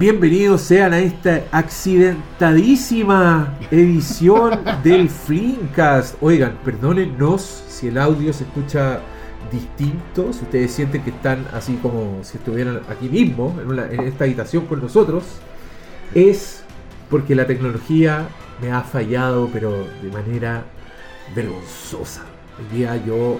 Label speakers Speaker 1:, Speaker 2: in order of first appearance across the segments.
Speaker 1: Bienvenidos sean a esta accidentadísima edición del Flimcast. Oigan, perdónennos si el audio se escucha distinto, si ustedes sienten que están así como si estuvieran aquí mismo, en, en esta habitación con nosotros, es porque la tecnología me ha fallado, pero de manera vergonzosa. Hoy día yo.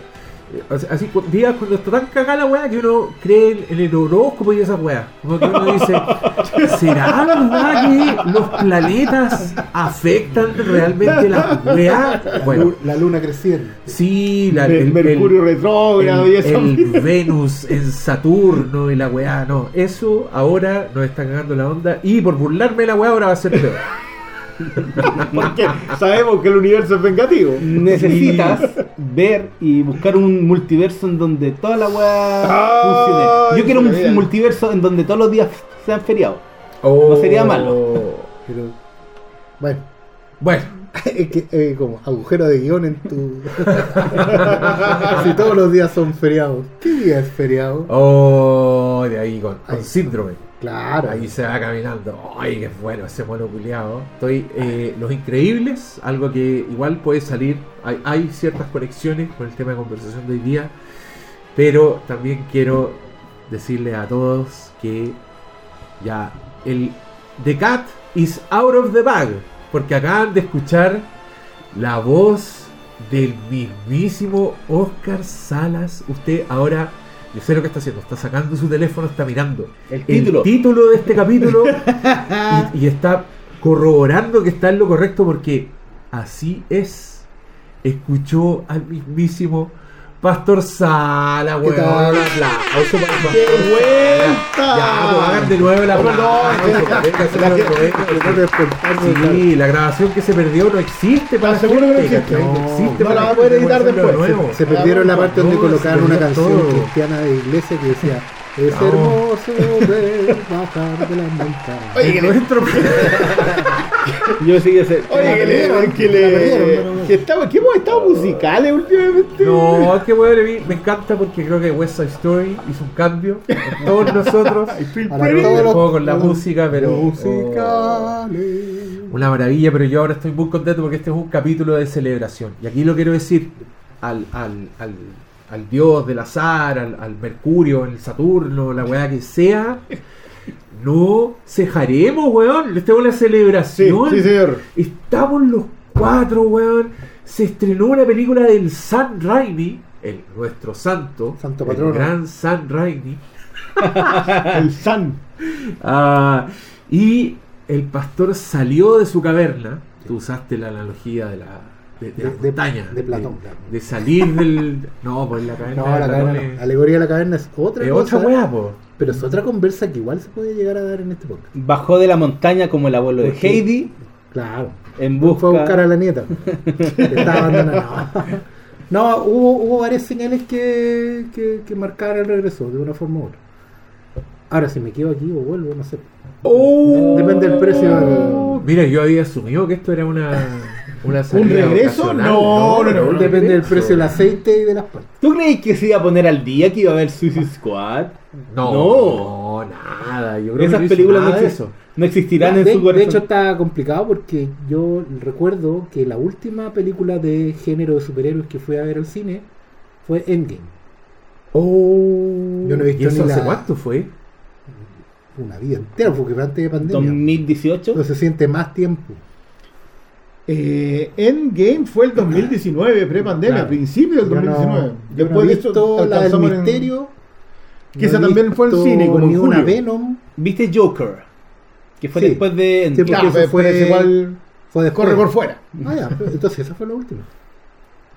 Speaker 1: Así, cu- días cuando está tan cagada la weá que uno cree en, el horóscopo y esa weá. Como que uno dice, ¿será verdad que los planetas afectan realmente la weá? Bueno,
Speaker 2: La luna creciendo.
Speaker 1: sí, la,
Speaker 3: Mer- Mercurio retrógrado
Speaker 1: el-
Speaker 3: y eso.
Speaker 1: el Venus en Saturno y la weá, no. Eso ahora nos está cagando la onda. Y por burlarme de la weá ahora va a ser peor.
Speaker 3: Porque sabemos que el universo es vengativo.
Speaker 4: Necesitas ver y buscar un multiverso en donde toda la weá funcione. Yo quiero
Speaker 3: bien.
Speaker 4: un multiverso en donde todos los días sean feriados.
Speaker 1: No
Speaker 4: sería malo.
Speaker 2: Pero, bueno,
Speaker 1: Bueno,
Speaker 2: es que, eh, como agujero de guion en tu. si todos los días son feriados, ¿qué día es feriado?
Speaker 1: oh, de ahí con, con síndrome.
Speaker 2: Claro.
Speaker 1: Ahí se va caminando. Ay, qué bueno ese mono culiado. Estoy. eh, Los Increíbles, algo que igual puede salir. Hay, hay ciertas conexiones con el tema de conversación de hoy día. Pero también quiero decirle a todos que ya el The Cat is out of the bag. Porque acaban de escuchar la voz del mismísimo Oscar Salas. Usted ahora, yo sé lo que está haciendo, está sacando su teléfono, está mirando
Speaker 4: El título.
Speaker 1: título de este capítulo y, y está corroborando que está en lo correcto porque así es. Escuchó al mismísimo Pastor Sala,
Speaker 2: ¿Qué
Speaker 1: weón.
Speaker 2: tal?
Speaker 1: Un aplauso para el
Speaker 3: ¡Qué vuelta!
Speaker 1: Ya, pues hagan de nuevo la
Speaker 2: despertarnos,
Speaker 1: Sí, la grabación que se perdió no existe para la
Speaker 3: seguro que no existe? No,
Speaker 1: existe
Speaker 3: no
Speaker 1: para
Speaker 3: la va a poder editar después.
Speaker 2: Se perdieron la parte donde
Speaker 1: No,
Speaker 2: colocaban
Speaker 1: se
Speaker 2: una canción cristiana de iglesia que decía Es
Speaker 1: No.
Speaker 2: hermoso ver bajar de la montaña.
Speaker 3: Oye, que
Speaker 1: nuestro
Speaker 4: Yo sí que sé.
Speaker 3: Oye, que le. Que, le, que estamos, que hemos estado musicales últimamente.
Speaker 1: No, es que bueno, me encanta porque creo que West Side Story hizo un cambio en todos nosotros.
Speaker 2: Para todos los-
Speaker 1: con la música, pero-
Speaker 2: Musicales.
Speaker 1: Una maravilla, pero yo ahora estoy muy contento porque este es un capítulo de celebración. Y aquí lo quiero decir al, al, al, al dios del azar, al, al Mercurio, el Saturno, la weá que sea. No cejaremos, weón. Esta es una
Speaker 3: Sí,
Speaker 1: celebración.
Speaker 3: sí, señor.
Speaker 1: Estamos los cuatro, weón. Se estrenó una película del San Raimi, el, nuestro santo,
Speaker 2: Santo
Speaker 1: el
Speaker 2: patrono.
Speaker 1: gran San Raimi.
Speaker 3: El San.
Speaker 1: Ah, y el pastor salió de su caverna. Tú usaste la analogía de la, de, de
Speaker 2: De- de-
Speaker 1: montaña.
Speaker 2: de Platón.
Speaker 1: De, de salir del. No, pues la caverna.
Speaker 2: No, la
Speaker 1: Platón
Speaker 2: caverna
Speaker 1: es-
Speaker 2: no. Alegoría de la caverna es otra
Speaker 1: es
Speaker 2: cosa.
Speaker 1: otra weá, po.
Speaker 2: Pero es otra conversa que igual se puede llegar a dar en este podcast.
Speaker 4: Bajó de la montaña como el abuelo de. Heidi
Speaker 2: Claro.
Speaker 4: en busca.
Speaker 2: Fue a buscar a la nieta. Que estaba abandonada. No, no hubo, hubo varias señales que, que, que marcaron el regreso de una forma u otra. Ahora, si me quedo aquí o vuelvo, no sé.
Speaker 1: Oh.
Speaker 2: Depende del precio del-
Speaker 1: Mira, yo había asumido que esto era una. Una salida
Speaker 3: regreso? No, no, no, no.
Speaker 2: Depende del precio del aceite y de las partes.
Speaker 4: ¿Tú crees que se iba a poner al día que iba a haber Suicide Squad?
Speaker 1: No,
Speaker 4: No.
Speaker 1: no, nada. Yo creo
Speaker 4: Esas
Speaker 1: que
Speaker 4: películas no,
Speaker 1: nada de
Speaker 4: exi-
Speaker 1: eso.
Speaker 4: no existirán
Speaker 2: de,
Speaker 4: en su
Speaker 2: de
Speaker 4: corazón.
Speaker 2: hecho está complicado porque yo recuerdo que la última película de género de superhéroes que fui a ver al cine fue Endgame.
Speaker 1: Oh.
Speaker 2: Yo no he visto
Speaker 1: ¿Y eso
Speaker 2: ni
Speaker 1: hace
Speaker 2: la-
Speaker 1: cuánto fue?
Speaker 2: Una vida entera, porque fue antes de pandemia.
Speaker 4: 2018.
Speaker 2: No se siente más tiempo.
Speaker 3: Eh, Endgame fue el 2019, pre-pandemia,
Speaker 2: Claro.
Speaker 3: principio del
Speaker 2: Yo no-
Speaker 3: 2019.
Speaker 2: yo no
Speaker 3: Después
Speaker 2: he
Speaker 3: de eso
Speaker 2: visto la del
Speaker 3: en-
Speaker 2: misterio.
Speaker 3: Que esa también fue
Speaker 2: visto
Speaker 3: cine, como
Speaker 2: ni una. Venom.
Speaker 4: ¿Viste Joker? Que fue
Speaker 2: Sí.
Speaker 4: después de.
Speaker 2: Sí, porque
Speaker 3: Claro,
Speaker 2: eso
Speaker 3: pero-
Speaker 2: fue-
Speaker 3: pero es igual
Speaker 2: Fue después.
Speaker 3: corre por fuera.
Speaker 2: Ah, ya, pero entonces esa fue la última.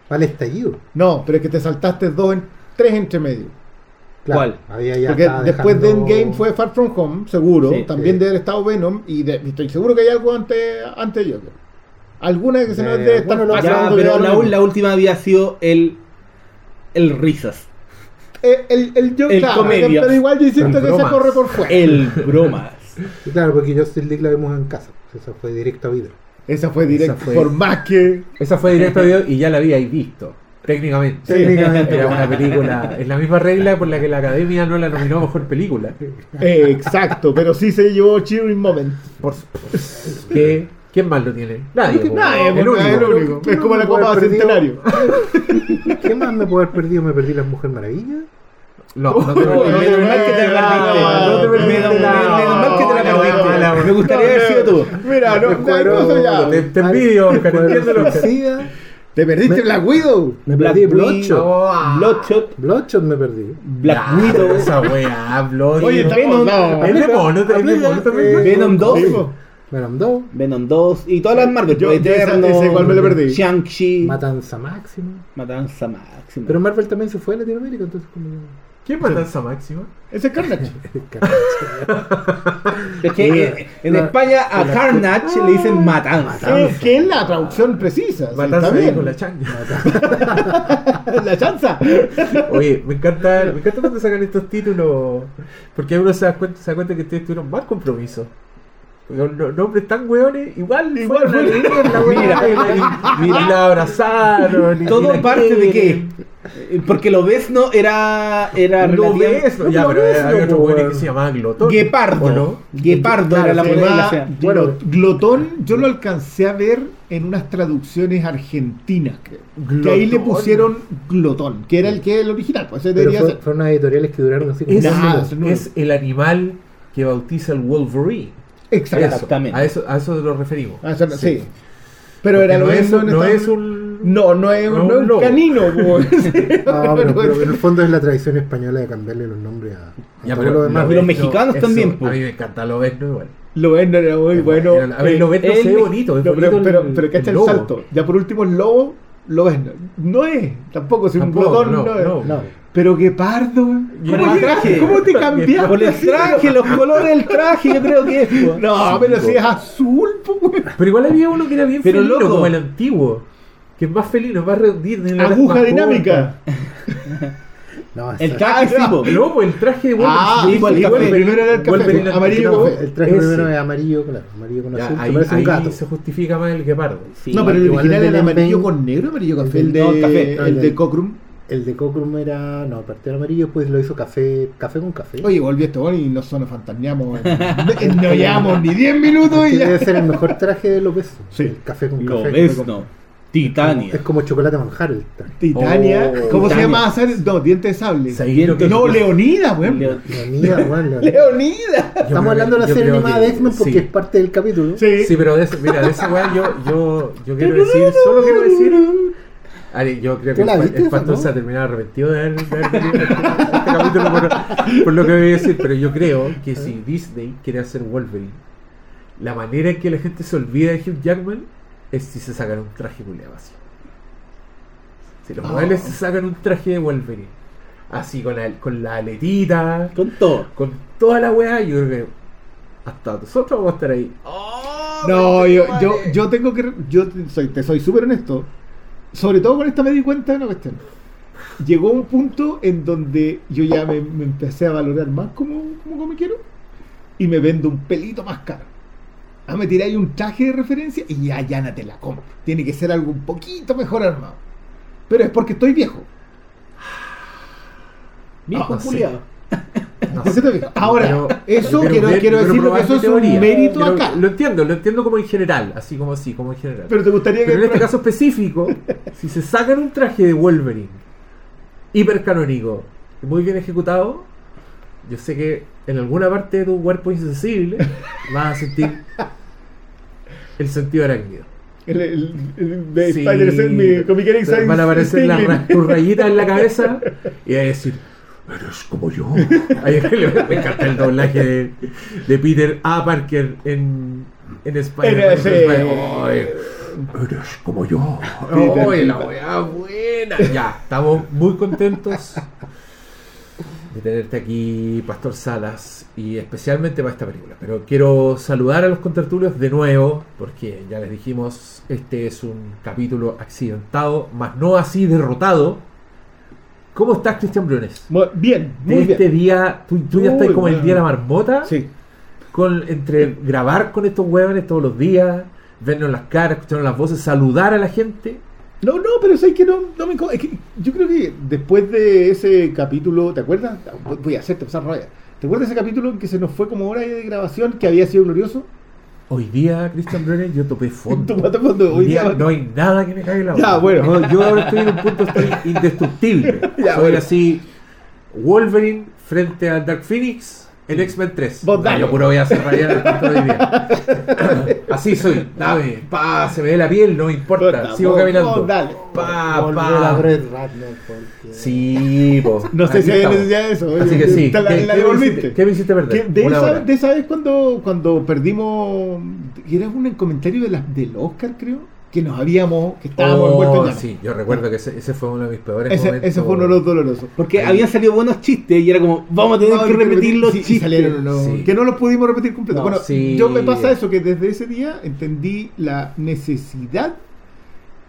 Speaker 2: Para el estallido.
Speaker 3: No, pero es que te saltaste dos en, tres entre medio.
Speaker 4: ¿Cuál?
Speaker 2: Había ya
Speaker 3: Porque después
Speaker 2: dejando-
Speaker 3: de Endgame fue Far From Home, seguro.
Speaker 4: Sí,
Speaker 3: También
Speaker 2: sí.
Speaker 3: haber estado Venom. Y, de- y estoy seguro que hay algo antes, antes de Joker. Alguna que se nos debe estar
Speaker 2: bueno, lo-
Speaker 4: Ya, pero
Speaker 3: que
Speaker 4: la, la última había sido el. El Risas.
Speaker 3: Eh, el, el, Joker,
Speaker 4: el
Speaker 3: claro,
Speaker 4: comedia.
Speaker 3: Pero igual yo siento
Speaker 1: El
Speaker 3: que se
Speaker 1: bromas.
Speaker 3: corre por fuera.
Speaker 4: El Bromas.
Speaker 2: Claro, porque Justice League la vimos en casa. Esa fue directo a vidrio.
Speaker 3: Esa fue directa.
Speaker 1: Esa fue-
Speaker 3: Por más que.
Speaker 1: Esa fue directo a video y ya la habíais visto. Técnicamente.
Speaker 2: Técnicamente.
Speaker 1: Era una película. Es la misma regla por la que la academia no la nominó a mejor película.
Speaker 3: Eh, exacto, pero sí se llevó Cheering Moment.
Speaker 1: Por su- ¿Qué? ¿Quién más lo tiene? Nadie.
Speaker 3: Nadie,
Speaker 1: el único.
Speaker 3: es el único.
Speaker 2: ¿Quién
Speaker 3: Es como
Speaker 2: no
Speaker 3: la Copa? Centenario.
Speaker 2: ¿Qué más me puedo haber perdido? Me perdí la Mujer Maravilla.
Speaker 1: No, no te
Speaker 3: No,
Speaker 1: lo
Speaker 3: no,
Speaker 4: Menos mal que te la
Speaker 3: no,
Speaker 4: perdiste.
Speaker 3: no te perdiste
Speaker 4: Menos mal que te la
Speaker 1: no,
Speaker 4: perdiste.
Speaker 1: no, no,
Speaker 4: Me gustaría haber sido tú.
Speaker 3: Mira, no, no.
Speaker 1: Te, envidio, Oscar.
Speaker 2: Suicida.
Speaker 3: Te perdiste
Speaker 2: Me-
Speaker 3: Black Widow.
Speaker 2: Me
Speaker 4: Black
Speaker 2: perdí. Bloodshot.
Speaker 1: Oh,
Speaker 4: Bloodshot,
Speaker 2: Bloodshot me perdí.
Speaker 4: Black
Speaker 1: ya,
Speaker 4: Widow,
Speaker 1: Esa wea, Blood.
Speaker 3: Oye,
Speaker 1: Venom.
Speaker 3: No.
Speaker 1: Es de mono, es de
Speaker 2: Aplica,
Speaker 1: mono también.
Speaker 2: eh,
Speaker 4: Venom 2,
Speaker 3: Sí, po.
Speaker 2: Venom 2.
Speaker 4: Venom 2 y todas las Marvel.
Speaker 3: Yo-
Speaker 4: pues,
Speaker 3: yo esa-
Speaker 4: Eterno,
Speaker 3: esa igual me la perdí.
Speaker 4: Shang-Chi,
Speaker 2: Matanza máxima.
Speaker 4: Matanza Máxima.
Speaker 2: Pero Marvel también se fue a Latinoamérica, entonces como...
Speaker 1: ¿Quién matanza máxima?
Speaker 3: Ese es Carnage.
Speaker 4: es que en España a
Speaker 2: la-
Speaker 4: Carnage le dicen Matanza.
Speaker 3: Que, que es la traducción precisa. sí,
Speaker 1: Matanza
Speaker 3: bien.
Speaker 1: con la changa.
Speaker 3: la chanza.
Speaker 1: Oye, me encanta, me encanta cuando sacan estos títulos. Porque uno se da cuenta, se da cuenta que ustedes tuvieron más compromiso. Los nombres tan hueones, igual,
Speaker 3: Igual
Speaker 4: Mira, mira.
Speaker 1: la abrazaron.
Speaker 4: Todo parte de qué? Eh, Porque lo ves no era era
Speaker 1: Lo ves, no, ya, pero
Speaker 2: no,
Speaker 1: otro hueón que
Speaker 2: weón.
Speaker 1: se llamaba Glotón.
Speaker 4: Guepardo.
Speaker 1: ¿o no?
Speaker 4: Guepardo era la moneda.
Speaker 3: bueno, Glotón yo lo alcancé a ver en unas traducciones argentinas, creo. Que ahí le
Speaker 1: Glotón.
Speaker 3: pusieron Glotón, que era el que el original, pues
Speaker 2: Pero fue- fueron unas editoriales que duraron así como
Speaker 1: Es,
Speaker 3: nuevo.
Speaker 1: es el animal que bautiza el Wolverine.
Speaker 3: Exacto.
Speaker 1: Eso,
Speaker 4: Exactamente.
Speaker 1: A eso, a eso nos referimos.
Speaker 3: Ah, eso no-
Speaker 1: Sí.
Speaker 3: sí. Pero
Speaker 1: Porque
Speaker 3: era lo
Speaker 1: no, es, no
Speaker 3: Estados
Speaker 1: es un.
Speaker 3: No, no es,
Speaker 1: no
Speaker 3: no
Speaker 1: un
Speaker 3: es un
Speaker 1: lobo.
Speaker 3: canino.
Speaker 2: No, pero, pero en el fondo es la tradición española de cambiarle los nombres a, a
Speaker 1: Ya, pero
Speaker 2: demás.
Speaker 4: y los mexicanos también, pues.
Speaker 1: A mí me encanta lo no igual.
Speaker 3: Lo ven, era muy bueno.
Speaker 1: Era- a ver, lo no
Speaker 3: Eh,
Speaker 1: se ve
Speaker 3: el-
Speaker 1: bonito, es
Speaker 3: no, pero,
Speaker 1: bonito
Speaker 3: pero,
Speaker 1: el-
Speaker 3: pero cacha
Speaker 1: el
Speaker 3: el, salto. Ya por último, el lobo lo ves. No es, tampoco, si un glotón
Speaker 1: no,
Speaker 3: no, es. Pero qué pardo, ¿Cómo,
Speaker 4: el
Speaker 3: te-
Speaker 4: traje.
Speaker 3: ¿Cómo te cambiaste?
Speaker 4: Por el traje, los colores del traje, yo creo que es. pues.
Speaker 3: No, pero si es azul, pues, güey.
Speaker 1: Pero igual había uno que era bien
Speaker 4: Pero
Speaker 1: felino,
Speaker 4: loco.
Speaker 1: como el antiguo. Que es más felino, más la
Speaker 3: Aguja
Speaker 1: más
Speaker 3: dinámica.
Speaker 2: no,
Speaker 4: El traje, sí, po.
Speaker 1: No, pues el traje de Wolverine.
Speaker 3: Ah,
Speaker 1: sí,
Speaker 4: igual el café.
Speaker 1: Wolverine-
Speaker 3: Primero era el café,
Speaker 1: Wolverine
Speaker 3: amarillo
Speaker 2: el traje
Speaker 1: Ese.
Speaker 2: primero es amarillo, claro, amarillo con
Speaker 1: Ya,
Speaker 2: azul, que
Speaker 1: ahí
Speaker 2: parece un
Speaker 1: ahí
Speaker 2: gato.
Speaker 1: se justifica más el guepardo.
Speaker 4: Sí.
Speaker 3: no, pero el
Speaker 2: igual
Speaker 3: original
Speaker 2: el de
Speaker 3: era amarillo con negro, amarillo café.
Speaker 2: el
Speaker 3: El
Speaker 2: de-
Speaker 3: de,
Speaker 4: café.
Speaker 3: el de Cockrum.
Speaker 2: El de Cockrum era, no, aparte era amarillo, pues lo hizo café, café con café.
Speaker 3: Oye, volvió este bueno y nos nos fantasmeamos. en- No llevamos ni 10 minutos y ya.
Speaker 2: debe ser el mejor traje de López.
Speaker 3: Sí.
Speaker 2: El café con
Speaker 4: Lo
Speaker 2: café.
Speaker 4: ves, no. Titania.
Speaker 2: Es como chocolate manjar el traje.
Speaker 3: Titania.
Speaker 1: Oh,
Speaker 3: ¿Cómo se llama? Hacer- No, diente de sable.
Speaker 1: ¿Sabéis lo que-
Speaker 3: No, Leonida, weón.
Speaker 4: Leo-
Speaker 2: Leonida, weón, Leonida. Estamos hablando de la serie animada de X-Men porque
Speaker 1: sí.
Speaker 2: es parte del capítulo.
Speaker 3: Sí.
Speaker 1: Sí, pero de ese, mira, de esa weá yo, yo, yo quiero decir, solo quiero decir. Ari, yo creo que
Speaker 2: ¿Tú
Speaker 1: el,
Speaker 2: no?
Speaker 1: se ha terminado arrepentido de haber, de este, este capítulo por, por lo que voy a decir, pero yo creo que si Disney quiere hacer Wolverine, la manera en que la gente se olvida de Hugh Jackman es si se sacan un traje culeado así. Si los
Speaker 3: Oh.
Speaker 1: modelos se sacan un traje de Wolverine, así con la, con la aletita,
Speaker 4: Con todo.
Speaker 1: con toda la weá, yo creo que hasta nosotros vamos a estar ahí.
Speaker 3: No, yo, yo, yo tengo que. Yo te soy, te soy súper honesto. Sobre todo con esta me di cuenta de una cuestión. Llegó un punto en donde yo ya me, me empecé a valorar más como, como comiquero y me vendo un pelito más caro. Ah, me tiré ahí un traje de referencia y ya, ya no te la compro. Tiene que ser algo un poquito mejor armado. Pero es porque estoy viejo.
Speaker 4: Viejo
Speaker 1: Ah, sí.
Speaker 3: Ahora,
Speaker 1: Pero-
Speaker 3: eso
Speaker 1: pero
Speaker 3: quiero,
Speaker 1: ver-
Speaker 3: quiero
Speaker 1: pero
Speaker 3: decir que eso es un mérito
Speaker 1: Pero
Speaker 3: acá.
Speaker 1: Lo entiendo, lo entiendo como en general, así como así, como en general.
Speaker 3: Pero te gustaría
Speaker 1: Pero en
Speaker 3: que.
Speaker 1: este caso específico, si se sacan un traje de Wolverine hipercanónico, muy bien ejecutado, yo sé que en alguna parte de tu cuerpo insensible vas a sentir el sentido arácnido.
Speaker 3: El, el, el de
Speaker 1: Sí.
Speaker 3: Mi
Speaker 1: Van a aparecer las tus rayitas en la cabeza y a decir, eres como yo. Ahí me encanta el doblaje de, de Peter A. Parker en, en Spider-Man. Ay, Eres como yo. Ay, la weá buena. Ya, estamos muy contentos de tenerte aquí, Pastor Salas, y especialmente para esta película. Pero quiero saludar a los contertulios de nuevo, porque ya les dijimos, este es un capítulo accidentado, más no así derrotado. ¿Cómo estás, Cristian Briones?
Speaker 3: Bien, muy
Speaker 1: este
Speaker 3: bien.
Speaker 1: día, tú, tú ya estás como el día de la marmota,
Speaker 3: Sí.
Speaker 1: con, entre grabar con estos huevones todos los días, vernos las caras, escucharnos las voces, saludar a la gente.
Speaker 3: No, no, pero es que no, no me. Es que yo creo que después de ese capítulo, ¿te acuerdas? Voy a hacerte pasar raya. ¿Te acuerdas de ese capítulo en que se nos fue como hora de grabación que había sido glorioso?
Speaker 1: Hoy día, Christian Brenner, yo topé fondo.
Speaker 3: Tú mate fondo,
Speaker 1: Hoy día no hay nada que me caiga la
Speaker 3: Ya,
Speaker 1: boca.
Speaker 3: bueno.
Speaker 1: No, yo ahora estoy en un punto estoy indestructible.
Speaker 3: Ya,
Speaker 1: Soy
Speaker 3: bueno.
Speaker 1: así Wolverine frente al Dark Phoenix en X-Men 3.
Speaker 3: Vos
Speaker 1: No, yo puro voy a hacer rayar el punto de día. Así soy. Dame, pa, se me ve la piel, no me importa.
Speaker 3: Puta,
Speaker 1: Sigo
Speaker 3: vos,
Speaker 1: caminando.
Speaker 3: vos dale.
Speaker 1: Pa, pa.
Speaker 2: Brett Ratner porque...
Speaker 1: Sí, po.
Speaker 3: No sé
Speaker 1: Aquí
Speaker 3: si
Speaker 1: estamos.
Speaker 3: necesidad de eso. oye,
Speaker 1: Así que sí.
Speaker 3: te la-
Speaker 1: ¿Qué,
Speaker 3: la
Speaker 1: qué me hiciste, qué me hiciste perder?
Speaker 3: De, esa, de esa vez cuando, cuando perdimos, era un comentario de las del Oscar, creo, que nos habíamos, que estábamos
Speaker 1: Oh,
Speaker 3: envueltos en llamas.
Speaker 1: sí, yo recuerdo que ese, ese fue uno de mis peores
Speaker 3: Ese,
Speaker 1: momentos.
Speaker 3: ese fue uno de los dolorosos.
Speaker 4: Porque
Speaker 1: Ahí.
Speaker 4: habían salido buenos chistes y era como, vamos a tener que repetir los
Speaker 3: sí,
Speaker 4: chistes.
Speaker 3: salieron, no,
Speaker 1: Sí.
Speaker 3: Que no los pudimos repetir completo.
Speaker 1: No,
Speaker 3: bueno,
Speaker 1: sí.
Speaker 3: yo me pasa eso, que desde ese día entendí la necesidad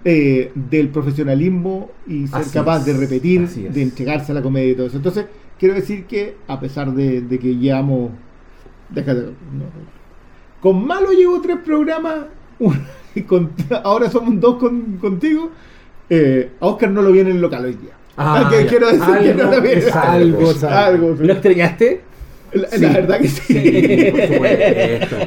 Speaker 3: eh, del profesionalismo y ser
Speaker 1: Así
Speaker 3: capaz
Speaker 1: es,
Speaker 3: de repetir, de entregarse a la comedia y todo eso. Entonces, quiero decir que a pesar de, de que llevamos... déjate, con malo llevo tres programas, con- ahora somos dos con- contigo. eh, a Oscar no lo viene en el local hoy día.
Speaker 1: Ah,
Speaker 3: que quiero decir que no lo viene.
Speaker 1: es
Speaker 2: algo,
Speaker 3: algo,
Speaker 2: algo.
Speaker 4: ¿Lo extrañaste?
Speaker 3: La,
Speaker 1: Sí.
Speaker 3: la verdad que sí.
Speaker 1: Sí.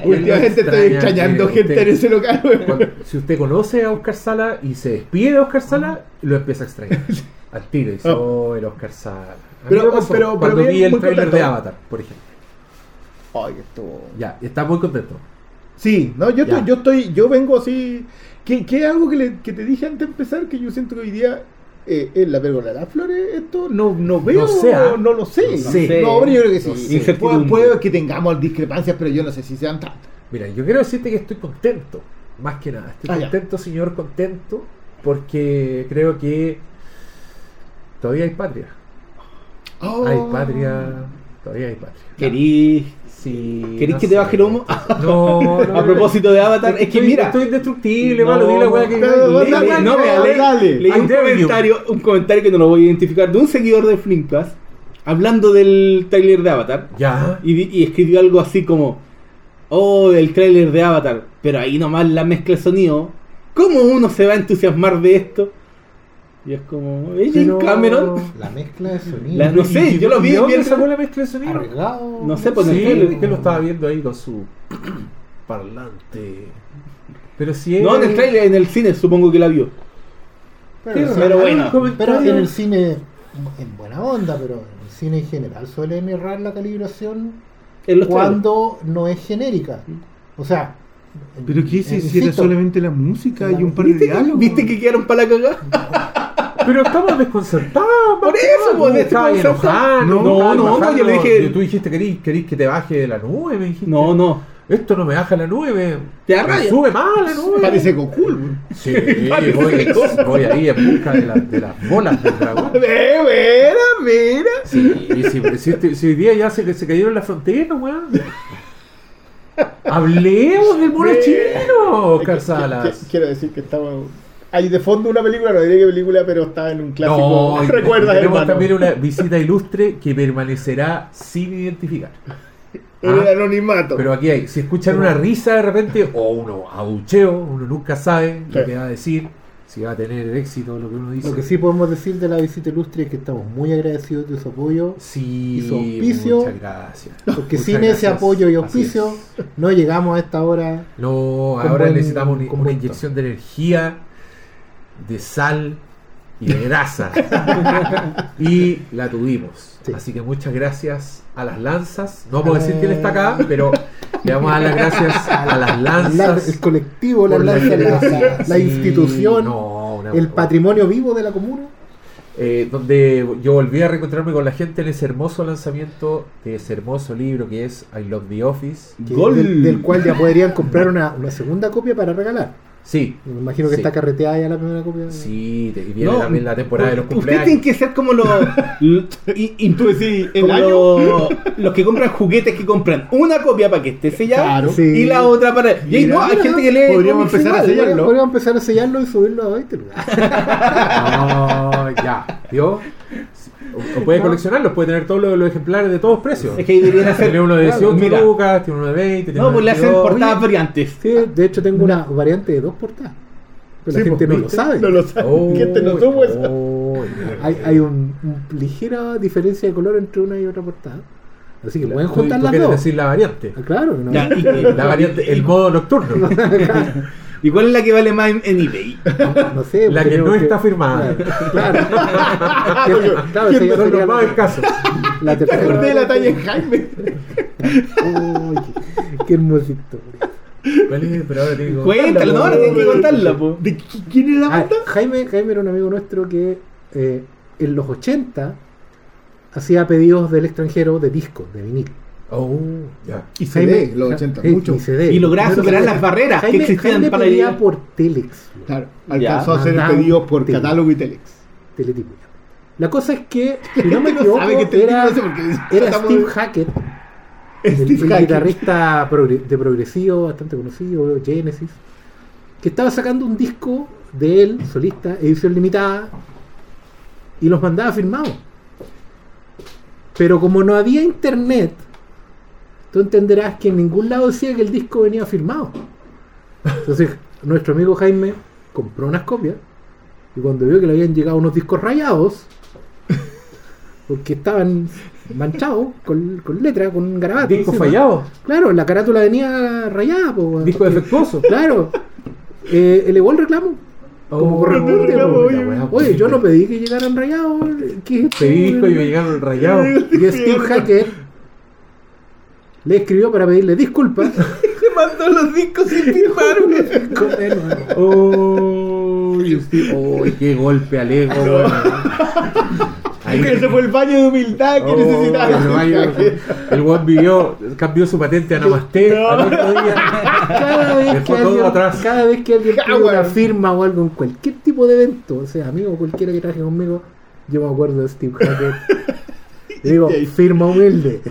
Speaker 3: Últimamente estoy
Speaker 1: Extraña
Speaker 3: extrañando gente
Speaker 1: usted-
Speaker 3: en ese local.
Speaker 1: Cuando- si usted conoce a Oscar Sala y se despide de Oscar Sala, lo empieza a extrañar. Al tiro, dice,
Speaker 3: Ah.
Speaker 1: oh, el Oscar Sala.
Speaker 3: Pero-
Speaker 1: me pasó
Speaker 3: pero- pero
Speaker 1: cuando vi el trailer
Speaker 3: contento.
Speaker 1: de Avatar, por ejemplo.
Speaker 3: Ay, estuvo-
Speaker 1: Ya, está muy contento.
Speaker 3: Sí, no, yo, estoy, yo estoy, yo vengo así. Que, que es algo que, le- que te dije antes de empezar, que yo siento que hoy día eh, es la pérgola de las flores, esto no, no veo,
Speaker 1: No ¿ah?
Speaker 3: no lo sé.
Speaker 1: No
Speaker 3: No,
Speaker 1: sé.
Speaker 3: hombre, yo creo que sí.
Speaker 1: No sé.
Speaker 3: Puede que tengamos discrepancias, pero yo no sé si sean tantas.
Speaker 1: Mira, yo quiero decirte que estoy contento, más que nada. Estoy
Speaker 3: Ah, ya.
Speaker 1: contento, señor, contento, porque creo que todavía hay patria.
Speaker 3: Oh.
Speaker 1: Hay patria, todavía hay patria.
Speaker 4: ¿Querís,
Speaker 1: Sí,
Speaker 4: ¿querís
Speaker 1: no
Speaker 4: que te baje el humo?
Speaker 1: No, no.
Speaker 4: a propósito de Avatar, es que
Speaker 1: Estoy-
Speaker 4: mira.
Speaker 1: Estoy indestructible,
Speaker 4: No,
Speaker 1: malo. Di la weá que.
Speaker 3: dale,
Speaker 4: no, mira,
Speaker 3: dale,
Speaker 4: leí-
Speaker 3: dale.
Speaker 4: leí
Speaker 1: I
Speaker 4: un comentario, un comentario que no lo voy a identificar, de un seguidor de Flimcast, hablando del trailer de Avatar,
Speaker 1: Ya.
Speaker 4: y, escribió algo así como, oh, el trailer de Avatar, pero ahí nomás la mezcla de sonido, ¿cómo uno se va a entusiasmar de esto? Y es como, ¿es James
Speaker 1: Pero-
Speaker 4: Cameron?
Speaker 2: La mezcla de sonido.
Speaker 4: La- no sé,
Speaker 1: ¿Y-
Speaker 4: yo lo vi,
Speaker 1: ¿y ¿De
Speaker 4: el-
Speaker 1: sacó la mezcla de sonido?
Speaker 4: No sé, pues, el
Speaker 1: Sí,
Speaker 4: trailer.
Speaker 1: que lo estaba viendo ahí con su parlante. Pero si es.
Speaker 4: No, en el trailer, en el cine supongo que la vio.
Speaker 2: Pero,
Speaker 4: pero bueno,
Speaker 1: el
Speaker 2: pero en el cine, en buena onda, pero en el cine en general suelen errar la calibración cuando no es genérica. O sea,
Speaker 3: Pero que si, si era solamente la música y un par de
Speaker 4: ¿Viste, que,
Speaker 3: diálogos.
Speaker 4: ¿Viste que quedaron para la cagada?
Speaker 1: Pero estamos desconcertados.
Speaker 4: Por eso, pues,
Speaker 1: estabas
Speaker 4: desconcertado.
Speaker 1: enojando,
Speaker 4: No, no, no, yo le dije-
Speaker 1: Tú dijiste que querís, que te baje de la nube, me dijiste.
Speaker 4: No, no.
Speaker 1: Esto no me baja la nube. me-
Speaker 4: Te rabia.
Speaker 1: Sube más la nube.
Speaker 3: Parece Goku. weón.
Speaker 1: Sí, voy, voy ahí en busca de, la- de las bolas del dragón.
Speaker 3: Mira, mira.
Speaker 1: Sí, si, si, si hoy día ya se, se cayeron las fronteras, weón. Hablemos del mono chino, Oscar
Speaker 3: Que- que-
Speaker 1: Salas.
Speaker 3: que- Quiero decir que estaba ahí de fondo una película, no diré qué película, pero estaba en un clásico.
Speaker 1: No, tenemos
Speaker 3: hermano.
Speaker 1: también una visita ilustre que permanecerá sin identificar.
Speaker 3: En el
Speaker 1: Ah,
Speaker 3: anonimato.
Speaker 1: Pero aquí hay, si escuchan una risa de repente o uno abucheo, uno nunca sabe lo que va a decir, si va a tener éxito lo que uno dice.
Speaker 2: Lo que sí podemos decir de la visita ilustre es que estamos muy agradecidos de su apoyo.
Speaker 1: Sí,
Speaker 2: y su auspicio,
Speaker 1: muchas gracias.
Speaker 2: Porque
Speaker 1: Muchas
Speaker 2: sin ese apoyo y auspicio no llegamos a esta hora.
Speaker 1: No, ahora
Speaker 2: buen
Speaker 1: necesitamos una, inyección de energía, de sal y de grasa. y la tuvimos.
Speaker 2: Sí.
Speaker 1: Así que muchas gracias a las lanzas. No puedo decir quién está acá, pero le vamos a dar las gracias a las
Speaker 2: La-
Speaker 1: lanzas.
Speaker 2: el colectivo, la,
Speaker 1: por
Speaker 2: lanza, la, la
Speaker 1: Sí,
Speaker 2: institución,
Speaker 1: no, una-
Speaker 2: el patrimonio vivo de la comuna.
Speaker 1: eh, donde yo volví a reencontrarme con la gente en ese hermoso lanzamiento de ese hermoso libro que es I Love the Office.
Speaker 2: Del, del cual ya podrían comprar una, una segunda copia para regalar.
Speaker 1: Sí,
Speaker 2: Me imagino que
Speaker 1: Sí.
Speaker 2: está carreteada ya la primera copia.
Speaker 1: sí, te- y viene
Speaker 4: No,
Speaker 1: también la temporada de los
Speaker 4: Ustedes
Speaker 1: cumpleaños.
Speaker 4: tienen que ser como los. y, y
Speaker 3: Tú decís, ¿el
Speaker 4: como
Speaker 3: año?
Speaker 4: los, los que compran juguetes que compran una copia para que esté sellada
Speaker 3: Claro.
Speaker 2: Sí.
Speaker 4: y la otra para. Y
Speaker 3: Mira,
Speaker 4: no, hay gente que lee.
Speaker 3: podríamos empezar a sellarlo.
Speaker 2: Podríamos empezar a sellarlo y subirlo a 20 lugares.
Speaker 1: No, ya, ¿vio? O, o puede coleccionarlos, puede tener todos los, los ejemplares de todos precios.
Speaker 4: Es que ahí deberían hacer.
Speaker 1: Tiene uno de 18
Speaker 4: Mira.
Speaker 1: lucas, tiene uno de 20, tiene
Speaker 4: No, pues le hacen
Speaker 1: 22.
Speaker 4: portadas
Speaker 1: Oye,
Speaker 4: variantes.
Speaker 2: Sí, de hecho tengo una variante de dos portadas. Pero la gente
Speaker 3: pues,
Speaker 2: no lo
Speaker 3: ¿viste?
Speaker 2: sabe.
Speaker 3: No lo sabe.
Speaker 1: Oh,
Speaker 3: Gente no supo eso.
Speaker 1: oh,
Speaker 2: Hay, hay un, un ligera diferencia de color entre una y otra portada. Así que pueden juntar las dos.
Speaker 1: decir la variante.
Speaker 2: Ah, claro, ¿no?
Speaker 4: Ya, y-
Speaker 1: La variante, el modo nocturno.
Speaker 4: ¿Y cuál es la que vale más en, en eBay?
Speaker 2: no sé.
Speaker 1: La que no está firmada.
Speaker 2: Claro. claro, claro ya
Speaker 1: Son
Speaker 2: sería
Speaker 1: los más
Speaker 2: la,
Speaker 1: escasos.
Speaker 2: la
Speaker 3: ¿Te acordé de la talla en Jaime?
Speaker 2: Uy, qué, hermosa historia.
Speaker 1: Vale, pero ahora tengo.
Speaker 4: Cuéntalo, no, ahora tienes que contarla, po.
Speaker 3: ¿De qui- quién era la
Speaker 2: Ah,
Speaker 3: banda?
Speaker 2: Jaime, Jaime era un amigo nuestro que eh, en los 80 hacía pedidos del extranjero de discos, de vinil.
Speaker 1: Oh, ya.
Speaker 3: Y CD,
Speaker 2: Jaime-
Speaker 3: los 80,
Speaker 2: eh,
Speaker 3: mucho.
Speaker 2: y CD.
Speaker 4: Y lograba
Speaker 2: No, no,
Speaker 4: superar
Speaker 2: no,
Speaker 4: las barreras que
Speaker 2: Jaime,
Speaker 4: existían
Speaker 2: Jaime
Speaker 4: para
Speaker 2: pedía por Telex,
Speaker 3: Claro, alcanzó
Speaker 4: Ya.
Speaker 3: a hacer pedidos por catálogo y telex.
Speaker 2: teletipo. La cosa es que, si no me
Speaker 3: No
Speaker 2: equivoco,
Speaker 3: sabe que te
Speaker 2: era,
Speaker 3: no
Speaker 2: era Steve Hackett, el,
Speaker 3: Steve
Speaker 2: el
Speaker 3: Hackett.
Speaker 2: guitarrista de progresivo bastante conocido, Genesis, que estaba sacando un disco de él, solista, edición limitada, y los mandaba firmados. Pero como no había internet, tú entenderás que en ningún lado decía que el disco venía firmado. Entonces, nuestro amigo Jaime compró unas copias y cuando vio que le habían llegado unos discos rayados, porque estaban manchados con, con letra, con garabato.
Speaker 1: Disco
Speaker 2: encima.
Speaker 1: fallado.
Speaker 2: Claro, la carátula venía rayada. po.
Speaker 1: Disco defectuoso.
Speaker 2: Claro. Eh, elevó el reclamo. Como
Speaker 1: Oh,
Speaker 2: corresponde.
Speaker 3: reclamo,
Speaker 2: po.
Speaker 3: oye.
Speaker 2: Yo no pedí que llegaran rayados. ¿Qué es esto,
Speaker 1: Pedí disco y me llegaron rayados.
Speaker 2: Y Steve Hackett le escribió para pedirle disculpas.
Speaker 4: Se mandó los discos sin firmar,
Speaker 1: Oh, y usted- oh, qué golpe al ego. Ahí-
Speaker 3: Ese fue el baño de humildad que
Speaker 1: Oh,
Speaker 3: necesitaba.
Speaker 1: el baño- el vivió, cambió su patente a Namaste
Speaker 3: No.
Speaker 1: al otro día.
Speaker 2: Cada vez, que alguien,
Speaker 1: atrás.
Speaker 2: cada vez que alguien pide
Speaker 3: Howard.
Speaker 2: una firma o algo en cualquier tipo de evento, o sea, amigo cualquiera que traje conmigo, yo me acuerdo de Steve Hackett. Digo, firma humilde,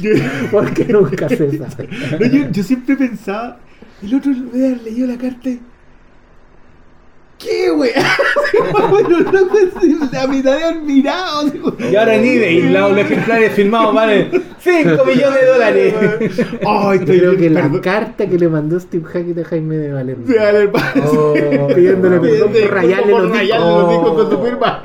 Speaker 2: porque nunca se sabe.
Speaker 3: no, yo- yo siempre pensaba, el otro haber leído la carta y, ¿Qué, wey? bueno, sí, la mitad de admirado.
Speaker 4: Y ahora en eBay los ejemplares firmados valen 5 millones de dólares.
Speaker 3: Ay,
Speaker 2: Yo
Speaker 3: estoy
Speaker 2: creo que la carta que le mandó Steve Hackett a Jaime de
Speaker 3: dale, el padre.
Speaker 1: Oh,
Speaker 2: Pidiéndole
Speaker 1: no.
Speaker 2: perdón por rayarle discos.
Speaker 3: los discos con su
Speaker 1: Oh.
Speaker 3: firma.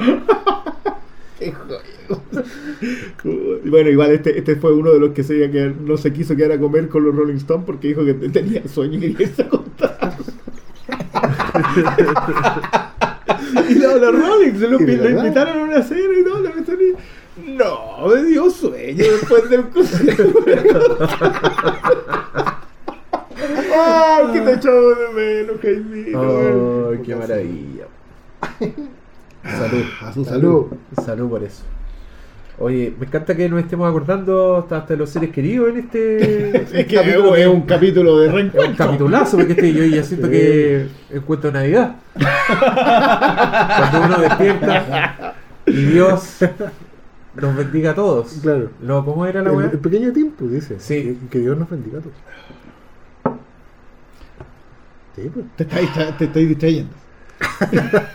Speaker 3: Y bueno, igual este, este fue uno de los que se quedar- no se quiso quedar a comer con los Rolling Stones porque dijo que tenía sueño y quería irse a contar. y los, los Rolling se lo, invitaron a una cena y todo. La y- no, me dio sueño después del concierto. ¡Ay, que te de menos!
Speaker 1: Oh, qué maravilla. Salud.
Speaker 3: A su
Speaker 2: Salud.
Speaker 1: Salud por eso. Oye, me encanta que nos estemos acordando hasta, hasta de los seres queridos en este.
Speaker 3: Es que
Speaker 1: capítulo.
Speaker 3: es un capítulo de
Speaker 1: Es un
Speaker 3: reencuentro.
Speaker 1: capitulazo, porque este, yo ya siento que encuentro Navidad. Cuando uno despierta y Dios nos bendiga a todos.
Speaker 2: Claro.
Speaker 1: No, ¿cómo era la
Speaker 2: El,
Speaker 1: weá?
Speaker 2: el pequeño tiempo, dice.
Speaker 1: Sí.
Speaker 2: Que, que Dios nos bendiga a todos. Sí, pues.
Speaker 3: Te estáis, te estáis distrayendo.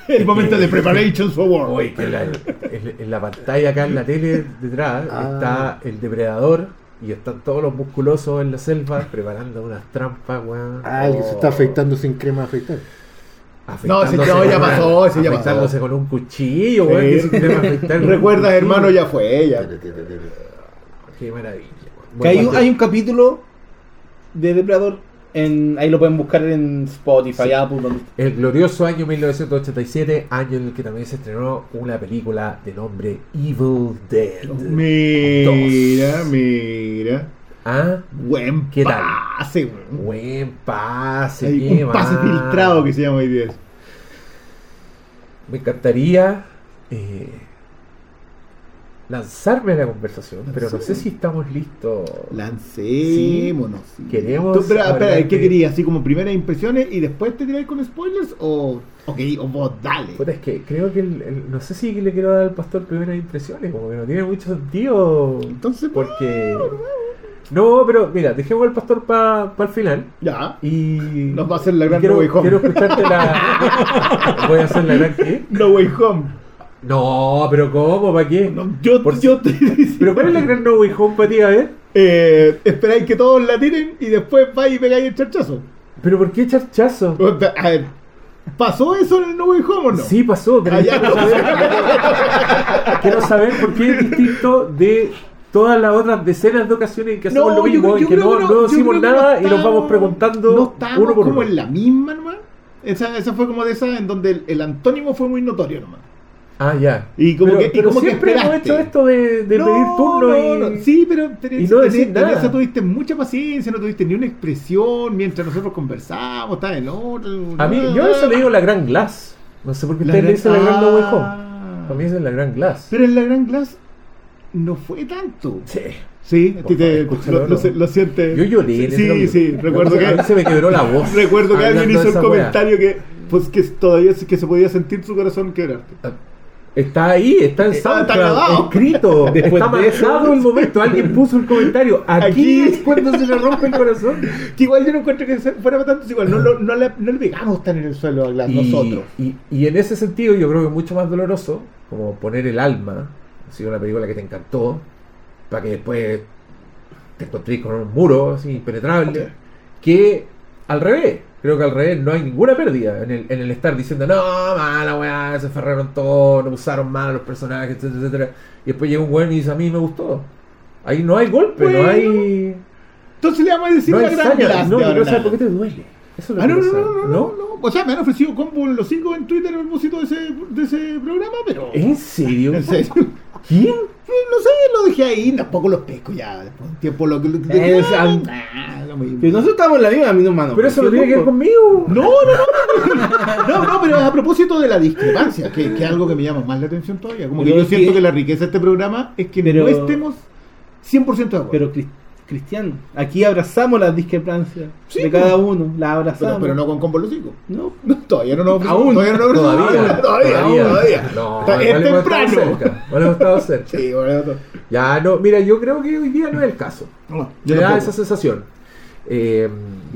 Speaker 3: El momento de preparations for war.
Speaker 1: Oye, que la- en, en la pantalla acá en la tele detrás
Speaker 2: Ah.
Speaker 1: está el depredador y están todos los musculosos en la selva preparando unas trampas, weón.
Speaker 2: Ah, el que se está
Speaker 1: Oh.
Speaker 2: afeitando sin crema de afeitar.
Speaker 3: No, ese no, ya pasó, ese ya
Speaker 1: afeitándose
Speaker 3: pasó.
Speaker 1: con un cuchillo, weón.
Speaker 3: Sí.
Speaker 1: que se quiere afeitar con un
Speaker 3: Recuerda,
Speaker 1: cuchillo.
Speaker 3: hermano, ya fue ella.
Speaker 1: Qué maravilla.
Speaker 4: Que hay, un,
Speaker 1: Bueno,
Speaker 4: hay un capítulo de Depredador. En, ahí lo pueden buscar en Spotify, Apple, donde
Speaker 1: El glorioso año 1987, año en el que también se estrenó una película de nombre Evil Dead.
Speaker 3: Mira, mira.
Speaker 1: Ah,
Speaker 3: Buen
Speaker 1: ¿Qué tal?
Speaker 3: pase, weón.
Speaker 1: buen pase.
Speaker 3: Hay un pase filtrado que se llama hoy día.
Speaker 1: Me encantaría eh, lanzarme a la conversación, pero no sé si estamos listos.
Speaker 3: Lancémonos. sí.
Speaker 1: Queremos
Speaker 3: Tú, pero, espera, ¿qué
Speaker 1: de-
Speaker 3: querías? ¿Así como primeras impresiones y después te tiráis con spoilers? ¿O, ok, o vos dale?
Speaker 1: Puta, es que creo que el- el- no sé si le quiero dar al pastor primeras impresiones, como que no tiene mucho sentido.
Speaker 3: Entonces,
Speaker 1: Porque. No, pero mira, dejemos al pastor para el final.
Speaker 3: ya.
Speaker 1: Y.
Speaker 3: Nos va a hacer la gran
Speaker 1: quiero,
Speaker 3: No Way Home.
Speaker 1: quiero escucharte la. Voy a hacer la gran qué.
Speaker 3: No Way Home.
Speaker 1: No, pero ¿cómo? ¿Para qué?
Speaker 3: No, yo,
Speaker 1: Por-
Speaker 3: yo te
Speaker 1: ¿Pero cuál es la gran No Way Home para ti? A ver.
Speaker 3: eh, esperáis que todos la tiren y después vais y pegáis el charchazo.
Speaker 1: ¿Pero por qué charchazo?
Speaker 3: A ver, ¿Pasó eso en el No Way Home o no?
Speaker 1: Sí pasó, pero
Speaker 3: Ah, ya.
Speaker 1: quiero, saber, quiero saber por qué es distinto de todas las otras decenas de ocasiones en que hacemos lo
Speaker 3: yo
Speaker 1: mismo, en
Speaker 3: yo
Speaker 1: que no,
Speaker 3: que
Speaker 1: no decimos nada
Speaker 3: no
Speaker 1: y nos vamos preguntando
Speaker 3: No
Speaker 1: uno por
Speaker 3: como
Speaker 1: uno.
Speaker 3: en la misma nomás. Esa, esa fue como de esa en donde el, el antónimo fue muy notorio nomás.
Speaker 1: Ah, ya.
Speaker 3: Y como
Speaker 1: pero
Speaker 3: que- y que
Speaker 1: siempre hemos hecho esto de, de
Speaker 3: No,
Speaker 1: pedir turno
Speaker 3: no,
Speaker 1: y...
Speaker 3: no. Sí, pero
Speaker 1: y no
Speaker 3: en-
Speaker 1: decir
Speaker 3: en
Speaker 1: nada.
Speaker 3: esa tuviste mucha paciencia, no tuviste ni una expresión mientras nosotros conversábamos, estaba en otro.
Speaker 1: A mí, yo eso le digo la gran glass. No sé por qué ustedes le dicen la gran.
Speaker 3: Ah.
Speaker 1: Para mí es la gran glass.
Speaker 3: Pero en la Gran Glass no fue tanto.
Speaker 1: Sí.
Speaker 3: Sí, a ti te, lo, lo, sientes.
Speaker 1: Yo lloré en
Speaker 3: Sí, sí, recuerdo
Speaker 1: A mí
Speaker 3: que.
Speaker 1: se me quebró la voz.
Speaker 3: Recuerdo que alguien hizo un comentario que, pues, que todavía que se podía sentir su corazón quebrarte.
Speaker 1: Está ahí, está en
Speaker 3: Está-
Speaker 1: SoundCloud, escrito,
Speaker 4: Después
Speaker 1: está marcado el momento. Alguien puso el comentario. Aquí,
Speaker 3: Aquí.
Speaker 1: es cuando se le rompe el corazón.
Speaker 3: Que igual yo no encuentro que se- fuera para tanto, igual no, lo- no, le, no le pegamos tan en el suelo a Glass
Speaker 1: Y,
Speaker 3: nosotros.
Speaker 1: y, y en ese sentido, yo creo que es mucho más doloroso, como poner el alma, así una película que te encantó, para que después te encontrés con un muro así impenetrable, que al revés. Creo que al revés no hay ninguna pérdida en el, en el estar diciendo, no, mala weá, se ferraron todo, no usaron mal los personajes, etcétera, etcétera. Y después llega un weón y dice, a mí me gustó. Ahí no hay golpe, no hay.
Speaker 3: Entonces le vamos a decir
Speaker 1: No
Speaker 3: la gran
Speaker 1: saña. No, quiero
Speaker 3: en
Speaker 1: saber por qué te duele. Eso es lo
Speaker 3: Ah, no, no, no, no, no, no. O sea, me han ofrecido combo los cinco en Twitter a propósito de ese, de ese programa, pero.
Speaker 1: ¿En serio?
Speaker 3: En serio.
Speaker 1: ¿Quién?
Speaker 3: No sé, lo dejé ahí, tampoco los pesco ya. Después de un tiempo lo que. lo-
Speaker 4: Eh, o sea,
Speaker 3: Ah.
Speaker 4: Pero nosotros estamos en la misma, mi hermano.
Speaker 1: Pero eso no tiene que ver conmigo.
Speaker 3: No, no, no, no, no, pero a propósito de la discrepancia, que, que es algo que me llama más la atención todavía. Como que yo siento
Speaker 4: que-
Speaker 3: que la riqueza de este programa es que
Speaker 4: Pero-
Speaker 3: no estemos 100% de acuerdo.
Speaker 4: Pero Cris- Cristian, aquí abrazamos las discrepancias
Speaker 3: Sí,
Speaker 4: de
Speaker 3: pues.
Speaker 4: cada uno, las
Speaker 3: Pero,
Speaker 4: abrazamos.
Speaker 3: pero no con combo los cinco.
Speaker 4: No.
Speaker 3: No, todavía no nos
Speaker 4: Aún.
Speaker 3: Todavía no nos
Speaker 1: Todavía,
Speaker 3: todavía, todavía, todavía.
Speaker 1: No,
Speaker 3: Está- es temprano.
Speaker 1: cerca. igual hemos estado cerca.
Speaker 3: Sí, bueno, no.
Speaker 1: Ya, no, mira, yo creo que hoy día no es el caso.
Speaker 3: No,
Speaker 1: Me da esa sensación. Eh,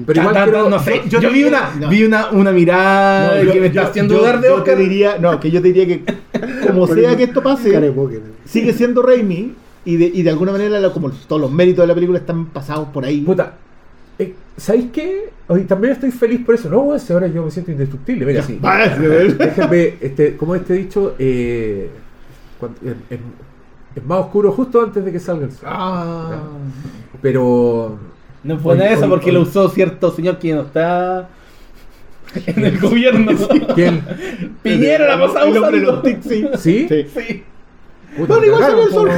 Speaker 1: pero igual
Speaker 4: ta- ta-
Speaker 1: creo-
Speaker 4: no sé,
Speaker 3: yo
Speaker 4: yo,
Speaker 3: te
Speaker 4: vi una,
Speaker 3: no.
Speaker 4: vi una, una mirada
Speaker 3: No, yo-
Speaker 4: que me
Speaker 3: yo-
Speaker 4: está haciendo
Speaker 3: yo-
Speaker 4: dudar de
Speaker 3: yo te
Speaker 4: Oscar.
Speaker 3: diría, no, que yo te diría que como sea que esto pase, sigue siendo Raimi y de, y de alguna manera la- como todos los méritos de la película están pasados por ahí.
Speaker 1: Puta, eh, ¿sabéis qué? Hoy también estoy feliz por eso. No, si ahora yo me siento indestructible. Mira, sí. Déjenme, este, como este dicho, eh, cuando- es, más oscuro justo antes de que salga el sol.
Speaker 3: Ah.
Speaker 1: Pero
Speaker 4: No fue nada de eso
Speaker 1: hoy-
Speaker 4: porque
Speaker 1: hoy-
Speaker 4: lo usó cierto señor que no está en el gobierno.
Speaker 1: ¿quién?
Speaker 4: Piñera la pasaba usando.
Speaker 3: los tics, sí.
Speaker 1: ¿Sí?
Speaker 3: Sí.
Speaker 4: Sí.
Speaker 1: Puta,
Speaker 3: Bueno, igual salió el sol.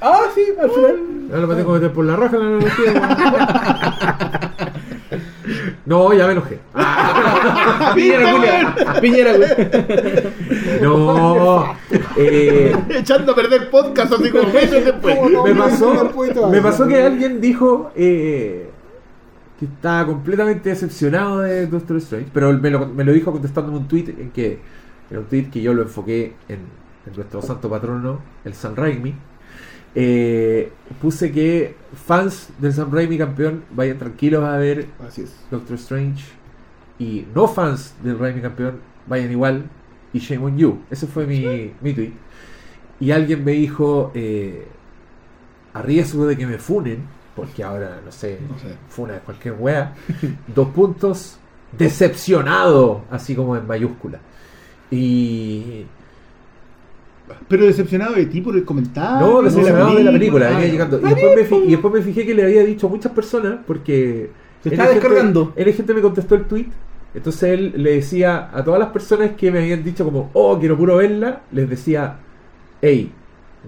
Speaker 4: Ah, sí, al final.
Speaker 1: Ahora me tengo que meter por la raja la analogía. No, ya me enojé.
Speaker 4: Piñera, Julia. Piñera, güey.
Speaker 1: No. Eh,
Speaker 3: Echando a perder podcast así como meses después.
Speaker 1: me pasó, me pasó que alguien dijo eh, que estaba completamente decepcionado de Doctor Strange, pero me lo, me lo dijo contestándome un tweet en que en un tweet que yo lo enfoqué en, en nuestro santo patrono, el San Raimi. Eh, puse que fans del Sam Raimi campeón vayan tranquilos a ver
Speaker 3: Así es.
Speaker 1: Doctor Strange y no fans del Raimi campeón vayan igual y shame on you. Ese fue mi, mi tweet. Y alguien me dijo, eh, a riesgo de que me funen, porque ahora, no sé,
Speaker 3: No sé.
Speaker 1: funa de cualquier wea, dos puntos, decepcionado, así como en mayúscula. Y...
Speaker 3: Pero decepcionado de ti por el comentario.
Speaker 1: No, decepcionado de la película, venía llegando. Y después, me fi- y después me fijé que le había dicho a muchas personas, porque...
Speaker 4: Se está
Speaker 1: gente-
Speaker 4: descargando.
Speaker 1: N gente me contestó el tweet. Entonces él le decía a todas las personas que me habían dicho como, oh, quiero puro verla, les decía, hey,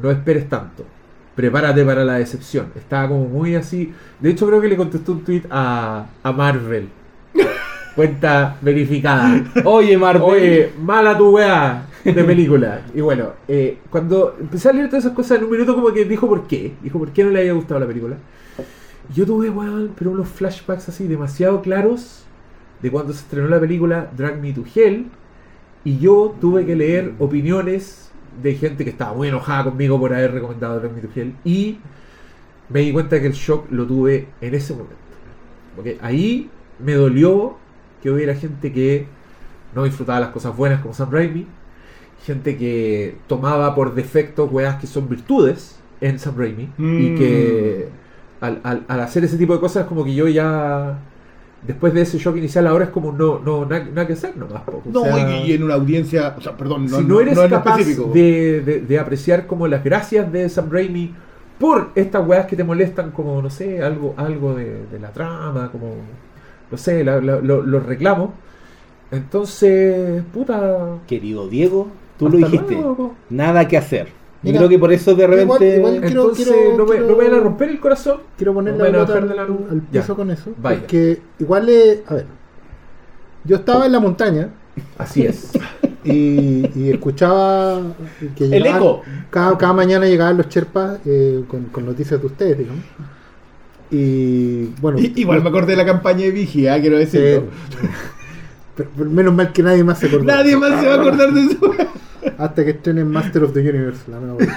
Speaker 1: no esperes tanto. Prepárate para la decepción. Estaba como muy así. De hecho, creo que le contestó un tweet a, a Marvel. Cuenta verificada.
Speaker 4: Oye, Marvel.
Speaker 1: Oye, mala tu weá de película. Y bueno, eh, cuando empecé a leer todas esas cosas en un minuto como que dijo por qué. Dijo por qué no le había gustado la película. Yo tuve, weón, pero unos flashbacks así demasiado claros de cuando se estrenó la película Drag Me to Hell. Y yo tuve que leer opiniones de gente que estaba muy enojada conmigo por haber recomendado Drag Me to Hell. Y me di cuenta que el shock lo tuve en ese momento. Porque ahí me dolió que hubiera gente que no disfrutaba las cosas buenas como Sam Raimi, gente que tomaba por defecto weas que son virtudes en Sam Raimi y
Speaker 3: Mm.
Speaker 1: que al, al- al hacer ese tipo de cosas como que yo ya después de ese shock inicial, ahora es como no, no nada, que hacer nomás.
Speaker 3: No,
Speaker 1: sea,
Speaker 3: y, y en una audiencia, o sea, perdón, no,
Speaker 1: si no eres capaz
Speaker 3: específico.
Speaker 1: de, de- de apreciar como las gracias de Sam Raimi por estas weas que te molestan, como, no sé, algo, algo de, de la trama, como, no sé, la- la- lo- los reclamos, entonces, puta...
Speaker 4: Querido Diego, tú lo dijiste.
Speaker 1: luego.
Speaker 4: Nada que hacer. Yo
Speaker 2: Mira,
Speaker 4: creo que por eso de repente.
Speaker 2: igual quiero-
Speaker 1: Entonces,
Speaker 2: quiero-
Speaker 1: no, me,
Speaker 2: quiero-
Speaker 1: no me vayan a romper el corazón.
Speaker 2: Quiero poner
Speaker 1: No
Speaker 2: la
Speaker 1: me van a
Speaker 2: pelota
Speaker 1: bajar de la
Speaker 2: al,
Speaker 1: luz.
Speaker 2: al
Speaker 1: Ya.
Speaker 2: piso con eso.
Speaker 1: Vaya.
Speaker 2: Porque igual es. A ver. Yo estaba en la montaña
Speaker 1: Así es.
Speaker 2: y, y escuchaba que
Speaker 4: El
Speaker 2: llegaban-
Speaker 4: eco.
Speaker 2: Cada, cada mañana llegaban los Sherpas eh, con, con noticias de ustedes, digamos. Y bueno.
Speaker 3: Igual me acordé de la campaña de Vigia, quiero decirlo.
Speaker 2: Pero- pero menos mal que nadie más se acordó.
Speaker 3: Nadie más se va a acordar de eso.
Speaker 2: Hasta que estrenen Master of the Universe, la película.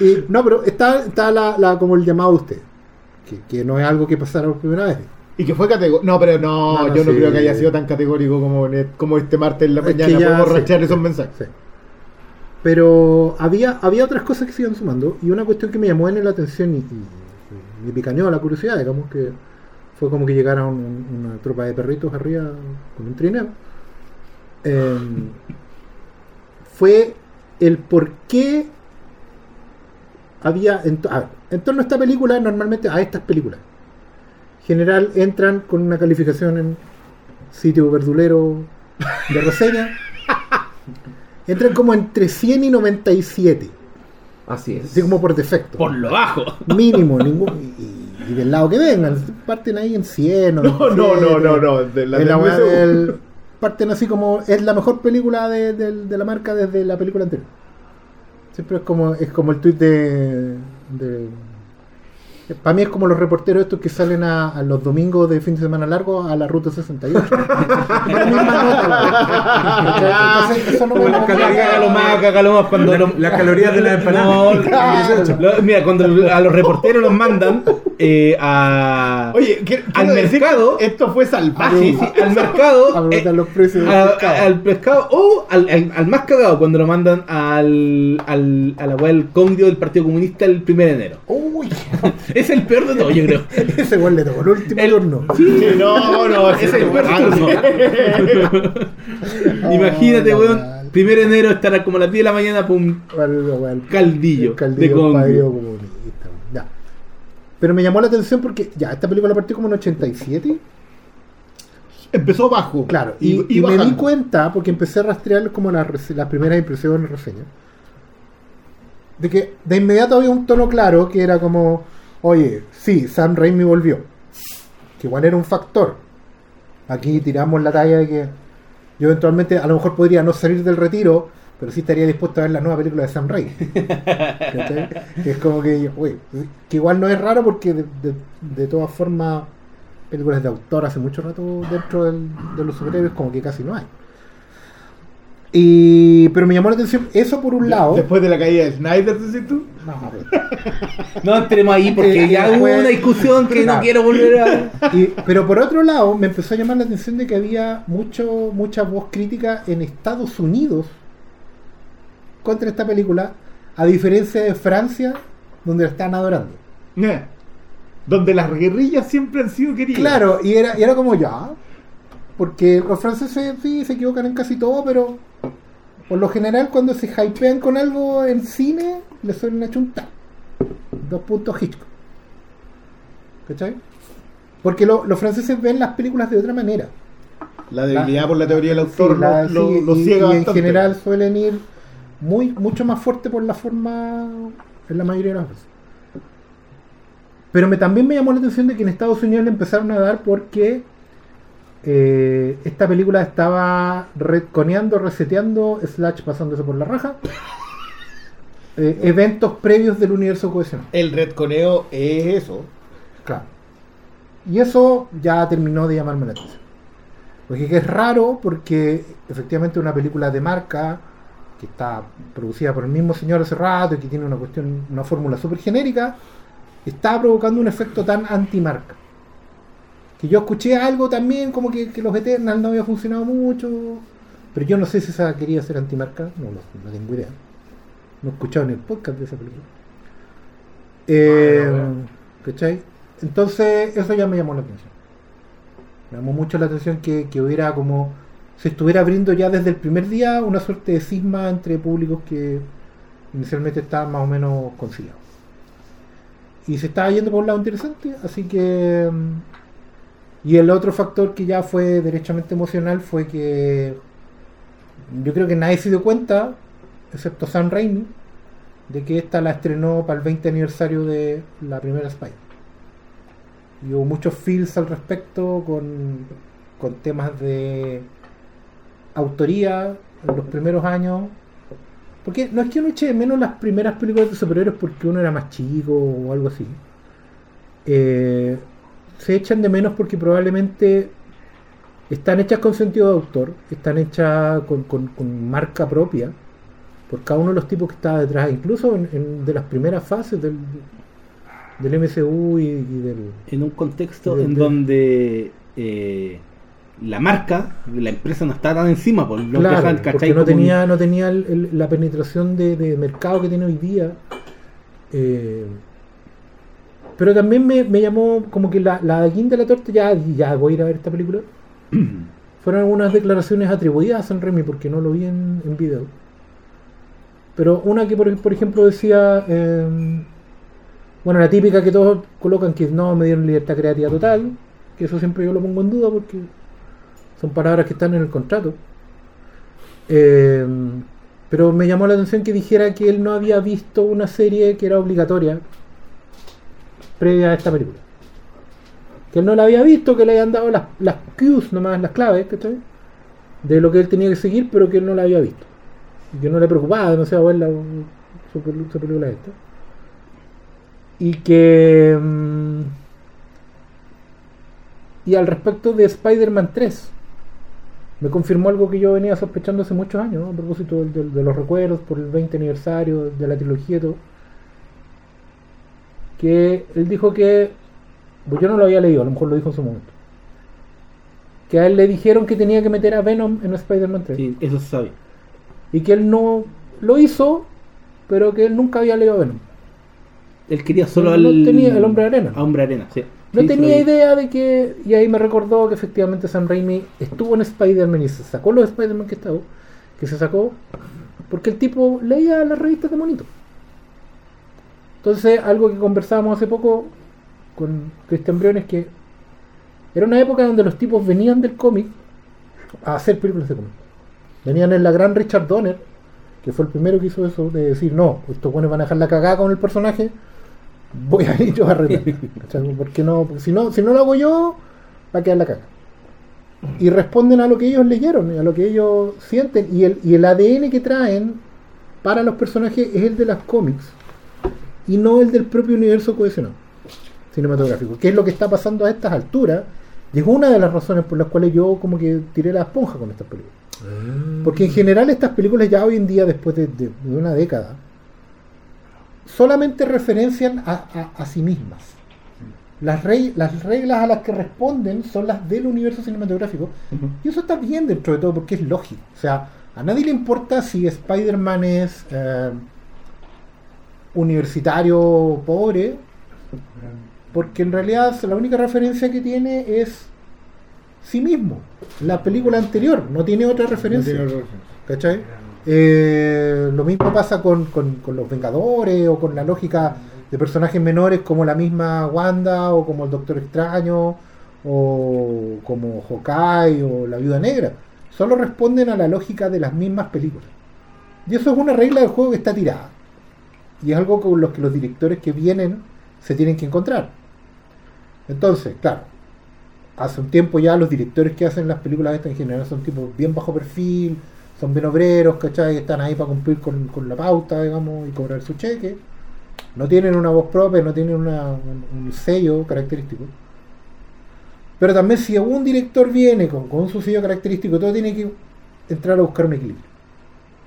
Speaker 2: y, no, pero está, está la, la- como el llamado de usted. Que, que no es algo que pasara por primera vez.
Speaker 3: Y que fue categórico. No, pero no,
Speaker 2: No, no,
Speaker 3: yo no creo que haya sido tan categórico como, como este martes en la
Speaker 2: Es que
Speaker 3: mañana. Podemos
Speaker 2: sí,
Speaker 3: rachar esos
Speaker 2: sí,
Speaker 3: mensajes.
Speaker 2: Pero había, había otras cosas que se iban sumando y una cuestión que me llamó en la atención y, y- y me picaneó la curiosidad, digamos que fue como que llegara un- una tropa de perritos arriba con un trineo. Em, fue el por qué había en, a ver, en torno a esta película, normalmente a estas películas, en general entran con una calificación en sitio verdulero de reseña, entran como entre 100 y 97,
Speaker 1: Así es.
Speaker 2: así como por defecto.
Speaker 4: Por lo bajo.
Speaker 2: Mínimo, ningún, y, y del lado que vengan, parten ahí en 100 o
Speaker 3: No, no, no, no, no. De la
Speaker 2: en la
Speaker 3: del
Speaker 2: weá
Speaker 3: MCU.
Speaker 2: del- parten así como es la mejor película de, de la marca desde la película anterior. Siempre es como es como el tweet de, para mí es como los reporteros estos que salen a, a los domingos de fin de semana largo a la ruta 68. la misma nota. Entonces, eso no me
Speaker 1: las calorías.
Speaker 4: Más, más cuando
Speaker 1: La-
Speaker 4: lo-
Speaker 1: las calorías de la empanada.
Speaker 4: No, lo- mira, cuando a los reporteros los mandan eh, a,
Speaker 3: Oye, ¿qué-
Speaker 4: al mercado.
Speaker 3: Esto fue salvaje.
Speaker 4: sí, sí, al mercado.
Speaker 2: a
Speaker 4: eh,
Speaker 2: los precios del
Speaker 4: a-
Speaker 2: pescado.
Speaker 4: a- al pescado o al, al- al más cagado cuando lo mandan al, al, a la del del Partido Comunista el 1 de enero.
Speaker 2: Uy,
Speaker 4: Es el peor de todo, yo creo.
Speaker 2: ese gol le tocó el último
Speaker 4: El-
Speaker 2: turno.
Speaker 3: Sí, no, no,
Speaker 4: Es el peor turno. Imagínate,
Speaker 2: Oh,
Speaker 4: weón. 1 de enero estará como a las 10 de la mañana
Speaker 2: al-
Speaker 4: caldillo,
Speaker 2: el caldillo
Speaker 4: de
Speaker 2: ya. Pero me llamó la atención porque ya, esta película partió como en 87.
Speaker 3: Empezó bajo.
Speaker 2: Claro, y, y me di cuenta, porque empecé a rastrear como las, las primeras impresiones, reseñas, de que de inmediato había un tono claro que era como, oye, sí, Sam Raimi volvió. Que igual era un factor. Aquí tiramos la talla de que yo eventualmente a lo mejor podría no salir del retiro, pero sí estaría dispuesto a ver la nueva película de Sam Raimi. Es como que, uy, que igual no es raro porque de, de- todas formas películas de autor hace mucho rato dentro de los superhéroes como que casi no hay. Y, pero me llamó la atención eso por un lado.
Speaker 3: Después de la caída de Snyder, decís tú.
Speaker 2: No,
Speaker 4: No entremos ahí porque
Speaker 2: Eh,
Speaker 4: ya hubo una discusión que no quiero volver a.
Speaker 2: Y- pero por otro lado, me empezó a llamar la atención de que había mucho, mucha voz crítica en Estados Unidos contra esta película, a diferencia de Francia, donde la están adorando.
Speaker 3: Eh, Donde las guerrillas siempre han sido queridas.
Speaker 2: Claro, y era, y era como ya, porque los franceses sí se equivocan en casi todo, pero por lo general cuando se hypean con algo en cine, le suelen achuntar. Dos puntos Hitchcock. ¿Cachai? Porque lo- los franceses ven las películas de otra manera.
Speaker 3: La debilidad por la teoría del
Speaker 2: Sí,
Speaker 3: autor
Speaker 2: la-
Speaker 3: lo,
Speaker 2: sí,
Speaker 3: lo
Speaker 2: y,
Speaker 3: ciega
Speaker 2: y en general suelen ir muy mucho más fuerte por la forma en la mayoría de las veces. Pero me, también me llamó la atención de que en Estados Unidos le empezaron a dar porque eh, esta película estaba retconeando, reseteando, slash pasándose por la raja, eh, eventos previos del universo cohesionado.
Speaker 3: El redconeo es eso.
Speaker 2: Claro. Y eso ya terminó de llamarme la atención. Porque que es raro porque efectivamente una película de marca que está producida por el mismo señor hace rato y que tiene una cuestión, una fórmula súper genérica, está provocando un efecto tan anti-marca. Que yo escuché algo también como que, que los Eternals no había funcionado mucho, pero yo no sé si esa quería ser anti-marca, no, no tengo idea. No he escuchado en el podcast de esa película. Eh, ¿Cachai? entonces eso ya me llamó la atención. Me llamó mucho la atención que, que hubiera como se estuviera abriendo ya desde el primer día una suerte de cisma entre públicos que inicialmente estaban más o menos conciliados. Y se estaba yendo por un lado interesante, así que... Y el otro factor que ya fue derechamente emocional fue que yo creo que nadie se dio cuenta, excepto Sam Raimi, de que esta la estrenó para el 20 aniversario de la primera Spider. Y hubo muchos feels al respecto con, con temas de autoría en los primeros años. Porque no es que uno eche de menos las primeras películas de superhéroes porque uno era más chico o algo así. Eh, se echan de menos porque probablemente están hechas con sentido de autor, están hechas con, con- con marca propia por cada uno de los tipos que estaba detrás, incluso en, en- de las primeras fases del, del MCU y, y del...
Speaker 4: En un contexto en
Speaker 2: de-
Speaker 4: donde eh, la marca, la empresa no está tan encima, por lo
Speaker 2: Claro,
Speaker 4: dejan,
Speaker 2: porque no
Speaker 4: un-
Speaker 2: tenía, no tenía el- el- la penetración de, de mercado que tiene hoy día. Eh, pero también me, me llamó como que la, la guinda de la torta, ya, ya voy a ir a ver esta película. Fueron algunas declaraciones atribuidas a San Remy porque no lo vi en, en video. Pero una que, por, por ejemplo, decía. eh, bueno, la típica que todos colocan que no me dieron libertad creativa total. Que eso siempre yo lo pongo en duda porque son palabras que están en el contrato. Eh, pero me llamó la atención que dijera que él no había visto una serie que era obligatoria previa a esta película. Que él no la había visto, que le habían dado las, las cues nomás, las claves, ¿cachai? De lo que él tenía que seguir, pero que él no la había visto. Y que no le preocupaba demasiado ver la, su, su película esta. Y que... mm, y al respecto de Spider-Man 3, me confirmó algo que yo venía sospechando hace muchos años, ¿no? a propósito del- de, los recuerdos por el 20 aniversario de la trilogía y todo. Que él dijo que, pues yo no lo había leído, a lo mejor lo dijo en su momento, que a él le dijeron que tenía que meter a Venom en Spider-Man 3
Speaker 4: Sí, eso se sabe.
Speaker 2: y que él no lo hizo, pero que él nunca había leído a Venom.
Speaker 4: Él quería solo
Speaker 2: No
Speaker 4: al.
Speaker 2: tenía el hombre de arena.
Speaker 4: A hombre arena, sí.
Speaker 2: No
Speaker 4: Sí,
Speaker 2: tenía idea de que, y ahí me recordó que efectivamente Sam Raimi estuvo en Spider-Man y se sacó los Spider-Man que estaba, que se sacó, porque el tipo leía las revistas de monito. Entonces, algo que conversábamos hace poco con Christian Briones es que era una época donde los tipos venían del cómic a hacer películas de cómic. Venían en la gran Richard Donner, que fue el primero que hizo eso, de decir, no, estos buenos van a dejar la cagada con el personaje, voy a ir yo a arreglar. Porque no, porque si no, si no lo hago yo, va a quedar la caga. Y responden a lo que ellos leyeron, a lo que ellos sienten. Y el, y el ADN que traen para los personajes es el de las cómics y no el del propio universo cohesionado cinematográfico. Que es lo que está pasando a estas alturas. Y es una de las razones por las cuales yo como que tiré la esponja con estas películas. Porque en general estas películas ya hoy en día, después de, de- de una década, solamente referencian a, a- a sí mismas. Las, rey- las reglas a las que responden son las del universo cinematográfico. Y eso está bien dentro de todo porque es lógico. O sea, a nadie le importa si Spider-Man es eh, universitario pobre, porque en realidad la única referencia que tiene es sí mismo. La película anterior no tiene otra
Speaker 5: No
Speaker 2: referencia. Eh, lo mismo pasa con, con- con los Vengadores o con la lógica de personajes menores como la misma Wanda o como el Doctor Extraño o como Hawkeye o la Viuda Negra. Solo responden a la lógica de las mismas películas. Y eso es una regla del juego que está tirada. Y es algo con los que los directores que vienen se tienen que encontrar. Entonces, claro, hace un tiempo ya los directores que hacen las películas estas en general son tipos bien bajo perfil, son bien obreros, ¿cachai? Están ahí para cumplir con, con la pauta, digamos, y cobrar su cheque. No tienen una voz propia, no tienen un, sello característico. Pero también si un director viene con, con su sello característico, todo tiene que entrar a buscar un equilibrio.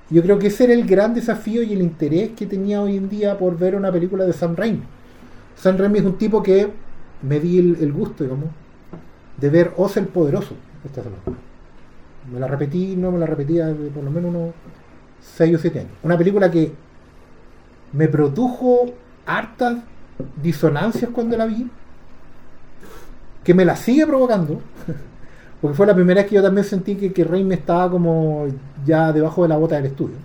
Speaker 2: Yo creo que ese era el gran desafío y el interés que tenía hoy en día por ver una película de Sam Raimi. Sam Raimi es un tipo que me di el, gusto, digamos, de ver Oz el Poderoso esta semana. Me la repetí, no me la repetía por lo menos unos 6 o 7 años. Una película que me produjo hartas disonancias cuando la vi, que me la sigue provocando, porque fue la primera vez que yo también sentí que, que Raimi estaba como ya debajo de la bota del estudio.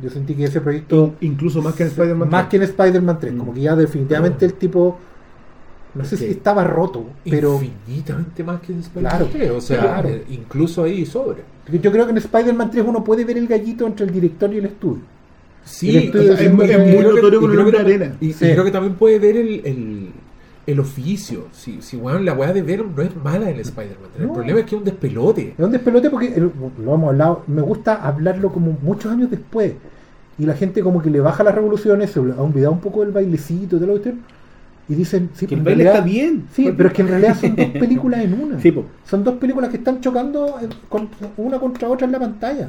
Speaker 2: Yo sentí que ese proyecto,
Speaker 3: Incluso más que en Spider-Man.
Speaker 2: más que en Spider-Man 3,
Speaker 3: Mm.
Speaker 2: como que ya definitivamente el tipo, no sé si estaba roto, pero
Speaker 1: infinitamente más que en
Speaker 2: Claro,
Speaker 1: Spider-Man 3, o sea,
Speaker 2: claro.
Speaker 1: eh, incluso ahí sobra.
Speaker 2: yo creo que en Spider-Man 3 uno puede ver el gallito entre el director y el estudio.
Speaker 1: Sí,
Speaker 2: El estudio
Speaker 1: o sea,
Speaker 2: es muy- es
Speaker 3: notorio con el hombre arena.
Speaker 1: Y, creo que también puede ver el, el, el oficio. Si, si weón, la weá de Venom no es mala en Spider-Man. El
Speaker 2: No.
Speaker 1: problema es que es un despelote.
Speaker 2: Es un despelote porque el- lo hemos hablado, me gusta hablarlo como muchos años después. Y la gente como que le baja las revoluciones, se ha olvidado un poco del bailecito, de lo que y dicen, sí,
Speaker 4: Que el
Speaker 2: en
Speaker 4: baile
Speaker 2: realidad-
Speaker 4: está bien.
Speaker 2: Sí, pero es que en realidad son dos películas en una.
Speaker 4: Sí.
Speaker 2: Son dos películas que están chocando eh, con- una contra otra en la pantalla.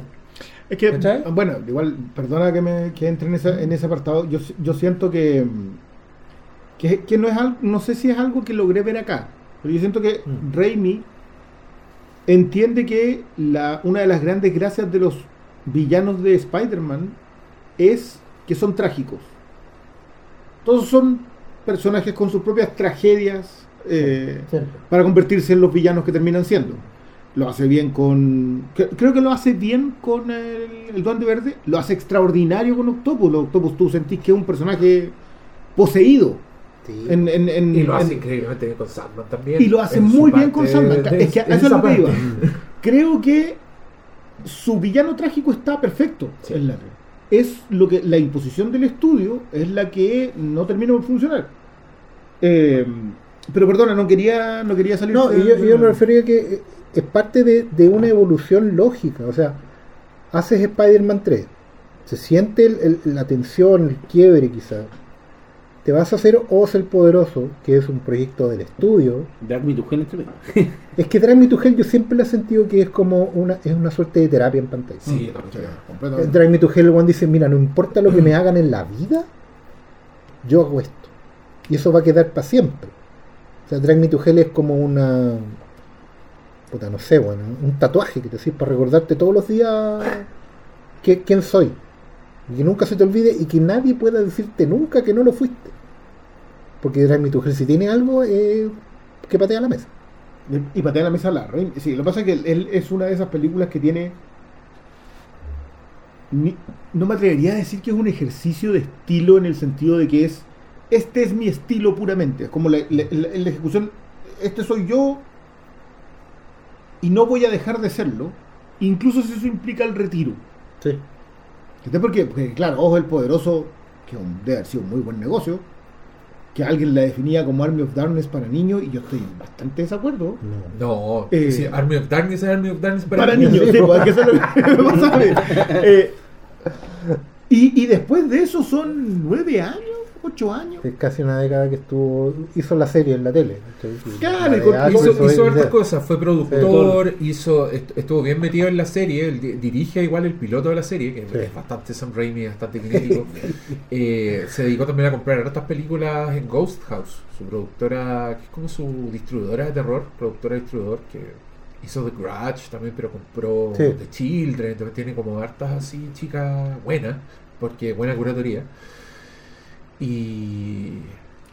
Speaker 3: Es que,
Speaker 2: ¿Cachai?
Speaker 3: bueno, igual, perdona que, me, que entre en, esa- en ese apartado. Yo, yo siento que, mm, que, que no es algo, no sé si es algo que logré ver acá, pero yo siento que
Speaker 2: Mm.
Speaker 3: Raimi entiende que la, una de las grandes gracias de los villanos de Spider-Man es que son trágicos. Todos son personajes con sus propias tragedias eh, para convertirse en los villanos que terminan siendo. Lo hace bien con. cre- Creo que lo hace bien con el, el Duende Verde. Lo hace extraordinario con Octopus. Lo- Octopus, tú sentís que es un personaje poseído. En, en- en-
Speaker 1: Y lo hace
Speaker 3: en-
Speaker 1: increíblemente bien con Sandman también.
Speaker 3: y lo hace muy bien con Sandman.
Speaker 1: de-
Speaker 3: Es que eso es lo que iba. Creo que su villano trágico está perfecto
Speaker 1: Sí.
Speaker 3: en la. Es lo que la imposición del estudio es la que no termina por funcionar. Eh, pero perdona, no quería, no quería salir.
Speaker 2: No,
Speaker 3: de-
Speaker 2: yo,
Speaker 3: de-
Speaker 2: yo me refería a que eh, es parte de, de una evolución lógica. O sea, haces Spider-Man 3, se siente el- el- la tensión, el quiebre quizás. Te vas a hacer Oz el Poderoso, que es un proyecto del estudio.
Speaker 4: Drag Me to Hell entre.
Speaker 2: Es que Drag Me to Hell yo siempre le he sentido que es como una, es una suerte de terapia en pantalla.
Speaker 1: Sí.
Speaker 2: Eh,
Speaker 3: completamente.
Speaker 2: Drag Me to Hell, Juan dice, mira, no importa lo que me hagan en la vida, yo hago esto. Y eso va a quedar para siempre. O sea, Drag Me to Hell es como una... Puta, no sé, bueno, un tatuaje que te haces para recordarte todos los días que- quién soy. Y que nunca se te olvide y que nadie pueda decirte nunca que no lo fuiste. Porque Drag Hell, si tiene algo, eh, que patea la mesa.
Speaker 3: Y patea la mesa a la Raimi. Sí, lo que pasa es que él, él es una de esas películas que tiene. ni- no me atrevería a decir que es un ejercicio de estilo en el sentido de que es. Este es mi estilo puramente. Es como la, la- la- la ejecución. Este soy yo. Y no voy a dejar de serlo. Incluso si eso implica el retiro.
Speaker 2: Sí.
Speaker 3: ¿Entendés? Porque, porque, claro, Ojo el Poderoso, que un- debe haber sido un muy buen negocio, que alguien la definía como Army of Darkness para niños, y yo estoy bastante de desacuerdo.
Speaker 2: No.
Speaker 1: No,
Speaker 3: Eh,
Speaker 1: sí, Army of Darkness es Army of Darkness para,
Speaker 3: Para,
Speaker 1: niños.
Speaker 3: niños, sí, pues, que. Eh, y, y después de eso son nueve años, ocho años.
Speaker 2: Es casi una década que estuvo. Hizo la serie en la tele. de
Speaker 1: Hizo, hizo hartas cosas, fue productor, hizo, est- estuvo bien metido en la serie, dirige igual el piloto de la serie, que
Speaker 2: Sí.
Speaker 1: es bastante Sam Raimi, bastante crítico. Eh, se dedicó también a comprar otras películas en Ghost House, su productora, que es como su distribuidora de terror, productora distribuidor, que hizo The Grudge también, pero compró
Speaker 2: Sí.
Speaker 1: The Children, también tiene como hartas así chicas buenas, porque buena curatoría. Y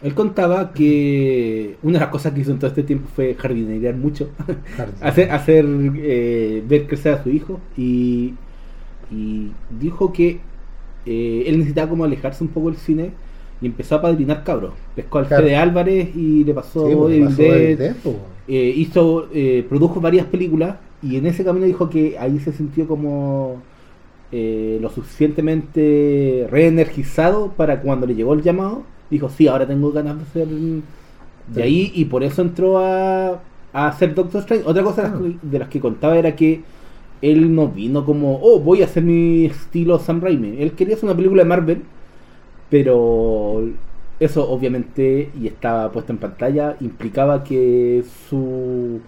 Speaker 4: Él contaba que una de las cosas que hizo en todo este tiempo fue jardinerear mucho, hacer, hacer eh, ver crecer a su hijo y, y dijo que eh, él necesitaba como alejarse un poco del cine y empezó a padrinar cabros. Pescó al
Speaker 2: Claro.
Speaker 4: Fede Álvarez y le pasó
Speaker 2: Sí, pasó
Speaker 4: Dead,
Speaker 2: el tiempo.
Speaker 4: eh, hizo, produjo varias películas y en ese camino dijo que ahí se sintió como eh, lo suficientemente reenergizado para cuando le llegó el llamado, dijo, sí, ahora tengo ganas de hacer... De ahí, y por eso entró a, a hacer Doctor Strange. Otra cosa de las que- de las que contaba era que él no vino como, oh, voy a hacer mi estilo Sam Raimi. Él quería hacer una película de Marvel, pero eso obviamente, y estaba puesto en pantalla, implicaba que su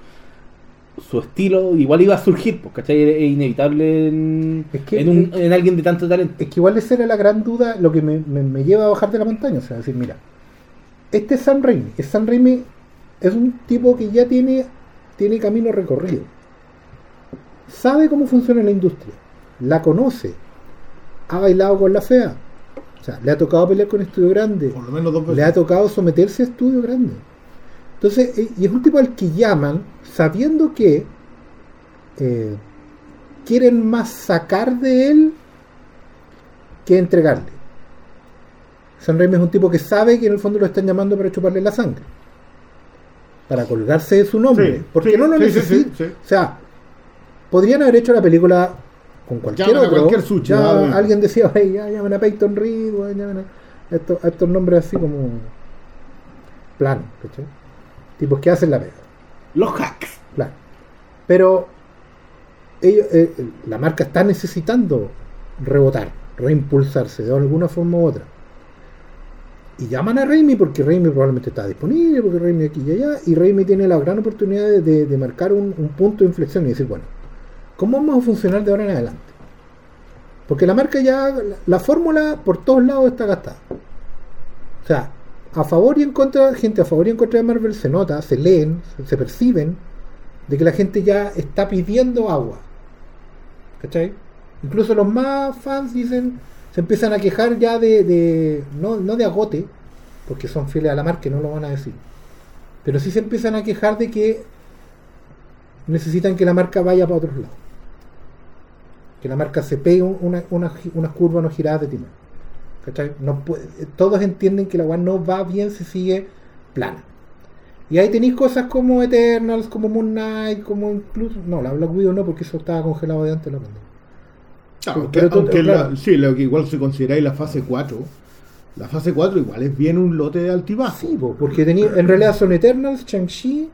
Speaker 4: su estilo igual iba a surgir, pues, ¿cachai? Es inevitable en,
Speaker 2: Es que-
Speaker 4: en, un- en alguien de tanto talento.
Speaker 2: Es que igual esa era la gran duda, lo que me, me- me lleva a bajar de la montaña. O sea, decir, mira, este es Sam Raimi. Es Sam Raimi es un tipo que ya tiene, tiene camino recorrido. Sabe cómo funciona la industria. La conoce. Ha bailado con la fea. O sea, le ha tocado pelear con estudio grande.
Speaker 3: Por lo menos dos veces.
Speaker 2: Le ha tocado someterse a estudio grande. Entonces, eh, y es un tipo al que llaman sabiendo que eh, quieren más sacar de él que entregarle. San Raimi es un tipo que sabe que en el fondo lo están llamando para chuparle la sangre. Para colgarse de su nombre.
Speaker 3: Sí,
Speaker 2: porque
Speaker 3: sí,
Speaker 2: no lo
Speaker 3: sí,
Speaker 2: necesita. O sea, podrían haber hecho la película con cualquier
Speaker 3: Llaman a
Speaker 2: otro.
Speaker 3: cualquier sushi,
Speaker 2: Ya
Speaker 3: ah,
Speaker 2: alguien decía, "Ay, ya llaman a Peyton Reed, llaman a, estos, a estos nombres así como planos, ¿cachai? Tipos que hacen la pega.
Speaker 4: Los hacks.
Speaker 2: Claro. Pero ellos, eh, eh, la marca está necesitando rebotar, reimpulsarse de alguna forma u otra. Y llaman a Raimi porque Raimi probablemente está disponible, porque Raimi aquí y allá, y Raimi tiene la gran oportunidad de, de- de marcar un, un punto de inflexión y decir, bueno, ¿cómo vamos a funcionar de ahora en adelante? Porque la marca ya, la, la fórmula por todos lados está gastada. O sea, a favor y en contra, gente a favor y en contra de Marvel se nota, se leen, se, perciben de que la gente ya está pidiendo agua. ¿Cachai? Incluso los más fans dicen, se empiezan a quejar ya de, no, no de agote, porque son fieles a la marca y no lo van a decir. Pero sí se empiezan a quejar de que necesitan que la marca vaya para otros lados. Que la marca se pegue un- una, una, unas curvas, unas giradas de timón. ¿Cachai? No puede- todos entienden que la weá no va bien si sigue plana. Y ahí tenéis cosas como Eternals, como Moon Knight, como incluso. No, la Black Widow no, porque eso estaba congelado de antes de la pandemia.
Speaker 3: Claro,
Speaker 2: Pero
Speaker 3: aunque,
Speaker 2: tú-
Speaker 3: aunque
Speaker 2: claro.
Speaker 3: la- sí, lo que igual se consideráis la fase 4, la fase 4 igual es bien un lote de altibajo.
Speaker 2: Sí, po, porque tenía, en realidad son Eternals, Shang-Chi,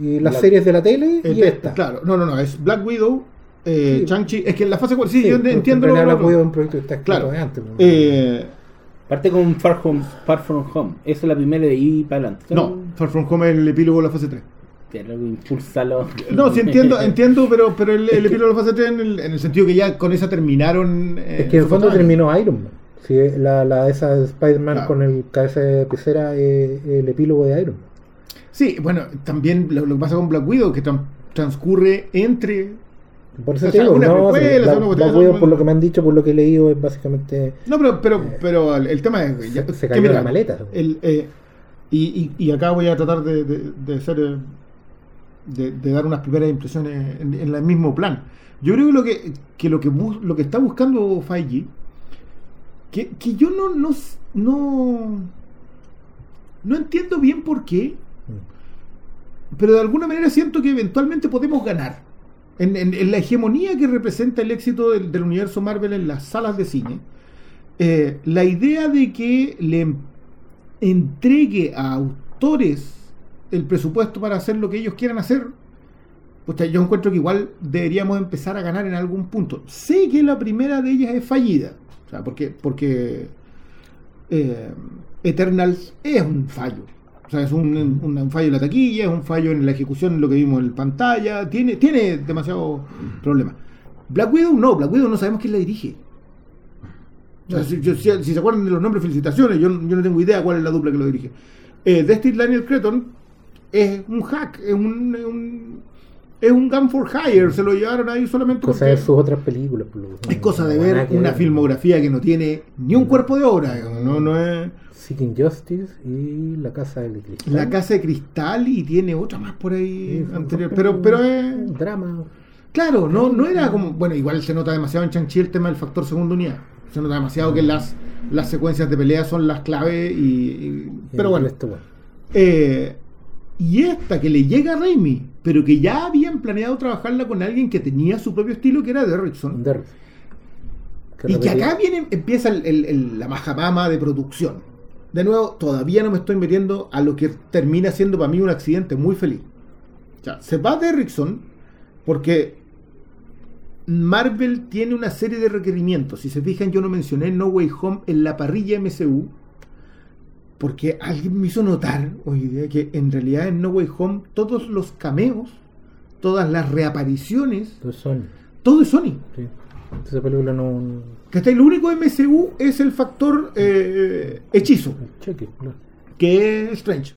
Speaker 2: y las
Speaker 4: La-
Speaker 2: series de la tele, y esta.
Speaker 3: Claro, no, no, no, es Black Widow, eh,
Speaker 2: Sí.
Speaker 3: Shang-Chi, es que en la fase 4, sí,
Speaker 2: Sí,
Speaker 3: yo entiendo
Speaker 2: en
Speaker 3: lo
Speaker 2: Widow es un proyecto que está
Speaker 3: Claro.
Speaker 2: de antes. po.
Speaker 3: eh,
Speaker 4: Parte con Far, Home, Far From Home. Esa es la primera de ahí para adelante.
Speaker 3: no, Far From Home es el epílogo de la fase 3.
Speaker 4: Pero impúlsalo.
Speaker 3: No, sí entiendo, entiendo, pero, pero el, el epílogo de la fase 3 en el, en el sentido que ya con esa terminaron. eh,
Speaker 2: es que en el fondo terminó Iron Man. Sí, la, la esa de Spider-Man
Speaker 3: Claro.
Speaker 2: con el cabeza de pecera, eh, el epílogo de Iron Man.
Speaker 3: Sí, bueno, también lo, lo que pasa con Black Widow, que tran- transcurre entre.
Speaker 2: Por eso
Speaker 3: O
Speaker 2: te
Speaker 3: sea,
Speaker 2: digo, no,
Speaker 3: precuela,
Speaker 2: por lo que me han dicho, por lo que he leído, es básicamente.
Speaker 3: No, pero, pero, pero el, tema es.
Speaker 2: Se-
Speaker 3: ya-
Speaker 2: se
Speaker 3: que
Speaker 2: cayó
Speaker 3: mira,
Speaker 2: la maleta.
Speaker 3: el, eh, y, y, y acá voy a tratar de, de, de ser. eh, De, de dar unas primeras impresiones en, en el mismo plan. Yo creo que lo que, que, lo, que bus- lo que está buscando Feige, que, que yo no, no, no, no entiendo bien por qué, pero de alguna manera siento que eventualmente podemos ganar. En, la hegemonía que representa el éxito del, del universo Marvel en las salas de cine, eh, la idea de que le em- entregue a autores el presupuesto para hacer lo que ellos quieran hacer, pues yo encuentro que igual deberíamos empezar a ganar en algún punto. Sé que la primera de ellas es fallida, o sea, porque, porque eh, Eternals es un fallo. O sea, es un, un- un fallo en la taquilla, es un fallo en la ejecución, en lo que vimos en pantalla, tiene, tiene demasiado problema. Black Widow no, Black Widow no sabemos quién la dirige. O sea, si, yo- si- si se acuerdan de los nombres, felicitaciones, yo, yo no tengo idea cuál es la dupla que lo dirige. Eh, Destin Daniel Cretton es un hack, es un, es un, es un gun for hire, se lo llevaron ahí solamente
Speaker 2: Cosa de sus otras películas. por
Speaker 3: es cosa de ver una filmografía que no tiene ni un cuerpo de obra, no, no es
Speaker 2: Seeking Justice y La Casa del Cristal.
Speaker 3: La Casa de Cristal y tiene otra más por ahí
Speaker 2: Sí,
Speaker 3: anterior, pero, pero
Speaker 2: un
Speaker 3: es...
Speaker 2: drama.
Speaker 3: Claro, no, no era como. Bueno, igual se nota demasiado en Chanchi el tema del factor segunda unidad. Se nota demasiado que las, las secuencias de pelea son las clave y. y- pero bueno.
Speaker 2: esto, bueno.
Speaker 3: Eh, y esta que le llega a Raimi, pero que ya habían planeado trabajarla con alguien que tenía su propio estilo, que era Derrickson.
Speaker 2: Derrick.
Speaker 3: Y que acá viene, empieza el- el- el- la majamama de producción. De nuevo, todavía no me estoy metiendo a lo que termina siendo para mí un accidente muy feliz. O sea, se va Derrickson porque Marvel tiene una serie de requerimientos. Si se fijan, yo no mencioné No Way Home en la parrilla MCU. Porque alguien me hizo notar hoy día que en realidad en No Way Home todos los cameos, todas las reapariciones,
Speaker 2: Entonces Sony.
Speaker 3: todo es Sony.
Speaker 2: Sí. Esa película no.
Speaker 3: Que está lo único de MCU es el factor eh, hechizo,
Speaker 2: Cheque, claro.
Speaker 3: que es Strange.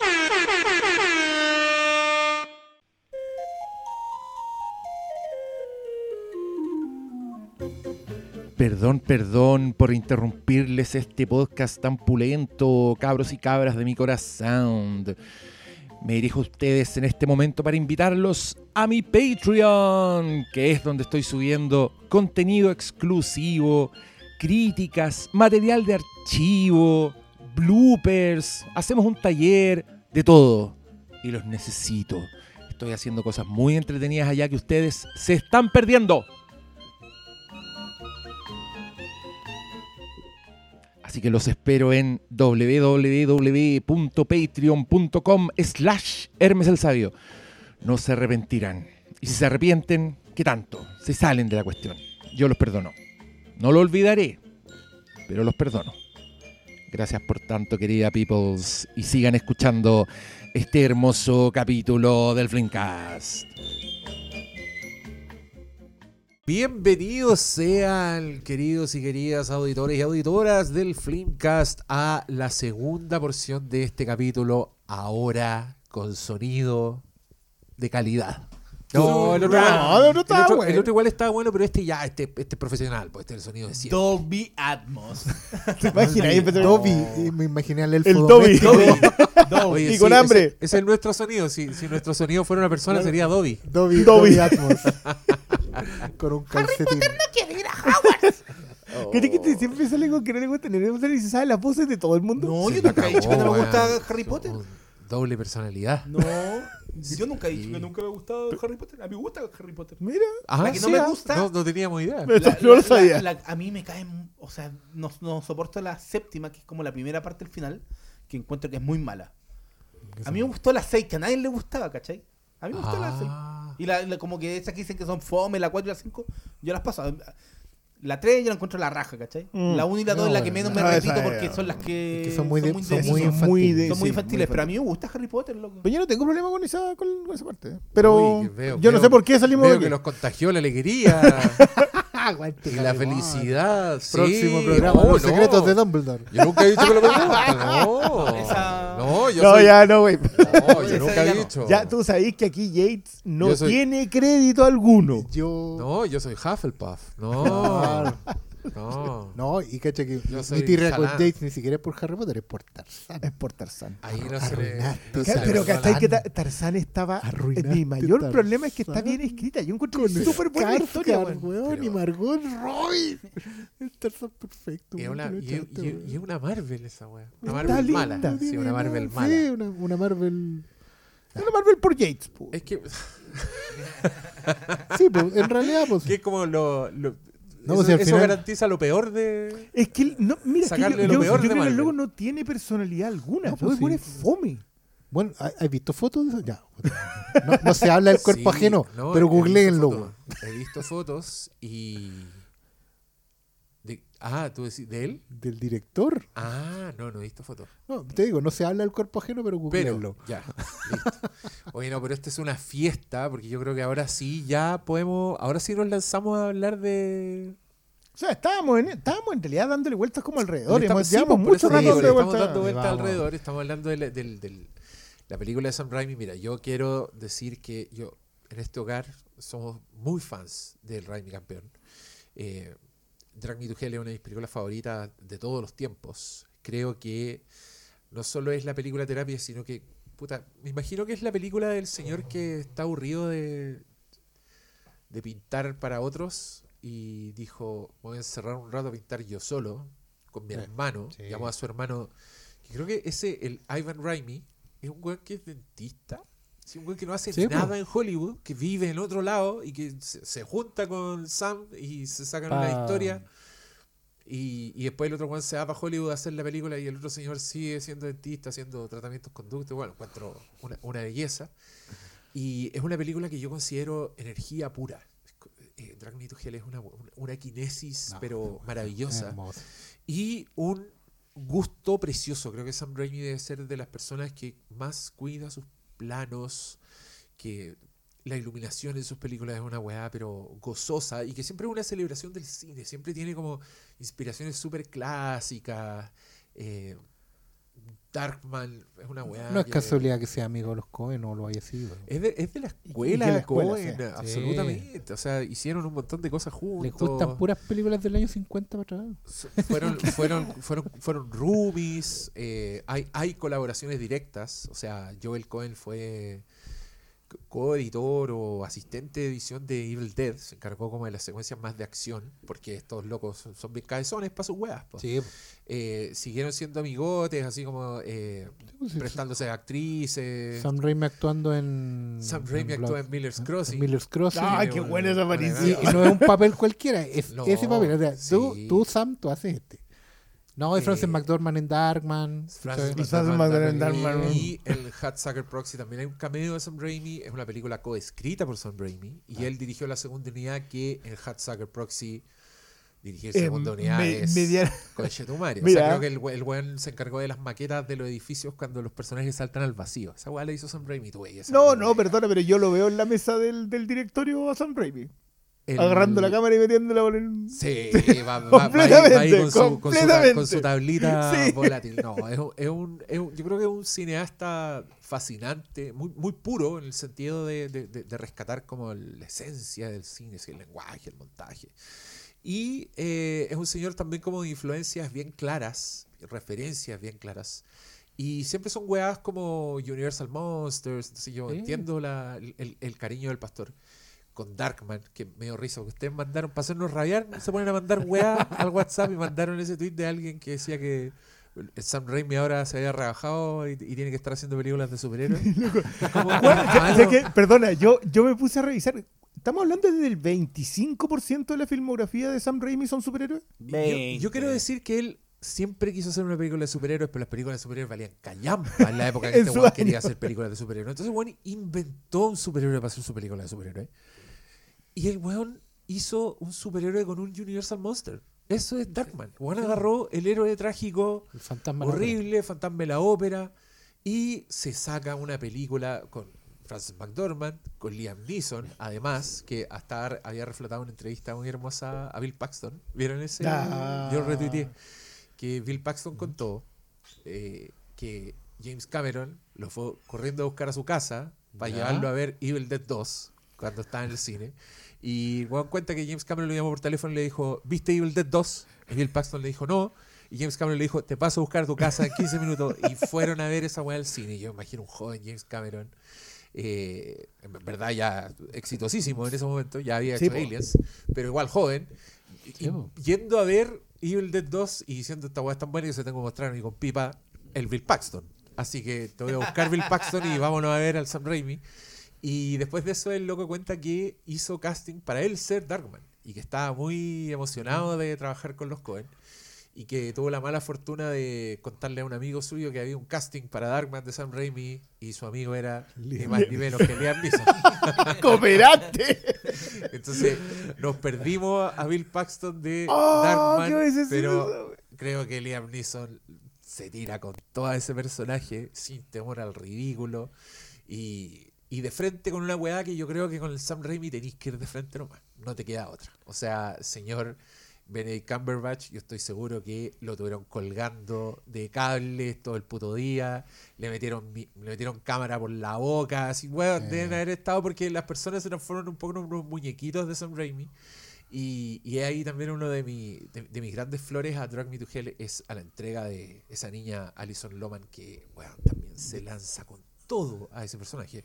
Speaker 6: Perdón, perdón por interrumpirles este podcast tan pulento, cabros y cabras de mi corazón. Me dirijo a ustedes en este momento para invitarlos a mi Patreon, que es donde estoy subiendo contenido exclusivo, críticas, material de archivo, bloopers, hacemos un taller, de todo. Y los necesito. Estoy haciendo cosas muy entretenidas allá que ustedes se están perdiendo. Así que los espero en www.patreon.com slash Hermes el Sabio. No se arrepentirán. Y si se arrepienten, ¿qué tanto? Se salen de la cuestión. Yo los perdono. No lo olvidaré, pero los perdono. Gracias por tanto, querida Peoples. Y sigan escuchando este hermoso capítulo del Flimcast.
Speaker 1: Bienvenidos sean, queridos y queridas auditores y auditoras del Flimcast, a la segunda porción de este capítulo, ahora con sonido de calidad. No, el otro,
Speaker 3: No,
Speaker 1: igual,
Speaker 3: el otro estaba
Speaker 1: el otro-
Speaker 3: bueno.
Speaker 1: el otro igual estaba bueno, pero este ya, este, este es profesional, pues este es el sonido de siempre.
Speaker 4: Dolby Atmos.
Speaker 3: ¿Te imaginas? Ahí
Speaker 2: Dobby, y me imaginé al elfo
Speaker 3: El Dobby.
Speaker 1: Oye,
Speaker 3: y con hambre.
Speaker 1: Ese, ese es nuestro sonido. Si, si nuestro sonido fuera una persona, sería Dobby.
Speaker 2: Dobby,
Speaker 3: Dobby.
Speaker 2: Dobby Atmos. Con un calcetín.
Speaker 3: ¿Qué te quité? Siempre sale con que no le gusta ni ni se sabe las voces de todo el mundo.
Speaker 4: No,
Speaker 1: Se
Speaker 4: yo nunca he dicho que no me gusta. Harry Potter.
Speaker 1: Doble personalidad.
Speaker 4: No, yo nunca he dicho que nunca me ha gustado Harry Potter. A mí me gusta Harry Potter.
Speaker 3: Mira.
Speaker 1: Ah,
Speaker 4: La que no
Speaker 1: sí,
Speaker 4: me
Speaker 1: ah,
Speaker 4: gusta-
Speaker 1: No, no teníamos idea.
Speaker 3: Pero
Speaker 4: La-
Speaker 3: no lo
Speaker 4: la-
Speaker 3: sabía.
Speaker 4: la- la- a mí me cae, o sea, no, no soporto la séptima, que es como la primera parte del final, que encuentro que es muy mala. A mí me gustó la 6, que a nadie le gustaba, ¿cachai? A mí me gustó la 6.
Speaker 1: Ah.
Speaker 4: Y la, la- como que esas que dicen que son fome, la 4 y la 5, yo las paso. La 3 yo la encuentro la raja, ¿cachai?
Speaker 3: Mm.
Speaker 4: La 1 y la 2
Speaker 2: No,
Speaker 4: es la que menos me
Speaker 3: no,
Speaker 4: repito porque son las que,
Speaker 2: que son muy de- son
Speaker 4: de
Speaker 2: muy infantiles.
Speaker 3: muy de-
Speaker 4: Son muy
Speaker 3: sí,
Speaker 4: infantiles,
Speaker 3: muy
Speaker 4: pero a mí me gusta Harry Potter, loco.
Speaker 3: Pues yo no tengo problema con esa, con esa parte. Pero
Speaker 1: Uy, veo-
Speaker 3: yo no
Speaker 1: veo-
Speaker 3: sé por qué salimos
Speaker 1: Veo
Speaker 3: de
Speaker 1: que los contagió la alegría
Speaker 2: Aguante,
Speaker 1: y la felicidad. sí.
Speaker 2: Próximo programa,
Speaker 1: No,
Speaker 2: Los
Speaker 1: no.
Speaker 2: secretos de Dumbledore.
Speaker 1: Yo nunca he dicho que lo. No,
Speaker 4: Esa-
Speaker 1: no, yo
Speaker 3: No,
Speaker 1: soy-
Speaker 3: ya no, güey.
Speaker 1: No, yo nunca
Speaker 4: ya
Speaker 1: he
Speaker 4: no.
Speaker 1: dicho.
Speaker 3: Ya tú sabés que aquí Yates no
Speaker 1: soy-
Speaker 3: tiene crédito alguno.
Speaker 2: Yo.
Speaker 1: No, yo soy Hufflepuff. No. No.
Speaker 2: No, y cacha que mi tirria con. Yates ni siquiera es por Harry Potter, es por Tarzán.
Speaker 3: Es por Tarzán.
Speaker 1: Ahí no se le. No se le
Speaker 3: Pero
Speaker 1: perdona.
Speaker 3: ¿cachai que Ta- Tarzán estaba...
Speaker 2: Arruinaste
Speaker 3: Mi mayor
Speaker 2: Tarzán.
Speaker 3: problema es que está bien escrita. Yo encuentro que súper buena historia, weón.
Speaker 2: weón, y Margot Robbie. El Tarzán perfecto.
Speaker 1: Y es
Speaker 2: weón,
Speaker 1: una,
Speaker 2: que
Speaker 1: y, y-
Speaker 2: weón.
Speaker 1: y una Marvel esa weá. Una
Speaker 3: Está
Speaker 1: Marvel
Speaker 3: linda,
Speaker 1: mala. Sí, una Marvel mala.
Speaker 2: Sí, una, una Marvel.
Speaker 3: Es una Marvel por Yates. po.
Speaker 1: Es que,
Speaker 2: Sí, pues, en realidad, pues.
Speaker 1: que es como lo. lo-
Speaker 2: No,
Speaker 1: eso,
Speaker 2: si al
Speaker 1: eso
Speaker 2: final-
Speaker 1: garantiza lo peor de.
Speaker 3: Es que, no, mira, es que yo,
Speaker 1: Sacarle lo
Speaker 3: yo-
Speaker 1: peor
Speaker 3: yo
Speaker 1: de
Speaker 3: creo que el logo no tiene personalidad alguna.
Speaker 2: No, pues sí.
Speaker 3: fome.
Speaker 2: Bueno, ¿ha- ¿has visto fotos de eso? Ya. No, no se habla del cuerpo
Speaker 1: Sí,
Speaker 2: ajeno,
Speaker 1: no,
Speaker 2: pero googleenlo.
Speaker 1: He visto fotos y. de- ah, tú decís, ¿de él?
Speaker 2: Del director.
Speaker 1: Ah, no, no he visto fotos.
Speaker 2: No, te digo, no se habla del cuerpo ajeno, pero
Speaker 1: Pero, ya, listo. Oye, no, pero esta es una fiesta, porque yo creo que ahora sí ya podemos, ahora sí nos lanzamos a hablar de...
Speaker 3: O sea, estábamos en, estábamos en realidad dándole vueltas como alrededor.
Speaker 1: Le
Speaker 3: Hemos,
Speaker 1: estamos- sí,
Speaker 3: llevamos
Speaker 1: por
Speaker 3: mucho rato
Speaker 1: estamos
Speaker 3: vueltas.
Speaker 1: dando vuelta
Speaker 2: Vamos.
Speaker 1: alrededor, estamos hablando de la, del- del- la película de Sam Raimi. Mira, yo quiero decir que yo en este hogar somos muy fans del Raimi campeón. Eh, Drag Me to Hell es una de mis películas favoritas de todos los tiempos. Creo que no solo es la película terapia, sino que, puta, me imagino que es la película del señor que está aburrido de, de pintar para otros y dijo, voy a encerrar un rato a pintar yo solo, con mi hermano, llamó a su hermano, que creo que ese, el Ivan Raimi, es un weón que es dentista, sí, un weón que no hace
Speaker 2: Sí, po.
Speaker 1: nada en Hollywood, que vive en otro lado y que se, se junta con Sam y se sacan
Speaker 7: Pa-
Speaker 1: una historia. Y, y después el otro Juan se va para Hollywood a hacer la película y el otro señor sigue siendo dentista, haciendo tratamientos conductos. Bueno, encuentro una, una belleza. Y es una película que yo considero energía pura. Eh, Drag Me to Hell es una, una, una kinesis,
Speaker 2: No,
Speaker 1: pero maravillosa. Y un gusto precioso. Creo que Sam Raimi debe ser de las personas que más cuida sus planos, que la iluminación en sus películas es una weá, pero gozosa, y que siempre es una celebración del cine. Siempre tiene como inspiraciones súper clásicas. eh, Darkman es una weá.
Speaker 8: No es
Speaker 1: que-
Speaker 8: casualidad que sea amigo de los Cohen o lo haya sido.
Speaker 1: Es de, es de la escuela,
Speaker 9: de la escuela,
Speaker 1: Coen,
Speaker 9: sí.
Speaker 1: absolutamente. O sea, hicieron un montón de cosas juntos.
Speaker 8: Les gustan puras películas del año 50 para atrás.
Speaker 1: Fueron, fueron, fueron, fueron roomies, eh, hay, hay colaboraciones directas, o sea, Joel Cohen fue coeditor o asistente de edición de Evil Dead, se encargó como de las secuencias más de acción, porque estos locos son, son bien cabezones para sus weas.
Speaker 8: Sí,
Speaker 1: Eh, siguieron siendo amigotes, así como eh, prestándose a actrices.
Speaker 8: Sam Raimi actuando en.
Speaker 1: Sam Raimi actuó en Miller's
Speaker 8: ¿eh?
Speaker 1: Crossing.
Speaker 8: En Miller's Crossing.
Speaker 9: Ah, qué buena esa aparición.
Speaker 8: Y,
Speaker 1: edad.
Speaker 8: y no es un papel cualquiera, es
Speaker 1: No,
Speaker 8: ese papel. O sea, tú, tú, Sam, tú haces este. No, es
Speaker 1: Eh,
Speaker 8: Francis McDormand en Darkman.
Speaker 1: Francis McDormand también.
Speaker 9: Darkman.
Speaker 1: Y el Hat Sucker Proxy también hay un cameo de Sam Raimi. Es una película coescrita por Sam Raimi. Y
Speaker 9: Ah.
Speaker 1: él dirigió la segunda unidad que en Hat Sucker Proxy dirigir
Speaker 9: Eh,
Speaker 1: segunda unidad
Speaker 9: me-
Speaker 1: es
Speaker 9: media-
Speaker 1: Conchetumare. O
Speaker 9: Mira.
Speaker 1: sea, creo que el, el weón se encargó de las maquetas de los edificios cuando los personajes saltan al vacío. Esa weá la hizo Sam Raimi, tú
Speaker 9: No, no, perdona, pero yo lo veo en la mesa del, del directorio a Sam Raimi.
Speaker 1: El-
Speaker 9: Agarrando la cámara y metiéndola por el...
Speaker 1: Sí, va, va- va ahí- va ahí
Speaker 9: Completamente,
Speaker 1: con, su, con, su,
Speaker 9: completamente.
Speaker 1: con su tablita
Speaker 9: Sí.
Speaker 1: volátil. No, es, un- es un, es un- yo creo que es un cineasta fascinante, muy, muy puro en el sentido de, de- de- de rescatar como la esencia del cine, el lenguaje, el montaje. Y eh, es un señor también como de influencias bien claras, referencias bien claras. Y siempre son weas como Universal Monsters, entonces yo
Speaker 8: Sí.
Speaker 1: entiendo la- el, el cariño del pastor con Darkman, que me dio risa, porque ustedes mandaron, para hacernos rabiar, se ponen a mandar weá al WhatsApp y mandaron ese tweet de alguien que decía que el Sam Raimi ahora se había rebajado y, y tiene que estar haciendo películas de superhéroes. Como,
Speaker 9: sea que, perdona, yo, yo me puse a revisar. Estamos hablando del 25% de la filmografía de Sam Raimi son superhéroes.
Speaker 1: yo, yo quiero decir que él siempre quiso hacer una película de superhéroes, pero las películas de superhéroes valían callampa en la época que este weón quería hacer películas de superhéroes. Entonces, weón inventó un superhéroe para hacer su película de superhéroes. Y el weón hizo un superhéroe con un Universal Monster. Eso es Darkman. Weón agarró el héroe trágico
Speaker 8: El fantasma. la
Speaker 1: horrible, Fantasma de la Ópera, y se saca una película con Francis McDormand, con Liam Neeson, además, que hasta había reflotado una entrevista muy hermosa a Bill Paxton. ¿Vieron ese?
Speaker 9: Ah.
Speaker 1: Yo retuiteé que Bill Paxton contó eh, que James Cameron lo fue corriendo a buscar a su casa para
Speaker 8: Ya.
Speaker 1: llevarlo a ver Evil Dead 2 cuando estaba en el cine. Y Juan cuenta que James Cameron lo llamó por teléfono y le dijo, ¿viste Evil Dead 2? Y Bill Paxton le dijo, no. Y James Cameron le dijo, te paso a buscar a tu casa en 15 minutos. Y fueron a ver esa weá al cine. Y yo me imagino un joven James Cameron, eh, en verdad ya exitosísimo en ese momento, ya había
Speaker 9: Sí,
Speaker 1: hecho
Speaker 9: po.
Speaker 1: Aliens, pero igual joven, y-
Speaker 8: Sí,
Speaker 1: y yendo a ver Evil Dead 2 y diciendo esta weá es tan buena que se tengo que mostrar a mi compipa el Bill Paxton. Así que te voy a buscar Bill Paxton y vámonos a ver al Sam Raimi. Y después de eso el loco cuenta que hizo casting para él ser Darkman y que estaba muy emocionado de trabajar con los Cohen y que tuvo la mala fortuna de contarle a un amigo suyo que había un casting para Darkman de Sam Raimi y su amigo era ni más ni menos que Liam Neeson.
Speaker 9: ¡Cooperante!
Speaker 1: Entonces nos perdimos a Bill Paxton de
Speaker 9: Oh,
Speaker 1: Darkman,
Speaker 9: ¿qué hubiese sido
Speaker 1: pero creo que Liam Neeson se tira con todo ese personaje sin temor al ridículo y, y de frente con una weá que yo creo que con el Sam Raimi tenéis que ir de frente nomás, no te queda otra. O sea, señor Benedict Cumberbatch, yo estoy seguro que lo tuvieron colgando de cables todo el puto día, le metieron le metieron cámara por la boca, así, weón,
Speaker 8: Sí.
Speaker 1: deben haber estado porque las personas se transforman un poco en unos muñequitos de Sam Raimi. Y, y ahí también uno de, mi- de, de mis grandes flores a Drag Me to Hell es a la entrega de esa niña Alison Loman que weón, también se lanza con todo a ese personaje.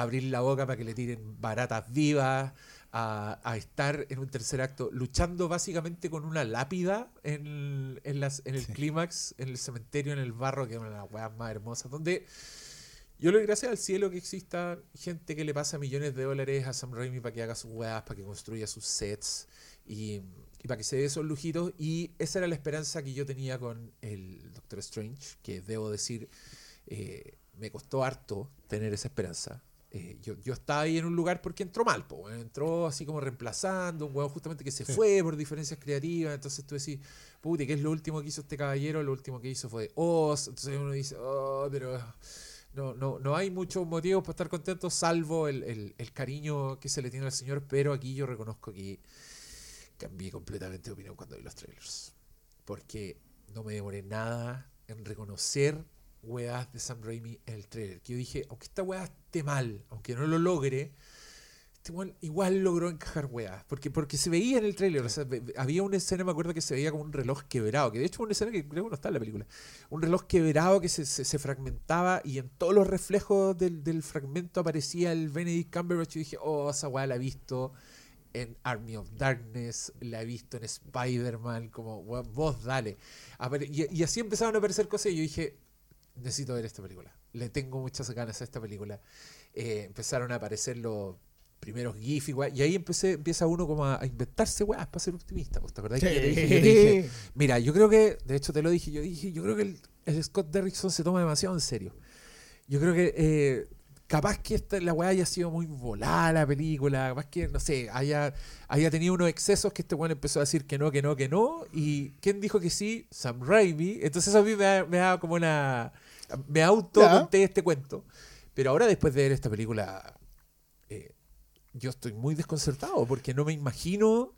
Speaker 1: Abrir la boca para que le tiren baratas vivas, a, a estar en un tercer acto luchando básicamente con una lápida en, en, las, en el
Speaker 8: Sí.
Speaker 1: clímax, en el cementerio, en el barro, que es una de las weas más hermosas, donde yo le doy gracias al cielo que exista gente que le pasa millones de dólares a Sam Raimi para que haga sus weas, para que construya sus sets y, y para que se dé esos lujitos. Y esa era la esperanza que yo tenía con el Doctor Strange, que debo decir, eh, me costó harto tener esa esperanza. Eh, yo, yo estaba ahí en un lugar porque entró mal, po, entró así como reemplazando, un huevo justamente que se
Speaker 8: Sí.
Speaker 1: fue por diferencias creativas, entonces tú decís, puti, ¿qué es lo último que hizo este caballero? Lo último que hizo fue Oz, entonces uno dice, oh, pero no, no, no hay muchos motivos para estar contentos salvo el, el- el cariño que se le tiene al señor, pero aquí yo reconozco que cambié completamente de opinión cuando vi los trailers. Porque no me demoré nada en reconocer weas de Sam Raimi en el trailer. Que yo dije, aunque esta wea esté mal, aunque no lo logre, este weón igual logró encajar weas. Porque, porque se veía en el trailer. O sea, había una escena, me acuerdo que se veía como un reloj quebrado. Que de hecho es una escena que creo que no está en la película. Un reloj quebrado que se, se- se fragmentaba y en todos los reflejos del, del fragmento aparecía el Benedict Cumberbatch. Y dije, oh, esa wea la he visto en Army of Darkness, la he visto en Spider-Man, como "Weón, vos dale. Y, y así empezaron a aparecer cosas y yo dije, necesito ver esta película. Le tengo muchas ganas a esta película. Eh, empezaron a aparecer los primeros GIF y, weá, y ahí empecé, empieza uno como a, a inventarse weas para ser optimista. pues, ¿Te acordás que yo te dije? Yo te dije, Mira, yo creo que, de hecho te lo dije, yo dije, yo creo que el, el Scott Derrickson se toma demasiado en serio. Yo creo que eh, capaz que esta, la weá haya sido muy volada la película, capaz que, no sé, haya, haya tenido unos excesos que este weón empezó a decir que no, que no, que no, y ¿quién dijo que sí? Sam Raimi. Entonces a mí me da, me da como una... Me auto conté este cuento. Pero ahora después de ver esta película, eh, yo estoy muy desconcertado porque no me imagino...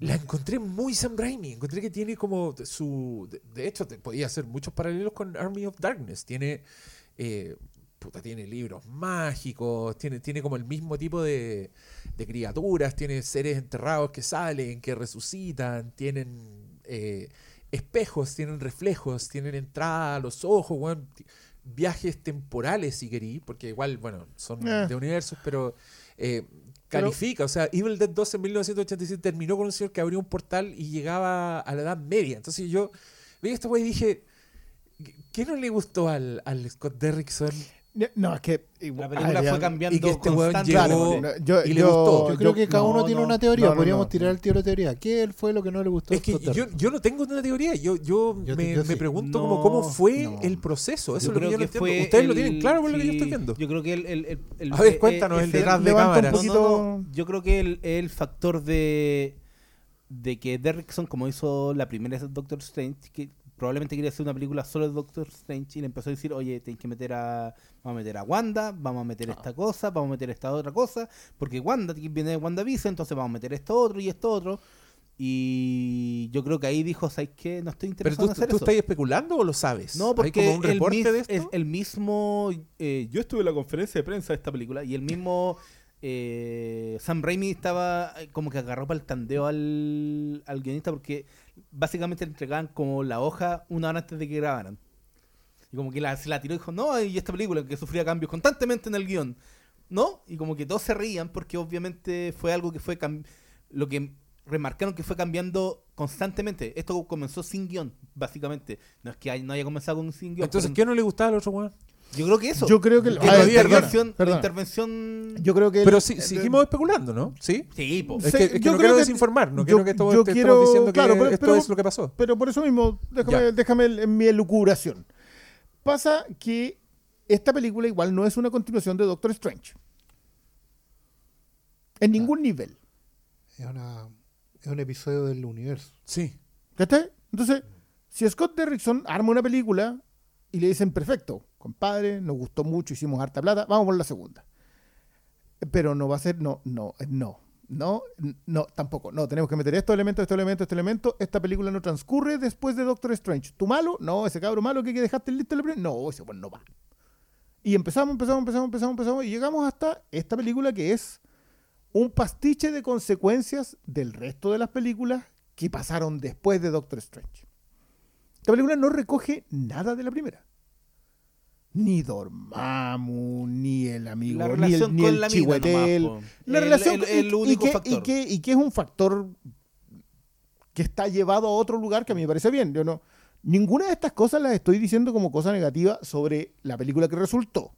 Speaker 1: La encontré muy Sam Raimi. Encontré que tiene como su. De, de hecho, te podía hacer muchos paralelos con Army of Darkness. Tiene. eh, puta, tiene libros mágicos. Tiene, tiene como el mismo tipo de, de criaturas. Tiene seres enterrados que salen, que resucitan. Tienen eh, espejos, tienen reflejos, tienen entrada a los ojos, Viajes temporales, si querí, porque igual, bueno, son
Speaker 3: Eh.
Speaker 1: de universos, pero eh, califica. O sea, Evil Dead 2 en 1987 terminó con un señor que abrió un portal y llegaba a la Edad Media. Entonces yo vi esta wey y dije, ¿qué no le gustó al, al Scott Derrickson?
Speaker 3: No, es que.
Speaker 4: La película fue cambiando
Speaker 1: y que este
Speaker 4: constantemente.
Speaker 1: llegó-
Speaker 3: Claro, yo,
Speaker 1: y le
Speaker 3: yo-
Speaker 1: gustó.
Speaker 2: Yo creo que cada
Speaker 3: no,
Speaker 2: uno tiene
Speaker 3: no,
Speaker 2: una teoría. Podríamos
Speaker 3: no.
Speaker 2: tirar el tiro de teoría. ¿Qué fue lo que no le gustó? a
Speaker 1: Es que yo, yo no tengo una teoría. Yo, yo,
Speaker 2: Yo-
Speaker 1: me,
Speaker 2: yo
Speaker 1: me
Speaker 2: sí.
Speaker 1: pregunto como cómo fue
Speaker 2: no.
Speaker 1: el proceso. Eso
Speaker 4: Yo
Speaker 1: es lo que yo no
Speaker 4: que
Speaker 1: entiendo.
Speaker 4: fue
Speaker 1: Ustedes lo tienen claro por lo que yo estoy viendo.
Speaker 4: Yo creo que el. el, el- el-
Speaker 1: A ver, cuéntanos, el detrás de
Speaker 3: un
Speaker 1: cámara.
Speaker 4: No,
Speaker 3: poquito-.
Speaker 4: Yo creo que el, el factor de, de que Derrickson, como hizo la primera de Doctor Strange, que probablemente quería hacer una película solo de Doctor Strange y le empezó a decir, oye, tienes que meter a. Vamos a meter a Wanda, vamos a meter esta cosa, vamos a meter esta otra cosa, porque Wanda viene de WandaVision, entonces vamos a meter esto otro y esto otro. Y yo creo que ahí dijo, ¿sabes qué? No estoy
Speaker 1: ¿Pero
Speaker 4: interesado
Speaker 1: tú,
Speaker 4: en hacer
Speaker 1: tú
Speaker 4: eso.
Speaker 1: estás especulando o lo sabes?
Speaker 4: No,
Speaker 1: ¿Hay
Speaker 4: porque
Speaker 1: como un
Speaker 4: el,
Speaker 1: reporte
Speaker 4: mis-
Speaker 1: de esto?
Speaker 4: es el mismo. eh, yo estuve en la conferencia de prensa de esta película y el mismo. eh, Sam Raimi estaba eh, como que agarró para el tandeo al, al guionista porque básicamente le entregaban como la hoja una hora antes de que grabaran. Y como que la, se la tiró y dijo, no, y esta película que sufría cambios constantemente en el guion. ¿No? Y como que todos se reían porque obviamente fue algo que fue lo que remarcaron que fue cambiando constantemente. Esto comenzó sin guion, básicamente. No es que hay- no haya comenzado con un sin guion.
Speaker 1: Entonces,
Speaker 4: pero
Speaker 1: ¿qué no le gustaba al otro weón?
Speaker 4: Yo creo que eso.
Speaker 3: Yo creo que.
Speaker 4: Que
Speaker 3: a
Speaker 4: la, intervención, la intervención.
Speaker 3: Yo creo que.
Speaker 1: Pero
Speaker 3: el-
Speaker 1: sí,
Speaker 3: el-
Speaker 1: seguimos especulando, ¿no? ¿Sí?
Speaker 4: Sí, po.
Speaker 1: Es
Speaker 3: Sí,
Speaker 1: que, es que
Speaker 3: yo
Speaker 1: no
Speaker 3: creo
Speaker 1: quiero
Speaker 3: que-
Speaker 1: desinformar, no
Speaker 3: yo-
Speaker 1: quiero que todo
Speaker 3: yo
Speaker 1: te
Speaker 3: quiero-
Speaker 1: estamos diciendo
Speaker 3: claro,
Speaker 1: que
Speaker 3: pero-
Speaker 1: esto
Speaker 3: pero-
Speaker 1: es lo que pasó.
Speaker 3: Pero por eso mismo, déjame,
Speaker 1: Ya.
Speaker 3: déjame el- en mi elucubración. Pasa que esta película igual no es una continuación de Doctor Strange. En ningún nivel.
Speaker 2: Es, una, es un episodio del universo.
Speaker 1: Sí.
Speaker 3: ¿Cachai? Entonces, si Scott Derrickson arma una película y le dicen, perfecto, compadre, nos gustó mucho, hicimos harta plata, vamos por la segunda. Pero no va a ser, no, no, no, no, no, tampoco. No, tenemos que meter estos elementos, este elemento, este elemento. Esta película no transcurre después de Doctor Strange. ¿Tú malo? No, ese cabro malo que dejaste listo en la primera. No, ese bueno no va. Y empezamos, empezamos, empezamos, empezamos, empezamos, y llegamos hasta esta película que es un pastiche de consecuencias del resto de las películas que pasaron después de Doctor Strange. Esta película no recoge nada de la primera. Ni Dormammu, ni el amigo,
Speaker 4: La
Speaker 3: ni el, ni el
Speaker 4: la
Speaker 3: chihuetel.
Speaker 4: nomás.
Speaker 3: La
Speaker 4: El-
Speaker 3: relación
Speaker 4: el-
Speaker 3: con-
Speaker 4: el único
Speaker 3: y, que,
Speaker 4: factor.
Speaker 3: Y que, y que es un factor que está llevado a otro lugar que a mí me parece bien. Yo no, ninguna de estas cosas las estoy diciendo como cosa negativa sobre la película que resultó.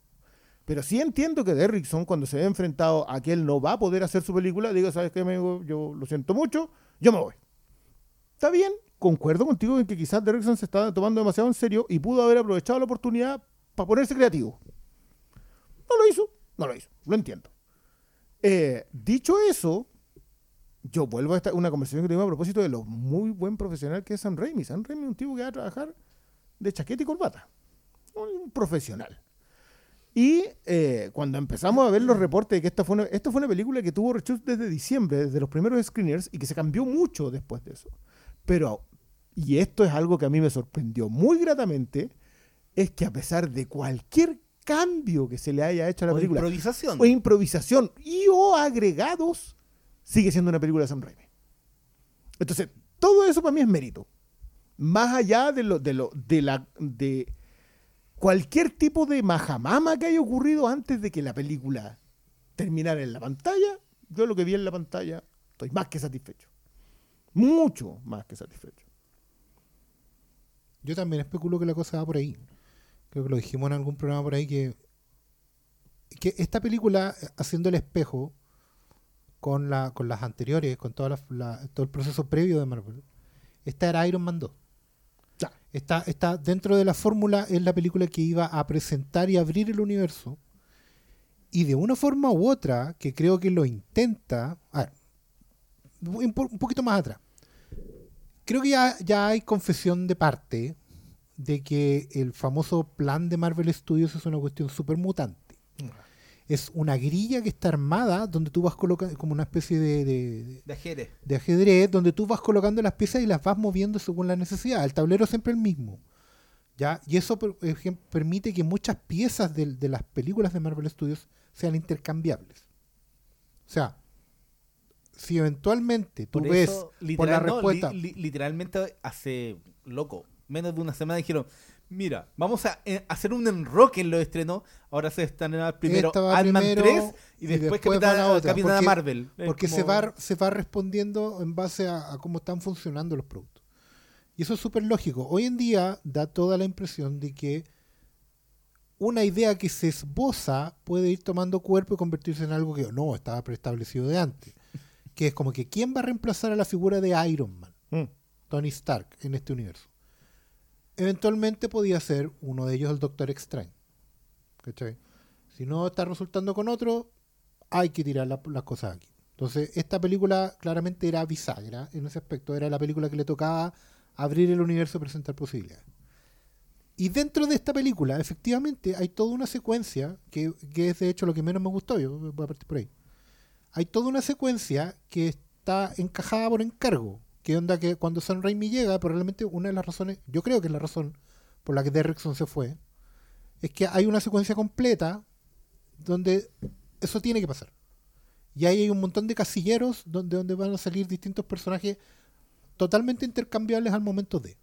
Speaker 3: Pero sí entiendo que Derrickson, cuando se ve enfrentado a que él no va a poder hacer su película, diga, ¿sabes qué, amigo? Yo lo siento mucho, yo me voy. Está bien, concuerdo contigo en que quizás Derrickson se está tomando demasiado en serio y pudo haber aprovechado la oportunidad para ponerse creativo. No lo hizo, no lo hizo, lo entiendo. Eh, dicho eso, yo vuelvo a esta, una conversación que tuvimos a propósito de lo muy buen profesional que es Sam Raimi. Sam Raimi es un tipo que va a trabajar de chaqueta y corbata. Un profesional. Y eh, cuando empezamos a ver los reportes de que esta fue, una, esta fue una película que tuvo rechuz desde diciembre, desde los primeros screeners, y que se cambió mucho después de eso. Pero y esto es algo que a mí me sorprendió muy gratamente, es que a pesar de cualquier cambio que se le haya hecho a la
Speaker 4: O
Speaker 3: película,
Speaker 4: improvisación.
Speaker 3: o improvisación y o agregados, sigue siendo una película de Sam Raimi. Entonces, todo eso para mí es mérito. Más allá de lo, de lo, de la, de cualquier tipo de majamama que haya ocurrido antes de que la película terminara en la pantalla, yo lo que vi en la pantalla estoy más que satisfecho. Mucho más que satisfecho.
Speaker 2: Yo también especulo que la cosa va por ahí. Creo que lo dijimos en algún programa por ahí que, que esta película, eh, haciendo el espejo con, la, con las anteriores, con toda la- la- todo el proceso previo de Marvel, esta era Iron Man 2.
Speaker 3: Ya.
Speaker 2: Está, está dentro de la fórmula, es la película que iba a presentar y abrir el universo. Y de una forma u otra, que creo que lo intenta. A ver, un, un poquito más atrás. Creo que ya, ya hay confesión de parte de que el famoso plan de Marvel Studios es una cuestión súper mutante. Es una grilla que está armada donde tú vas colocando como una especie de, de-
Speaker 4: De ajedrez.
Speaker 2: de ajedrez donde tú vas colocando las piezas y las vas moviendo según la necesidad. El tablero es siempre el mismo. ¿ya? Y eso per- permite que muchas piezas del- de, las películas de Marvel Studios sean intercambiables. O sea, si eventualmente tú
Speaker 4: Por
Speaker 2: ves
Speaker 4: eso,
Speaker 2: por la respuesta...
Speaker 4: li- li- literalmente hace, loco, menos de una semana dijeron, mira, vamos a eh, hacer un enroque en los estrenos, ahora se estrenan primero Ant-Man
Speaker 2: primero
Speaker 4: 3 y
Speaker 2: y
Speaker 4: después,
Speaker 2: después va
Speaker 4: Capitana,
Speaker 2: la otra,
Speaker 4: Capitana
Speaker 2: porque-
Speaker 4: Marvel.
Speaker 2: Porque se, va, se va respondiendo en base a, a cómo están funcionando los productos. Y eso es súper lógico. Hoy en día da toda la impresión de que una idea que se esboza puede ir tomando cuerpo y convertirse en algo que no estaba preestablecido de antes. Que es como que ¿quién va a reemplazar a la figura de Iron Man?
Speaker 3: Mm.
Speaker 2: Tony Stark en este universo. Eventualmente podía ser uno de ellos el Doctor Extraño. ¿Cachai? Si no está resultando con otro, hay que tirar la- las cosas aquí. Entonces, esta película claramente era bisagra en ese aspecto. Era la película que le tocaba abrir el universo y presentar posibilidades. Y dentro de esta película, efectivamente, hay toda una secuencia que, que es de hecho lo que menos me gustó. Yo voy a partir por ahí. Hay toda una secuencia que está encajada por encargo. Que onda que cuando Sam Raimi llega, probablemente una de las razones, yo creo que es la razón por la que Derrickson se fue, es que hay una secuencia completa donde eso tiene que pasar. Y ahí hay un montón de casilleros donde, donde van a salir distintos personajes totalmente intercambiables al momento de.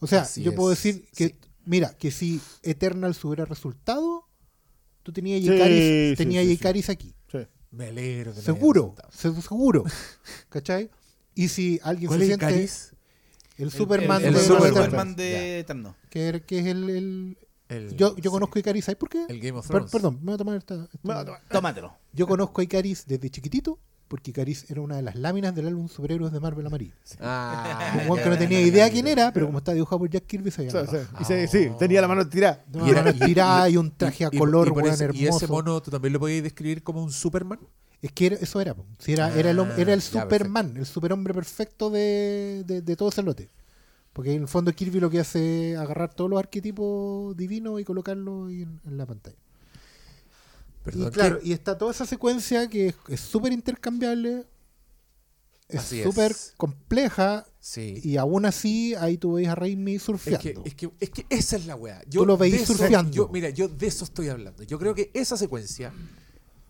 Speaker 2: O sea,
Speaker 1: Así
Speaker 2: yo puedo decir que,
Speaker 1: sí.
Speaker 2: mira, que si Eternals hubiera resultado, tú tenías
Speaker 3: Sí,
Speaker 2: Icaris,
Speaker 3: sí,
Speaker 2: tenías
Speaker 3: sí, sí.
Speaker 2: Icaris aquí.
Speaker 3: Sí.
Speaker 1: Me alegro. que
Speaker 2: Seguro, seguro. ¿Cachai? Y si alguien
Speaker 1: ¿Cuál
Speaker 2: se
Speaker 1: es
Speaker 2: siente
Speaker 1: Icaris?
Speaker 2: el Superman
Speaker 4: el,
Speaker 2: de
Speaker 1: el
Speaker 2: los
Speaker 1: Superman.
Speaker 4: De. Eterno.
Speaker 2: que, que es el, el-
Speaker 1: El-
Speaker 2: yo, yo
Speaker 1: sí,
Speaker 2: conozco a Icaris, ¿sabes por qué?
Speaker 1: El Game of
Speaker 2: Per-
Speaker 1: Thrones.
Speaker 2: perdón, me voy a tomar esta, esta-.
Speaker 4: Tómatelo.
Speaker 2: Yo conozco a Icaris desde chiquitito, porque Icaris era una de las láminas del álbum Superhéroes de Marvel Amarillo.
Speaker 1: Ah,
Speaker 2: Un que no tenía idea quién era, pero como está dibujado por Jack Kirby, se
Speaker 3: Sí, sí. Y se- sí, tenía la mano tirada.
Speaker 2: No,
Speaker 1: Y era-
Speaker 2: tirada y, un traje a
Speaker 1: y-
Speaker 2: color,
Speaker 1: y por
Speaker 2: weón,
Speaker 1: ese-
Speaker 2: hermoso.
Speaker 1: ¿Y ese mono tú también lo podías describir como un Superman?
Speaker 2: Es que era- eso era. Sí, era, era el, hom- era el
Speaker 1: Ah, ya,
Speaker 2: Superman, el superhombre perfecto de, de, de todo ese lote. Porque en el fondo Kirby lo que hace es agarrar todos los arquetipos divinos y colocarlos en, en la pantalla.
Speaker 1: Perdón,
Speaker 2: y claro,
Speaker 1: ¿qué?
Speaker 2: y está toda esa secuencia que es- súper intercambiable, es súper compleja,
Speaker 1: Sí.
Speaker 2: y aún así ahí tú veis a Raimi
Speaker 1: Es
Speaker 2: surfeando.
Speaker 1: que, es, que, es que esa es la weá.
Speaker 2: Tú lo veis
Speaker 1: eso-
Speaker 2: surfeando.
Speaker 1: yo- mira, yo de eso estoy hablando. Yo creo que esa secuencia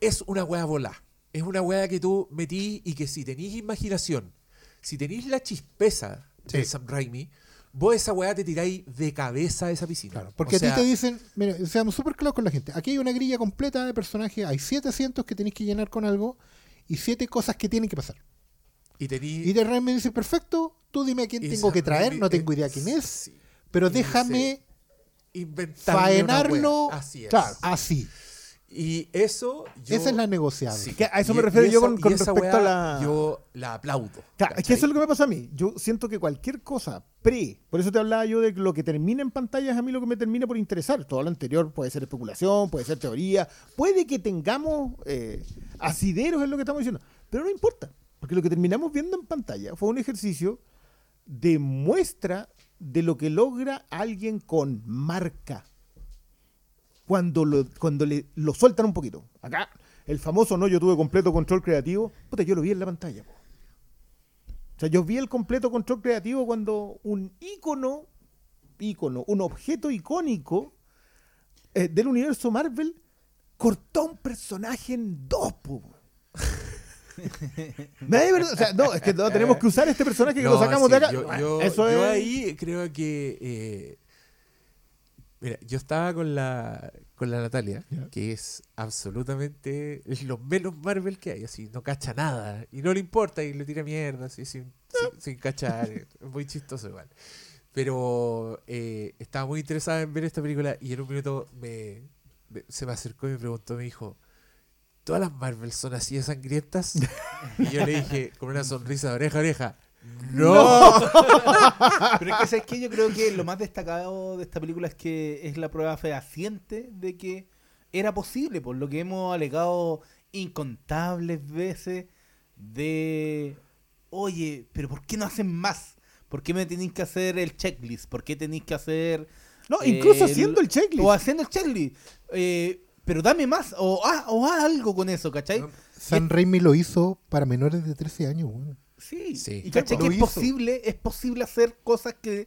Speaker 1: es una weá volá. Es una weá que tú metí y que si tenéis imaginación, si tenéis la chispeza de. Sam Raimi, vos esa weá te tiráis de cabeza a esa piscina.
Speaker 2: Claro, porque
Speaker 1: O
Speaker 2: a ti te dicen, mira, seamos súper claros con la gente. Aquí hay una grilla completa de personajes, hay siete asientos que tenéis que llenar con algo y siete cosas que tienen que pasar.
Speaker 1: Y tení,
Speaker 2: Y de Raimi dice, perfecto, tú dime a quién tengo que traer, no tengo idea quién es,
Speaker 1: sí,
Speaker 2: pero déjame faenarlo.
Speaker 1: Así es.
Speaker 2: claro, así.
Speaker 1: Y eso. Yo,
Speaker 2: Esa es la negociable.
Speaker 1: Sí.
Speaker 3: Que a eso
Speaker 1: Y-
Speaker 3: me refiero
Speaker 1: y
Speaker 3: yo
Speaker 1: esa-
Speaker 3: con, respecto a la.
Speaker 1: Yo la aplaudo.
Speaker 3: Claro, es que eso es lo que me pasa a mí. Yo siento que cualquier cosa pre, por eso te hablaba yo de que lo que termina en pantalla es a mí lo que me termina por interesar. Todo lo anterior puede ser especulación, puede ser teoría, puede que tengamos eh, asideros en lo que estamos diciendo, pero no importa, porque lo que terminamos viendo en pantalla fue un ejercicio de muestra de lo que logra alguien con marca cuando lo, cuando le, lo sueltan un poquito. Acá, el famoso no, yo tuve completo control creativo, puta, yo lo vi en la pantalla. po. O sea, yo vi el completo control creativo cuando un ícono, ícono, un objeto icónico eh, del universo Marvel cortó a un personaje en dos, po. O sea, no, es que no, tenemos que usar este personaje que
Speaker 1: No,
Speaker 3: lo sacamos
Speaker 1: sí,
Speaker 3: de acá.
Speaker 1: Yo, yo-
Speaker 3: Eso
Speaker 1: yo
Speaker 3: es.
Speaker 1: ahí creo que. eh, mira, yo estaba con la, con la Natalia, que es absolutamente lo menos Marvel que hay, así, no cacha nada. Y no le importa y le tira mierda, así, sin, sin, sin cachar. Es muy chistoso igual. Pero eh, estaba muy interesada en ver esta película y en un minuto me, me- se me acercó y me preguntó, me dijo. ¿Todas las Marvel son así de sangrientas? Y yo le dije con una sonrisa de oreja a oreja, ¡No!
Speaker 4: Pero es que, ¿sabes qué? Yo creo que lo más destacado de esta película es que es la prueba fehaciente de que era posible, por lo que hemos alegado incontables veces de, oye, pero ¿por qué no hacen más? ¿Por qué me tenéis que hacer el checklist? ¿Por qué tenéis que hacer...
Speaker 3: No, incluso
Speaker 4: eh,
Speaker 3: haciendo el checklist.
Speaker 4: O haciendo el checklist. Eh, pero dame más, o, ah, o haz algo con eso, ¿cachai?
Speaker 2: San Raimi lo hizo para menores de 13 años.
Speaker 4: Sí,
Speaker 1: Sí.
Speaker 4: y caché que es posible, es posible hacer cosas que,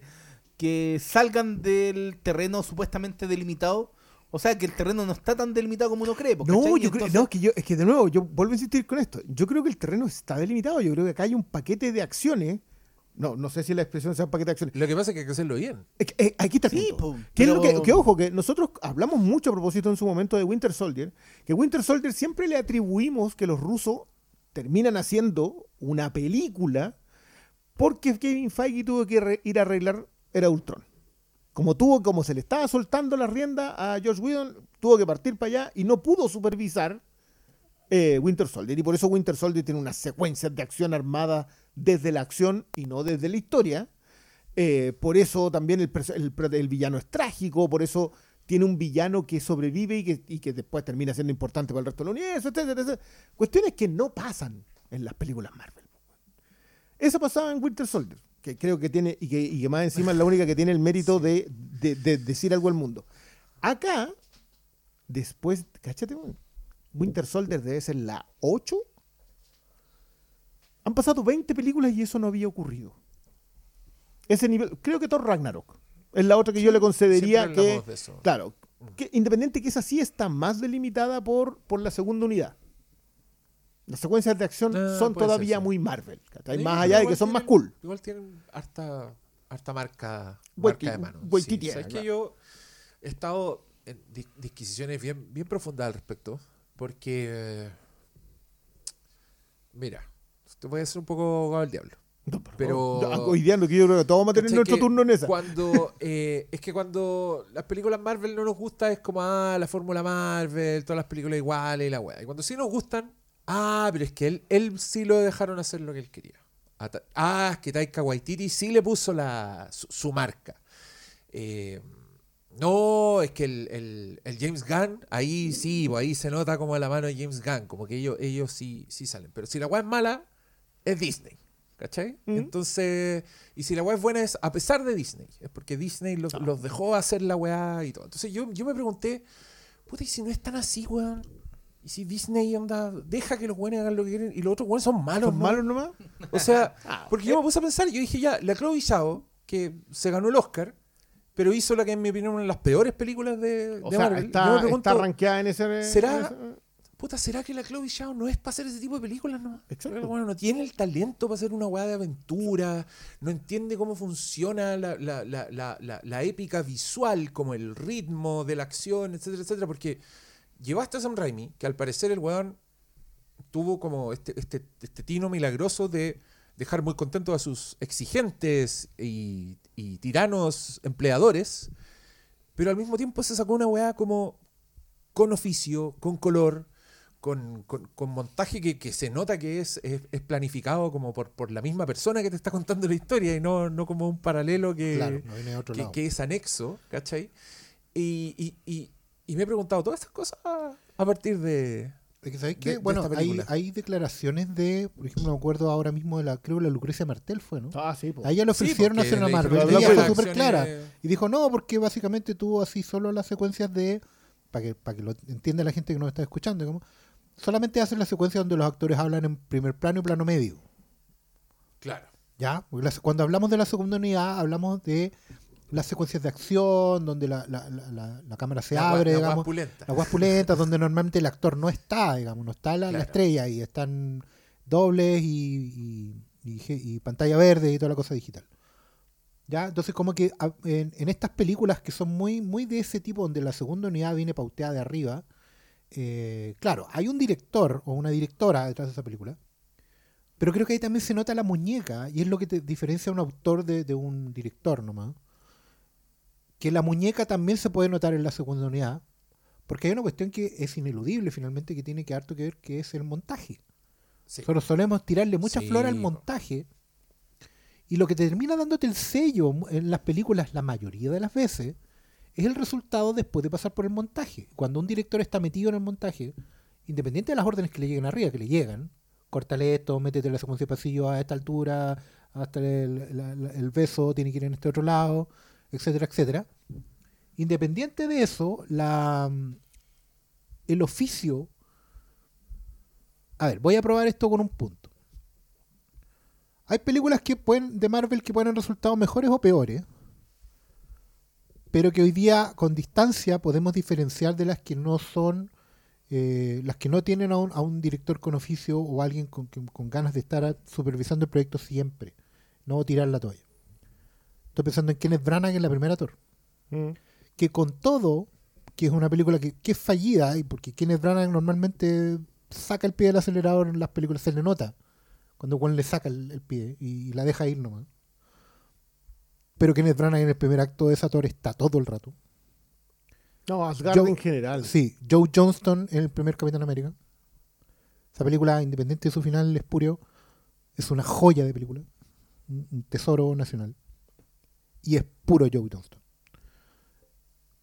Speaker 4: que salgan del terreno supuestamente delimitado. O sea, que el terreno no está tan delimitado como uno cree.
Speaker 3: No,
Speaker 4: ¿cachai?
Speaker 3: yo creo,
Speaker 4: Entonces-
Speaker 3: no, es que yo, es que de nuevo, yo vuelvo a insistir con esto. Yo creo que el terreno está delimitado. Yo creo que acá hay un paquete de acciones. No, no sé si la expresión sea un paquete de acciones.
Speaker 1: Lo que pasa es que hay que hacerlo bien.
Speaker 3: Es que, eh, aquí está el
Speaker 4: Sí,
Speaker 3: punto.
Speaker 4: po,
Speaker 3: ¿Qué es lo que, ojo, que nosotros hablamos mucho a propósito en su momento de Winter Soldier, que Winter Soldier siempre le atribuimos que los rusos terminan haciendo una película porque Kevin Feige tuvo que ir a arreglar era Ultron. Como tuvo, como se le estaba soltando la rienda a Josh Whedon, tuvo que partir para allá y no pudo supervisar eh, Winter Soldier. Y por eso Winter Soldier tiene unas secuencias de acción armada desde la acción y no desde la historia. Eh, por eso también el, el villano es trágico, por eso tiene un villano que sobrevive y que, y que después termina siendo importante para el resto del universo, etcétera, etcétera. Cuestiones que no pasan en las películas Marvel. Eso pasaba en Winter Soldier, que creo que tiene, y que, y que más encima es la única que tiene el mérito de, de- de decir algo al mundo. Acá, después, cáchate, Winter Soldier debe ser la 8. Han pasado 20 películas y eso no había ocurrido. Ese nivel, creo que Thor Ragnarok es la otra que yo le concedería que,
Speaker 1: hablamos de eso.
Speaker 3: claro, que independiente que esa sí está más delimitada por, por la segunda unidad. Las secuencias de acción
Speaker 1: Ah,
Speaker 3: son
Speaker 1: ser,
Speaker 3: todavía
Speaker 1: sí.
Speaker 3: muy Marvel.
Speaker 1: Sí,
Speaker 3: más allá de que son más cool.
Speaker 1: Igual tienen harta, harta marca, marca de mano.
Speaker 3: Waititi,
Speaker 1: ¿Sabes
Speaker 3: claro.
Speaker 1: que yo he estado en dis- disquisiciones bien, bien profundas al respecto? Porque, eh, mira, te voy a hacer un poco al diablo. Pero-
Speaker 3: hoy día no, que yo creo que todos vamos a tener
Speaker 1: ¿Cachai
Speaker 3: nuestro turno en esa.
Speaker 1: Cuando, eh, es que cuando las películas Marvel no nos gusta es como, ah, la fórmula Marvel, todas las películas iguales y la weá. Y cuando sí nos gustan, ah, pero es que él, él sí lo dejaron hacer lo que él quería. Ah, es que Taika Waititi sí le puso la, su, su marca. Eh, no, es que el, el- el James Gunn, ahí sí, pues ahí se nota como la mano de James Gunn, como que ellos, ellos sí, sí salen. Pero si la weá es mala, es Disney. ¿Cachai?
Speaker 3: Ujú.
Speaker 1: Entonces, y si la weá es buena es a pesar de Disney, es porque Disney los, los dejó hacer la weá y todo. Entonces yo, yo me pregunté, puta, y si no es tan así, weón, y si Disney anda, deja que los weones hagan lo que quieren y los otros weones son malos,
Speaker 3: ¿Son
Speaker 1: ¿no?
Speaker 3: malos nomás?
Speaker 1: O sea,
Speaker 3: Ah,
Speaker 1: porque yo me puse a pensar, yo dije ya, la Chloe Zhao, que se ganó el Oscar, pero hizo la que en mi opinión una de las peores películas de,
Speaker 3: O
Speaker 1: de
Speaker 3: sea,
Speaker 1: Marvel.
Speaker 3: Está,
Speaker 1: pregunto,
Speaker 3: está rankeada en ese.
Speaker 1: ¿será-
Speaker 3: en ese-
Speaker 1: puta, ¿será que la Chloe Zhao no es para hacer ese tipo de películas, no?
Speaker 3: Exacto.
Speaker 1: Bueno, no tiene el talento para hacer una weá de aventura, no entiende cómo funciona la, la, la, la, la- la épica visual, como el ritmo de la acción, etcétera, etcétera, porque llevaste a Sam Raimi, que al parecer el weón tuvo como este, este, este tino milagroso de dejar muy contentos a sus exigentes y, y tiranos empleadores, pero al mismo tiempo se sacó una weá como con oficio, con color, con, con- con montaje que, que se nota que es, es, es planificado como por, por la misma persona que te está contando la historia y no, no como un paralelo que,
Speaker 2: Claro, no viene de otro
Speaker 1: que,
Speaker 2: lado.
Speaker 1: que es anexo, ¿cachai? Y, y, y, y me he preguntado todas estas cosas a, partir de...
Speaker 2: Es que, ¿sabes
Speaker 1: de-
Speaker 2: qué?
Speaker 1: de
Speaker 2: Bueno,
Speaker 1: esta
Speaker 2: hay, hay declaraciones de, por ejemplo, me acuerdo ahora mismo de la, creo que la Lucrecia Martel fue, ¿no?
Speaker 3: Ah, sí, po.
Speaker 2: A ella le
Speaker 1: Sí,
Speaker 2: ofrecieron
Speaker 1: porque
Speaker 2: hacer una Marvel y ella
Speaker 3: "Hablamos
Speaker 2: fue
Speaker 3: de
Speaker 2: súper clara. Y dijo, no, porque básicamente tuvo así solo las secuencias de, para que, para que lo entienda la gente que nos está escuchando, como, solamente hacen las secuencias donde los actores hablan en primer plano y plano medio.
Speaker 1: Claro.
Speaker 2: ¿Ya? Cuando hablamos de la segunda unidad, hablamos de las secuencias de acción, donde la, la- la- la- la cámara se
Speaker 1: La
Speaker 2: abre,
Speaker 1: la guas
Speaker 2: digamos.
Speaker 1: pulenta.
Speaker 2: Las guas donde normalmente el actor no está, digamos, no está la, la
Speaker 1: Claro.
Speaker 2: estrella y están dobles y, y- y y pantalla verde y toda la cosa digital. ¿Ya? Entonces, como que a- en, en estas películas que son muy, muy de ese tipo, donde la segunda unidad viene pauteada de arriba, eh, claro, hay un director o una directora detrás de esa película, pero creo que ahí también se nota la muñeca, y es lo que te diferencia a un autor de, de un director nomás. Que la muñeca también se puede notar en la segunda unidad, porque hay una cuestión que es ineludible finalmente, que tiene que harto que ver, que es el montaje.
Speaker 1: Sí.
Speaker 2: Nosotros solemos tirarle mucha
Speaker 1: Sí,
Speaker 2: flor al montaje, y lo que te termina dándote el sello en las películas la mayoría de las veces es el resultado después de pasar por el montaje. Cuando un director está metido en el montaje, independiente de las órdenes que le lleguen arriba, que le llegan, córtale esto, métete la secuencia de pasillo a esta altura, hasta el, beso tiene que ir en este otro lado, etcétera, etcétera. Independiente de eso, la, el oficio... A ver, voy a probar esto con un punto. Hay películas que pueden, de Marvel que pueden resultados mejores o peores, pero que hoy día con distancia podemos diferenciar de las que no son, eh, las que no tienen a un, a un director con oficio o alguien con, que- con ganas de estar supervisando el proyecto siempre, no tirar la toalla. Estoy pensando en Kenneth Branagh en la primera Thor,
Speaker 3: Mm.
Speaker 2: que con todo, que es una película que, que es fallida, y porque Kenneth Branagh normalmente saca el pie del acelerador en las películas, se le nota cuando Juan le saca el, el pie y, la deja ir nomás. Pero Kenneth Branagh en el primer acto de esa Thor está todo el rato.
Speaker 3: No, Asgard en general.
Speaker 2: Sí, Joe Johnston en el primer Capitán América. Esa película, independiente de su final espurio, es una joya de película. Un un tesoro nacional. Y es puro Joe Johnston.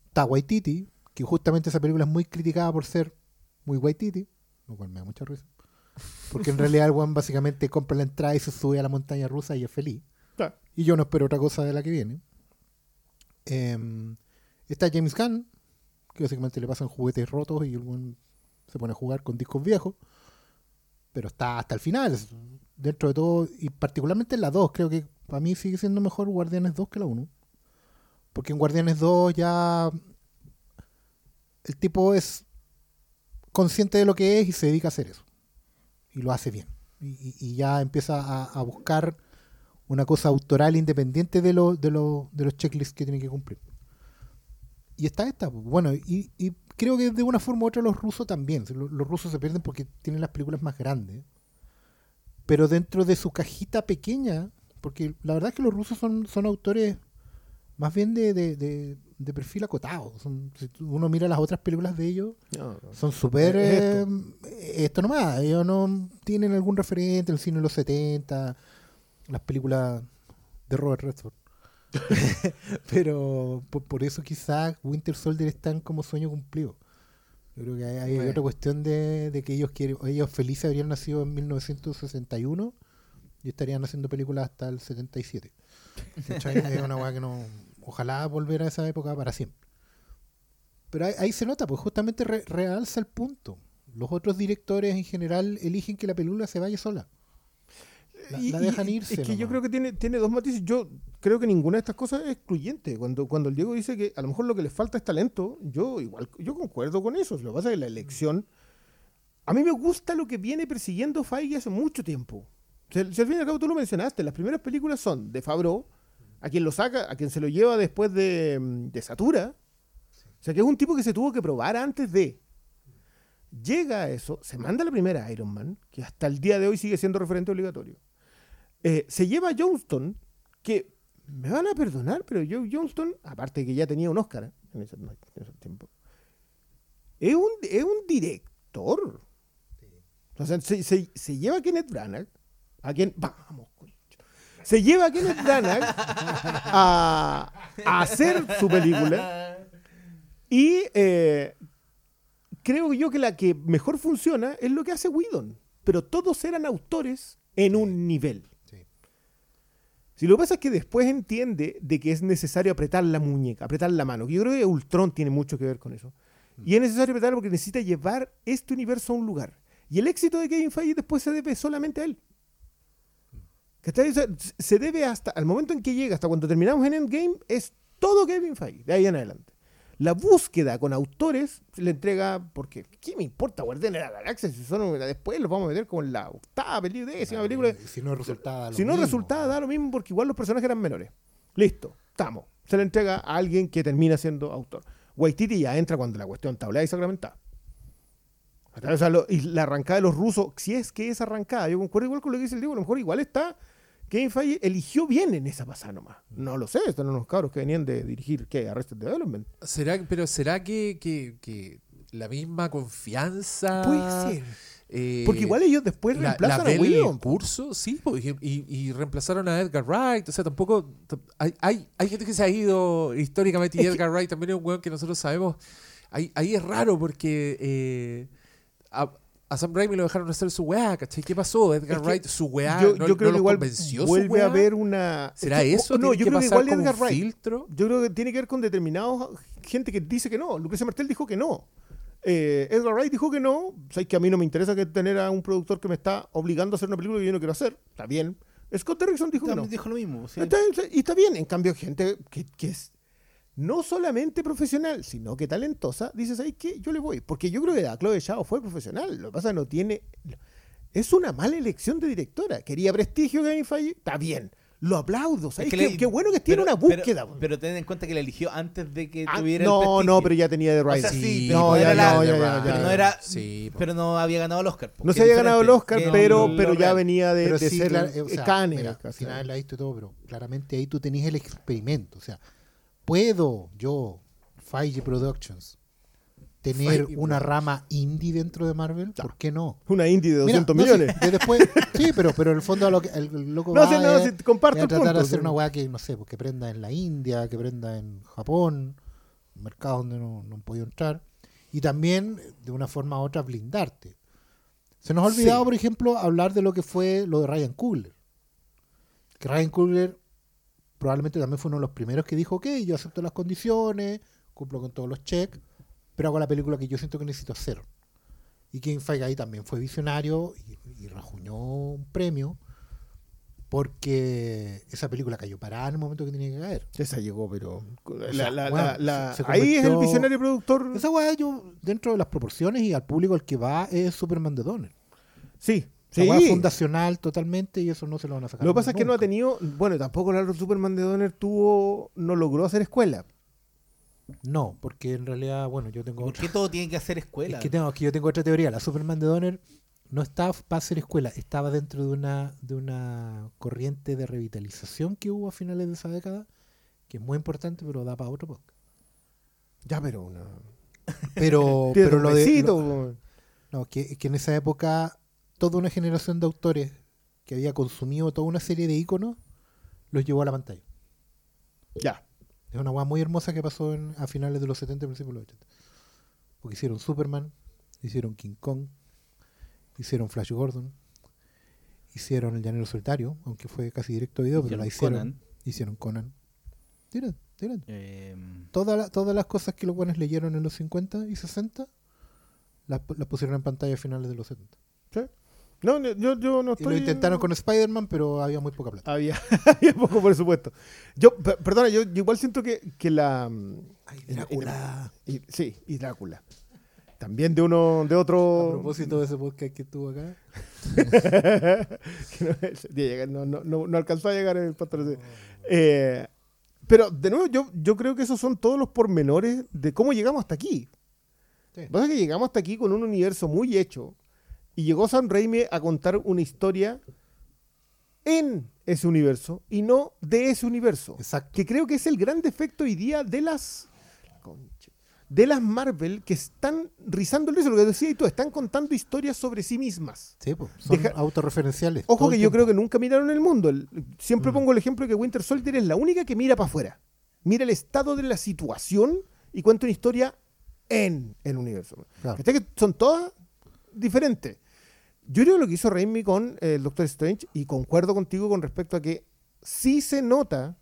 Speaker 2: Está Waititi, que justamente esa película es muy criticada por ser muy Waititi, lo cual me da mucha risa. Porque en realidad el one básicamente compra la entrada y se sube a la montaña rusa y es feliz. Y yo no espero otra cosa de la que viene. Em, está James Gunn, que básicamente le pasan juguetes rotos y se pone a jugar con discos viejos. Pero está hasta el final. Dentro de todo, y particularmente en la 2, creo que para mí sigue siendo mejor Guardianes 2 que la 1. Porque en Guardianes 2 ya el tipo es consciente de lo que es y se dedica a hacer eso. Y lo hace bien. Y, ya empieza a buscar una cosa autoral independiente de, lo- de, lo- de los checklists que tiene que cumplir. Y está esta. pues, Bueno, y, y creo que de una forma u otra los rusos también. Los, rusos se pierden porque tienen las películas más grandes. Pero dentro de su cajita pequeña, porque la verdad es que los rusos son, son autores más bien de, de- de- de perfil acotado. Son- si uno mira las otras películas de ellos,
Speaker 3: No, no.
Speaker 2: son súper...
Speaker 3: Es
Speaker 2: eh,
Speaker 3: esto.
Speaker 2: esto nomás, ellos no tienen algún referente, el cine de los 70, las películas de Robert Redford. Pero por, por eso quizás Winter Soldier están como sueño cumplido. Yo creo que hay, hay
Speaker 1: Bueno.
Speaker 2: otra cuestión de, de que ellos quieren, ellos felices habrían nacido en 1961 y estarían haciendo películas hasta el 77. ¿Cachai? es una weá que no. Ojalá volver a esa época para siempre. Pero ahí, ahí se nota, pues justamente re- realza el punto. Los otros directores en general eligen que la película se vaya sola. La,
Speaker 3: Y-
Speaker 2: la
Speaker 3: y-
Speaker 2: dejan irse.
Speaker 3: Es que yo creo que tiene, tiene dos matices. Yo creo que ninguna de estas cosas es excluyente. Cuando, cuando el Diego dice que a lo mejor lo que le falta es talento, yo igual yo concuerdo con eso. Lo que pasa es que la elección. A mí me gusta lo que viene persiguiendo Feige hace mucho tiempo. Si, al fin y al cabo tú lo mencionaste, las primeras películas son de Favreau, a quien lo saca, a quien se lo lleva después de, mm, de Satura. O sea que es un tipo que se tuvo que probar antes de. Llega a eso, se manda la primera Iron Man, que hasta el día de hoy sigue siendo referente obligatorio. Eh, se lleva a Johnston, que me van a perdonar, pero Joe Johnston, aparte que ya tenía un Oscar ¿eh? en ese, en es un, es un director. O sea, se, se- lleva a Kenneth Branagh, a quien, vamos, se lleva a Kenneth Branagh a, a hacer su película y eh, creo yo que la que mejor funciona es lo que hace Whedon, pero todos eran autores en un nivel. Si lo que pasa es que después entiende de que es necesario apretar la muñeca, apretar la mano. que Yo creo que Ultron tiene mucho que ver con eso. Y es necesario apretar porque necesita llevar este universo a un lugar. Y el éxito de Kevin Feige después se debe solamente a él. ¿Cachai? Se debe hasta, al momento en que llega, hasta cuando terminamos en Endgame, es todo Kevin Feige, de ahí en adelante. La búsqueda con autores se le entrega, porque ¿qué me importa Guardián de la Galaxia? Si son, después los vamos a meter como en la octava película, décima película.
Speaker 2: Si no resultaba. lo
Speaker 3: Si no resultaba, da lo mismo porque igual los personajes eran menores. Listo, estamos. Se le entrega a alguien que termina siendo autor. Waititi ya entra cuando la cuestión tablada y sacramentada. O sea, lo- y la arrancada de los rusos, si es que es arrancada, yo concuerdo igual con lo que dice el Diego, a lo mejor igual está. Kevin Feige eligió bien en esa pasada nomás. No lo sé, están unos cabros que venían de dirigir, ¿qué? Arrested Development.
Speaker 1: ¿Será, pero será que, que- que la misma confianza.
Speaker 3: Puede ser.
Speaker 1: eh,
Speaker 3: Porque igual ellos después
Speaker 1: la,
Speaker 3: reemplazan
Speaker 1: la
Speaker 3: a William.
Speaker 1: curso, sí, y, y- reemplazaron a Edgar Wright, o sea, tampoco, hay, hay, hay gente que se ha ido históricamente y
Speaker 3: Es que-
Speaker 1: Edgar Wright también es un weón que nosotros sabemos, ahí, ahí es raro porque eh, a, a Sam Raimi lo dejaron hacer su weá, ¿cachai? ¿Qué pasó? Edgar
Speaker 3: Es que
Speaker 1: Wright, su weá,
Speaker 3: yo,
Speaker 1: no,
Speaker 3: yo creo
Speaker 1: no
Speaker 3: que igual
Speaker 1: convenció su
Speaker 3: vuelve a haber una...
Speaker 1: ¿Será
Speaker 3: es que-
Speaker 1: eso?
Speaker 3: No,
Speaker 1: ¿Tiene
Speaker 3: yo
Speaker 1: que
Speaker 3: creo que igual Edgar Wright.
Speaker 1: filtro?
Speaker 3: Yo creo que tiene que ver con determinados gente que dice que no. Lucrecia Martel dijo que no. Eh, Edgar Wright dijo que no. Sabes que a mí no me interesa que tener a un productor que me está obligando a hacer una película que yo no quiero hacer. Está bien. Scott Derrickson dijo que no.
Speaker 4: También dijo lo mismo. sí.
Speaker 3: Está- y está bien. En cambio, gente que, que es no solamente profesional, sino que talentosa, dices ahí que yo le voy. Porque yo creo que la Chloe Zhao fue profesional. Lo que pasa es que no tiene. Es una mala elección de directora. Quería prestigio Kevin Feige. Está bien. Lo aplaudo. ¿sabes?
Speaker 4: Es que
Speaker 3: qué,
Speaker 4: le-
Speaker 3: qué bueno que tiene
Speaker 4: pero-
Speaker 3: una búsqueda.
Speaker 4: Pero, pero ten en cuenta que la eligió antes de que
Speaker 3: Ah,
Speaker 4: tuviera el
Speaker 3: no,
Speaker 4: prestigio.
Speaker 3: no, pero ya tenía
Speaker 4: O sea, sí,
Speaker 1: Sí,
Speaker 4: pero
Speaker 3: no, ya,
Speaker 4: era la-
Speaker 3: no, ya, ya,
Speaker 4: pero
Speaker 3: ya.
Speaker 4: no era,
Speaker 1: Sí,
Speaker 4: pero no había ganado el Oscar.
Speaker 3: No se había ganado el Oscar,
Speaker 4: no-
Speaker 3: pero, pero ya
Speaker 4: real.
Speaker 3: venía de,
Speaker 2: Pero
Speaker 3: de
Speaker 2: sí,
Speaker 3: ser
Speaker 2: claro, eh, o sea,
Speaker 3: Cannes,
Speaker 2: al final la visto y todo, pero claramente ahí tú tenés el experimento. O sea, ¿puedo yo, Feige Productions, tener una rama indie dentro de Marvel? ¿Por qué no?
Speaker 3: Una indie de
Speaker 2: Mira,
Speaker 3: 200
Speaker 2: no,
Speaker 3: millones.
Speaker 2: sí, de después, sí, pero, pero en el fondo a lo que, el, el loco
Speaker 3: No,
Speaker 2: va
Speaker 3: sí, no, sí, comparto
Speaker 2: a tratar
Speaker 3: punto,
Speaker 2: de hacer una weá que, no sé, pues, que prenda en la India, que prenda en Japón, un mercado donde no, no han podido entrar. Y también, de una forma u otra, blindarte. Se nos ha olvidado, por ejemplo, hablar de lo que fue lo de Ryan Coogler. Que Ryan Coogler probablemente también fue uno de los primeros que dijo, ok, yo acepto las condiciones, cumplo con todos los checks, pero hago la película que yo siento que necesito hacer. Y Kevin Feige ahí también fue visionario y, y rajuñó un premio porque esa película cayó parada en el momento que tenía que caer.
Speaker 3: Esa llegó, pero. La-
Speaker 2: sea,
Speaker 3: la-
Speaker 2: bueno,
Speaker 3: la- la-
Speaker 2: se- se
Speaker 3: ahí es el visionario productor.
Speaker 2: Esa weá yo, dentro de las proporciones y al público al que va, es Superman de Donner.
Speaker 3: Sí, sí.
Speaker 2: es fundacional totalmente y eso no se lo van a sacar.
Speaker 3: Lo que pasa es que no ha tenido. Bueno, tampoco el Superman de Donner tuvo. No logró hacer escuela.
Speaker 2: No, porque en realidad, bueno, yo tengo
Speaker 4: ¿Por
Speaker 2: otra.
Speaker 4: qué todo tiene que hacer escuela?
Speaker 2: Es que, tengo, es que yo tengo otra teoría. La Superman de Donner no estaba para hacer escuela, estaba dentro de una, de una corriente de revitalización que hubo a finales de esa década, que es muy importante, pero da para otro podcast.
Speaker 3: Ya, pero. Una...
Speaker 2: Pero, pero lo de. lo- no, que, que en esa época toda una generación de autores que había consumido toda una serie de iconos los llevó a la pantalla.
Speaker 3: Ya.
Speaker 2: Es una guay muy hermosa que pasó en- a finales de los 70 y principios de los 80. Porque hicieron Superman, hicieron King Kong, hicieron Flash Gordon, hicieron El Llanero Solitario, aunque fue casi directo a video, pero la hicieron.
Speaker 4: Conan.
Speaker 2: Hicieron Conan. Tira, tira.
Speaker 4: Eh,
Speaker 2: Toda la- todas las cosas que los buenos leyeron en los 50 y 60 las, las pusieron en pantalla a finales de los 70.
Speaker 3: No, no, yo, yo no
Speaker 2: Y
Speaker 3: estoy.
Speaker 2: lo intentaron con Spider-Man, pero había muy poca plata.
Speaker 3: Había, había poco presupuesto. Yo, per- perdona, yo, yo igual siento que, que la. mm,
Speaker 2: Drácula.
Speaker 3: y- sí, y Drácula. También de uno, de
Speaker 2: A
Speaker 3: otro.
Speaker 2: propósito de ese podcast que estuvo acá.
Speaker 3: que no, no, no, no- alcanzó a llegar el pastor. Eh, pero de nuevo, yo, yo creo que esos son todos los pormenores de cómo llegamos hasta aquí.
Speaker 2: Sí.
Speaker 3: Lo que pasa es que llegamos hasta aquí con un universo muy hecho. Y llegó Sam Raimi a contar una historia en ese universo y no de ese universo.
Speaker 2: Exacto.
Speaker 3: Que creo que es el gran defecto hoy día de las. De las Marvel que están rizando el rizo, lo que decía y tú, están contando historias sobre sí mismas.
Speaker 2: Sí, pues, son
Speaker 3: Deja-
Speaker 2: autorreferenciales.
Speaker 3: Ojo que yo creo que nunca miraron el mundo. El- siempre
Speaker 2: Mm.
Speaker 3: pongo el ejemplo de que Winter Soldier es la única que mira para afuera. Mira el estado de la situación y cuenta una historia en el universo.
Speaker 2: Claro.
Speaker 3: Que son todas diferentes. Yo creo lo que hizo Raimi con eh, el Doctor Strange, y concuerdo contigo con respecto a que sí se nota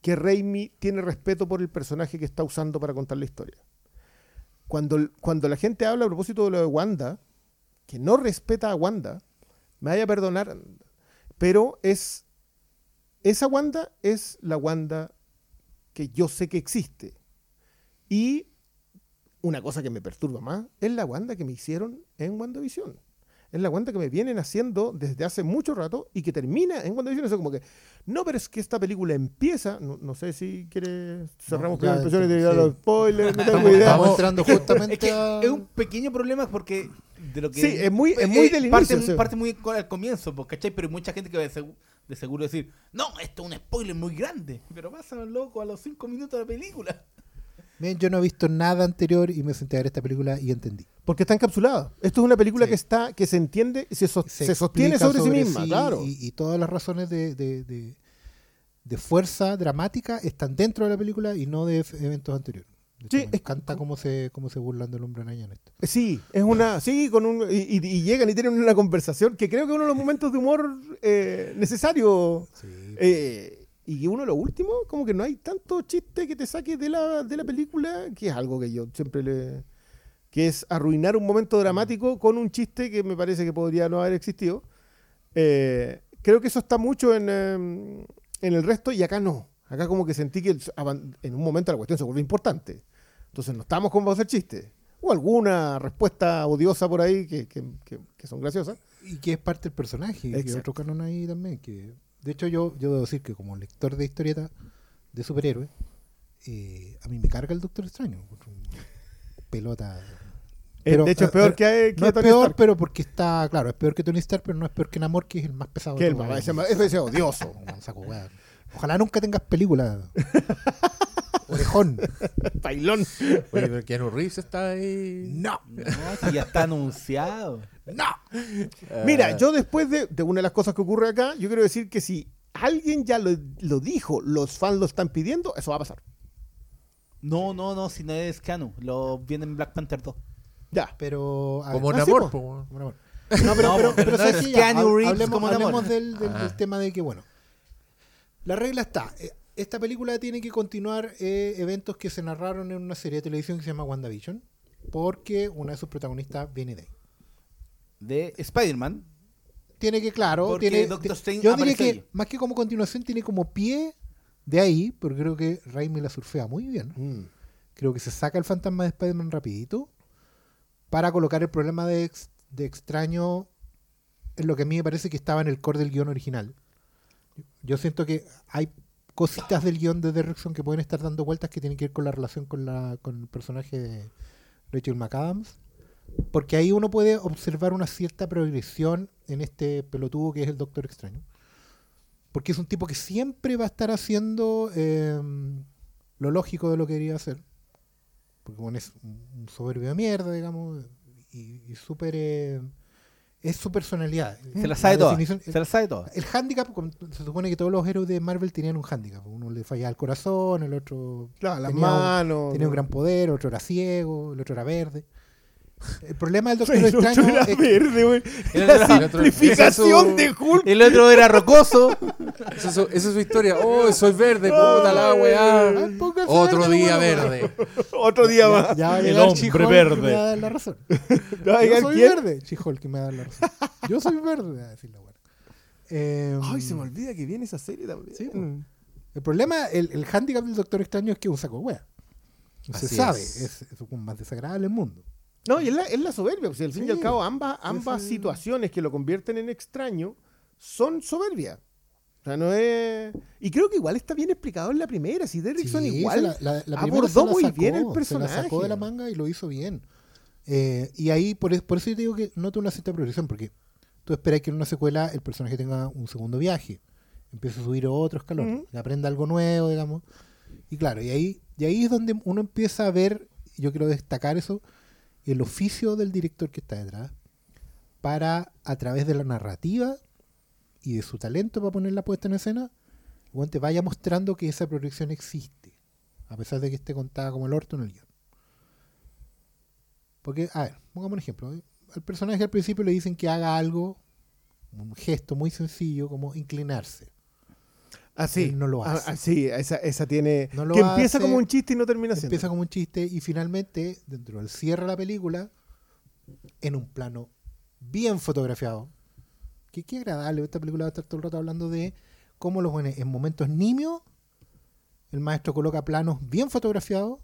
Speaker 3: que Raimi tiene respeto por el personaje que está usando para contar la historia. Cuando, cuando la gente habla a propósito de lo de Wanda, que no respeta a Wanda, me vaya a perdonar, Pero es. Esa Wanda es la Wanda que yo sé que existe. Y una cosa que me perturba más es la Wanda que me hicieron en WandaVision. Es la Wanda que me vienen haciendo desde hace mucho rato y que termina en WandaVision. Eso como que, no, pero es que esta película empieza. No, no sé si quiere cerramos
Speaker 2: No,
Speaker 3: con impresiones de
Speaker 2: sí.
Speaker 3: los spoilers, no tengo
Speaker 2: Estamos,
Speaker 3: idea.
Speaker 2: estamos entrando justamente
Speaker 4: Es que
Speaker 2: a...
Speaker 4: es un pequeño problema porque de lo que
Speaker 3: Sí, es muy- es muy del
Speaker 4: parte,
Speaker 3: inicio,
Speaker 4: muy al comienzo, pues, ¿cachai? Pero hay mucha gente que va de, de seguro decir, no, esto es un spoiler muy grande. Pero pasa loco a los 5 minutos de la película.
Speaker 2: Yo no he visto nada anterior y me senté a ver esta película y entendí.
Speaker 3: Porque está encapsulada. Esto es una película
Speaker 2: Sí.
Speaker 3: que está, que se entiende, se, sos- se,
Speaker 2: Se
Speaker 3: sostiene
Speaker 2: explica
Speaker 3: sobre, sí misma,
Speaker 2: sí
Speaker 3: claro.
Speaker 2: Y, y todas las razones de, de- de- de fuerza dramática están dentro de la película y no de eventos anteriores. Hecho,
Speaker 3: Sí,
Speaker 2: me
Speaker 3: es-
Speaker 2: encanta cómo se, cómo se burlan del hombre araña en esto.
Speaker 3: Sí, es una, sí, con un, y, llegan y tienen una conversación que creo que es uno de los momentos de humor eh, necesario. eh, y que uno de los últimos, como que no hay tanto chiste que te saque de la, de la película, que es algo que yo siempre le... que es arruinar un momento dramático con un chiste que me parece que podría no haber existido. Eh, creo que eso está mucho en, em, en el resto y acá no. Acá como que sentí que en un momento la cuestión se vuelve importante. Entonces no estamos para hacer chistes. O alguna respuesta odiosa por ahí que, que- que- que son graciosas.
Speaker 2: Y que es parte del personaje. Y que
Speaker 3: Exacto.
Speaker 2: otro canon ahí también. Que, de hecho, yo, yo debo decir que como lector de historieta de superhéroes, eh, a mí me carga el Doctor Extraño. Pelota.
Speaker 3: Eh, de hecho, es peor
Speaker 2: eh,
Speaker 3: que, que
Speaker 2: No es
Speaker 3: Tony
Speaker 2: peor,
Speaker 3: Stark,
Speaker 2: pero porque está, claro, es peor que Tony Stark, pero no es peor que Namor, que es el más pesado
Speaker 3: que
Speaker 2: de
Speaker 3: el mamá, ese, ma- ese es odioso.
Speaker 2: Saco. Ojalá nunca tengas película. Orejón.
Speaker 3: Pailón.
Speaker 6: Oye, pero Keanu Reeves está ahí.
Speaker 2: No.
Speaker 4: No, si ya está anunciado.
Speaker 2: No.
Speaker 3: Mira, yo después de, de una de las cosas que ocurre acá, yo quiero decir que si alguien ya lo, lo dijo, los fans lo están pidiendo, eso va a pasar.
Speaker 4: No, no, no, si no es Keanu. Lo viene en Black Panther 2.
Speaker 3: Ya.
Speaker 2: Pero. a
Speaker 6: Como
Speaker 2: ver,
Speaker 3: Ah,
Speaker 6: Namor.
Speaker 2: No, pero,
Speaker 4: No,
Speaker 2: pero,
Speaker 4: pero
Speaker 2: pero
Speaker 4: no
Speaker 2: ¿sabes
Speaker 4: es?
Speaker 2: Ya,
Speaker 4: Keanu
Speaker 2: hab-
Speaker 4: Reeves
Speaker 2: hablemos,
Speaker 4: como
Speaker 2: hablemos del, del-
Speaker 6: Ah.
Speaker 2: del tema de que, bueno, la regla está. eh, Esta película tiene que continuar eh, eventos que se narraron en una serie de televisión que se llama WandaVision, porque una de sus protagonistas viene de ahí.
Speaker 4: De Spider-Man.
Speaker 2: Tiene que, claro,
Speaker 4: Porque
Speaker 2: tiene,
Speaker 4: Doctor
Speaker 2: ti-
Speaker 4: Strange
Speaker 2: yo diría que
Speaker 4: ahí.
Speaker 2: más que como continuación tiene como pie de ahí, porque creo que Raimi la surfea muy bien.
Speaker 3: Mm.
Speaker 2: Creo que se saca el fantasma de Spider-Man rapidito para colocar el problema de, ex- de extraño en lo que a mí me parece que estaba en el core del guion original. Yo siento que hay cositas del guion de Derrickson que pueden estar dando vueltas que tienen que ver con la relación con, la, con el personaje de Rachel McAdams. Porque ahí uno puede observar una cierta progresión en este pelotudo que es el Doctor Extraño. Porque es un tipo que siempre va a estar haciendo eh, lo lógico de lo que quería hacer. Porque bueno, es un soberbio de mierda, digamos, y, y súper... eh, es su personalidad.
Speaker 4: Se la sabe toda.
Speaker 2: definición-
Speaker 4: Se la sabe toda.
Speaker 2: el handicap, se supone que todos los héroes de Marvel tenían un handicap. Uno le fallaba el corazón, el otro
Speaker 3: Claro, las
Speaker 2: tenía un-
Speaker 3: manos.
Speaker 2: tenía un gran poder, otro era ciego, el otro era verde. El problema del Doctor
Speaker 3: El otro
Speaker 2: Extraño
Speaker 3: era
Speaker 2: es que-
Speaker 3: verde, güey.
Speaker 4: El
Speaker 3: La simplificación de Hulk.
Speaker 4: El otro era rocoso.
Speaker 6: Esa es, es su historia. Oh, soy verde, puta la weá.
Speaker 2: Póngase
Speaker 6: Otro
Speaker 2: verde,
Speaker 6: día verde.
Speaker 3: Otro día más.
Speaker 2: Ya va a
Speaker 4: El hombre verde.
Speaker 2: me va a dar la razón.
Speaker 3: ¿Va a
Speaker 2: Yo soy
Speaker 3: quién?
Speaker 2: verde. She-Hulk y me va a dar la razón. Yo soy verde, a decir la. Eh,
Speaker 3: Ay, se me olvida que viene esa serie también.
Speaker 2: Sí,
Speaker 3: Mm.
Speaker 2: El problema, el, el handicap del Doctor Extraño es que es un saco de wea. No se
Speaker 6: Así
Speaker 2: sabe,
Speaker 6: es.
Speaker 2: es, es un más desagradable del mundo.
Speaker 3: No, y es la, es la soberbia. pues, al fin y al cabo, ambas, ambas situaciones que lo convierten en extraño son soberbia. O sea, no es. Y creo que igual está bien explicado en la primera. Si Derrickson
Speaker 2: Sí,
Speaker 3: igual.
Speaker 2: la, la- la
Speaker 3: abordó muy
Speaker 2: sacó,
Speaker 3: bien el
Speaker 2: Se la
Speaker 3: personaje.
Speaker 2: sacó de la manga y lo hizo bien. Eh, y ahí, por, por eso yo te digo que noto una cierta progresión, porque tú esperas que en una secuela el personaje tenga un segundo viaje, empiece a subir otro escalón, que aprenda algo nuevo, digamos. Y claro, y ahí, y ahí es donde uno empieza a ver, yo quiero destacar eso, el oficio del director que está detrás, para, a través de la narrativa y de su talento para poner la puesta en escena, te vaya mostrando que esa progresión existe, a pesar de que esté contada como el orto en el guion. Porque, a ver, pongamos un ejemplo. ¿eh? Al personaje al principio le dicen que haga algo, un gesto muy sencillo como inclinarse.
Speaker 3: Así.
Speaker 2: Él no lo
Speaker 3: Ah,
Speaker 2: hace.
Speaker 3: ah, sí, esa, esa tiene.
Speaker 2: No lo
Speaker 3: que empieza
Speaker 2: hace,
Speaker 3: como un chiste y no termina siendo.
Speaker 2: Empieza como un chiste y finalmente, dentro del cierre de la película, en un plano bien fotografiado, qué, qué agradable. Esta película va a estar todo el rato hablando de cómo los buenos, en momentos nimios, el maestro coloca planos bien fotografiados.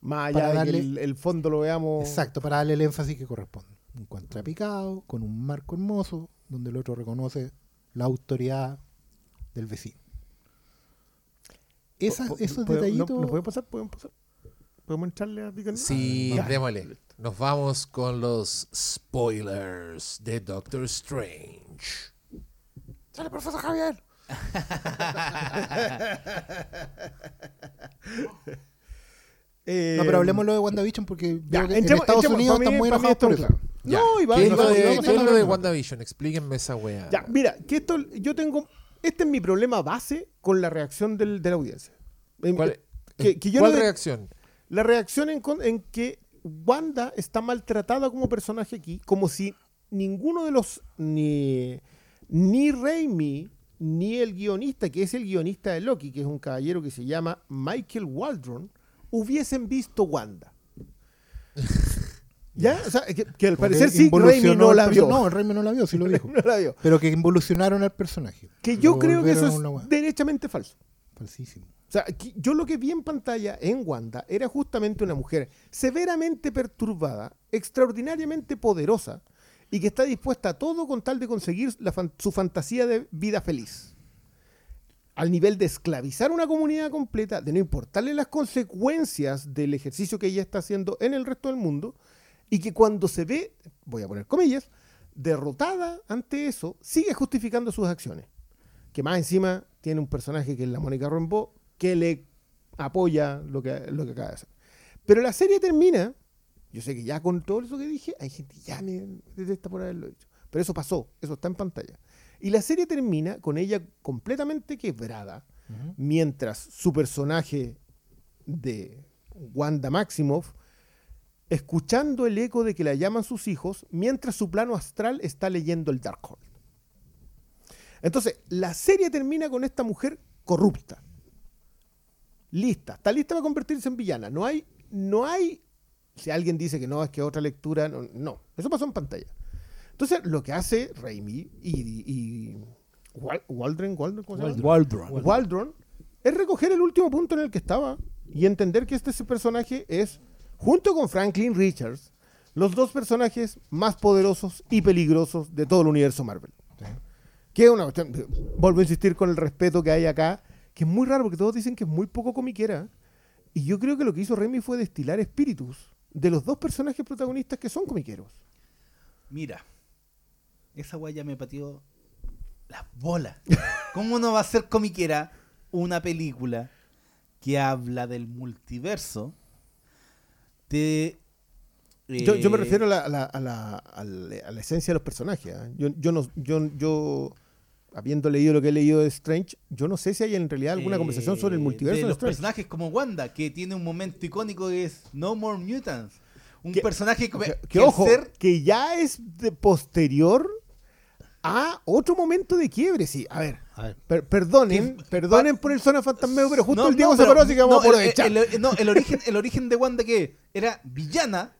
Speaker 3: Más
Speaker 2: Para
Speaker 3: allá de que el, el fondo lo veamos.
Speaker 2: Exacto, para darle el énfasis que corresponde. Un contrapicado, con un marco hermoso, donde el otro reconoce la autoridad del vecino. Esas, esos
Speaker 3: ¿podemos-
Speaker 2: detallitos.
Speaker 3: ¿No, ¿Nos podemos pasar? ¿Podemos pasar? ¿Podemos entrarle a Deacon?
Speaker 6: Sí,
Speaker 3: Ya.
Speaker 6: démosle. Nos vamos con los spoilers de Doctor Strange.
Speaker 2: ¡Sale, profesor Javier!
Speaker 3: Eh,
Speaker 2: No, pero hablemoslo de WandaVision porque
Speaker 3: ya,
Speaker 2: veo que
Speaker 3: entremos-
Speaker 2: en Estados
Speaker 3: entremos-
Speaker 2: Unidos están muy enojados por
Speaker 3: es
Speaker 2: eso.
Speaker 3: claro. No,
Speaker 6: ¿Qué es lo de,
Speaker 3: no,
Speaker 6: qué es lo. WandaVision? Explíquenme esa weá.
Speaker 3: Ya, mira, que esto yo tengo. Este es mi problema base con la reacción del- de la audiencia. En-
Speaker 6: ¿Cuál,
Speaker 3: que- que yo
Speaker 6: cuál
Speaker 3: no de-
Speaker 6: reacción?
Speaker 3: La reacción en que Wanda está maltratada como personaje aquí, como si ninguno de los. ni, ni Raimi, ni el guionista, que es el guionista de Loki, que es un caballero que se llama Michael Waldron, hubiesen visto Wanda. ¿Ya? O sea, que, que al parecer sí, Raimi no la vio.
Speaker 2: No, Raimi no la vio, sí lo dijo.
Speaker 3: No la vio.
Speaker 2: Pero que involucionaron al personaje.
Speaker 3: Que yo creo que eso es
Speaker 2: una
Speaker 3: derechamente falso.
Speaker 2: Falsísimo.
Speaker 3: O sea, yo lo que vi en pantalla en Wanda era justamente una mujer severamente perturbada, extraordinariamente poderosa y que está dispuesta a todo con tal de conseguir la fan- su fantasía de vida feliz. Al nivel de esclavizar una comunidad completa, de no importarle las consecuencias del ejercicio que ella está haciendo en el resto del mundo, y que cuando se ve, voy a poner comillas, derrotada ante eso, sigue justificando sus acciones que más encima tiene un personaje que es la Mónica Rambeau que le apoya lo que, lo que acaba de hacer. Pero la serie termina, yo sé que ya con todo eso que dije, hay gente que ya me detesta por haberlo dicho, pero eso pasó, eso está en pantalla. Y la serie termina con ella completamente quebrada, mientras su personaje de Wanda Maximoff, escuchando el eco de que la llaman sus hijos, mientras su plano astral está leyendo el Darkhold. Entonces, la serie termina con esta mujer corrupta. Lista. Está lista para convertirse en villana. No hay, no hay. Si alguien dice que no, es que otra lectura. No, no. eso pasó en pantalla. Entonces, lo que hace Raimi y, y Wal- Waldron, Waldron, ¿cómo se llama?
Speaker 4: Waldron.
Speaker 3: Waldron es recoger el último punto en el que estaba y entender que este personaje es, junto con Franklin Richards, los dos personajes más poderosos y peligrosos de todo el universo Marvel. Que es una cuestión, vuelvo a insistir con el respeto que hay acá, que es muy raro porque todos dicen que es muy poco comiquera. Y yo creo que lo que hizo Remy fue destilar espíritus de los dos personajes protagonistas que son comiqueros.
Speaker 4: Mira, esa weá ya me pateó las bolas. ¿Cómo no va a ser comiquera una película que habla del multiverso?
Speaker 3: Yo, yo me
Speaker 4: eh,
Speaker 3: refiero a la, a la- a la- a la- esencia de los personajes. ¿ah? Yo, yo no, yo, yo, habiendo leído lo que he leído de Strange, yo no sé si hay en realidad alguna
Speaker 4: eh,
Speaker 3: conversación sobre el multiverso
Speaker 4: de
Speaker 3: de,
Speaker 4: los
Speaker 3: Strange.
Speaker 4: personajes como Wanda, que tiene un momento icónico que es No More Mutants. Un
Speaker 3: Que-
Speaker 4: personaje que,
Speaker 3: Que, ojo,
Speaker 4: ser-
Speaker 3: que ya es de posterior a otro momento de quiebre. Sí, a ver,
Speaker 2: A ver.
Speaker 3: per- perdonen, perdonen por el zona fantasmeo, pero justo
Speaker 4: No,
Speaker 3: el Diego
Speaker 4: no,
Speaker 3: se paró, así que vamos
Speaker 4: no,
Speaker 3: a aprovechar.
Speaker 4: el, el- no, el origen, el origen de Wanda que era villana,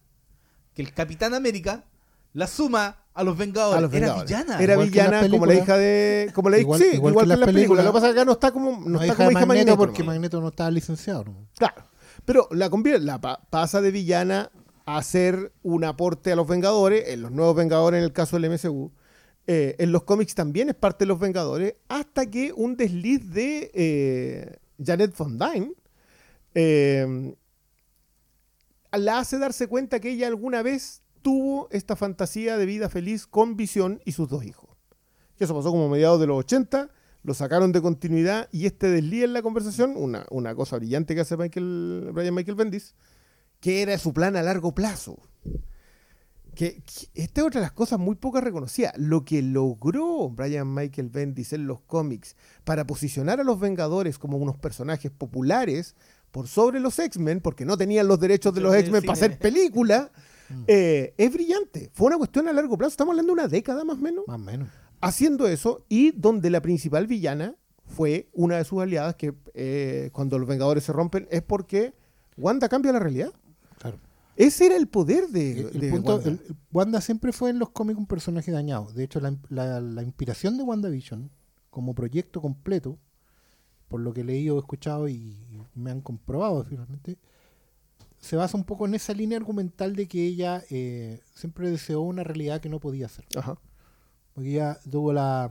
Speaker 4: que el Capitán América la suma a los Vengadores.
Speaker 3: A los
Speaker 4: era villana.
Speaker 3: Era
Speaker 2: Igual
Speaker 3: villana como la hija de. Como la,
Speaker 2: Igual-
Speaker 3: sí,
Speaker 2: igual
Speaker 3: igual,
Speaker 2: que
Speaker 3: que
Speaker 2: en las
Speaker 3: las películas.
Speaker 2: películas.
Speaker 3: Lo que pasa es que acá no está como, no
Speaker 2: No,
Speaker 3: está
Speaker 2: hija
Speaker 3: como
Speaker 2: de
Speaker 3: hija
Speaker 2: Magneto
Speaker 3: Magneto.
Speaker 2: porque. Magneto no estaba licenciado. ¿no?
Speaker 3: Claro. Pero la convierte, la pa- pasa de villana a hacer un aporte a los Vengadores, en los nuevos Vengadores en el caso del MCU. Eh, en los cómics también es parte de los Vengadores, hasta que un desliz de eh, Janet Von Dyne eh, la hace darse cuenta que ella alguna vez tuvo esta fantasía de vida feliz con Visión y sus dos hijos. Que eso pasó como mediados de los 80, lo sacaron de continuidad y este desliz en la conversación, una, una cosa brillante que hace Michael, Brian Michael Bendis, que era su plan a largo plazo. Que, que esta es otra de las cosas muy pocas reconocidas. Lo que logró Brian Michael Bendis en los cómics para posicionar a los Vengadores como unos personajes populares por sobre los X-Men, porque no tenían los derechos de los X-Men para hacer película, eh, es brillante. Fue una cuestión a largo plazo, estamos hablando de una década más o menos,
Speaker 2: Más o menos.
Speaker 3: haciendo eso y donde la principal villana fue una de sus aliadas que eh, cuando los Vengadores se rompen es porque Wanda cambia la realidad. Ese era el poder de,
Speaker 2: El, el
Speaker 3: de
Speaker 2: punto,
Speaker 3: Wanda.
Speaker 2: el- Wanda siempre fue en los cómics un personaje dañado. De hecho, la, la- la inspiración de WandaVision como proyecto completo, por lo que he leído, he escuchado y, y me han comprobado finalmente, se basa un poco en esa línea argumental de que ella eh, siempre deseó una realidad que no podía ser.
Speaker 3: Ajá.
Speaker 2: Porque ella tuvo la...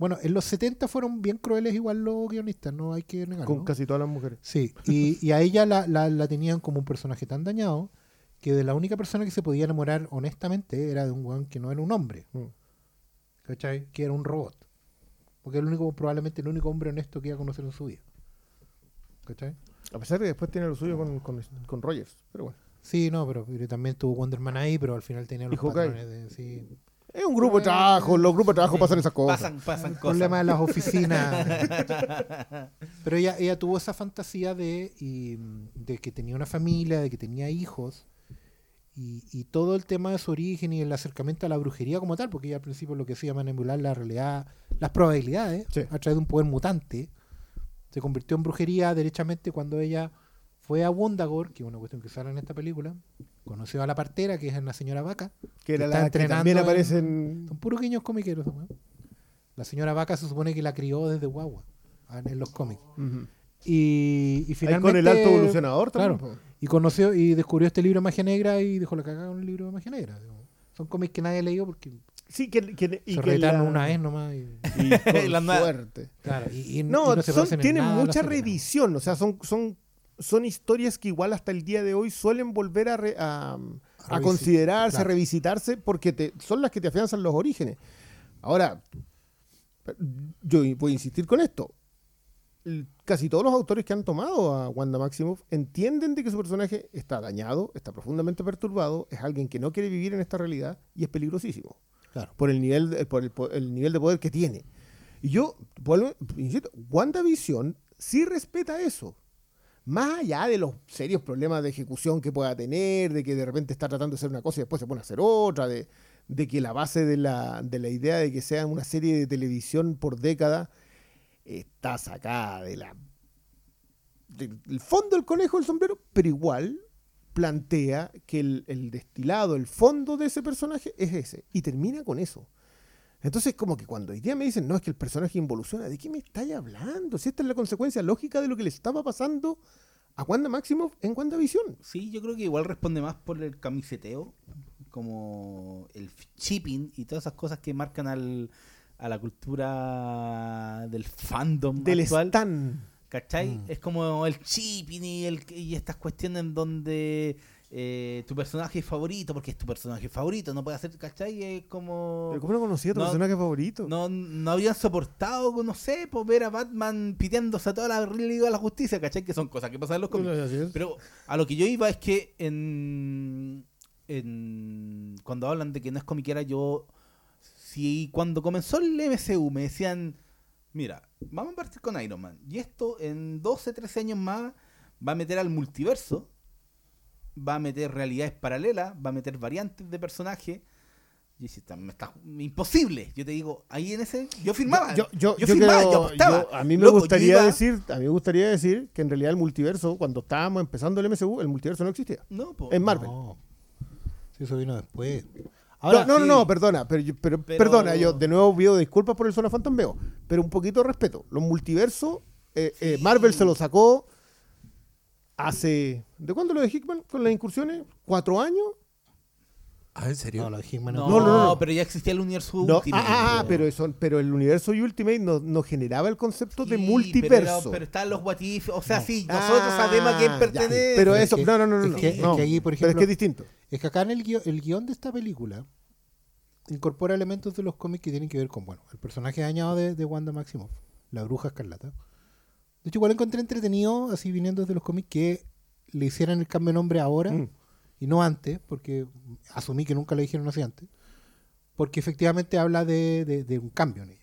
Speaker 2: Bueno, en los 70 fueron bien crueles igual los guionistas, no hay que negarlo.
Speaker 3: Con casi todas las mujeres.
Speaker 2: Sí, y, y a ella la, la- la tenían como un personaje tan dañado que de la única persona que se podía enamorar honestamente era de un weón que no era un hombre.
Speaker 3: Mm.
Speaker 2: ¿Cachai? Que era un robot. Porque es el único, probablemente el único hombre honesto que iba a conocer en su vida. ¿Cachai?
Speaker 3: A pesar de que después tiene lo suyo con, con, con Rogers. Pero bueno.
Speaker 2: Sí, no, pero, también tuvo Wonder Man ahí, pero al final tenía los patrones de... Sí.
Speaker 3: Es un grupo de trabajo. Los grupos de trabajo pasan esas cosas.
Speaker 4: Pasan, pasan
Speaker 2: El
Speaker 4: cosas.
Speaker 2: problema de las oficinas. Pero ella, ella tuvo esa fantasía de, y, de que tenía una familia, de que tenía hijos, y, y todo el tema de su origen y el acercamiento a la brujería como tal, porque ella al principio lo que hacía manipular la realidad, las probabilidades,
Speaker 3: Sí.
Speaker 2: a través de un poder mutante, se convirtió en brujería derechamente cuando ella fue a Wondagore, que es una cuestión que sale en esta película, conoció a la partera, que es la señora Vaca,
Speaker 3: Que era la que
Speaker 2: entrenando
Speaker 3: también
Speaker 2: en-
Speaker 3: aparece en...
Speaker 2: son puros guiños comiqueros. ¿no? La señora Vaca se supone que la crió desde guagua ah, en los cómics. Y, y
Speaker 3: Ahí
Speaker 2: finalmente.
Speaker 3: con el alto evolucionador también.
Speaker 2: Claro. Y conoció y descubrió este libro de magia negra y dejó la cagada con el libro de magia negra. digamos. Son cómics que nadie leyó porque
Speaker 3: Sí, que, que, y
Speaker 2: se
Speaker 3: que la-
Speaker 2: una vez nomás. Y,
Speaker 3: Y con
Speaker 4: La
Speaker 3: suerte.
Speaker 2: claro, y, y-
Speaker 3: No,
Speaker 2: y no se
Speaker 3: son-
Speaker 2: parecen en
Speaker 3: tienen
Speaker 2: nada
Speaker 3: mucha
Speaker 2: ¿no?
Speaker 3: revisión, o sea, son, son, son historias que igual hasta el día de hoy suelen volver a, re- a, a
Speaker 2: revisi-
Speaker 3: considerarse, a revisitarse, porque te, son las que te afianzan los orígenes. Ahora, yo voy a insistir con esto. Casi todos los autores que han tomado a Wanda Maximoff entienden de que su personaje está dañado, está profundamente perturbado, es alguien que no quiere vivir en esta realidad y es peligrosísimo
Speaker 2: Claro.
Speaker 3: por el nivel de- por el, el nivel de poder que tiene. Y yo vuelvo, insisto, WandaVision sí respeta eso. Más allá de los serios problemas de ejecución que pueda tener, de que de repente está tratando de hacer una cosa y después se pone a hacer otra, de, de que la base de la, de la idea de que sea una serie de televisión por década está sacada de la del fondo del conejo del sombrero, pero igual plantea que el, el destilado, el fondo de ese personaje es ese. Y termina con eso. Entonces, como que cuando hoy día me dicen, no, es que el personaje involuciona, ¿de qué me estáis hablando? Si esta es la consecuencia lógica de lo que le estaba pasando a Wanda Maximoff en WandaVision.
Speaker 4: Sí, yo creo que igual responde más por el camiseteo, como el shipping y todas esas cosas que marcan al, a la cultura del fandom
Speaker 3: Del
Speaker 4: actual.
Speaker 3: Stan.
Speaker 4: ¿Cachai?
Speaker 2: Mm.
Speaker 4: Es como el shipping y, el, y estas cuestiones en donde eh, tu personaje favorito, porque es tu personaje favorito, no puede hacer, ¿cachai? Es como...
Speaker 3: Pero ¿Cómo no conocía tu
Speaker 4: No,
Speaker 3: personaje favorito?
Speaker 4: No, no habían soportado, no sé, por ver a Batman piteándose a toda la Liga de la Justicia, ¿cachai? Que son cosas que pasan en los cómics. Pero a lo que yo iba es que en, en cuando hablan de que no es comiquera, yo si cuando comenzó el MCU me decían, mira, vamos a partir con Iron Man y esto en 12, 13 años más va a meter al multiverso, va a meter realidades paralelas, va a meter variantes de personajes. Y si está, está- imposible. Yo te digo, ahí en ese yo firmaba.
Speaker 3: Yo, yo, yo
Speaker 4: firmaba,
Speaker 3: creo-
Speaker 4: yo apostaba.
Speaker 3: yo- a mí me
Speaker 4: Loco, yo
Speaker 3: gustaría
Speaker 4: iba-
Speaker 3: decir, a mí me gustaría decir que en realidad el multiverso, cuando estábamos empezando el MCU, el multiverso no existía.
Speaker 4: No, po.
Speaker 3: En Marvel.
Speaker 2: No. Sí, eso vino después.
Speaker 3: no, no, no,
Speaker 4: sí.
Speaker 3: no, perdona, pero, yo- pero,
Speaker 4: Pero-
Speaker 3: perdona, yo de nuevo pido disculpas por el zona fantasmeo, pero un poquito de respeto. Los multiversos, eh, eh, Marvel se lo sacó hace, ¿de cuándo lo de Hickman con las incursiones? ¿Cuatro años?
Speaker 1: Ah, ¿en serio?
Speaker 2: No, lo de Hickman
Speaker 4: No,
Speaker 2: no.
Speaker 3: no, no, no.
Speaker 4: pero ya existía el universo
Speaker 3: No,
Speaker 4: Ultimate.
Speaker 3: ah, ah, pero, eso, pero el universo Ultimate no, no generaba el concepto de multiverso.
Speaker 4: Pero, pero están los what if, o sea,
Speaker 2: No.
Speaker 4: sí, nosotros
Speaker 3: Ah,
Speaker 4: sabemos a quién
Speaker 3: ya,
Speaker 4: pertenece.
Speaker 3: Pero
Speaker 2: Pero es
Speaker 3: eso,
Speaker 2: que-
Speaker 3: no, no, no, no.
Speaker 2: es
Speaker 3: no,
Speaker 2: que- es
Speaker 3: no.
Speaker 2: que ahí, por
Speaker 3: pero es que
Speaker 2: ejemplo-
Speaker 3: es distinto.
Speaker 2: Es que acá en el guion, el guion de esta película incorpora elementos de los cómics que tienen que ver con, bueno, el personaje dañado de, de Wanda Maximoff, la bruja escarlata. De hecho, igual encontré entretenido, así viniendo desde los cómics, que le hicieran el cambio de nombre ahora
Speaker 3: Mm.
Speaker 2: y no antes, porque asumí que nunca le dijeron así antes, porque efectivamente habla de, de- de un cambio en ello.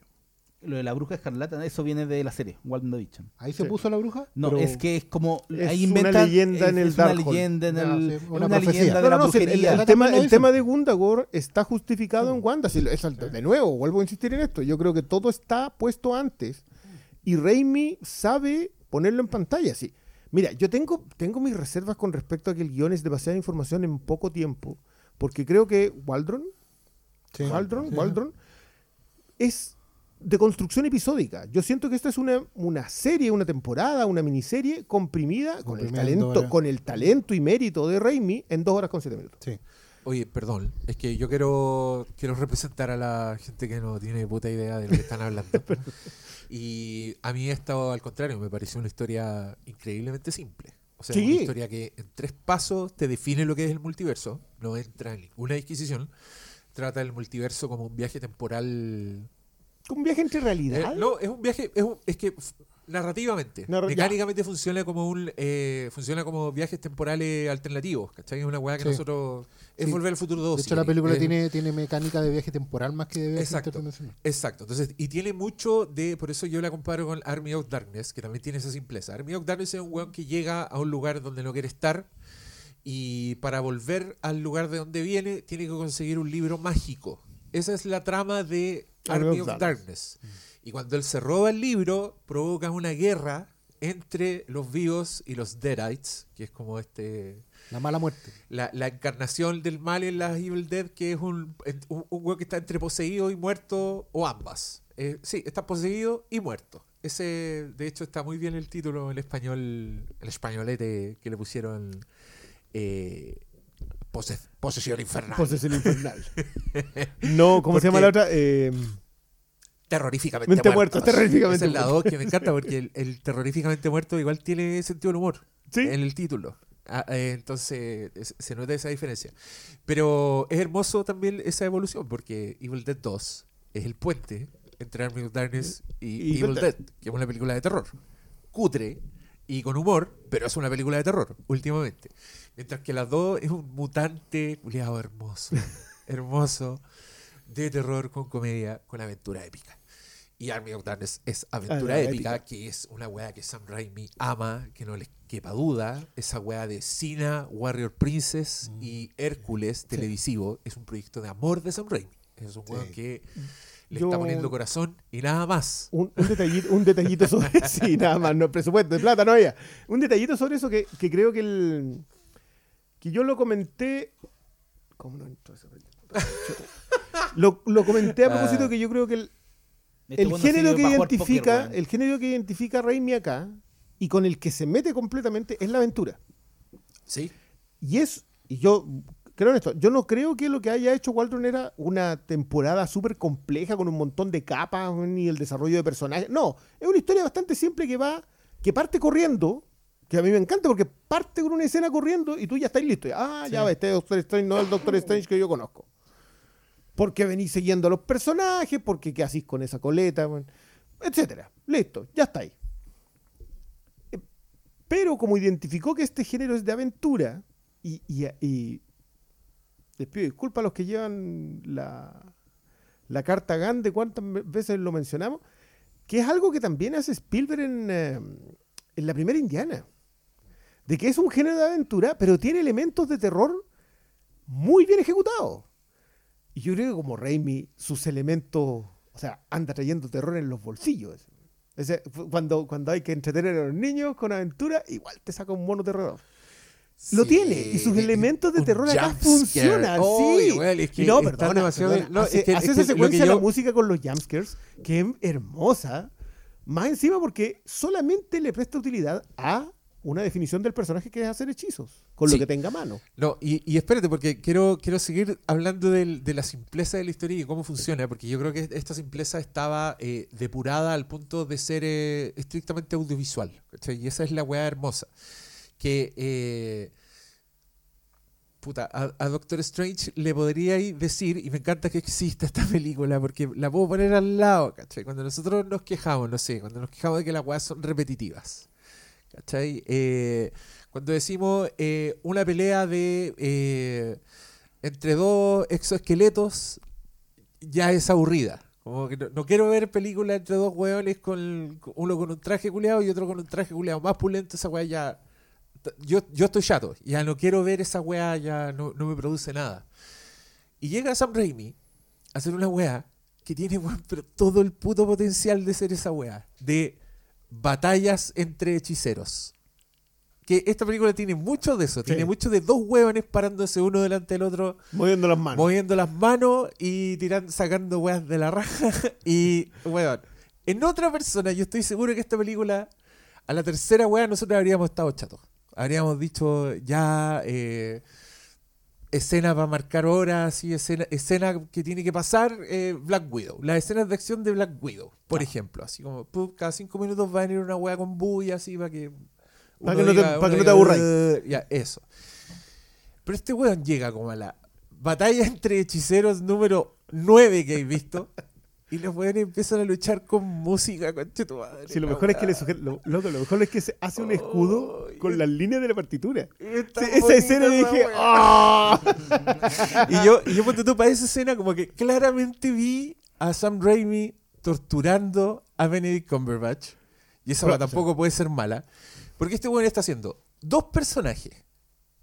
Speaker 4: Lo de la bruja escarlata, eso viene de la serie, WandaVision.
Speaker 2: Ahí se
Speaker 3: Sí.
Speaker 2: puso la bruja.
Speaker 4: No,
Speaker 2: pero-
Speaker 4: es que es como.
Speaker 3: Es
Speaker 4: ahí
Speaker 3: una leyenda en el
Speaker 4: es una leyenda en el.
Speaker 2: una
Speaker 4: leyenda de
Speaker 3: No,
Speaker 4: la brujería.
Speaker 3: el tema, el tema de Gundagor está justificado en Wanda. sí, es de nuevo, vuelvo a insistir en esto. Yo creo que todo está puesto antes. Y Raimi sabe ponerlo en pantalla. Sí. Mira, yo tengo, tengo mis reservas con respecto a que el guion es demasiada información en poco tiempo, porque creo que Waldron,
Speaker 2: Sí.
Speaker 3: Waldron,
Speaker 2: Sí.
Speaker 3: Waldron es de construcción episódica. Yo siento que esta es una, una serie, una temporada, una miniserie comprimida con el, talento,
Speaker 2: horas.
Speaker 3: con el talento y mérito de Raimi en dos horas con siete minutos.
Speaker 2: Sí.
Speaker 1: Oye, perdón, es que yo quiero, quiero representar a la gente que no tiene puta idea de lo que están hablando. y a mí esto, al contrario, me pareció una historia increíblemente simple. O sea,
Speaker 3: Sí.
Speaker 1: una historia que en tres pasos te define lo que es el multiverso, no entra en ninguna disquisición. Trata el multiverso como un viaje temporal
Speaker 3: Un viaje entre
Speaker 1: Eh,
Speaker 3: realidad.
Speaker 1: no, es un viaje, es, un- es que narrativamente,
Speaker 3: Narra- ya.
Speaker 1: mecánicamente funciona como un eh, funciona como viajes temporales alternativos, ¿cachai? Es una weá que
Speaker 2: Sí.
Speaker 1: nosotros es
Speaker 2: Sí.
Speaker 1: volver al futuro 2.
Speaker 2: De hecho, la película tiene, tiene mecánica de viaje temporal más que de viaje
Speaker 1: Exacto.
Speaker 2: interdimensional.
Speaker 1: Exacto, entonces, y tiene mucho de, por eso yo la comparo con Army of Darkness, que también tiene esa simpleza. Army of Darkness es un weón que llega a un lugar donde no quiere estar y para volver al lugar de donde viene tiene que conseguir un libro mágico. Esa es la trama de Army of Darkness. Y cuando él se roba el libro, provoca una guerra entre los vivos y los Deadites, que es como este
Speaker 2: La mala muerte.
Speaker 1: la, la encarnación del mal en las Evil Dead, que es un, un, un weón que está entre poseído y muerto, o ambas. Eh, sí, está poseído y muerto. Ese, de hecho, está muy bien el título en español, el españolete que le pusieron eh, pose- Posesión Infernal.
Speaker 3: Posesión infernal. no, ¿cómo se llama la otra? Eh,
Speaker 1: terroríficamente
Speaker 3: Mente terroríficamente
Speaker 1: Esa es la
Speaker 3: muertos.
Speaker 1: dos que me encanta porque el, el terroríficamente muerto igual tiene sentido del humor
Speaker 3: sí.
Speaker 1: en el título. Ah, eh, entonces es- se nota esa diferencia. Pero es hermoso también esa evolución porque Evil Dead 2 es el puente entre Army of Darkness y,
Speaker 3: Y
Speaker 1: Evil
Speaker 3: Evil
Speaker 1: Dead, que es una película de terror. Cutre y con humor, pero es una película de terror últimamente. Mientras que las dos es un mutante culiado hermoso. hermoso de terror con comedia, con aventura épica. Y Army of Darkness es aventura
Speaker 3: Ah,
Speaker 1: épica,
Speaker 3: épica.
Speaker 1: que es una weá que Sam Raimi ama, que no les quepa duda. Esa weá de Cena, Warrior Princess
Speaker 3: Mm.
Speaker 1: y Hércules televisivo es un proyecto de amor de Sam Raimi. Es un
Speaker 2: Sí.
Speaker 1: que le
Speaker 3: Yo-
Speaker 1: está poniendo corazón y nada más.
Speaker 3: Un, un detallito, un detallito sobre sí, nada más, no presupuesto de plata no había. Un detallito sobre eso que, que creo que el que yo lo comenté. ¿Cómo no entró ese lo, lo comenté a propósito
Speaker 1: Ah.
Speaker 3: que yo creo que el,
Speaker 4: Este
Speaker 3: el género que identifica, el género que identifica a Raimi acá y con el que se mete completamente es la aventura.
Speaker 1: Sí.
Speaker 3: Y es, y yo creo en esto, yo no creo que lo que haya hecho Waldron era una temporada súper compleja con un montón de capas ni el desarrollo de personajes. No, es una historia bastante simple que va, que parte corriendo, que a mí me encanta porque parte con una escena corriendo y tú ya estás listo. Ah, ya va, este Doctor Strange no es el Doctor Strange que yo conozco. Porque venís siguiendo a los personajes, porque qué hacís con esa coleta, etcétera. Listo, ya está ahí. Eh, Pero como identificó que este género es de aventura, y, y, y les pido disculpas a los que llevan la, la carta GAN de cuántas veces lo mencionamos, que es algo que también hace Spielberg en, eh, en la primera Indiana. De que es un género de aventura, pero tiene elementos de terror muy bien ejecutados. Y yo creo que como Raimi, sus elementos, o sea, anda trayendo terror en los bolsillos. Cuando, cuando hay que entretener a los niños con aventura, igual te saca un mono terror. Lo tiene, y sus elementos de terror acá funcionan.
Speaker 1: Oh,
Speaker 3: sí.
Speaker 1: igual, es que
Speaker 3: no, perdona,
Speaker 1: demasiado-
Speaker 3: perdona,
Speaker 1: no,
Speaker 3: hace,
Speaker 1: es que-
Speaker 3: hace
Speaker 1: es
Speaker 3: esa
Speaker 1: que
Speaker 3: secuencia
Speaker 1: que
Speaker 3: de
Speaker 1: yo-
Speaker 3: la música con los jumpscares, que es hermosa. Más encima porque solamente le presta utilidad a una definición del personaje que es hacer hechizos, con
Speaker 1: Sí.
Speaker 3: lo que tenga a mano.
Speaker 1: No, y, y espérate, porque quiero, quiero seguir hablando del- de la simpleza de la historia y cómo funciona, porque yo creo que esta simpleza estaba eh, depurada al punto de ser eh, estrictamente audiovisual. ¿cachai? Y esa es la weá hermosa. Que, eh, puta, a, a Doctor Strange le podríais decir, y me encanta que exista esta película, porque la puedo poner al lado, ¿cachai? Cuando nosotros nos quejamos, no sé, cuando nos quejamos de que las weas son repetitivas. ¿Cachai? Eh, cuando decimos eh, una pelea de eh, entre dos exoesqueletos ya es aburrida. Como que no, quiero ver películas entre dos hueones con uno con un traje culeado y otro con un traje culeado más pulento, esa weá ya. Yo, yo estoy chato, ya no quiero ver esa weá, ya no, me produce nada. Y llega Sam Raimi a hacer una weá que tiene todo el puto potencial de ser esa weá. De batallas entre hechiceros. que esta película tiene mucho de eso. Tiene mucho de dos hueones parándose uno delante del otro,
Speaker 3: Moviendo las manos.
Speaker 1: moviendo las manos y tirando, sacando weas de la raja. Y, weón, en otra persona, yo estoy seguro que esta película, a la tercera wea, nosotros habríamos estado chatos. Habríamos dicho, ya, eh, escena para marcar horas, y escena, escena que tiene que pasar, eh, Black Widow. Las escenas de acción de Black Widow, por ejemplo. Así como, cada cinco minutos va a venir una wea con bulla, así, para que...
Speaker 3: Para que no te- para que no te
Speaker 1: diga,
Speaker 3: aburráis.
Speaker 1: Ya, eso. Pero este weón llega como a la batalla entre hechiceros número 9 que he visto. Y los weones empiezan a luchar con música, conche tu madre.
Speaker 3: Sí, lo mejor es que le
Speaker 1: weá.
Speaker 3: sugiere- lo, loco, lo mejor es que se hace un escudo con las líneas de la partitura. Sí, esa escena dije. ¡ah!
Speaker 1: Y yo, y yo ponte tú para esa escena, como que claramente vi a Sam Raimi torturando a Benedict Cumberbatch. Y esa
Speaker 3: Pero,
Speaker 1: tampoco puede ser mala. Porque este weón está haciendo dos personajes.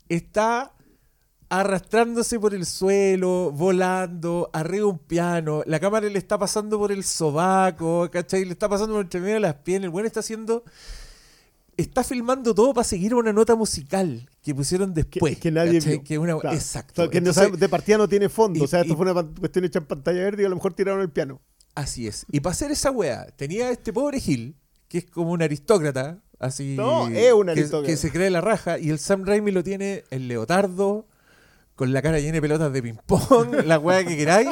Speaker 1: Está arrastrándose por el suelo, volando, arriba un piano. La cámara le está pasando por el sobaco, ¿cachai? Le está pasando por entre medio de las piernas. El weón está haciendo. Está filmando todo para seguir una nota musical que pusieron después.
Speaker 3: que nadie
Speaker 1: ¿cachai?
Speaker 3: vio.
Speaker 1: Que una-
Speaker 3: Claro.
Speaker 1: Exacto.
Speaker 3: O sea, que
Speaker 1: Entonces-
Speaker 3: de partida no tiene fondo.
Speaker 1: y-
Speaker 3: o sea, esto
Speaker 1: y-
Speaker 3: fue una cuestión hecha en pantalla verde y a lo mejor tiraron el piano.
Speaker 1: Así es. Y para hacer esa weá, tenía este pobre Gil, que es como un aristócrata, así.
Speaker 3: No, es un
Speaker 1: que-
Speaker 3: aristócrata.
Speaker 1: Que, se cree la raja, y el Sam Raimi lo tiene el leotardo, con la cara llena de pelotas de ping-pong, la weá que queráis,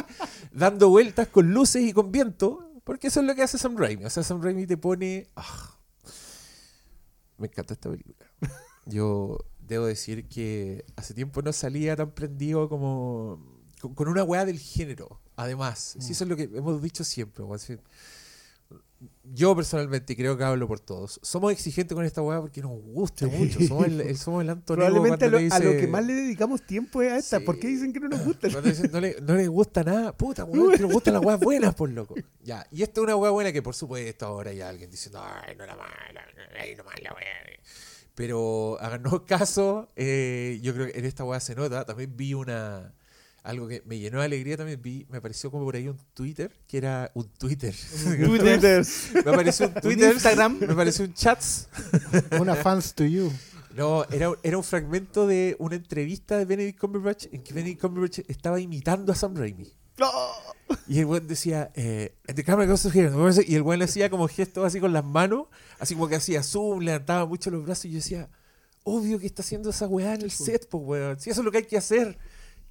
Speaker 1: dando vueltas con luces y con viento, porque eso es lo que hace Sam Raimi. O sea, Sam Raimi te pone. ah, me encanta esta película. Yo debo decir que hace tiempo no salía tan prendido como con, con una weá del género. Además,
Speaker 3: Mm.
Speaker 1: sí, eso es lo que hemos dicho siempre. Yo personalmente y creo que hablo por todos. Somos exigentes con esta weá porque nos gusta mucho. Somos el, el- somos el Antonio
Speaker 3: Probablemente a lo, a que más le dedicamos tiempo es a esta.
Speaker 1: Sí.
Speaker 3: ¿Por qué dicen que no nos gusta?
Speaker 1: cuando dicen, no, le, no les gusta nada, puta, weón, que nos gustan las weas buenas, por loco. Ya, y esta es una wea buena que, por supuesto, ahora hay alguien diciendo, ay, no era mala, ay, no mala wea. Pero háganos caso, eh, yo creo que en esta wea se nota. También vi una. Algo que me llenó de alegría también vi, me apareció como por ahí un Twitter, que era un Twitter.
Speaker 3: Twitter.
Speaker 1: me apareció un Twitter,
Speaker 4: Instagram.
Speaker 1: me apareció un chats.
Speaker 2: Una fans to you.
Speaker 1: No, era, era un fragmento de una entrevista de Benedict Cumberbatch en que Benedict Cumberbatch estaba imitando a Sam Raimi. Y el buen decía, eh, "And the camera goes to here", y el buen le hacía como gestos así con las manos, así como que hacía zoom, levantaba mucho los brazos y yo decía, obvio que está haciendo esa weá en el set, pues weón, si eso es lo que hay que hacer.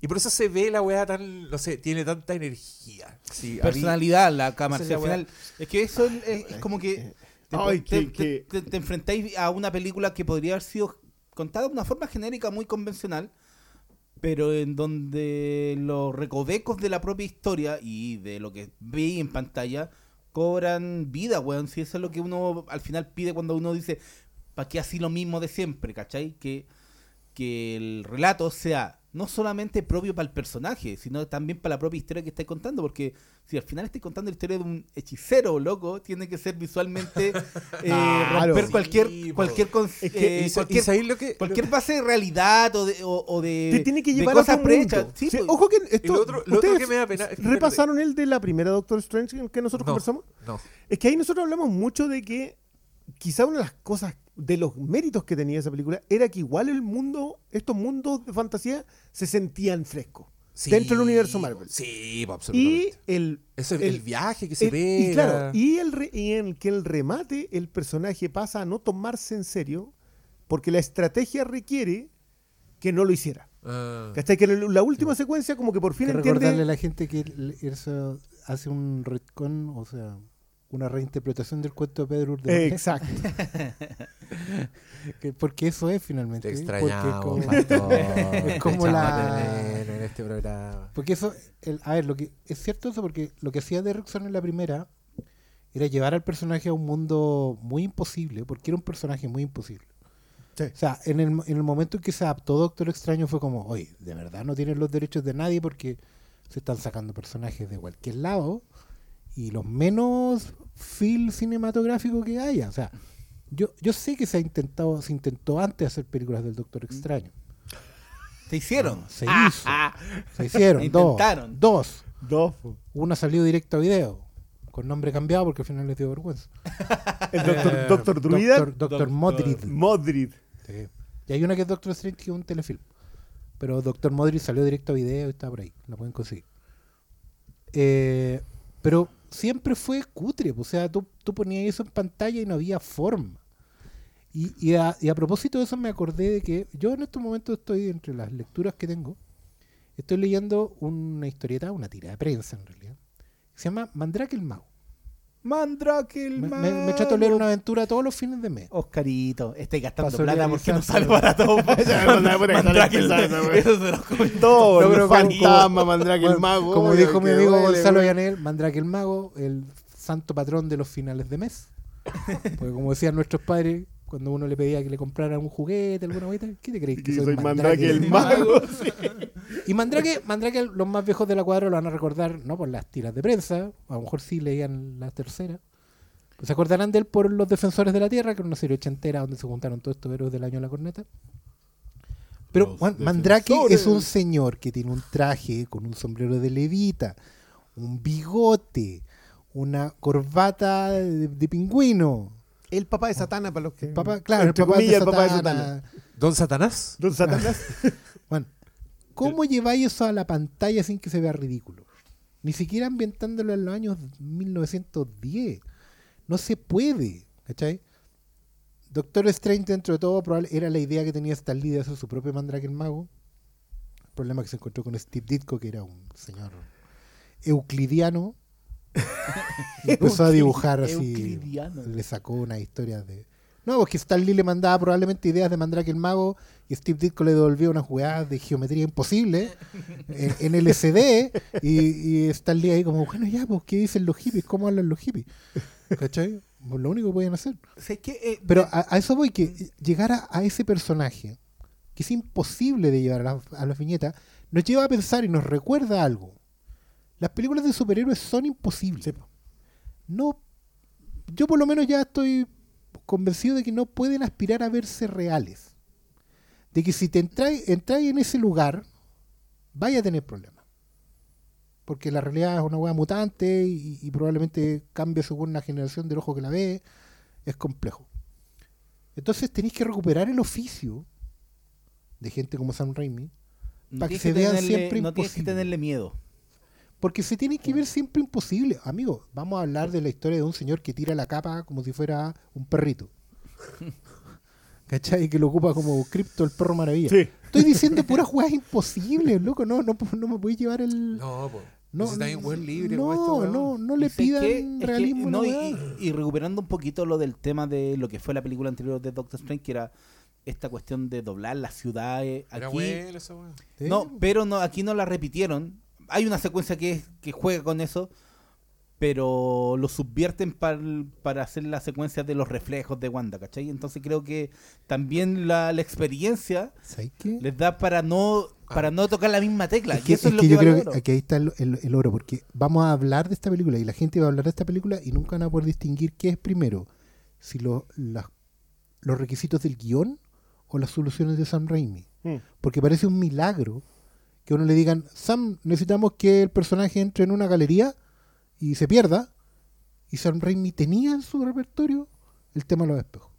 Speaker 1: Y por eso se ve la weá tan, no sé, tiene tanta energía. Sí, a mí-
Speaker 4: personalidad la cámara. Si
Speaker 1: la
Speaker 4: al final, es que eso es, es- es como que te,
Speaker 3: Ay,
Speaker 4: te-
Speaker 3: que-
Speaker 4: te-
Speaker 3: que-
Speaker 4: te- te enfrentáis a una película que podría haber sido contada de una forma genérica muy convencional, pero en donde los recovecos de la propia historia y de lo que ve en pantalla cobran vida, weón. Si eso es lo que uno al final pide cuando uno dice, ¿para qué así lo mismo de siempre? ¿Cachai? Que, que el relato sea no solamente propio para el personaje, sino también para la propia historia que estáis contando, porque si al final estáis contando la historia de un hechicero, loco, tiene que ser visualmente eh,
Speaker 3: Claro.
Speaker 4: romper
Speaker 1: Sí,
Speaker 4: cualquier cualquier con-
Speaker 1: Es que,
Speaker 4: eh,
Speaker 1: y sa- y
Speaker 4: cualquier,
Speaker 1: sabéis lo que,
Speaker 4: cualquier base de realidad o de, o, o de
Speaker 3: Te tiene que llevar a
Speaker 4: prehechas. Sí,
Speaker 3: Sí, ojo que esto,
Speaker 1: lo otro, lo otro
Speaker 3: ¿ustedes
Speaker 1: que me da pena.
Speaker 3: repasaron el de la primera Doctor Strange en que nosotros
Speaker 1: No.
Speaker 3: conversamos.
Speaker 1: No.
Speaker 3: Es que ahí nosotros hablamos mucho de que quizá una de las cosas, de los méritos que tenía esa película, era que igual el mundo, estos mundos de fantasía, se sentían frescos.
Speaker 1: Sí,
Speaker 3: dentro del universo Marvel.
Speaker 1: Sí, po,
Speaker 3: Y
Speaker 1: absolutamente.
Speaker 3: el,
Speaker 1: Eso es
Speaker 3: el-
Speaker 1: el, viaje que se
Speaker 3: el-
Speaker 1: ve.
Speaker 3: y claro, y, el re- y en que el remate, el personaje pasa a no tomarse en serio, porque la estrategia requiere que no lo hiciera.
Speaker 1: Ah.
Speaker 3: ¿Cachai? Que la, la última secuencia como que por fin
Speaker 2: que
Speaker 3: entiende...
Speaker 2: recordarle a la gente que eso hace un retcon, o sea, una reinterpretación del cuento de Pedro
Speaker 3: Eh,
Speaker 2: Urdebaje,
Speaker 3: exacto.
Speaker 2: que- porque eso es finalmente.
Speaker 1: Te extrañamos,
Speaker 2: Porque, como-
Speaker 1: Pastor.
Speaker 2: es como
Speaker 1: Te
Speaker 2: la-
Speaker 1: en este programa.
Speaker 2: porque eso, el- a ver, lo que es cierto eso porque lo que hacía Derrickson en la primera era llevar al personaje a un mundo muy imposible, porque era un personaje muy imposible.
Speaker 3: Sí.
Speaker 2: O sea, en el, en el momento en que se adaptó Doctor Extraño fue como, oye, de verdad no tienen los derechos de nadie porque se están sacando personajes de cualquier lado y los menos feel cinematográfico que haya. O sea, yo, yo sé que se ha intentado, se intentó antes hacer películas del Doctor Extraño.
Speaker 4: Te hicieron.
Speaker 2: Se
Speaker 4: Ah,
Speaker 2: hizo.
Speaker 4: ah.
Speaker 2: Se hicieron dos.
Speaker 4: Intentaron.
Speaker 2: Dos.
Speaker 3: Dos.
Speaker 2: Una salió directo a video, con nombre cambiado porque al final les dio vergüenza.
Speaker 3: El doctor,
Speaker 2: Eh,
Speaker 3: doctor Druida.
Speaker 2: Doctor, Doctor Modrid.
Speaker 3: Modrid.
Speaker 2: Sí. Y hay una que es Doctor Strange, que es un telefilm. Pero Doctor Modric salió directo a video y está por ahí. La pueden conseguir. Eh, pero siempre fue cutre. O sea, tú, tú ponías eso en pantalla y no había forma. Y, y a, y a propósito de eso me acordé de que yo en estos momentos estoy, entre las lecturas que tengo, estoy leyendo una historieta, una tira de prensa en realidad, que se llama Mandrake el Mago.
Speaker 4: Mandrake el
Speaker 2: Me, me, me trato de leer una aventura todos los fines de mes.
Speaker 4: Oscarito, estáis gastando
Speaker 2: Paso
Speaker 4: plata porque no sale para todo. Mandrake el Eso se los comentó.
Speaker 3: Todo,
Speaker 2: No,
Speaker 3: fantasma, Mandrake el mago.
Speaker 2: Como dijo mi amigo
Speaker 3: duele,
Speaker 2: Gonzalo. Yanel, Mandrake el Mago, el santo patrón de los finales de mes. Porque como decían nuestros padres, cuando uno le pedía que le comprara un juguete, alguna cosa, ¿qué te crees?
Speaker 3: Que soy Mandrake el mago.
Speaker 2: Y Mandrake, Mandrake, los más viejos de la cuadra lo van a recordar, no por las tiras de prensa, a lo mejor sí leían la tercera. Pues se acordarán de él por Los Defensores de la Tierra, que era una serie ochentera donde se juntaron todos estos héroes del año de la corneta. Pero
Speaker 3: Los
Speaker 2: Juan, Mandrake es un señor que tiene un traje con un sombrero de levita, un bigote, una corbata de, de pingüino.
Speaker 3: El papá de Satana, para los que.
Speaker 2: Papá, claro, el papá, de
Speaker 3: comillas, el papá de
Speaker 2: Satana.
Speaker 3: Satana.
Speaker 1: Don Satanás.
Speaker 3: Don Satanás.
Speaker 2: Bueno, ¿cómo lleváis eso a la pantalla sin que se vea ridículo? Ni siquiera ambientándolo en los años 1910. No se puede, ¿cachai? Doctor Strange, dentro de todo, probable, era la idea que tenía Stan Lee de hacer su propio Mandrake el Mago. El problema que se encontró con Steve Ditko, que era un señor euclidiano. y empezó a dibujar así. Le sacó una historia de. No, porque Stan Lee le mandaba probablemente ideas de Mandrake el Mago y Steve Ditko le devolvía unas jugadas de geometría imposible en, en LSD y, y Stan Lee ahí como, bueno, ya, pues, ¿qué dicen los hippies? ¿Cómo hablan los hippies? ¿Cachai? Pues lo único que podían hacer.
Speaker 4: O sea, es que, eh,
Speaker 2: Pero a, a eso voy, que llegar a, a ese personaje, que es imposible de llevar a la, a la viñeta, nos lleva a pensar y nos recuerda algo. Las películas de superhéroes son imposibles. No, yo por lo menos ya estoy convencido de que no pueden aspirar a verse reales. De que si te entráis en ese lugar, vaya a tener problemas. Porque la realidad es una hueá mutante y, y probablemente cambie según la generación del ojo que la ve. Es complejo. Entonces tenéis que recuperar el oficio de gente como Sam Raimi,
Speaker 4: no
Speaker 2: para que se vean
Speaker 4: tenerle-
Speaker 2: siempre
Speaker 4: No tienes que
Speaker 2: imposible.
Speaker 4: tenerle miedo.
Speaker 2: Porque se tiene que ver siempre imposible. Amigo, vamos a hablar de la historia de un señor que tira la capa como si fuera un perrito. ¿Cachai? Que lo ocupa como cripto el perro maravilla.
Speaker 3: Sí.
Speaker 2: Estoy diciendo puras jugadas imposibles, loco. No, no, no me podéis llevar el.
Speaker 1: No, pues.
Speaker 2: No,
Speaker 1: buen libre.
Speaker 2: no, no, no le
Speaker 4: que-
Speaker 2: pidan
Speaker 4: que-
Speaker 2: realismo. a la
Speaker 4: no, y, y- recuperando un poquito lo del tema de lo que fue la película anterior de Doctor Strange, que era esta cuestión de doblar las ciudades.
Speaker 1: Era
Speaker 4: Aquí, no, pero no, aquí no la repitieron. Hay una secuencia que, es- que juega con eso, pero lo subvierten par- para hacer la secuencia de los reflejos de Wanda, ¿cachai? Entonces creo que también la, la experiencia les da para no para no tocar la misma tecla.
Speaker 2: Es
Speaker 4: y
Speaker 2: que,
Speaker 4: eso es,
Speaker 2: es
Speaker 4: lo
Speaker 2: que
Speaker 4: que,
Speaker 2: yo creo que aquí ahí está el, el- el oro, porque vamos a hablar de esta película y la gente va a hablar de esta película y nunca van a poder distinguir qué es primero, si lo- las- los requisitos del guion o las soluciones de Sam Raimi.
Speaker 3: Mm.
Speaker 2: Porque parece un milagro que uno le digan, Sam, necesitamos que el personaje entre en una galería y se pierda. Y Sam Raimi tenía en su repertorio el tema de los espejos.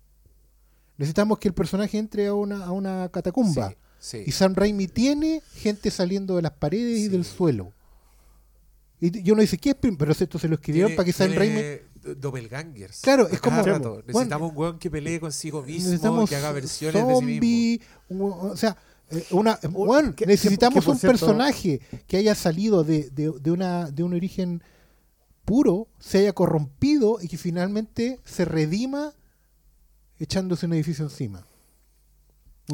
Speaker 2: Necesitamos que el personaje entre a una, a una catacumba.
Speaker 1: Sí, sí.
Speaker 2: Y Sam Raimi tiene gente saliendo de las paredes y del suelo. Y y uno dice, ¿qué es? prim-?" Pero esto se lo escribieron para que Sam Raimi...
Speaker 1: do- Doppelgangers.
Speaker 2: Claro, es como-
Speaker 1: rato.
Speaker 2: Bueno,
Speaker 1: Necesitamos un weón que pelee consigo mismo, que haga versiones de sí mismo.
Speaker 2: zombie, un- o sea, una, bueno,
Speaker 3: que-
Speaker 2: necesitamos
Speaker 3: que
Speaker 2: un
Speaker 3: cierto-
Speaker 2: personaje que haya salido de, de- de una, de un origen puro, se haya corrompido y que finalmente se redima echándose un edificio encima.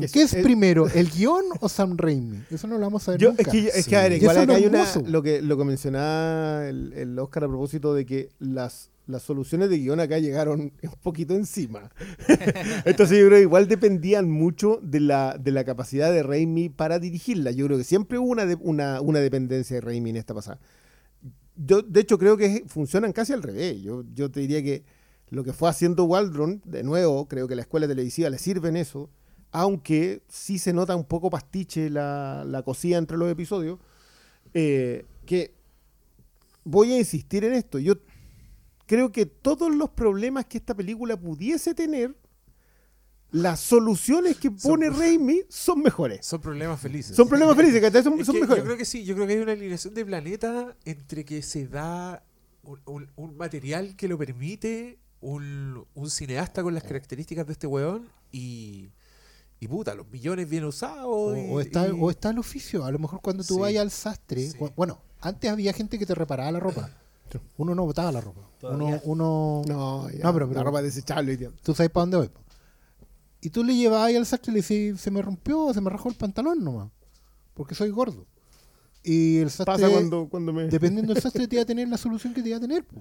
Speaker 3: Es-
Speaker 2: ¿Qué es primero, el guion o Sam Raimi? Eso no lo vamos a ver
Speaker 3: Yo,
Speaker 2: nunca.
Speaker 3: es que, es
Speaker 1: Sí.
Speaker 3: a ver, igual acá hay una, lo que, lo que mencionaba el, el Oscar a propósito de que las, las soluciones de guion acá llegaron un poquito encima. Entonces yo creo que igual dependían mucho de la, de la capacidad de Raimi para dirigirla. Yo creo que siempre hubo una, de- una, una dependencia de Raimi en esta pasada. Yo, de hecho, creo que funcionan casi al revés. Yo, yo te diría que lo que fue haciendo Waldron, de nuevo, creo que la escuela televisiva le sirve en eso, aunque sí se nota un poco pastiche la, la cosida entre los episodios, eh, que voy a insistir en esto. Yo creo que todos los problemas que esta película pudiese tener las soluciones que pone Raimi son mejores.
Speaker 1: Son problemas felices.
Speaker 3: Son problemas felices, ¿cachai? Son, son
Speaker 1: que
Speaker 3: mejores.
Speaker 1: Yo creo que sí, yo creo que hay una alineación de planeta entre que se da un, un- un material que lo permite un, un cineasta con las características de este weón y, y puta, los millones bien usados.
Speaker 2: O,
Speaker 1: y-
Speaker 2: o está,
Speaker 1: y-
Speaker 2: o está el oficio. A lo mejor cuando tú
Speaker 1: Sí.
Speaker 2: vayas al sastre.
Speaker 1: Sí.
Speaker 2: Bueno, antes había gente que te reparaba la ropa. Uno no botaba la ropa. Uno,
Speaker 3: No, ya,
Speaker 2: No, pero- pero-
Speaker 3: la ropa desechable. tío.
Speaker 2: tú sabes para dónde voy. po. Y tú le llevabas ahí al sastre y le decís, se me rompió, se me rajó el pantalón nomás. Porque soy gordo. Y el sastre,
Speaker 3: Pasa cuando, cuando me...
Speaker 2: dependiendo del sastre, te iba a tener la solución que te iba a tener. po.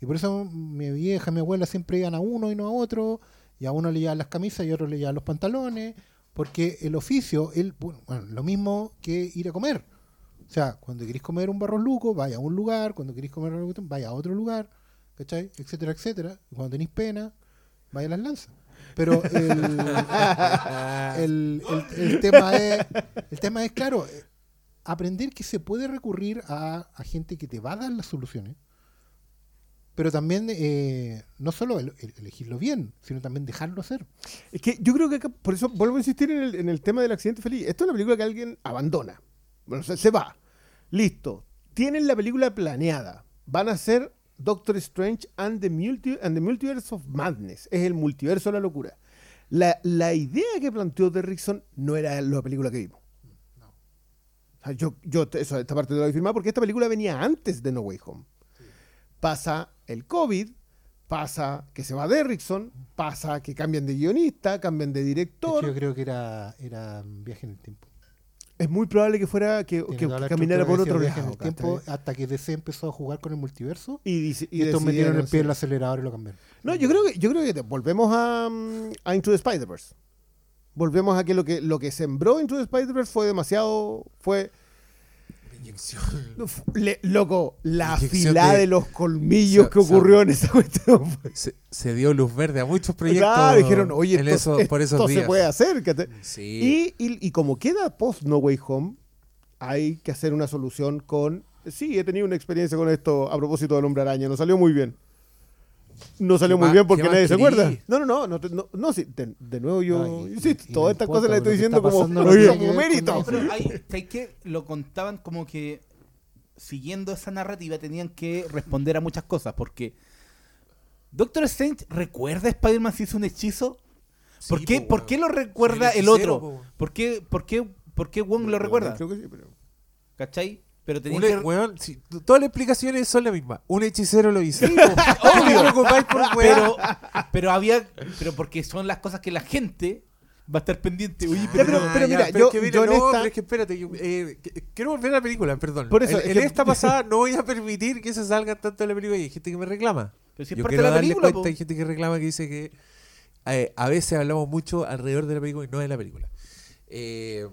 Speaker 2: Y por eso mi vieja, mi abuela siempre iban a uno y no a otro. Y a uno le llevaban las camisas y a otro le llevaban los pantalones. Porque el oficio, el, bueno, lo mismo que ir a comer. O sea, cuando queréis comer un barros luco, vaya a un lugar. Cuando queréis comer algo, vaya a otro lugar. ¿Cachai? Etcétera, etcétera. Y cuando tenéis pena, vaya a las lanzas. Pero el, el, el- el tema es, el tema es, claro, eh, aprender que se puede recurrir a, a gente que te va a dar las soluciones, pero también eh, no solo el- el- elegirlo bien, sino también dejarlo hacer.
Speaker 3: Es que yo creo que acá, por eso vuelvo a insistir en el, en el tema del accidente feliz. Esto es una película que alguien abandona. Bueno, se, se va. Listo. Tienen la película planeada. Van a ser Doctor Strange and the, Multi- and the Multiverse of Madness. Es el multiverso de la locura. La, la idea que planteó Derrickson no era la película que vimos. O sea, yo, yo eso, esta parte te lo voy a firmar porque esta película venía antes de No Way Home. Pasa el COVID, pasa que se va Derrickson, pasa que cambian de guionista, cambian de director.
Speaker 2: yo creo que era, era viaje en el tiempo.
Speaker 3: Es muy probable que fuera que, que- caminara por otro lado.
Speaker 2: viaje en el tiempo, hasta que DC empezó a jugar con el multiverso.
Speaker 3: Y, dice-
Speaker 2: Y, estos metieron el pie en el acelerador y lo cambiaron.
Speaker 3: No, yo creo que, yo creo que volvemos a, mm, a Into the Spider-Verse. Volvemos a que lo que lo que sembró Into the Spider-Verse fue demasiado. Fue.
Speaker 1: Inyección.
Speaker 3: le- loco, la
Speaker 1: Inyección
Speaker 3: afilada
Speaker 1: de-
Speaker 3: de, los colmillos que ocurrió en esa cuestión.
Speaker 1: Se, se dio luz verde a muchos proyectos.
Speaker 3: Claro, dijeron, oye,
Speaker 1: en
Speaker 3: esto,
Speaker 1: eso- por esos
Speaker 3: esto
Speaker 1: días.
Speaker 3: se puede hacer. Y, y- y como queda post No Way Home, hay que hacer una solución con. Sí, he tenido una experiencia con esto a propósito del hombre araña, no salió muy bien. No salió
Speaker 1: ¿Qué
Speaker 3: muy bien porque nadie se acuerda. No, no, no, no, no, no, sí, de, de nuevo yo.
Speaker 2: No,
Speaker 3: sí,
Speaker 2: y
Speaker 3: todas estas cosas las estoy
Speaker 2: que
Speaker 3: diciendo como,
Speaker 2: que
Speaker 3: como mérito.
Speaker 4: Pero hay, ¿sabes qué? Lo contaban como que siguiendo esa narrativa tenían que responder a muchas cosas porque Doctor Strange recuerda a Spider-Man si hizo un hechizo. ¿Por
Speaker 1: Sí,
Speaker 4: qué,
Speaker 1: po,
Speaker 4: ¿por
Speaker 1: weón.
Speaker 4: qué lo recuerda
Speaker 1: el
Speaker 4: otro?
Speaker 1: po.
Speaker 4: ¿Por qué, por qué, por qué Wong lo recuerda?
Speaker 3: Creo que sí, pero-
Speaker 4: ¿Cachai? Pero tenía
Speaker 1: Un-
Speaker 4: que...
Speaker 1: weón, sí, todas las explicaciones son las mismas. Un hechicero lo hizo.
Speaker 4: obvio.
Speaker 1: ¿Qué te preocupáis por
Speaker 4: pero, pero había... Pero porque son las cosas que la gente va a estar pendiente. Oye,
Speaker 3: pero- pero
Speaker 1: ya,
Speaker 3: mira,
Speaker 1: pero
Speaker 3: yo-
Speaker 1: es que mira,
Speaker 3: yo en
Speaker 1: no,
Speaker 3: esta-
Speaker 1: pero es que espérate, yo, eh, que- quiero volver a la película, perdón.
Speaker 3: Por eso,
Speaker 1: en,
Speaker 3: es
Speaker 1: en
Speaker 3: que-
Speaker 1: esta pasada no voy a permitir que se salgan tanto de la película y hay gente que me reclama.
Speaker 4: Pero si es
Speaker 1: yo
Speaker 4: parte
Speaker 1: quiero
Speaker 4: de la
Speaker 1: darle
Speaker 4: película,
Speaker 1: cuenta,
Speaker 4: po.
Speaker 1: hay gente que reclama que dice que eh, a veces hablamos mucho alrededor de la película y no de la película. Eh,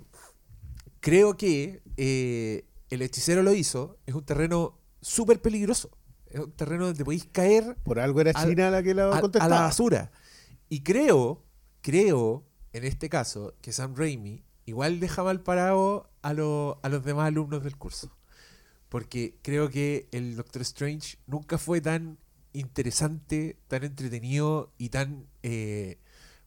Speaker 1: creo que eh, el hechicero lo hizo, es un terreno súper peligroso. Es un terreno donde podéis caer
Speaker 3: Por algo era China la que la
Speaker 1: a, a la basura. Y creo, creo, en este caso, que Sam Raimi igual deja mal parado a, lo- a los demás alumnos del curso. Porque creo que el Doctor Strange nunca fue tan interesante, tan entretenido y tan, eh,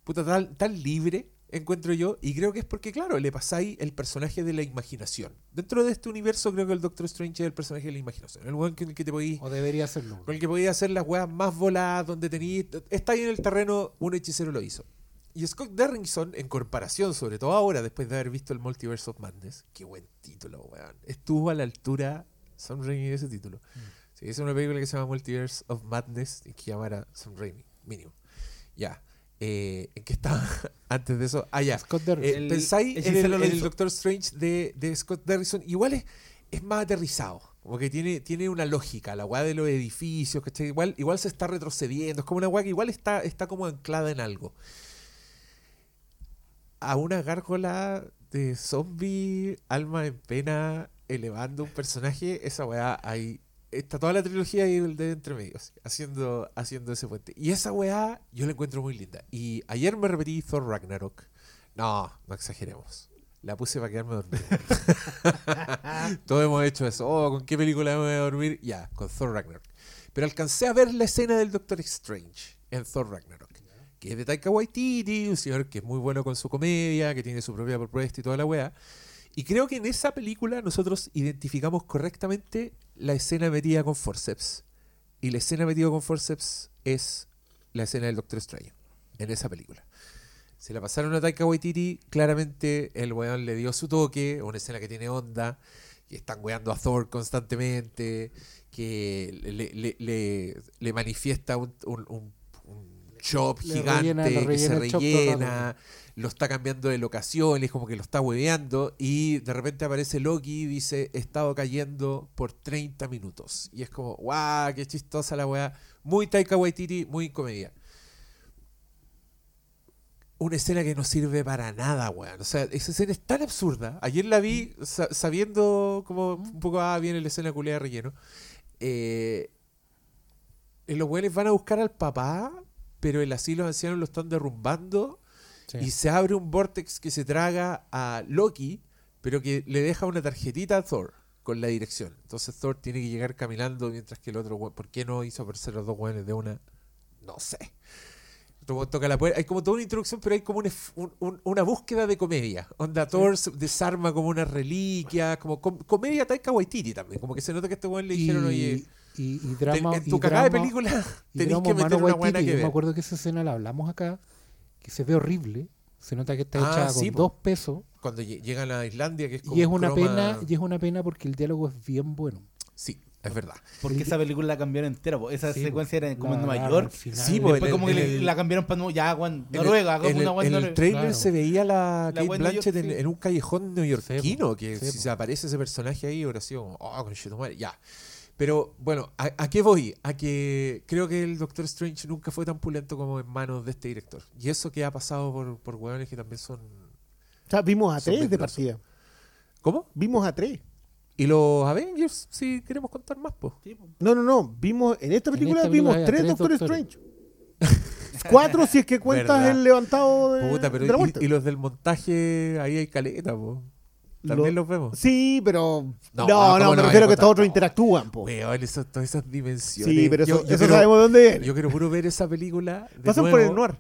Speaker 1: puta, tan, tan libre, encuentro yo. Y creo que es porque, claro, le pasáis el personaje de la imaginación. Dentro de este universo creo que el Doctor Strange es el personaje de la imaginación. El weón con el que te podéis
Speaker 2: O debería hacerlo.
Speaker 1: con el que podía hacer las weas más voladas, donde tenías. Está ahí en el terreno, un hechicero lo hizo. Y Scott Derrickson, en comparación, sobre todo ahora, después de haber visto el Multiverse of Madness, qué buen título, weón. Estuvo a la altura Sam Raimi de ese título. Si es una película que se llama Multiverse of Madness, y que llamara Sam Raimi, mínimo. Ya. Eh, ¿En qué estaba antes de eso? Ah, ya.
Speaker 2: Scott.
Speaker 1: Eh,
Speaker 4: El
Speaker 1: pensáis el, en el. Doctor Strange de, de Scott Derrickson. Igual es, es más aterrizado. Como que tiene, tiene una lógica. La weá de los edificios, ¿cachai? Igual, igual se está retrocediendo. Es como una weá que igual está, está como anclada en algo. A una gárgola de zombie, alma en pena, elevando un personaje, esa weá ahí. Está toda la trilogía ahí de entre medios, haciendo, haciendo ese puente. Y esa weá yo la encuentro muy linda. Y ayer me repetí Thor Ragnarok. No, no exageremos. La puse para quedarme dormido. Todos hemos hecho eso. Oh, ¿con qué película me voy a dormir? Ya, con Thor Ragnarok. Pero alcancé a ver la escena del Doctor Strange en Thor Ragnarok. que es de Taika Waititi, un señor que es muy bueno con su comedia, que tiene su propia propuesta y toda la weá. Y creo que en esa película nosotros identificamos correctamente la escena metida con forceps. Y la escena metida con forceps es la escena del Doctor Extraño, en esa película. Se la pasaron a Taika Waititi, claramente el weón le dio su toque, una escena que tiene onda, que están weando a Thor constantemente, que le, le- le- manifiesta un chop
Speaker 2: Le
Speaker 1: gigante
Speaker 2: rellena-
Speaker 1: que se
Speaker 2: rellena
Speaker 1: lo está cambiando de locación, es como que lo está hueveando, y de repente aparece Loki y dice, he estado cayendo por 30 minutos. Y es como, guau, qué chistosa la weá. Muy Taika Waititi, muy comedia una escena que no sirve para nada, weón. O sea, esa escena es tan absurda. Ayer la vi sa- sabiendo como un poco, ah, viene la escena culiada de relleno. Eh, los weones van a buscar al papá, pero el asilo de ancianos lo están derrumbando.
Speaker 2: Sí.
Speaker 1: Y se abre un vortex que se traga a Loki, pero que le deja una tarjetita a Thor con la dirección. Entonces Thor tiene que llegar caminando mientras que el otro. ¿Por qué no hizo aparecer los dos weones de una? No sé. Toca la puerta. Hay como toda una introducción, pero hay como una, un- una búsqueda de comedia. Onda Thor desarma como una reliquia, como com- comedia Taika Waititi también. Como que se nota que a este weón le dijeron, oye,
Speaker 2: y, y drama.
Speaker 1: en tu
Speaker 2: y
Speaker 1: cagada de
Speaker 2: drama-
Speaker 1: película
Speaker 2: y
Speaker 1: tenés
Speaker 2: drama
Speaker 1: que meter una buena que
Speaker 2: Yo me
Speaker 1: ver.
Speaker 2: acuerdo que esa escena la hablamos acá, que se ve horrible. Se nota que está
Speaker 1: Ah,
Speaker 2: hecha
Speaker 1: sí,
Speaker 2: con
Speaker 1: po.
Speaker 2: dos pesos.
Speaker 1: Cuando lle- llegan a Islandia, que es como
Speaker 2: Y es
Speaker 1: un
Speaker 2: una
Speaker 1: croma-
Speaker 2: pena, y es una pena porque el diálogo es bien bueno.
Speaker 1: Sí, es verdad.
Speaker 4: Porque esa película la cambiaron entera. po. Esa
Speaker 2: Sí,
Speaker 4: secuencia era como en Nueva
Speaker 2: la-
Speaker 4: York.
Speaker 2: al final.
Speaker 1: Sí, po,
Speaker 4: después
Speaker 1: en
Speaker 4: como
Speaker 1: el-
Speaker 4: que
Speaker 1: el-
Speaker 4: la cambiaron para ya,
Speaker 1: el-
Speaker 4: Noruega,
Speaker 1: en el, en el trailer
Speaker 2: Claro.
Speaker 1: se veía la,
Speaker 4: La
Speaker 1: Kate Blanchett
Speaker 4: York,
Speaker 1: en,
Speaker 4: sí.
Speaker 1: en un callejón neoyorquino, que
Speaker 2: sí,
Speaker 1: si
Speaker 2: po.
Speaker 1: se aparece ese personaje ahí, hubiera sido como, oh, conchetumare, ya. Pero bueno, ¿a, a qué voy? A que creo que el Doctor Strange nunca fue tan pulento como en manos de este director. Y eso que ha pasado por, por hueones que también son...
Speaker 3: O sea, vimos a tres de partida.
Speaker 1: ¿Cómo?
Speaker 3: Vimos a tres.
Speaker 1: Y los Avengers, si queremos contar más, pues.
Speaker 3: No, no, no. Vimos, en esta
Speaker 2: En
Speaker 3: película
Speaker 2: esta
Speaker 3: vimos
Speaker 2: película
Speaker 3: tres
Speaker 2: tres
Speaker 3: Doctor
Speaker 2: doctores.
Speaker 3: Strange. Cuatro si es que cuentas
Speaker 1: Verdad.
Speaker 3: el levantado de,
Speaker 1: Puta, pero
Speaker 3: de la
Speaker 1: y, y los del montaje, ahí hay caleta, pues. También
Speaker 3: Lo-
Speaker 1: los vemos.
Speaker 3: Sí, pero.
Speaker 1: No,
Speaker 3: No, no,
Speaker 1: ¿cómo
Speaker 3: me
Speaker 1: no?
Speaker 3: refiero a que estos otros interactúan, po.
Speaker 1: Weón, eso- todas esas dimensiones.
Speaker 3: Sí, pero
Speaker 1: Yo-
Speaker 3: eso,
Speaker 1: yo
Speaker 3: eso
Speaker 1: quiero-
Speaker 3: sabemos de dónde viene.
Speaker 1: Yo quiero puro ver esa película. de
Speaker 3: Pasan por el noir.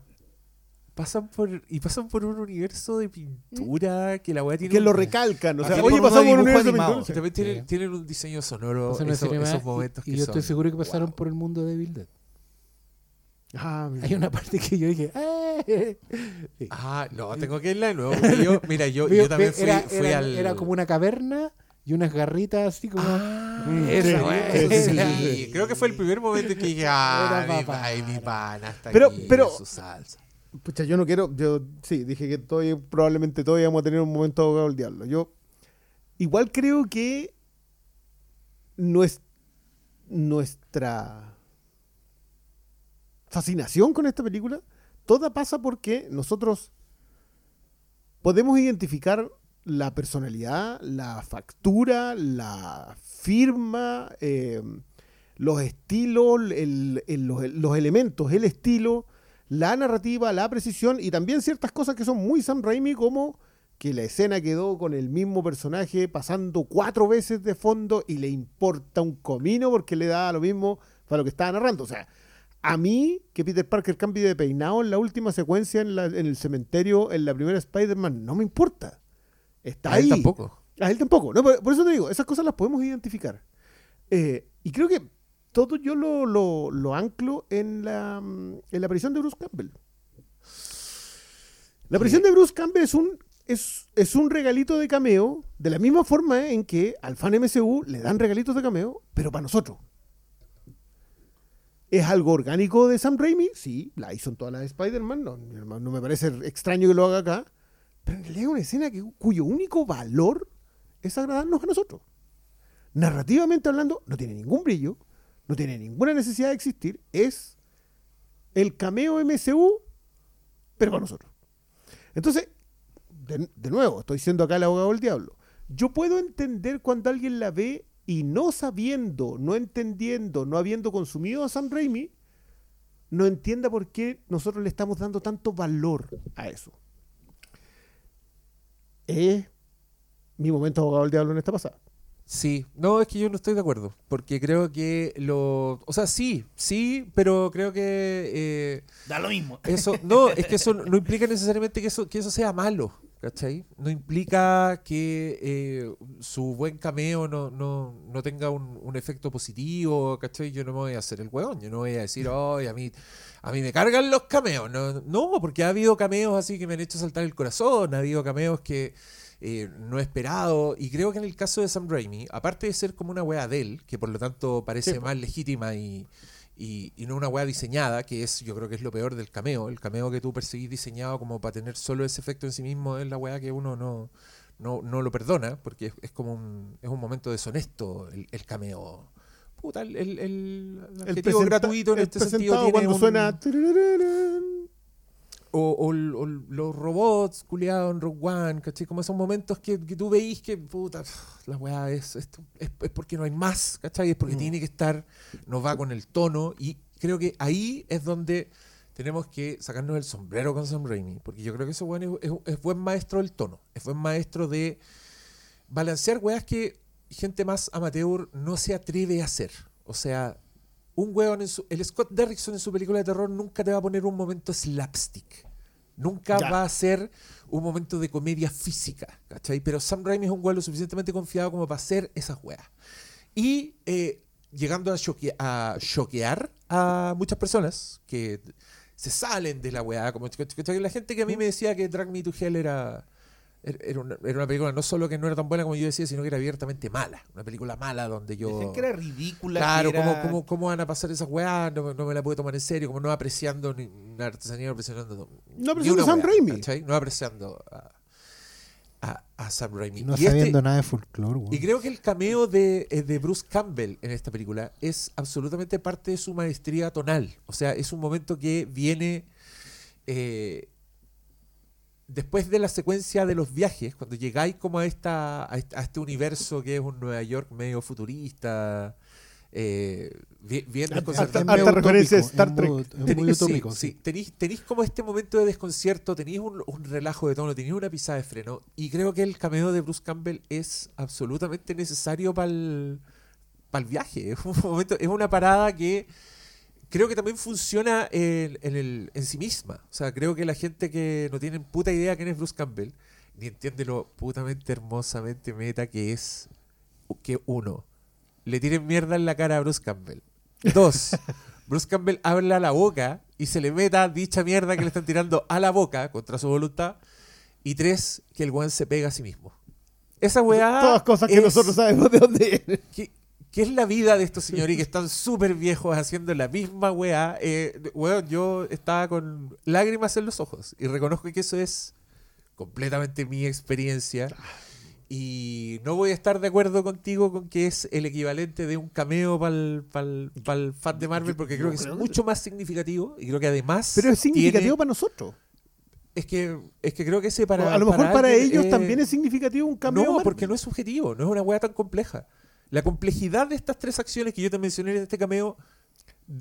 Speaker 1: Pasan por, y pasan por un universo de pintura que la weá tiene.
Speaker 3: Que
Speaker 1: un-
Speaker 3: lo recalcan. O sea, oye, pasamos por un universo de
Speaker 4: animado.
Speaker 3: pintura.
Speaker 1: También tienen,
Speaker 2: Sí.
Speaker 1: tienen un diseño sonoro. Esos,
Speaker 2: y-
Speaker 1: momentos
Speaker 2: y,
Speaker 1: que
Speaker 2: yo
Speaker 1: son-
Speaker 2: estoy seguro que pasaron
Speaker 1: wow.
Speaker 2: por el mundo de Evil Dead.
Speaker 3: Ah, mira.
Speaker 2: Hay una parte que yo dije, ¡eh! Sí.
Speaker 1: Ah, no, tengo que irla de nuevo. Yo, mira, yo, yo también fui,
Speaker 2: era,
Speaker 1: fui
Speaker 2: era-
Speaker 1: al.
Speaker 2: era como una caverna y unas garritas así como.
Speaker 1: Ah, sí,
Speaker 2: weá,
Speaker 1: eso sí. Creo que fue el primer momento en que dije, ah, mi, ay, mi pana está
Speaker 3: Pero-
Speaker 1: aquí,
Speaker 3: pero-
Speaker 1: su salsa.
Speaker 3: Pucha, yo no quiero. Yo sí, dije que todavía, probablemente todavía vamos a tener un momento abogado del diablo. Yo igual creo que nues- nuestra fascinación con esta película, toda pasa porque nosotros podemos identificar la personalidad, la factura, la firma, eh, los estilos, los, los elementos, el estilo, la narrativa, la precisión y también ciertas cosas que son muy Sam Raimi como que la escena quedó con el mismo personaje pasando cuatro veces de fondo y le importa un comino porque le da lo mismo para lo que estaba narrando. O sea, a mí que Peter Parker cambie de peinado en la última secuencia en, la- en el cementerio en la primera Spider-Man no me importa. Está
Speaker 1: A él
Speaker 3: ahí.
Speaker 1: tampoco.
Speaker 3: A él tampoco. No, por, por eso te digo, esas cosas las podemos identificar. Eh, y creo que todo yo lo, lo, lo anclo en la, mm, en la aparición de Bruce Campbell. La aparición de Bruce Campbell es un, es, es un regalito de cameo, de la misma forma en que al fan MCU le dan regalitos de cameo, pero para nosotros. ¿Es algo orgánico de Sam Raimi? Sí, la hizo en todas las de Spider-Man, no, no me parece extraño que lo haga acá, pero en realidad es una escena que, cuyo único valor es agradarnos a nosotros. Narrativamente hablando, no tiene ningún brillo, no tiene ninguna necesidad de existir, es el cameo MCU, pero para nosotros. Entonces, de, de nuevo, estoy siendo acá el abogado del diablo. Yo puedo entender cuando alguien la ve y no sabiendo, no entendiendo, no habiendo consumido a Sam Raimi, no entienda por qué nosotros le estamos dando tanto valor a eso. Es mi momento abogado del diablo en esta pasada.
Speaker 1: Sí, no, es que yo no estoy de acuerdo, porque creo que lo... O sea, sí, sí, pero creo que... eh,
Speaker 4: Da lo mismo.
Speaker 1: eso, no, es que eso no implica necesariamente que eso, que eso sea malo, ¿cachai? No implica que eh, su buen cameo no, no, no tenga un, un efecto positivo, ¿cachai? Yo no me voy a hacer el hueón, yo no voy a decir, ay, a mí, a mí me cargan los cameos. No, no, porque ha habido cameos así que me han hecho saltar el corazón, ha habido cameos que eh, no he esperado, y creo que en el caso de Sam Raimi, aparte de ser como una wea de él, que por lo tanto parece más legítima y, y, y no una weá diseñada, que es, yo creo que es lo peor del cameo. El cameo que tú perseguís diseñado como para tener solo ese efecto en sí mismo es la weá que uno no, no, no lo perdona, porque es, es como un, es un momento deshonesto el, el cameo. Puta, el, el, el adjetivo gratuito en este sentido tiene
Speaker 3: cuando
Speaker 1: un-
Speaker 3: suena.
Speaker 1: O, los robots culiados en Rogue One, ¿cachai? Como esos momentos que, que tú veís que, puta, la weá es, esto, es, es porque no hay más, ¿cachai? Es porque tiene que estar, no va con el tono, y creo que ahí es donde tenemos que sacarnos el sombrero con Sam Raimi, porque yo creo que ese weón es, es- es buen maestro del tono, es buen maestro de balancear weas que gente más amateur no se atreve a hacer. O sea, un weón en su, el Scott Derrickson en su película de terror nunca te va a poner un momento slapstick. Nunca
Speaker 3: Ya.
Speaker 1: va a ser un momento de comedia física, ¿cachai? Pero Sam Raimi es un weón lo suficientemente confiado como para hacer esas weas. Y eh, llegando a, choque- a choquear a muchas personas que se salen de la weá. Como, la gente que a mí me decía que Drag Me to Hell era, era, una, era una película no solo que no era tan buena como yo decía, sino que era abiertamente mala. Una película mala donde yo...
Speaker 4: Decían que era ridícula.
Speaker 1: Claro,
Speaker 4: era-
Speaker 1: ¿cómo, cómo, cómo van a pasar esas weas? No, no me la puedo tomar en serio, como no apreciando ni una artesanía, no apreciando.
Speaker 3: No apreciando
Speaker 1: una
Speaker 3: Sam Raimi.
Speaker 1: ¿cachai? No apreciando a, a, a Sam Raimi.
Speaker 2: Y no
Speaker 1: Y este-
Speaker 2: sabiendo nada de folclore, weón.
Speaker 1: y creo que el cameo de, eh, de Bruce Campbell en esta película es absolutamente parte de su maestría tonal. O sea, es un momento que viene eh, después de la secuencia de los viajes, cuando llegáis como a, esta, a, este, a este universo que es un Nueva York medio futurista, eh, bien, bien desconcertante.
Speaker 3: harta
Speaker 2: medio
Speaker 3: referencia
Speaker 2: utópico,
Speaker 3: Star Trek.
Speaker 2: muy- Es muy
Speaker 1: Tenéis- sí,
Speaker 2: utópico,
Speaker 1: sí,
Speaker 2: sí.
Speaker 1: Tenéis, tenéis como este momento de desconcierto, tenéis un, un relajo de tono, tenéis una pisada de freno. Y creo que el cameo de Bruce Campbell es absolutamente necesario para el viaje. Es un momento, es una parada que creo que también funciona en, en el, en sí misma. O sea, creo que la gente que no tiene puta idea quién es Bruce Campbell, ni entiende lo putamente hermosamente meta que es que uno, le tiren mierda en la cara a Bruce Campbell. Dos, Bruce Campbell habla a la boca y se le meta dicha mierda que le están tirando a la boca contra su voluntad. Y tres, que el weón se pega a sí mismo. Esa weá.
Speaker 3: Todas cosas que
Speaker 1: es-
Speaker 3: nosotros sabemos de dónde vienen.
Speaker 1: ¿Qué, qué es la vida de estos señores que están súper viejos haciendo la misma weá? Eh, weón, yo estaba con lágrimas en los ojos y reconozco que eso es completamente mi experiencia. Y no voy a estar de acuerdo contigo con que es el equivalente de un cameo para el fan de Marvel, porque creo que es mucho más significativo y creo que además.
Speaker 3: Pero es significativo
Speaker 1: tiene-
Speaker 3: para nosotros.
Speaker 1: Es que, es que creo que ese para.
Speaker 3: a lo mejor para, ellos
Speaker 1: eh,
Speaker 3: también es significativo un cambio.
Speaker 1: no, porque no es subjetivo, no es una hueá tan compleja. La complejidad de estas tres acciones que yo te mencioné en este cameo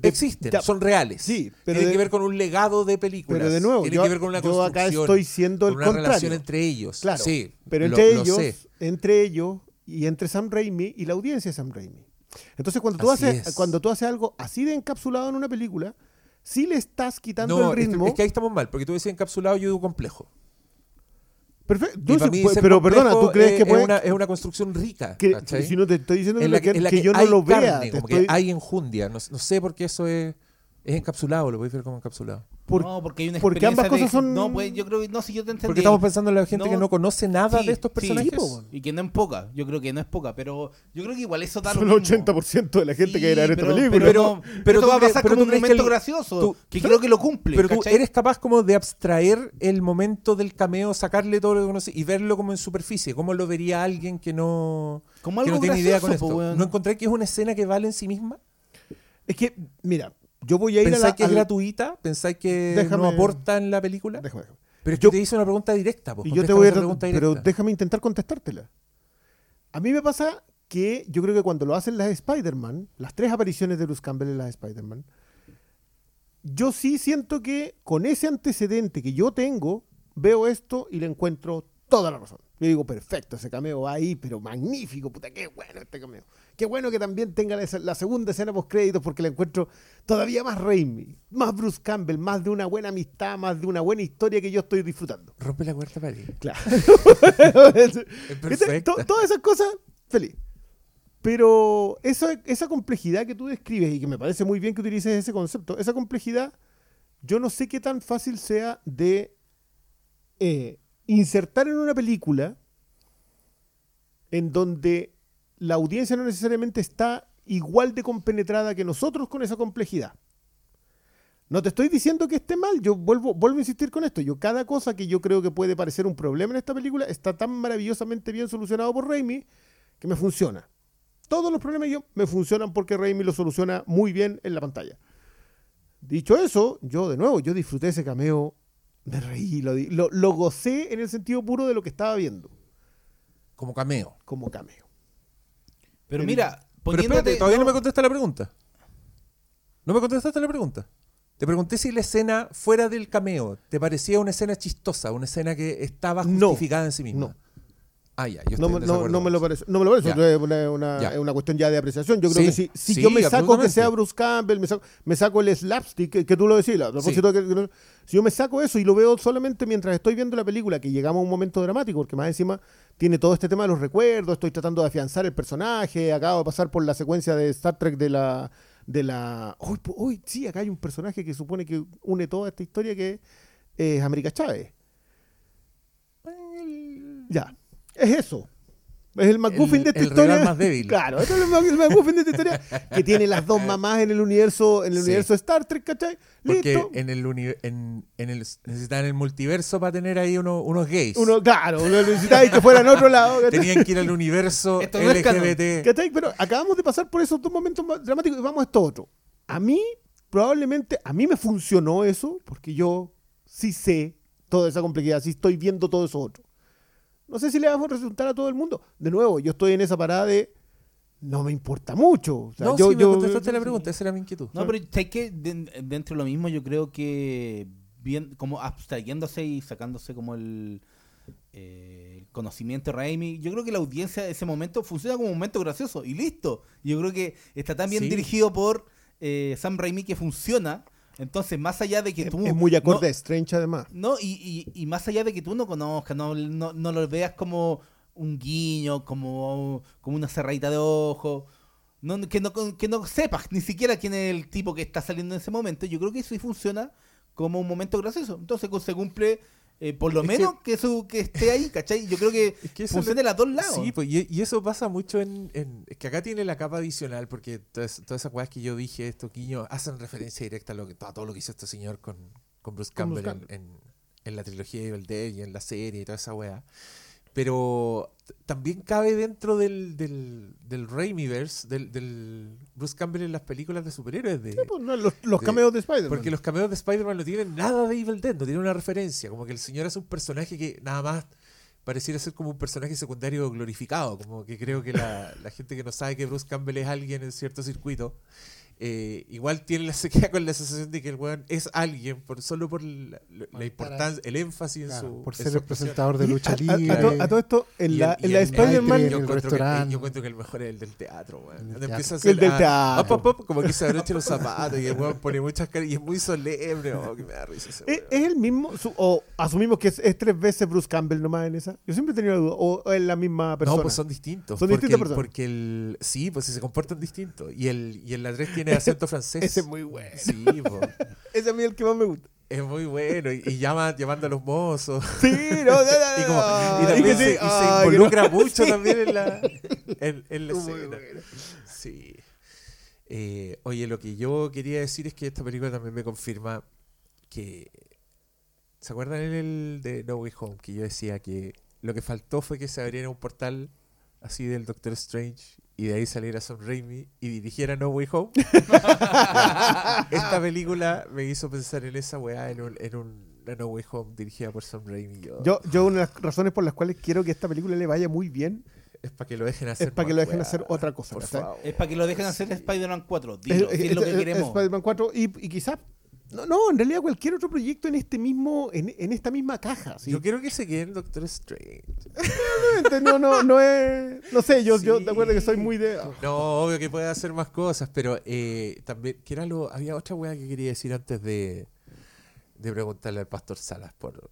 Speaker 1: existen,
Speaker 3: ya,
Speaker 1: son reales.
Speaker 3: sí, pero
Speaker 1: Tienen
Speaker 3: de-
Speaker 1: que ver con un legado de películas.
Speaker 3: Pero de nuevo,
Speaker 1: tienen
Speaker 3: yo,
Speaker 1: que ver con una
Speaker 3: yo acá estoy siendo el
Speaker 1: con una
Speaker 3: contrario.
Speaker 1: relación entre ellos.
Speaker 3: Claro,
Speaker 1: sí,
Speaker 3: pero entre
Speaker 1: lo
Speaker 3: ellos, entre ellos y entre Sam Raimi y la audiencia de Sam Raimi. Entonces, cuando tú
Speaker 1: Así
Speaker 3: haces
Speaker 1: es.
Speaker 3: cuando tú haces algo así de encapsulado en una película, sí le estás quitando
Speaker 1: No,
Speaker 3: el ritmo.
Speaker 1: es que ahí estamos mal, porque tú decías encapsulado, yo digo complejo.
Speaker 3: Perfecto.
Speaker 1: Mí
Speaker 3: pues, pero perdona, ¿tú crees
Speaker 1: es,
Speaker 3: que puede,
Speaker 1: es una, es una construcción rica?
Speaker 3: si no te estoy diciendo
Speaker 1: en la
Speaker 3: que,
Speaker 1: que, en la
Speaker 3: que
Speaker 1: que
Speaker 3: yo no lo vea,
Speaker 1: carne,
Speaker 3: te
Speaker 1: como
Speaker 3: estoy-
Speaker 1: que hay enjundia. No, no sé por qué eso es, es encapsulado, lo voy a ver como encapsulado.
Speaker 3: por-
Speaker 4: no, porque hay una
Speaker 3: porque ambas
Speaker 4: experiencia
Speaker 3: cosas
Speaker 4: de-
Speaker 3: son-
Speaker 4: No, pues yo creo que no, si yo te entendí.
Speaker 1: Porque estamos pensando en la gente
Speaker 4: No,
Speaker 1: que no conoce nada
Speaker 4: sí,
Speaker 1: de estos personajes.
Speaker 4: Y que no es poca, yo creo que no es poca, pero yo creo que igual eso da lo
Speaker 3: son el
Speaker 4: mismo.
Speaker 3: 80% de la gente
Speaker 4: Sí,
Speaker 3: que era en esta
Speaker 4: pero-
Speaker 3: película.
Speaker 4: Pero,
Speaker 1: Pero- tú
Speaker 4: va a pasar
Speaker 1: pero
Speaker 4: como un
Speaker 1: que
Speaker 4: momento
Speaker 1: el-
Speaker 4: gracioso,
Speaker 1: tú-
Speaker 4: que creo que lo cumple.
Speaker 1: Pero tú eres capaz como de abstraer el momento del cameo, sacarle todo lo que conoce y verlo como en superficie. ¿Cómo lo vería alguien que no,
Speaker 4: Como
Speaker 1: que
Speaker 4: algo
Speaker 1: no tiene idea
Speaker 4: gracioso,
Speaker 1: con
Speaker 4: po,
Speaker 1: esto? ¿No encontré que es una escena que vale en sí misma?
Speaker 3: Es que, mira, yo voy a ir a
Speaker 1: ¿Pensáis
Speaker 3: la...
Speaker 1: que es
Speaker 3: al-
Speaker 1: gratuita? ¿Pensáis que no
Speaker 3: Déjame-
Speaker 1: aporta en la película?
Speaker 3: Déjame, déjame.
Speaker 1: Pero es que
Speaker 3: Yo-
Speaker 1: te hice una pregunta directa. pues,
Speaker 3: Y yo te voy a...
Speaker 1: pregunta
Speaker 3: Pero
Speaker 1: directa.
Speaker 3: déjame intentar contestártela. A mí me pasa que yo creo que cuando lo hacen las Spider-Man, las tres apariciones de Bruce Campbell en las Spider-Man, yo sí siento que con ese antecedente que yo tengo, veo esto y le encuentro toda la razón. Yo digo, perfecto, ese cameo va ahí, pero magnífico, puta, qué bueno este cameo. Qué bueno que también tenga la, la segunda escena post créditos porque la encuentro todavía más Raimi, más Bruce Campbell, más de una buena amistad, más de una buena historia que yo estoy disfrutando.
Speaker 1: Rompe la cuarta pared.
Speaker 3: Claro. Todas esas cosas, feliz. Pero esa, esa complejidad que tú describes y que me parece muy bien que utilices ese concepto, esa complejidad, yo no sé qué tan fácil sea de eh, insertar en una película en donde la audiencia no necesariamente está igual de compenetrada que nosotros con esa complejidad. No te estoy diciendo que esté mal, yo vuelvo, vuelvo a insistir con esto. Yo cada cosa que yo creo que puede parecer un problema en esta película está tan maravillosamente bien solucionado por Raimi que me funciona. Todos los problemas yo, me funcionan porque Raimi lo soluciona muy bien en la pantalla. Dicho eso, yo de nuevo, yo disfruté ese cameo, me reí, lo, lo, lo gocé en el sentido puro de lo que estaba viendo,
Speaker 1: Como cameo.
Speaker 3: como cameo.
Speaker 4: Pero mira,
Speaker 1: Pero espérate, todavía no,
Speaker 4: no-
Speaker 1: me contesta la pregunta. No me contestaste la pregunta. Te pregunté si la escena fuera del cameo te parecía una escena chistosa, una escena que estaba
Speaker 3: No.
Speaker 1: justificada en sí misma.
Speaker 3: No.
Speaker 1: Ah, ya, yo estoy
Speaker 3: No,
Speaker 1: en
Speaker 3: me- no,
Speaker 1: desacuerdo
Speaker 3: no me lo parece. No me lo parece. Es una, cuestión ya de apreciación. Yo creo
Speaker 1: Sí,
Speaker 3: que si, si
Speaker 1: sí,
Speaker 3: yo me saco que sea Bruce Campbell, me saco, me saco el slapstick, que, que tú lo decías, a propósito que- si yo me saco eso y lo veo solamente mientras estoy viendo la película, que llegamos a un momento dramático, porque más encima tiene todo este tema de los recuerdos, estoy tratando de afianzar el personaje, acabo de pasar por la secuencia de Star Trek de la... De la uy, pu- uy, sí, acá hay un personaje que supone que une toda esta historia que es América Chávez. Ya, es eso. Es el McGuffin
Speaker 1: El-
Speaker 3: de esta
Speaker 1: el
Speaker 3: historia.
Speaker 1: más débil.
Speaker 3: Claro, es el Mc- el McGuffin de esta historia que tiene las dos mamás en el universo, en el
Speaker 1: Sí.
Speaker 3: universo de Star Trek, ¿cachai?
Speaker 1: Porque
Speaker 3: Listo.
Speaker 1: en el, uni- en, en el necesitaban el multiverso para tener ahí uno- unos gays.
Speaker 3: Uno, claro, uno necesitaba que fuera en otro lado. ¿cachai?
Speaker 1: Tenían que ir al universo
Speaker 4: Esto no.
Speaker 1: LGBT.
Speaker 3: ¿Cachai? Pero acabamos de pasar por esos dos momentos dramáticos y vamos a esto otro. A mí, probablemente, a mí me funcionó eso, porque yo sí sé toda esa complejidad, sí estoy viendo todo eso otro. No sé si le vamos a resultar a todo el mundo. De nuevo, yo estoy en esa parada de no me importa mucho. O sea,
Speaker 1: no,
Speaker 3: yo,
Speaker 1: sí, me
Speaker 3: yo-
Speaker 1: contestaste la pregunta, esa era mi inquietud.
Speaker 4: No, pero ¿sabes qué? Den- Dentro de lo mismo, yo creo que bien, como abstrayéndose y sacándose como el, eh, el conocimiento de Raimi, yo creo que la audiencia de ese momento funciona como un momento gracioso y listo. Yo creo que está tan bien
Speaker 1: Sí.
Speaker 4: dirigido por eh, Sam Raimi que funciona. Entonces, más allá de que
Speaker 3: es,
Speaker 4: tú.
Speaker 3: es muy acorde
Speaker 4: no-
Speaker 3: a Strange además.
Speaker 4: No, y, y, y más allá de que tú no conozcas, no, no, no lo veas como un guiño, como, como una cerradita de ojo, no, que, no, que no sepas ni siquiera quién es el tipo que está saliendo en ese momento, yo creo que eso sí funciona como un momento gracioso. Entonces se cumple, eh, por lo
Speaker 1: Es
Speaker 4: menos, que, su, que esté ahí, ¿cachai? Yo creo que,
Speaker 1: Es que
Speaker 4: funciona de los dos lados.
Speaker 1: Sí, pues, y, y eso pasa mucho en, en- Es que acá tiene la capa adicional, porque todas, todas esas cosas que yo dije, estos guiños, hacen referencia directa a, lo que, a todo lo que hizo este señor con, con Bruce
Speaker 3: Con
Speaker 1: Campbell, en- en la trilogía de Evil Dead y en la serie y toda esa weá. Pero también cabe dentro del, del, del Raimiverse, del, del Bruce Campbell en las películas de superhéroes. De,
Speaker 3: Sí, pues, no, los, los
Speaker 1: de-
Speaker 3: cameos de Spider-Man.
Speaker 1: porque los cameos de Spider-Man no tienen nada de Evil Dead, no tienen una referencia. Como que el señor es un personaje que nada más pareciera ser como un personaje secundario glorificado. Como que creo que la, la gente que no sabe que Bruce Campbell es alguien en cierto circuito, eh, igual tiene la, se queda con la sensación de que el weón es alguien por solo por la, la- la importancia, el énfasis
Speaker 2: Claro,
Speaker 1: en su.
Speaker 2: por
Speaker 1: en
Speaker 2: ser el presentador de lucha
Speaker 3: a- a-
Speaker 2: libre.
Speaker 3: A, to- a todo esto, en
Speaker 1: Y
Speaker 3: la,
Speaker 1: el-
Speaker 3: en la
Speaker 1: el-
Speaker 3: Spider-Man.
Speaker 2: en
Speaker 1: Yo
Speaker 2: el
Speaker 1: encuentro, que,
Speaker 2: restaurante.
Speaker 1: yo encuentro que el mejor es el del teatro, weón.
Speaker 2: El del teatro.
Speaker 1: empieza a hacer
Speaker 3: El del
Speaker 1: a-
Speaker 3: teatro.
Speaker 1: op, op, op, como que se abrocha los zapatos y el weón pone muchas caras y es muy solemne. Oh, que me da risa ese
Speaker 3: ¿Es,
Speaker 1: weón.
Speaker 3: es el mismo? su- ¿O asumimos que es, es tres veces Bruce Campbell nomás en esa? Yo siempre he tenido la duda. ¿O o es la misma persona?
Speaker 1: No, pues son distintos.
Speaker 3: Son
Speaker 1: porque
Speaker 3: distintas
Speaker 1: el-
Speaker 3: personas.
Speaker 1: Porque el. Sí, pues sí se comportan distintos. Y el, y el la 3 tiene acento francés.
Speaker 3: Ese es muy bueno.
Speaker 1: Sí, po.
Speaker 3: Ese es a mí el que más me gusta.
Speaker 1: Es muy bueno. Y, y llama, llamando a los mozos.
Speaker 3: Sí, no, no, no,
Speaker 1: Y, como, y también se, y involucra
Speaker 3: no.
Speaker 1: mucho
Speaker 3: Sí.
Speaker 1: también en la, en, en la
Speaker 3: Muy
Speaker 1: escena.
Speaker 3: bueno.
Speaker 1: Sí. Eh, oye, lo que yo quería decir es que esta película también me confirma que. ¿Se acuerdan en el de No Way Home? Que yo decía que lo que faltó fue que se abriera un portal así del Doctor Strange y de ahí saliera Sam Raimi y dirigiera No Way Home. esta película me hizo pensar en esa weá, en un, en un una No Way Home dirigida por Sam Raimi. Yo-
Speaker 3: Yo, yo una de las razones por las cuales quiero que esta película le vaya muy bien
Speaker 1: es para que lo dejen hacer.
Speaker 3: es para que lo dejen
Speaker 1: weá,
Speaker 3: hacer otra cosa.
Speaker 1: Por.
Speaker 4: Es para que lo dejen hacer Spider-Man 4. Dilo,
Speaker 3: Es-
Speaker 4: si es lo
Speaker 3: es-
Speaker 4: que
Speaker 3: es-
Speaker 4: queremos.
Speaker 3: Spider-Man 4 y, y quizás No, no, en realidad cualquier otro proyecto en este mismo, en, en esta misma caja. ¿sí?
Speaker 6: Yo quiero que se quede en Doctor Strange.
Speaker 3: No, no, no es. No sé, yo, yo te acuerdo que soy muy de.
Speaker 6: No, obvio que puede hacer más cosas, pero eh, también, que era lo, había otra weá que quería decir antes de, de preguntarle al pastor Salas por...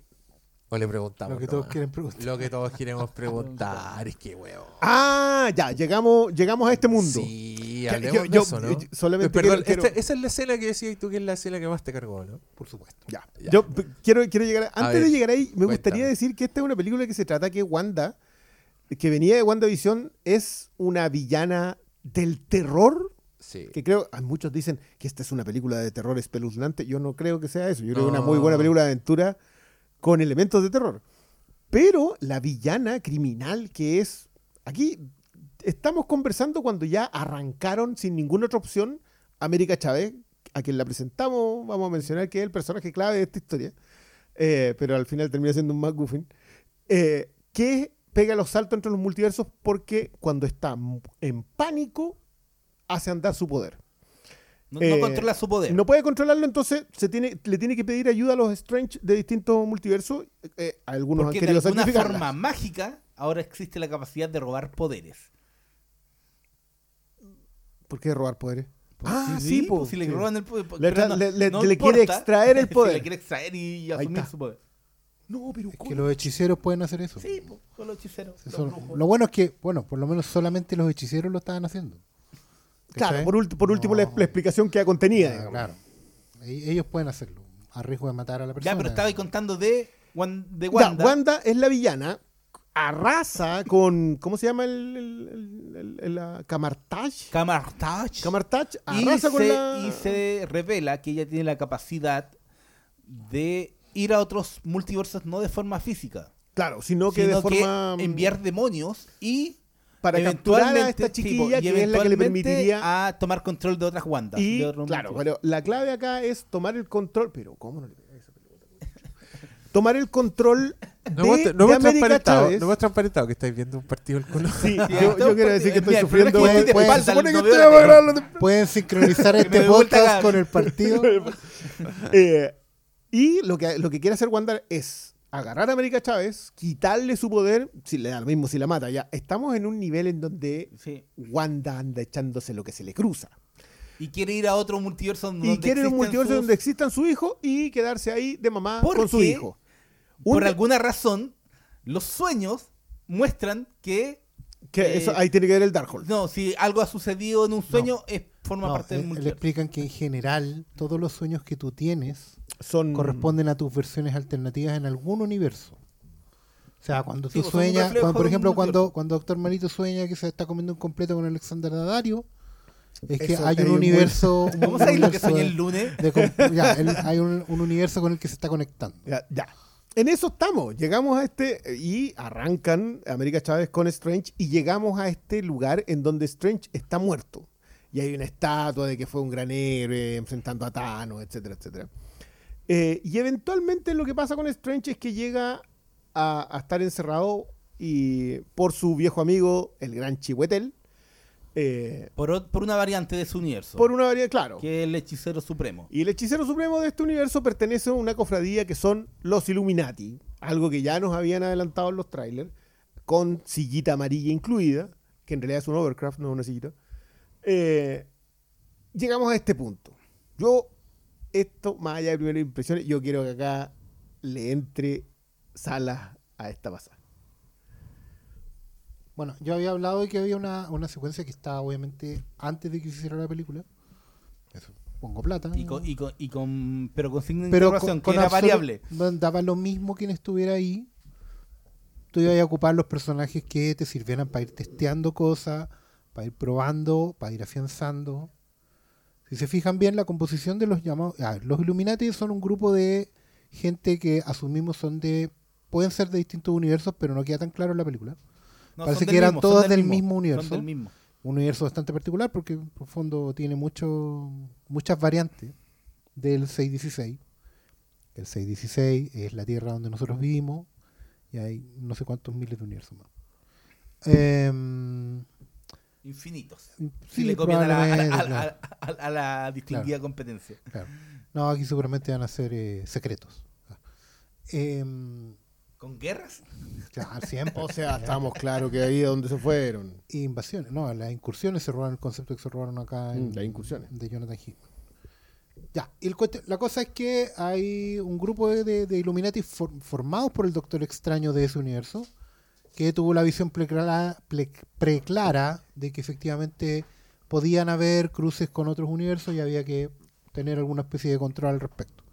Speaker 6: O le preguntamos.
Speaker 2: Lo que todos
Speaker 6: nomás.
Speaker 2: quieren preguntar.
Speaker 6: Lo que todos queremos preguntar. es que weón.
Speaker 3: Ah, ya, llegamos, llegamos a este mundo.
Speaker 6: Sí, hablemos
Speaker 3: yo-
Speaker 6: de
Speaker 3: yo-
Speaker 6: eso, ¿no?
Speaker 3: yo solamente
Speaker 6: Perdón,
Speaker 3: quiero-
Speaker 6: esta- esa es la escena que decías tú que es la escena que más te cargó, ¿no?
Speaker 2: Por supuesto.
Speaker 3: Ya.
Speaker 6: Ya.
Speaker 3: Yo quiero, quiero llegar. a- antes
Speaker 6: ver,
Speaker 3: de llegar ahí, me
Speaker 6: cuéntame.
Speaker 3: gustaría decir que esta es una película que se trata que Wanda, que venía de WandaVision, es una villana del terror.
Speaker 6: Sí.
Speaker 3: Que creo, muchos dicen que esta es una película de terror espeluznante. Yo no creo que sea eso. Yo creo que es una muy buena película de aventura con elementos de terror. Pero la villana criminal que es. Aquí estamos conversando cuando ya arrancaron sin ninguna otra opción América Chávez, a quien la presentamos, vamos a mencionar que es el personaje clave de esta historia, eh, pero al final termina siendo un McGuffin, eh, que pega los saltos entre los multiversos porque cuando está en pánico hace andar su poder.
Speaker 4: No,
Speaker 3: Eh,
Speaker 4: no controla su poder.
Speaker 3: No puede controlarlo, entonces se tiene, le tiene que pedir ayuda a los Strange de distintos multiversos. eh, algunos
Speaker 4: porque
Speaker 3: han
Speaker 4: de
Speaker 3: querido
Speaker 4: alguna
Speaker 3: sacrificarla.
Speaker 4: forma mágica ahora existe la capacidad de robar poderes.
Speaker 3: ¿Por qué robar poderes? Ah, sí,
Speaker 4: sí,
Speaker 3: po,
Speaker 4: pues, si le
Speaker 3: sí.
Speaker 4: roban el poder.
Speaker 3: Le le- le- le
Speaker 4: importa
Speaker 3: quiere extraer el
Speaker 4: si
Speaker 3: poder.
Speaker 4: le quiere extraer y asumir su poder.
Speaker 3: No, pero
Speaker 2: Es
Speaker 3: ¿cómo?
Speaker 2: que los hechiceros pueden hacer eso.
Speaker 4: Sí, pues, con los hechiceros. los
Speaker 2: lo bueno es que, bueno, por lo menos solamente los hechiceros lo estaban haciendo.
Speaker 3: Claro, por, por último la,
Speaker 2: No.
Speaker 3: la explicación queda contenida. Digamos.
Speaker 2: claro. E- Ellos pueden hacerlo, a riesgo de matar a la persona.
Speaker 4: Ya, pero estaba ahí contando de, Wan- de
Speaker 3: Ya,
Speaker 4: Wanda.
Speaker 3: Wanda. es la villana, arrasa con, ¿cómo se llama el, el, el- el- el- la Camartage?
Speaker 4: Camartage.
Speaker 3: Camartage
Speaker 4: y,
Speaker 3: arrasa con
Speaker 4: se,
Speaker 3: la...
Speaker 4: y se revela que ella tiene la capacidad de ir a otros multiversos no de forma física,
Speaker 3: Claro, sino que
Speaker 4: sino
Speaker 3: de forma...
Speaker 4: que enviar demonios y
Speaker 3: para capturar a
Speaker 4: eventualmente-
Speaker 3: esta chiquilla
Speaker 4: y
Speaker 3: que es la que le permitiría...
Speaker 4: a tomar control de otras Wandas.
Speaker 3: Y,
Speaker 4: de
Speaker 3: claro, pero la clave acá es tomar el control... Pero, ¿cómo no le pegué a esa pelota? Tomar el control
Speaker 6: No
Speaker 3: de,
Speaker 6: hemos, no
Speaker 3: de
Speaker 6: hemos
Speaker 3: América
Speaker 6: transparentado, no hemos transparentado que estáis viendo un partido del color.
Speaker 3: Sí,
Speaker 4: Sí,
Speaker 3: yo, yo quiero decir que estoy
Speaker 4: Mira,
Speaker 3: sufriendo...
Speaker 4: es que
Speaker 2: Puede-
Speaker 4: estoy de
Speaker 2: puede-
Speaker 4: espalda,
Speaker 3: supone que estoy
Speaker 4: tele.
Speaker 2: Pueden sincronizar este podcast con el partido.
Speaker 3: Eh, y lo que, lo que quiere hacer Wanda es agarrar a América Chávez, quitarle su poder, si le da lo mismo si la mata. Ya estamos en un nivel en donde
Speaker 4: Sí.
Speaker 3: Wanda anda echándose lo que se le cruza.
Speaker 4: Y quiere ir a otro multiverso donde
Speaker 3: Y quiere un
Speaker 4: existen
Speaker 3: multiverso
Speaker 4: sus-
Speaker 3: donde existan su hijo y quedarse ahí de mamá
Speaker 4: ¿Por
Speaker 3: con su
Speaker 4: qué?
Speaker 3: hijo. Un-
Speaker 4: Por alguna razón, los sueños muestran que
Speaker 3: que
Speaker 4: eh,
Speaker 3: eso, ahí tiene que ver el Darkhold.
Speaker 4: no, si algo ha sucedido en un sueño, es, forma
Speaker 2: No,
Speaker 4: parte
Speaker 2: él-
Speaker 4: del
Speaker 2: él
Speaker 4: multiverso.
Speaker 2: explican que en general todos los sueños que tú tienes
Speaker 3: Son
Speaker 2: corresponden a tus versiones alternativas en algún universo. O sea, cuando
Speaker 4: Sí,
Speaker 2: tú
Speaker 4: pues
Speaker 2: sueñas, cuando, por ejemplo, cuando, cuando Doctor Manito sueña que se está comiendo un completo con Alexander Daddario, es que
Speaker 3: Eso,
Speaker 2: hay
Speaker 3: hay
Speaker 2: un
Speaker 3: un
Speaker 2: universo. un
Speaker 4: ¿Cómo sabéis lo que soñé el lunes?
Speaker 2: de com- ya, el- hay un, un universo con el que se está conectando.
Speaker 3: Ya, ya. En eso estamos. Llegamos a este y arrancan América Chávez con Strange y llegamos a este lugar en donde Strange está muerto. Y hay una estatua de que fue un gran héroe enfrentando a Thanos, etcétera, etcétera. Eh, y eventualmente lo que pasa con Strange es que llega a, a estar encerrado y por su viejo amigo, el gran Chihuetel, eh,
Speaker 4: Por, por una variante de su universo.
Speaker 3: por una variedad, claro.
Speaker 4: Que es el hechicero supremo.
Speaker 3: Y el hechicero supremo de este universo pertenece a una cofradía que son los Illuminati, algo que ya nos habían adelantado en los trailers, con sillita amarilla incluida, que en realidad es un overcraft, no una sillita. Eh, llegamos a este punto. Yo, esto, más allá de primeras impresiones, yo quiero que acá le entre salas a esta pasada.
Speaker 2: Bueno, yo había hablado de que había una, una secuencia que estaba obviamente antes de que se hiciera la película. Eso, pongo plata.
Speaker 4: Y con, y con, y con- pero con signo de
Speaker 2: pero
Speaker 4: interrogación,
Speaker 2: con,
Speaker 4: que era variable.
Speaker 2: Daba lo mismo quien estuviera ahí. Tú ibas a ocupar los personajes que te sirvieran para ir testeando cosas, para ir probando, para ir afianzando. Si se fijan bien, la composición de los llamados. ah, los Illuminati son un grupo de gente que asumimos son de. Pueden ser de distintos universos, pero no queda tan claro en la película.
Speaker 4: No,
Speaker 2: Parece que eran
Speaker 4: mismo,
Speaker 2: todos del mismo universo.
Speaker 4: del mismo.
Speaker 2: Un universo bastante particular porque, por fondo, tiene mucho, muchas variantes del 616. El 616 es la tierra donde nosotros vivimos y hay no sé cuántos miles de universos más. Em,
Speaker 4: Infinitos.
Speaker 2: sí,
Speaker 4: Si le copian a la, a la-
Speaker 2: probablemente,
Speaker 4: a la-
Speaker 2: claro,
Speaker 4: a la- a la distinguida competencia.
Speaker 2: claro. No, aquí seguramente van a ser eh, secretos. Em,
Speaker 4: ¿Con guerras?
Speaker 2: claro, siempre.
Speaker 3: O sea, estamos claros que ahí es donde se fueron.
Speaker 2: Invasiones. No, las incursiones se robaron el concepto que se robaron acá en,
Speaker 3: Mm, las incursiones.
Speaker 2: de Jonathan Hickman. Ya, y el la cosa es que hay un grupo de, de, de Illuminati for- formados por el Doctor Extraño de ese universo que tuvo la visión preclara, preclara de que efectivamente podían haber cruces con otros universos y había que tener alguna especie de control al respecto.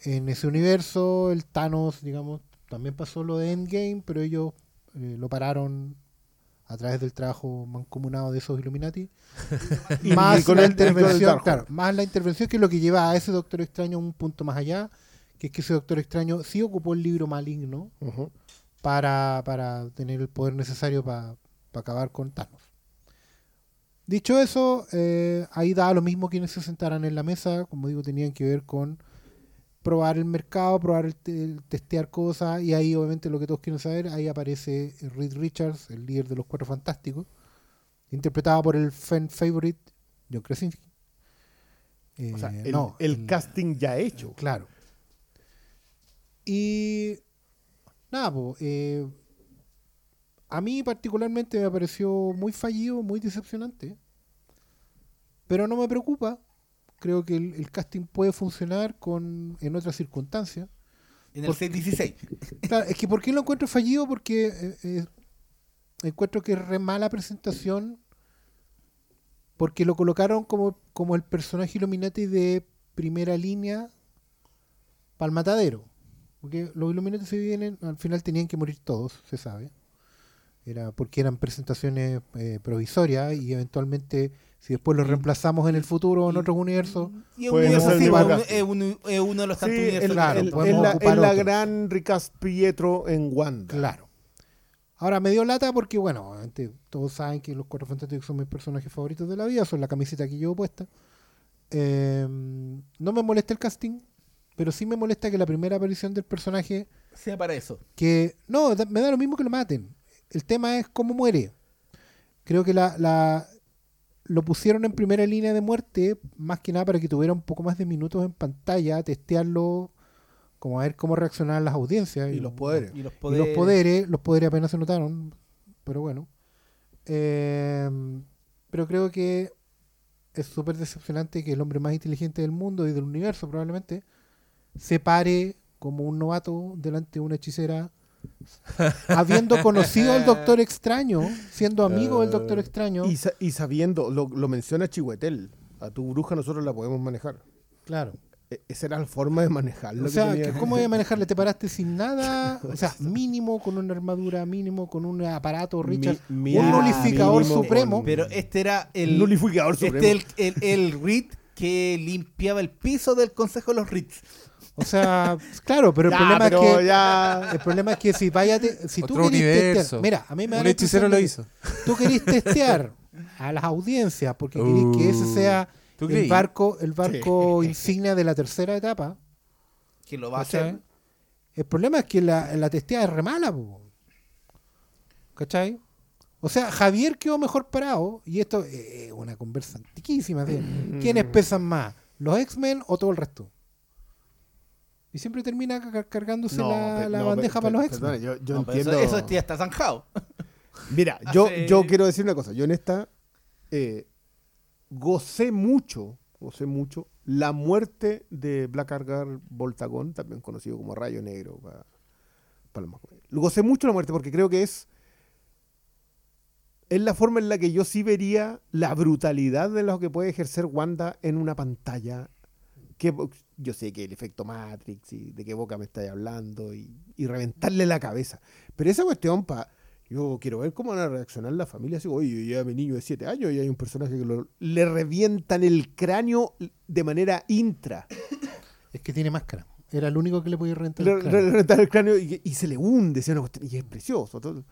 Speaker 2: En ese universo, el Thanos, digamos, también pasó lo de Endgame, pero ellos eh, lo pararon a través del trabajo mancomunado de esos Illuminati.
Speaker 3: Y-
Speaker 2: más
Speaker 3: con
Speaker 2: la intervención, claro, más la intervención que es lo que lleva a ese Doctor Extraño un punto más allá, que es que ese Doctor Extraño sí ocupó el libro maligno. Para, para tener el poder necesario para acabar con Thanos. Dicho eso, eh, ahí da lo mismo quienes se sentaran en la mesa, como digo, tenían que ver con probar el mercado, probar el testear cosas, y ahí obviamente lo que todos quieren saber, ahí aparece Reed Richards, el líder de los Cuatro Fantásticos, interpretado por el fan favorite John Krasinski.
Speaker 3: O sea,
Speaker 2: Eh,
Speaker 3: el,
Speaker 2: no,
Speaker 3: el casting ya hecho.
Speaker 2: Claro. Y nada, po, eh, a mí particularmente me pareció muy fallido, muy decepcionante. Pero no me preocupa. Creo que el, el casting puede funcionar con en otras circunstancias.
Speaker 4: En el
Speaker 2: ¿Por
Speaker 4: 616.
Speaker 2: Claro, es que ¿por qué lo encuentro fallido? Porque eh, eh, encuentro que es re mala presentación. Porque lo colocaron como, como el personaje Illuminati de primera línea para el matadero. Porque los Illuminati se vienen, al final tenían que morir todos, se sabe. Era porque eran presentaciones eh, provisorias y eventualmente si después los reemplazamos en el futuro en otros universos,
Speaker 4: Y un-
Speaker 3: ser
Speaker 4: es
Speaker 3: el
Speaker 4: uno- es de los
Speaker 3: Sí,
Speaker 4: tantos
Speaker 3: el-
Speaker 4: universos.
Speaker 2: claro,
Speaker 3: el- es la, es gran Ricas Pietro en Wanda.
Speaker 2: Claro. Ahora me dio lata porque, bueno, obviamente todos saben que los Cuatro Fantásticos son mis personajes favoritos de la vida, son la camiseta que llevo puesta. Eh, no me molesta el casting, pero sí me molesta que la primera aparición del personaje,
Speaker 4: sea para eso.
Speaker 2: que no, da- me da lo mismo que lo maten. El tema es cómo muere. Creo que la, la- lo pusieron en primera línea de muerte, más que nada para que tuviera un poco más de minutos en pantalla, testearlo, como a ver cómo reaccionaban las audiencias.
Speaker 3: Y los poderes.
Speaker 4: Y los
Speaker 2: Y
Speaker 4: poderes.
Speaker 2: los poderes, los poderes apenas se notaron, pero bueno. Eh, pero creo que es súper decepcionante que el hombre más inteligente del mundo y del universo probablemente se pare como un novato delante de una hechicera, habiendo conocido al Doctor Extraño, siendo amigo del Doctor Extraño.
Speaker 3: Y, sa- y sabiendo, lo, lo menciona Chihuetel, a tu bruja nosotros la podemos manejar.
Speaker 2: Claro.
Speaker 3: E- esa era la forma de manejarlo.
Speaker 2: O
Speaker 3: que
Speaker 2: sea,
Speaker 3: tenía.
Speaker 2: ¿cómo voy a manejarle? ¿Te paraste sin nada? O sea, mínimo con una armadura, mínimo con un aparato, Richard.
Speaker 3: Mi-
Speaker 2: un nulificador
Speaker 3: mínimo
Speaker 2: supremo.
Speaker 4: Pero este era el.
Speaker 3: Nulificador
Speaker 4: este
Speaker 3: supremo.
Speaker 4: el, el, el RIT que limpiaba el piso del Consejo de los RITs.
Speaker 2: O sea, claro, pero el
Speaker 3: Ya,
Speaker 2: problema
Speaker 3: pero
Speaker 2: es que
Speaker 3: ya-
Speaker 2: el problema es que si vaya te- si tú
Speaker 6: Otro universo.
Speaker 2: testear- mira, a mí me
Speaker 6: Un hechicero lo hizo.
Speaker 2: Tú querís testear a las audiencias porque querís que ese
Speaker 6: Uh,
Speaker 2: sea
Speaker 6: ¿tú
Speaker 2: el
Speaker 6: creí?
Speaker 2: barco, el barco insignia de la tercera etapa.
Speaker 4: Que lo va a hacer.
Speaker 2: El problema es que la, la testeada es re mala, po. ¿cachai? O sea, Javier quedó mejor parado, y esto es una conversa antiquísima. de ¿Quiénes pesan más? ¿Los X-Men o todo el resto? Y siempre termina ca- cargándose
Speaker 3: No,
Speaker 2: la,
Speaker 3: pe-
Speaker 2: la
Speaker 3: no,
Speaker 2: bandeja
Speaker 3: pe-
Speaker 2: para los
Speaker 3: yo, yo
Speaker 4: No,
Speaker 3: entiendo.
Speaker 4: Eso, eso ya está zanjado.
Speaker 3: Mira, yo,
Speaker 4: Hace-
Speaker 3: yo quiero decir una cosa. Yo en esta eh, gocé mucho, gocé mucho la muerte de Black Argar Voltagón, también conocido como Rayo Negro. Para, para los. Gocé mucho la muerte porque creo que es es la forma en la que yo sí vería la brutalidad de lo que puede ejercer Wanda en una pantalla. Que yo sé que el efecto Matrix y de qué boca me estáis hablando y, y reventarle la cabeza. Pero esa cuestión, pa, yo quiero ver cómo van a reaccionar la familia. Así, oye, ya mi niño de 7 años y hay un personaje que lo- le revientan el cráneo de manera intra.
Speaker 2: Es que tiene máscara. Era el único que le podía rentar.
Speaker 3: Le,
Speaker 2: el
Speaker 3: le
Speaker 2: cráneo.
Speaker 3: reventan el cráneo y, y se le hunde. y es precioso. todo.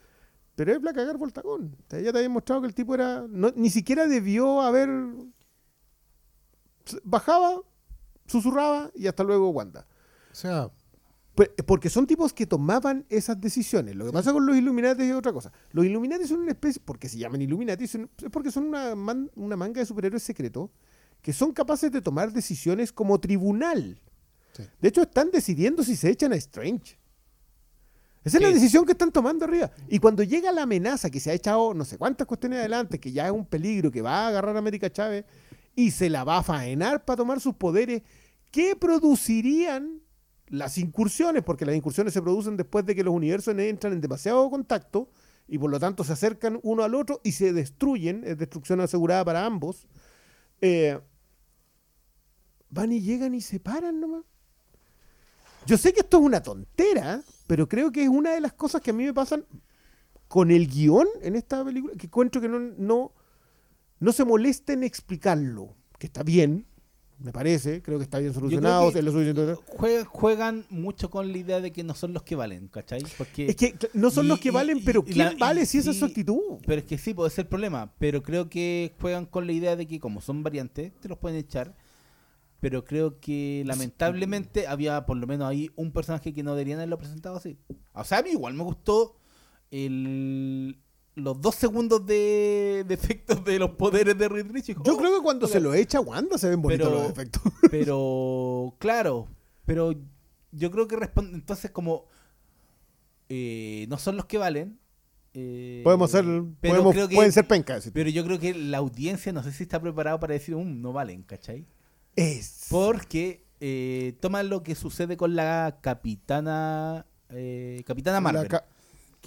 Speaker 3: Pero es Black Agar Voltagón. O sea, Ya te habían mostrado que el tipo era. no- ni siquiera debió haber. Bajaba, susurraba y hasta luego Wanda.
Speaker 2: O sea,
Speaker 3: Porque son tipos que tomaban esas decisiones. Lo que pasa con los Illuminati es otra cosa. Los Illuminati son una especie, porque se llaman Illuminati, son- es porque son una, man- una manga de superhéroes secretos que son capaces de tomar decisiones como tribunal.
Speaker 2: Sí.
Speaker 3: De hecho, están decidiendo si se echan a Strange. Esa es la decisión que están tomando arriba. Y cuando llega la amenaza que se ha echado no sé cuántas cuestiones adelante, que ya es un peligro, que va a agarrar a América Chávez y se la va a faenar para tomar sus poderes, ¿qué producirían las incursiones? Porque las incursiones se producen después de que los universos entran en demasiado contacto y por lo tanto se acercan uno al otro y se destruyen, es destrucción asegurada para ambos. Eh, van y llegan y se paran nomás. Yo sé que esto es una tontera, pero creo que es una de las cosas que a mí me pasan con el guion en esta película, que encuentro que no, no, no se molesta en explicarlo, que está bien, me parece, creo que está bien solucionado, lo
Speaker 4: Jue- juegan mucho con la idea de que no son los que valen, ¿cachai? Porque
Speaker 3: Es que no son
Speaker 4: Y-
Speaker 3: los que
Speaker 4: y-
Speaker 3: valen, pero
Speaker 4: y
Speaker 3: ¿quién
Speaker 4: la-
Speaker 3: vale si esa es su actitud?
Speaker 4: Pero es que sí, puede ser el problema. Pero creo que juegan con la idea de que como son variantes, te los pueden echar. Pero creo que lamentablemente había por lo menos ahí un personaje que no deberían haberlo presentado así. O sea, a mí igual me gustó el, los dos segundos de, de efectos de los poderes de Reed Richards.
Speaker 3: Yo
Speaker 4: Oh,
Speaker 3: creo que cuando se lo echa Wanda se ven bonitos
Speaker 4: Pero-
Speaker 3: los efectos.
Speaker 4: Pero, claro, pero yo creo que responde, entonces como eh, no son los que valen. eh,
Speaker 3: Podemos ser,
Speaker 4: pero
Speaker 3: podemos,
Speaker 4: creo que-
Speaker 3: pueden ser pencas.
Speaker 4: Pero yo creo que la audiencia no sé si está preparada para decir, um, no valen, ¿cachai?
Speaker 3: Es.
Speaker 4: Porque eh, toma lo que sucede con la capitana eh, capitana
Speaker 3: La
Speaker 4: Marvel.
Speaker 3: ca-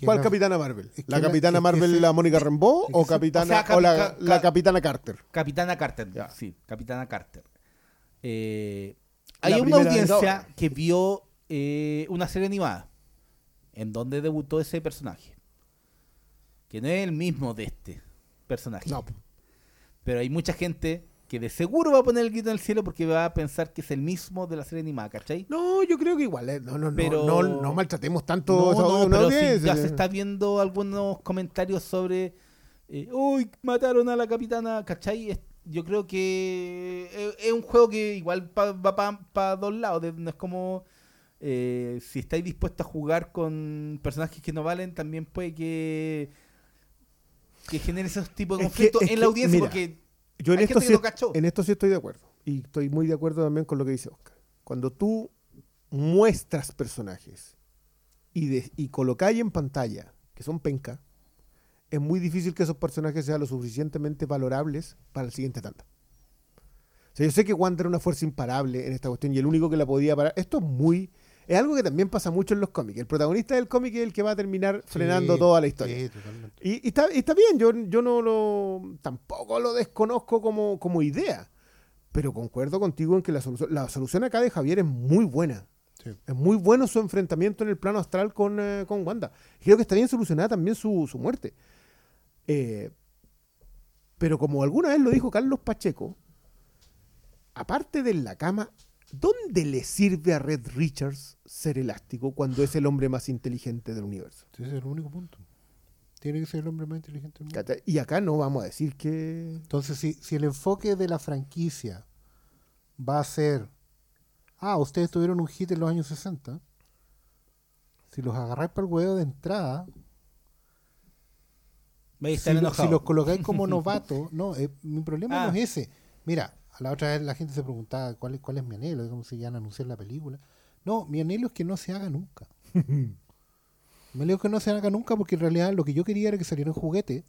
Speaker 3: ¿Cuál
Speaker 2: la-
Speaker 3: capitana Marvel? ¿La capitana Marvel, la Mónica Rambeau o capitana
Speaker 4: o sea, capi-
Speaker 3: o la,
Speaker 4: ca-
Speaker 3: la
Speaker 4: ca-
Speaker 3: capitana Carter?
Speaker 4: Capitana Carter,
Speaker 3: Ya.
Speaker 4: sí, Capitana Carter. Eh, hay una audiencia que vio eh, una serie animada en donde debutó ese personaje. Que no es el mismo de este personaje.
Speaker 3: No.
Speaker 4: Pero hay mucha gente que de seguro va a poner el grito en el cielo porque va a pensar que es el mismo de la serie animada, ¿cachai?
Speaker 3: No, yo creo que igual. eh, No, no, no,
Speaker 4: Pero-
Speaker 3: no, no maltratemos tanto
Speaker 4: No, no, pero
Speaker 3: audiencia.
Speaker 4: ya se está viendo algunos comentarios sobre. eh, Uy, mataron a la capitana, ¿cachai? Yo creo que es, es un juego que igual pa- va para dos lados. No es como. eh, si estáis dispuestos a jugar con personajes que no valen, también puede que. que genere esos tipos de
Speaker 3: Es que-
Speaker 4: conflictos en la audiencia.
Speaker 3: mira,
Speaker 4: porque
Speaker 3: Yo en esto, sí, en esto sí estoy de acuerdo. Y estoy muy de acuerdo también con lo que dice Oscar. Cuando tú muestras personajes y, de, y colocáis en pantalla que son penca, es muy difícil que esos personajes sean lo suficientemente valorables para el siguiente tanda. O sea, yo sé que Wanda era una fuerza imparable en esta cuestión y el único que la podía parar. Esto es muy. Es algo que también pasa mucho en los cómics. El protagonista del cómic es el que va a terminar frenando
Speaker 2: Sí,
Speaker 3: toda la historia.
Speaker 2: Sí, totalmente.
Speaker 3: Y, y está, y está bien, yo, yo no lo. tampoco lo desconozco como, como idea. Pero concuerdo contigo en que la solución, la solución acá de Javier es muy buena.
Speaker 2: Sí.
Speaker 3: Es muy bueno su enfrentamiento en el plano astral con, eh, con Wanda. Creo que está bien solucionada también su, su muerte. Eh, pero como alguna vez lo dijo Carlos Pacheco, aparte de la cama, ¿dónde le sirve a Red Richards ser elástico cuando es el hombre más inteligente del universo?
Speaker 2: Ese es el único punto. Tiene que ser el hombre más inteligente del mundo.
Speaker 3: Y acá no vamos a decir que.
Speaker 2: Entonces, si, si el enfoque de la franquicia va a ser, ah, ustedes tuvieron un hit en los años 60, si los agarráis para el huevo de entrada, si, los colocáis como novatos, no, eh, mi problema
Speaker 4: Ah.
Speaker 2: no es ese. Mira, a la otra vez la gente se preguntaba cuál es, cuál es mi anhelo, de cómo se iban a anunciar la película. No, mi anhelo es que no se haga nunca. mi anhelo es que no se haga nunca porque en realidad lo que yo quería era que salieran juguetes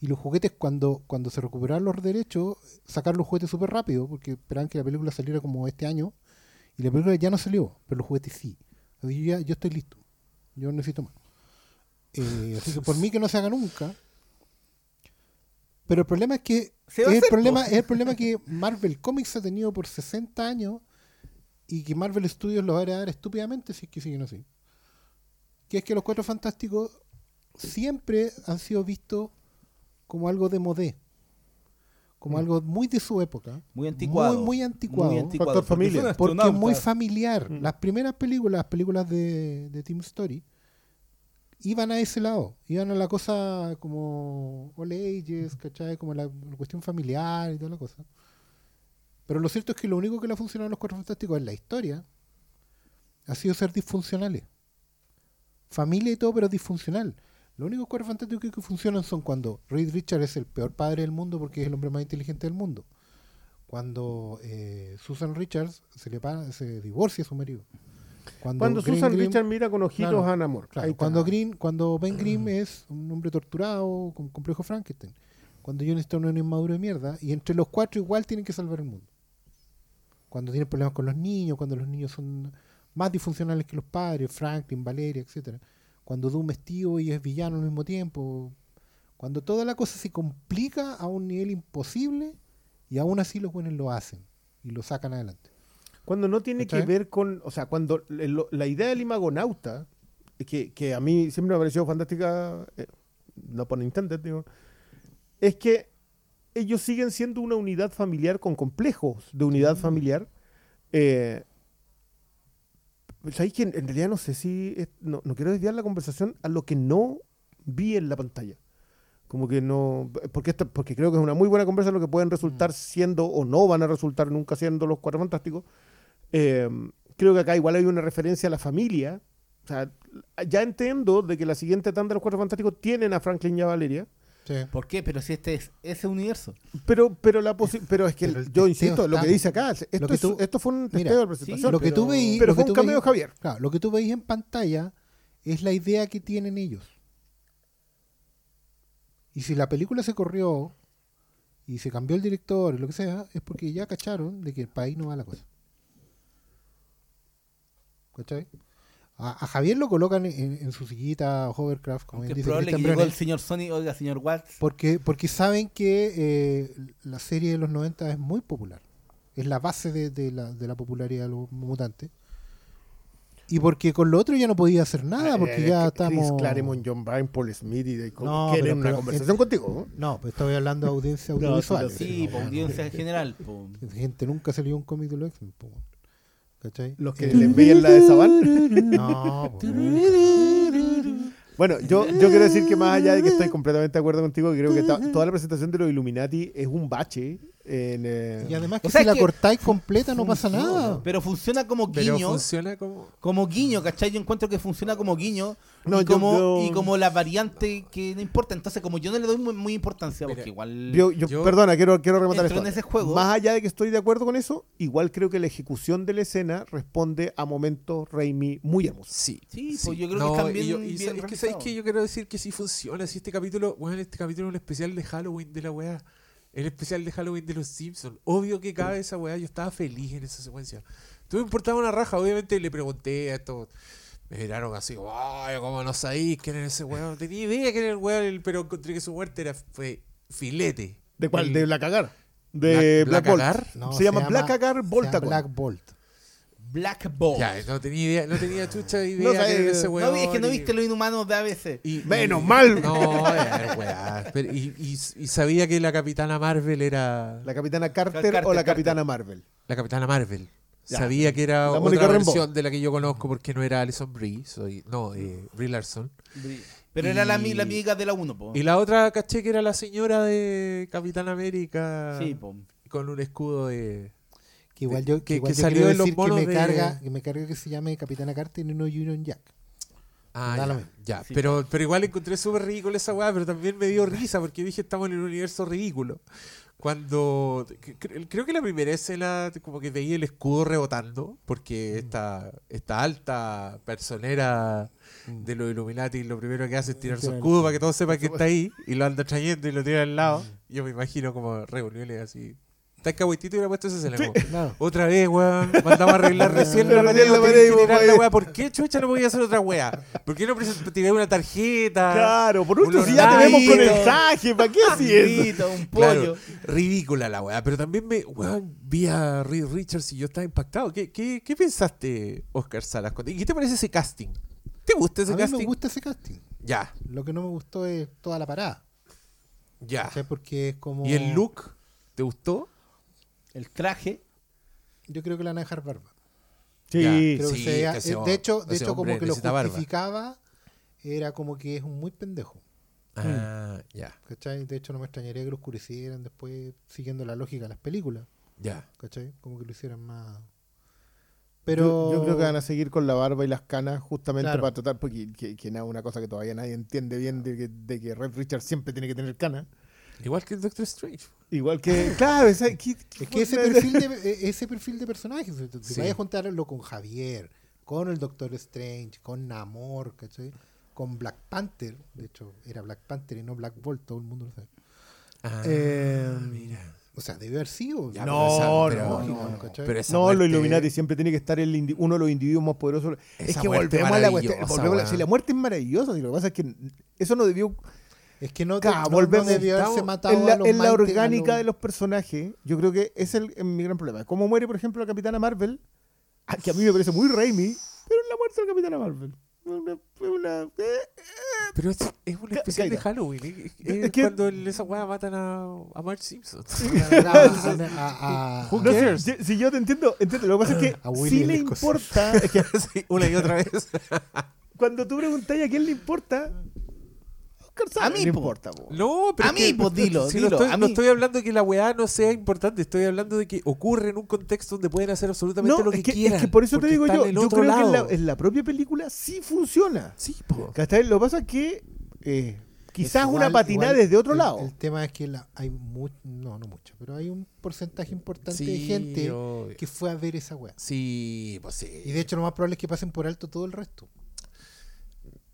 Speaker 2: y los juguetes cuando, cuando se recuperaron los derechos, sacar los juguetes súper rápido porque esperaban que la película saliera como este año y la película ya no salió, pero los juguetes sí. Así que yo, ya, yo estoy listo. Yo no necesito más. Eh, así que por mí que no se haga nunca. Pero el problema es que es el
Speaker 4: hacer,
Speaker 2: problema, es el problema que Marvel Comics ha tenido por 60 años y que Marvel Studios lo va a heredar estúpidamente si es que siguen así. Que es que los Cuatro Fantásticos siempre han sido vistos como algo de modé. Como algo muy de su época.
Speaker 4: Muy anticuado.
Speaker 2: Muy, muy anticuado.
Speaker 4: Muy anticuado.
Speaker 3: Factor
Speaker 4: porque
Speaker 3: familia.
Speaker 4: son
Speaker 2: Porque es muy familiar.
Speaker 3: Mm.
Speaker 2: Las primeras películas, las películas de, de Team Story, iban a ese lado. Iban a la cosa como All Ages, ¿cachai? Como la, cuestión familiar y toda la cosa. Pero lo cierto es que lo único que le ha funcionado a los Cuatro Fantásticos en la historia ha sido ser disfuncionales. Familia y todo, pero disfuncional. Los únicos Cuatro Fantásticos que, funcionan son cuando Reed Richards es el peor padre del mundo porque es el hombre más inteligente del mundo Cuando eh, Susan Richards se le para, se divorcia a su marido.
Speaker 3: Cuando
Speaker 2: Green
Speaker 3: Susan
Speaker 2: Grimm-
Speaker 3: Richard mira con ojitos
Speaker 2: Claro,
Speaker 3: a.
Speaker 2: Claro,
Speaker 3: está.
Speaker 2: cuando Green, cuando Ben Grimm es un hombre torturado con complejo Frankenstein. Cuando John Stone es un inmaduro de mierda. Y entre los cuatro igual tienen que salvar el mundo. Cuando tienen problemas con los niños, cuando los niños son más disfuncionales que los padres, Franklin, Valeria, etcétera. Cuando Doom es tío y es villano al mismo tiempo. Cuando toda la cosa se complica a un nivel imposible y aún así los buenos lo hacen y lo sacan adelante.
Speaker 3: Cuando no tiene que
Speaker 2: ¿Cachai?
Speaker 3: ver con. O sea, cuando lo- la idea del imagonauta, que, que a mí siempre me ha parecido fantástica, eh, no por intended, digo, es que ellos siguen siendo una unidad familiar con complejos de unidad familiar. Eh, ¿Sabéis que en, en realidad no sé si. es- no, no quiero desviar la conversación a lo que no vi en la pantalla. Como que no. Porque, esta- porque creo que es una muy buena conversa lo que pueden resultar siendo o no van a resultar nunca siendo los cuatro fantásticos. Eh, creo que acá igual hay una referencia a la familia. O sea, ya entiendo de que la siguiente tanda de los cuatro fantásticos tienen a Franklin y a Valeria.
Speaker 4: ¿Por qué? Pero si este es ese universo.
Speaker 3: Pero, pero, la posi- pero es que
Speaker 2: Pero el
Speaker 3: yo insisto, lo que dice acá, esto, es-
Speaker 2: tú-
Speaker 3: esto fue un testeo
Speaker 2: Mira,
Speaker 3: de presentación.
Speaker 2: lo que tú
Speaker 3: pero-
Speaker 2: veí-
Speaker 3: pero fue un
Speaker 2: tú
Speaker 3: cameo
Speaker 2: veí-
Speaker 3: Javier.
Speaker 2: Claro, lo que tú veis en pantalla es la idea que tienen ellos. Y si la película se corrió y se cambió el director y lo que sea, es porque ya cacharon de que el país no va a la cosa. ¿Cachai? A, a Javier lo colocan en, en su sillita hovercraft, como bien dice
Speaker 4: probable que llegó el señor Sony, oiga, señor Watts.
Speaker 2: porque, porque saben que eh, la serie de los 90 es muy popular. Es la base de, de la, de la popularidad de los mutantes. Y porque con lo otro ya no podía hacer nada, porque
Speaker 3: Eh,
Speaker 2: ya
Speaker 3: Chris
Speaker 2: estamos...
Speaker 3: Claremont, John Byrne, Paul Smith y de
Speaker 2: No,
Speaker 3: quieren
Speaker 2: pero-
Speaker 3: una
Speaker 2: pero-
Speaker 3: conversación contigo. ¿no?
Speaker 2: No, pues estoy hablando de audiencia
Speaker 3: No,
Speaker 2: audiovisual.
Speaker 4: Sí, por audiencia en general. po.
Speaker 2: Gente nunca se leyó un cómic de los X-Men. ¿Cachai?
Speaker 3: Los que
Speaker 2: Eh,
Speaker 3: le envían la de Saban.
Speaker 2: No, nunca.
Speaker 3: Bueno, yo, yo quiero decir que más allá de que estoy completamente de acuerdo contigo, que creo que toda la presentación de los Illuminati es un bache. Eh,
Speaker 2: Y además que
Speaker 4: O sea,
Speaker 2: si la
Speaker 4: que
Speaker 2: cortáis completa no pasa nada.
Speaker 4: Pero funciona como
Speaker 1: Pero
Speaker 4: guiño.
Speaker 1: funciona como.
Speaker 4: Como guiño, ¿cachai? Yo encuentro que funciona como guiño
Speaker 3: No,
Speaker 4: y, como,
Speaker 3: yo-
Speaker 4: y como la variante que no importa. Entonces, como yo no le doy muy, muy importancia,
Speaker 1: Mira,
Speaker 4: porque igual
Speaker 3: yo, yo-
Speaker 1: Yo-
Speaker 3: perdona, quiero, quiero rematar esto.
Speaker 4: en ese juego.
Speaker 3: Más allá de que estoy de acuerdo con eso, igual creo que la ejecución de la escena responde a momentos Raimi muy hermosos.
Speaker 1: Sí.
Speaker 4: Sí, pues yo creo que están bien-
Speaker 1: y yo- y
Speaker 4: bien
Speaker 1: sa- es que sabéis
Speaker 4: realizados.
Speaker 1: que yo quiero decir que sí funciona. Si este capítulo, bueno, este capítulo es un especial de Halloween de la weá. El especial de Halloween de los Simpsons. Obvio que cabe esa weá. Yo estaba feliz en esa secuencia. Tú me importaba una raja. Obviamente le pregunté a estos. Me miraron así, ay, ¿cómo no sabéis quién era ese weón? No tenía idea quién era el weón, pero encontré que su muerte era, fue filete.
Speaker 3: ¿De cuál?
Speaker 1: El-
Speaker 3: de Black Agar. De
Speaker 1: Black-
Speaker 3: Black, Bolt.
Speaker 1: Black?
Speaker 2: No,
Speaker 3: se, llama Black Agar
Speaker 2: se
Speaker 3: Voltagon.
Speaker 2: Black Bolt.
Speaker 4: Black Ball.
Speaker 1: Ya, no tenía idea, no tenía chucha idea
Speaker 3: No
Speaker 1: era ese
Speaker 4: no,
Speaker 1: weón.
Speaker 4: vi- es que no
Speaker 1: y-
Speaker 4: viste los inhumanos de ABC.
Speaker 1: y-
Speaker 3: Menos
Speaker 1: y-
Speaker 3: mal.
Speaker 1: No, era weá. Pero- y, y- y sabía que la capitana Marvel era.
Speaker 3: La capitana Carter,
Speaker 4: Carter,
Speaker 3: o la
Speaker 4: Carter.
Speaker 3: capitana Marvel.
Speaker 1: La capitana Marvel.
Speaker 3: Ya.
Speaker 1: Sabía que era
Speaker 3: La
Speaker 1: otra versión de la que yo conozco porque no era Alison Brie, soy, no, eh, Brie Larson.
Speaker 4: Pero era
Speaker 1: Y-
Speaker 4: la amiga de la 1, po.
Speaker 1: Y la otra caché que era la señora de Capitán América
Speaker 4: Sí, po.
Speaker 1: con un escudo de...
Speaker 2: Igual yo, que,
Speaker 1: que-
Speaker 2: igual
Speaker 1: que
Speaker 2: yo
Speaker 1: salió en los
Speaker 2: decir que
Speaker 1: monos
Speaker 2: me,
Speaker 1: de-
Speaker 2: carga, que me carga que se llame Capitana Carter y no Union Jack.
Speaker 1: Ah, ya, ya.
Speaker 4: Sí.
Speaker 1: Pero, pero igual encontré súper ridículo esa weá, pero también me dio risa porque dije estamos en un universo ridículo. Cuando cre- cre- creo que la primera escena como que veía el escudo rebotando, porque esta, esta alta personera de los Illuminati lo primero que hace es tirar su escudo para que todos sepan que está ahí y lo anda trayendo y lo tira al lado. Yo me imagino como reuniones así. Taika Waititi hubiera puesto esa escena. como,
Speaker 2: Claro.
Speaker 1: Otra vez, weón. Mandamos a arreglar recién la pared.
Speaker 3: la pared,
Speaker 1: la weá. ¿Por qué, chucha, no podía hacer otra weá? ¿Por qué no tiré una tarjeta?
Speaker 3: Claro, por último, si ya tenemos con traje, ¿para qué así eso?
Speaker 4: Pito, un
Speaker 1: Claro,
Speaker 4: pollo.
Speaker 1: ridícula la weá. Pero también me, weón, vi a Reed Richards y yo estaba impactado. ¿Qué, qué, qué pensaste, Oscar Salas? ¿Y qué te parece ese casting? ¿Te gusta ese
Speaker 2: A mí
Speaker 1: casting?
Speaker 2: me gusta ese casting.
Speaker 1: Ya,
Speaker 2: Lo que no me gustó es toda la parada.
Speaker 1: ya.
Speaker 2: ¿cachai? Porque es como...
Speaker 1: ¿Y el look? ¿Te gustó?
Speaker 4: El traje.
Speaker 2: Yo creo que la van a dejar barba.
Speaker 3: Sí,
Speaker 1: Ya.
Speaker 2: Creo que
Speaker 1: Sí, ese
Speaker 2: eh, de hecho, de
Speaker 1: ese
Speaker 2: hecho como que lo
Speaker 1: barba.
Speaker 2: justificaba, era como que es un muy pendejo.
Speaker 1: Ah, ya,
Speaker 2: ¿Cachai? De hecho, no me extrañaría que lo oscurecieran después, siguiendo la lógica de las películas.
Speaker 1: ya.
Speaker 2: ¿Cachai? Como que lo hicieran más.
Speaker 3: Pero yo, creo que van a seguir con la barba y las canas justamente
Speaker 2: Claro.
Speaker 3: para tratar, porque que, que nada, una cosa que todavía nadie entiende bien de que, de que Red Richard siempre tiene que tener canas.
Speaker 1: Igual que el Doctor Strange.
Speaker 3: Igual que, claro, esa- ¿qué- qué
Speaker 2: Es que ese perfil de, e- ese perfil de personajes, si
Speaker 1: Sí.
Speaker 2: vayas a juntarlo con Javier, con el Doctor Strange, con Namor, ¿cachai? Con Black Panther, de hecho era Black Panther y no Black Bolt, todo el mundo lo sabe.
Speaker 1: Ah,
Speaker 3: Eh,
Speaker 1: mira.
Speaker 2: O sea, debe haber sido.
Speaker 1: Ya,
Speaker 3: No,
Speaker 1: pero esa-
Speaker 3: no,
Speaker 1: pero-
Speaker 3: no, no.
Speaker 2: ¿cachai?
Speaker 1: pero esa
Speaker 3: No,
Speaker 1: muerte-
Speaker 3: Illuminati siempre tiene que estar el uno de los individuos más poderosos. Es que volvemos a la cuestión. si la muerte es maravillosa, si lo que pasa es que eso no debió.
Speaker 2: Es que no,
Speaker 3: Claro,
Speaker 2: no- no
Speaker 3: volvemos.
Speaker 2: debió haberse
Speaker 3: Estamos
Speaker 2: matado
Speaker 3: en la,
Speaker 2: a los
Speaker 3: en la
Speaker 2: Mighty- a
Speaker 3: orgánica
Speaker 2: los-
Speaker 3: de los personajes. Yo creo que ese es, el, mi gran problema. Cómo muere, por ejemplo, la Capitana Marvel, ah, que a mí me parece muy Raimi, pero es la muerte de la Capitana Marvel. Una, una- eh, eh,
Speaker 1: Pero es, es una especial de. Halloween. Es, es cuando en esa weá matan a, a Marge Simpson.
Speaker 2: a- a-
Speaker 3: no sé,
Speaker 1: cares?
Speaker 3: si, si yo te entiendo, entiendo. Lo que pasa es que
Speaker 2: A
Speaker 3: sí
Speaker 2: el
Speaker 3: le importa. es que
Speaker 1: Sí, una y otra vez.
Speaker 3: cuando tú preguntas a quién le importa, Oscar
Speaker 4: A mí, po.
Speaker 3: importa. po.
Speaker 1: No, pero
Speaker 4: A mí, pues, dilo,
Speaker 1: si no estoy,
Speaker 4: a
Speaker 1: no
Speaker 4: mí.
Speaker 1: estoy hablando de que la weá no sea importante, estoy hablando de que ocurre en un contexto donde pueden hacer absolutamente
Speaker 3: No,
Speaker 1: lo que,
Speaker 3: es que,
Speaker 1: quieran.
Speaker 3: es que por eso te digo yo, yo creo que en la, en la propia película sí funciona.
Speaker 1: Sí, po.
Speaker 3: ¿Cachai? Lo que pasa es que eh, quizás una patinada
Speaker 2: igual
Speaker 3: desde otro
Speaker 2: el-
Speaker 3: lado.
Speaker 2: El tema es que la- hay mucho, no, no mucho, pero hay un porcentaje importante de gente
Speaker 1: obvio.
Speaker 2: que fue a ver esa weá.
Speaker 1: Sí, pues sí.
Speaker 2: Y de hecho lo más probable es que pasen por alto todo el resto.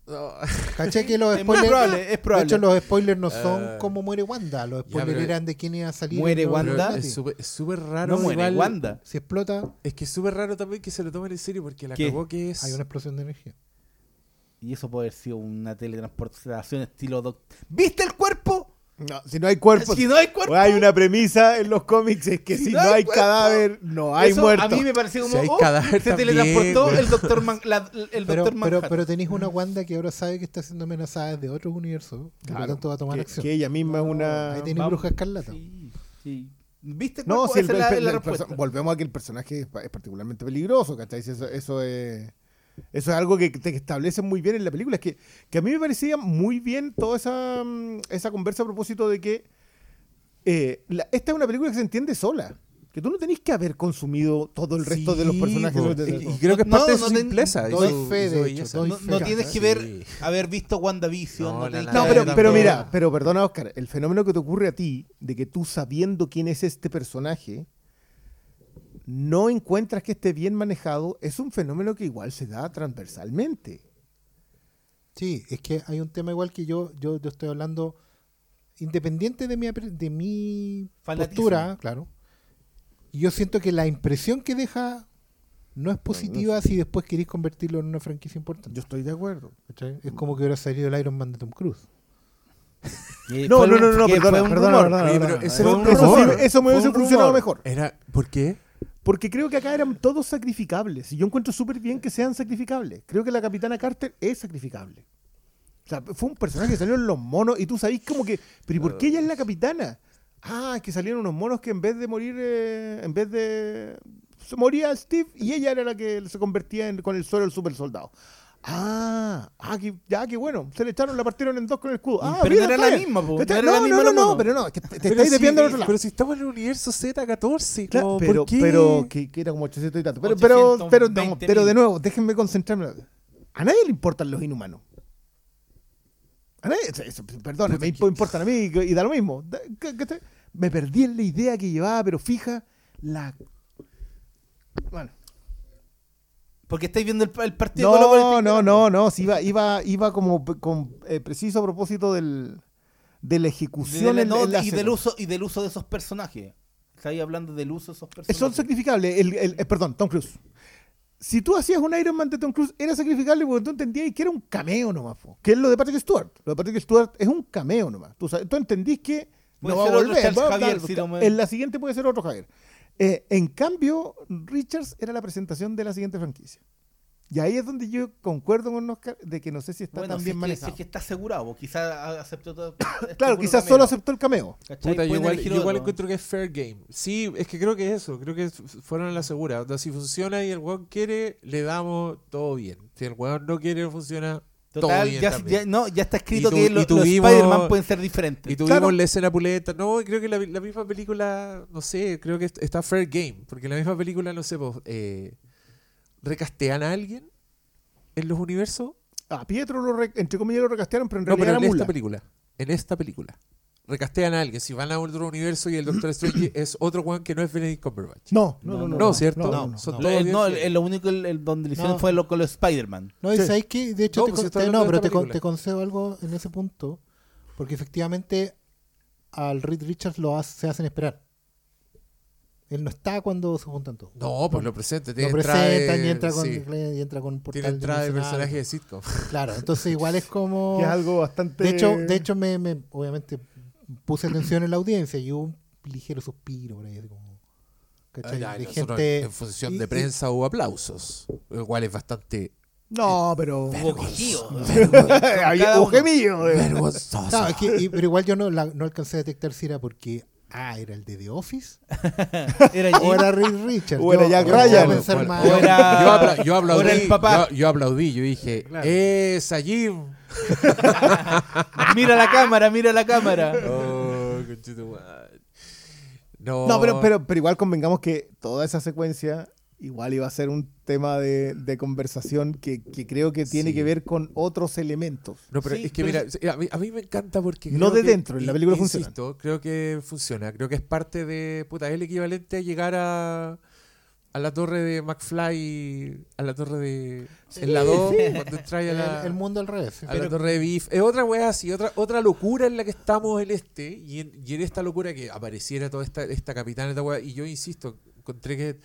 Speaker 1: No.
Speaker 2: ¿Cachai que los
Speaker 4: Es
Speaker 2: spoilers?
Speaker 4: probable, es
Speaker 2: De
Speaker 4: probable.
Speaker 2: hecho los spoilers no son
Speaker 1: Ah.
Speaker 2: como muere Wanda, los spoilers eran de quién iba a salir.
Speaker 4: Muere Wanda.
Speaker 1: Es súper- raro.
Speaker 4: No muere
Speaker 1: igual-
Speaker 4: Wanda.
Speaker 2: Si explota,
Speaker 1: Es que es súper raro también que se lo tomen en serio porque la
Speaker 4: ¿Qué?
Speaker 1: cagó que es.
Speaker 2: hay una explosión de energía.
Speaker 4: Y eso puede haber sido una teletransportación estilo doc. ¿Viste el cuerpo?
Speaker 3: No, si no hay cuerpo,
Speaker 4: Si no hay cuerpo.
Speaker 3: hay una premisa en los cómics es que si, no hay, cadáver, no hay
Speaker 4: eso
Speaker 3: muerto.
Speaker 4: A mí me pareció como.
Speaker 1: Si hay
Speaker 4: oh,
Speaker 1: cadáver
Speaker 4: se
Speaker 1: también,
Speaker 4: teletransportó el doctor, Man- la- el
Speaker 2: Pero,
Speaker 4: doctor
Speaker 2: pero, pero tenéis una Wanda que ahora sabe que está siendo amenazada desde otros universos, por
Speaker 3: Claro,
Speaker 2: lo tanto va a tomar
Speaker 3: que,
Speaker 2: acción.
Speaker 3: que ella misma es una.
Speaker 2: Ahí tenéis
Speaker 4: Vamos.
Speaker 2: Bruja Escarlata.
Speaker 4: Sí, sí. ¿Viste
Speaker 3: No, si el,
Speaker 4: la,
Speaker 3: el-
Speaker 4: la
Speaker 3: volvemos a que el personaje es, pa- es particularmente peligroso, ¿cachai? Eso, eso es. Eso es algo que te establece muy bien en la película. Es que, que a mí me parecía muy bien toda esa, mm, esa conversa a propósito de que eh, la- esta es una película que se entiende sola. Que tú no tenés que haber consumido todo el resto de los personajes.
Speaker 1: po.
Speaker 3: de- de-
Speaker 1: Y, y creo que es
Speaker 4: No,
Speaker 1: parte de
Speaker 4: no
Speaker 1: su
Speaker 4: ten-
Speaker 1: simpleza.
Speaker 2: doy
Speaker 1: su-
Speaker 2: fe,
Speaker 1: y su
Speaker 2: de
Speaker 1: belleza.
Speaker 2: hecho, doy
Speaker 4: No,
Speaker 2: fe.
Speaker 4: no tienes que ver,
Speaker 1: Sí.
Speaker 4: haber visto WandaVision.
Speaker 1: No,
Speaker 4: No,
Speaker 3: No, pero, pero mira, pero perdona, Oscar, el fenómeno que te ocurre a ti, de que tú sabiendo quién es este personaje, no encuentras que esté bien manejado, es un fenómeno que igual se da transversalmente.
Speaker 2: Sí, es que hay un tema igual que yo, yo, yo estoy hablando independiente de mi, de mi
Speaker 4: Fanatismo.
Speaker 2: postura, claro. Yo siento que la impresión que deja no es positiva si después queréis convertirlo en una franquicia importante.
Speaker 3: Yo estoy de acuerdo.
Speaker 2: ¿cachai? Es como que hubiera salido el Iron Man de Tom Cruise.
Speaker 3: No, no, no, no,
Speaker 1: era
Speaker 3: un
Speaker 1: un
Speaker 3: eso, me hubiese
Speaker 1: un
Speaker 3: funcionado mejor.
Speaker 1: Era, ¿Por qué?
Speaker 3: Porque creo que acá eran todos sacrificables. Y yo encuentro súper bien que sean sacrificables. Creo que la Capitana Carter es sacrificable. O sea, fue un personaje que salió en los monos y tú sabís como que, pero ¿y por qué ella es la capitana? Ah, es que salieron unos monos que en vez de morir, eh, en vez de... Moría Steve y ella era la que se convertía en- con el suelo del super soldado. Ah, ah que, ya, qué bueno. Se le echaron, la partieron en dos con el escudo. Ah,
Speaker 4: Pero
Speaker 3: mira,
Speaker 4: no era la misma, po.
Speaker 3: ¿Cachai?
Speaker 4: No era la
Speaker 3: No,
Speaker 4: misma
Speaker 3: no, no,
Speaker 4: monos.
Speaker 3: pero no, que te, te
Speaker 1: Pero
Speaker 3: estáis
Speaker 1: si-
Speaker 3: desviando del otro lado.
Speaker 1: Pero si estamos en el universo Z14,
Speaker 3: Claro,
Speaker 1: como,
Speaker 3: pero,
Speaker 1: ¿por qué?
Speaker 3: pero que, que era como 800 y tanto. Pero, pero, pero, no,
Speaker 4: 820.000.
Speaker 3: pero de nuevo, déjenme concentrarme. A nadie le importan los inhumanos. A nadie, perdón, me imp- importan a mí y, da lo mismo. Da- ¿qué- qué te- Me perdí en la idea que llevaba, pero fija, la. Bueno.
Speaker 4: Porque estáis viendo el, el partido
Speaker 3: No,
Speaker 4: Colo
Speaker 3: no, no, no. si iba, iba, iba como con eh, preciso a propósito del, de la
Speaker 4: De
Speaker 3: ejecución
Speaker 4: la-
Speaker 3: en-
Speaker 4: no, y, del uso, y del uso de esos personajes. Estáis hablando del uso de esos personajes.
Speaker 3: Son sacrificables. El, el- eh, perdón, Tom Cruise. Si tú hacías un Iron Man de Tom Cruise, era sacrificable porque tú entendías que era un cameo nomás. po. Que es lo de Patrick Stewart. Lo de Patrick Stewart es un cameo nomás. Tú, sabes- tú entendís que no va a volver. Va a-
Speaker 4: Javier, si no me-
Speaker 3: En la siguiente puede ser otro Javier. Eh, en cambio, Richards era la presentación de la siguiente franquicia. Y ahí es donde yo concuerdo con Oscar de que no sé si está
Speaker 4: Bueno,
Speaker 3: tan
Speaker 4: si
Speaker 3: bien
Speaker 4: es, que, si
Speaker 3: manejado.
Speaker 4: es que está asegurado, quizás aceptó todo. este
Speaker 3: claro, quizás solo aceptó el cameo.
Speaker 1: Yo igual, yo encuentro que es fair game. Sí, es que creo que es eso. Creo que fueron a la segura. O sea, si funciona y el weón quiere, le damos todo bien. Si el weón no quiere, no funciona todo
Speaker 4: Total,
Speaker 1: bien
Speaker 4: ya, no, ya está escrito
Speaker 1: tu-
Speaker 4: que los Spider-Man pueden ser diferentes.
Speaker 1: Y tuvimos
Speaker 3: Claro.
Speaker 1: la escena puleta. No, creo que la, la misma película, no sé, creo que est- está fair game. Porque la misma película, no sé, pues, eh, recastean a alguien en los universos.
Speaker 3: A Pietro, lo re- entre comillas, lo recastearon, pero en
Speaker 1: No,
Speaker 3: realidad
Speaker 1: pero en
Speaker 3: era
Speaker 1: esta
Speaker 3: mula.
Speaker 1: película. En esta película. Recastean a alguien, si van a otro universo y el Doctor Strange es otro weón que no es Benedict Cumberbatch.
Speaker 3: No, no, no.
Speaker 1: No,
Speaker 3: No,
Speaker 1: ¿cierto?
Speaker 3: no, no,
Speaker 1: Son
Speaker 3: no.
Speaker 1: todos
Speaker 4: Eh, no, el- lo único el, el donde le hicieron
Speaker 2: No.
Speaker 4: fue lo con los Spider-Man.
Speaker 2: No,
Speaker 1: Sí.
Speaker 2: sabéis que, de hecho,
Speaker 1: No,
Speaker 2: te,
Speaker 1: pues
Speaker 2: te- no, pero te, con- te concedo algo en ese punto, porque efectivamente al Reed Richards lo hace- se hacen esperar. Él no está cuando se juntan todos.
Speaker 1: No, pues lo presenta.
Speaker 2: Lo
Speaker 1: Tiene entrada
Speaker 2: presentan
Speaker 1: de-
Speaker 2: y entra con,
Speaker 1: sí,
Speaker 2: y entra con un portal
Speaker 1: Tiene entrada de personaje de sitcom.
Speaker 2: Claro, entonces igual es como...
Speaker 3: Que es algo bastante.
Speaker 2: De hecho, de hecho me, me- obviamente puse atención en la audiencia y hubo un ligero suspiro por ahí, como, ¿cachai? De gente...
Speaker 1: en función
Speaker 2: y-
Speaker 1: de
Speaker 2: y-
Speaker 1: prensa hubo aplausos, lo cual es bastante
Speaker 3: No, pero.
Speaker 4: Hubo.
Speaker 3: Había gemido.
Speaker 1: vergonzoso.
Speaker 2: No, es que- y- pero igual yo no, la- no alcancé a detectar si era porque, ah, era el de The Office
Speaker 4: Era
Speaker 2: o era Reed Richards.
Speaker 3: O era Jack Ryan.
Speaker 1: yo, apla- yo aplaudí,
Speaker 4: o era el papá.
Speaker 1: Yo, yo aplaudí, yo dije, ¡Esa Jim!
Speaker 4: Mira la cámara, mira la cámara.
Speaker 1: Oh, no,
Speaker 3: No, pero, pero, pero igual convengamos que toda esa secuencia igual iba a ser un tema de, de conversación que, que creo que tiene
Speaker 1: Sí.
Speaker 3: que ver con otros elementos.
Speaker 1: No, pero
Speaker 4: Sí,
Speaker 1: es que
Speaker 4: pero
Speaker 1: mira, a mí, a mí me encanta porque.
Speaker 3: No de
Speaker 1: que-
Speaker 3: dentro, en la película
Speaker 1: insisto, creo que funciona. Creo que es parte de. Puta, es el equivalente a llegar a. A la torre de McFly. A la torre de. en la 2, cuando entras a
Speaker 2: el,
Speaker 1: la.
Speaker 2: el mundo al revés. sí.
Speaker 1: a la torre de Beef. Es otra weá así, otra, otra locura en la que estamos en este. Y en, y en esta locura que apareciera toda esta, esta capitana, esta weá. Y yo insisto, encontré que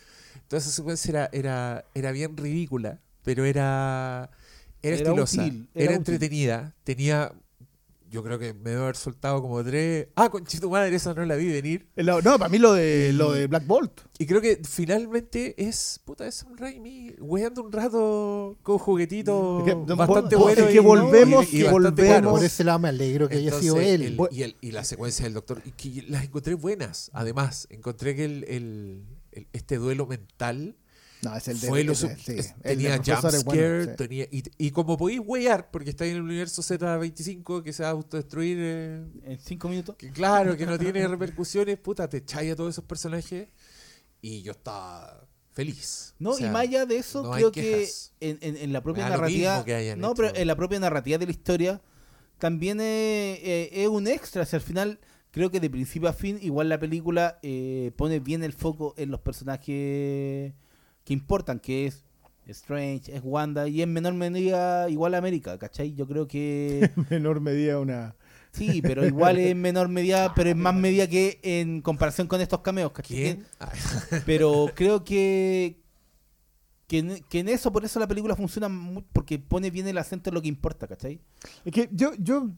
Speaker 1: toda esa secuencia era, era, era bien ridícula, pero era. Era,
Speaker 4: Era
Speaker 1: estilosa,
Speaker 4: útil,
Speaker 1: era,
Speaker 4: era útil.
Speaker 1: entretenida, tenía. Yo creo que me debo haber soltado como tres. Ah, conchito madre, esa no la vi venir.
Speaker 3: No, para mí lo de, lo de Black Bolt.
Speaker 1: Y creo que finalmente es. Puta, es un Raimi weando un rato con juguetitos
Speaker 3: Es que-
Speaker 1: bastante
Speaker 3: es que
Speaker 1: y-
Speaker 3: volvemos-
Speaker 1: y- y
Speaker 3: volvemos-
Speaker 1: caros.
Speaker 2: Por ese lado me alegro que haya sido él.
Speaker 1: el- y, el- y la secuencia del doctor, y que las encontré buenas. Además, encontré que el, el- el- este duelo mental
Speaker 3: No, es el de.
Speaker 1: fue lo
Speaker 3: ese, sí,
Speaker 1: tenía
Speaker 3: del profesor
Speaker 1: jump
Speaker 3: es bueno, sí.
Speaker 1: tenía, y, y como podéis huear, porque está en el universo Z25 que se va a autodestruir, eh,
Speaker 4: En cinco minutos.
Speaker 1: que claro, que no tiene repercusiones, puta, te echáis a todos esos personajes y yo estaba feliz.
Speaker 4: No,
Speaker 1: O sea,
Speaker 4: y más allá de eso,
Speaker 1: no
Speaker 4: creo que en, en- en la propia narrativa.
Speaker 1: mismo que hayan
Speaker 4: No,
Speaker 1: hecho.
Speaker 4: pero en la propia narrativa de la historia también es, eh, es un extra. Si al final, creo que de principio a fin, igual la película eh, pone bien el foco en los personajes que importan, que es Strange, es Wanda y en menor medida igual América, ¿cachai? Yo creo que.
Speaker 3: En menor medida una.
Speaker 4: Sí, pero igual en menor medida, pero en más medida que en comparación con estos cameos, ¿cachai?
Speaker 1: ¿Quién? Ah,
Speaker 4: Pero creo que, que, en, que en eso, por eso la película funciona porque pone bien el acento en lo que importa, ¿cachai?
Speaker 3: Es que yo, yo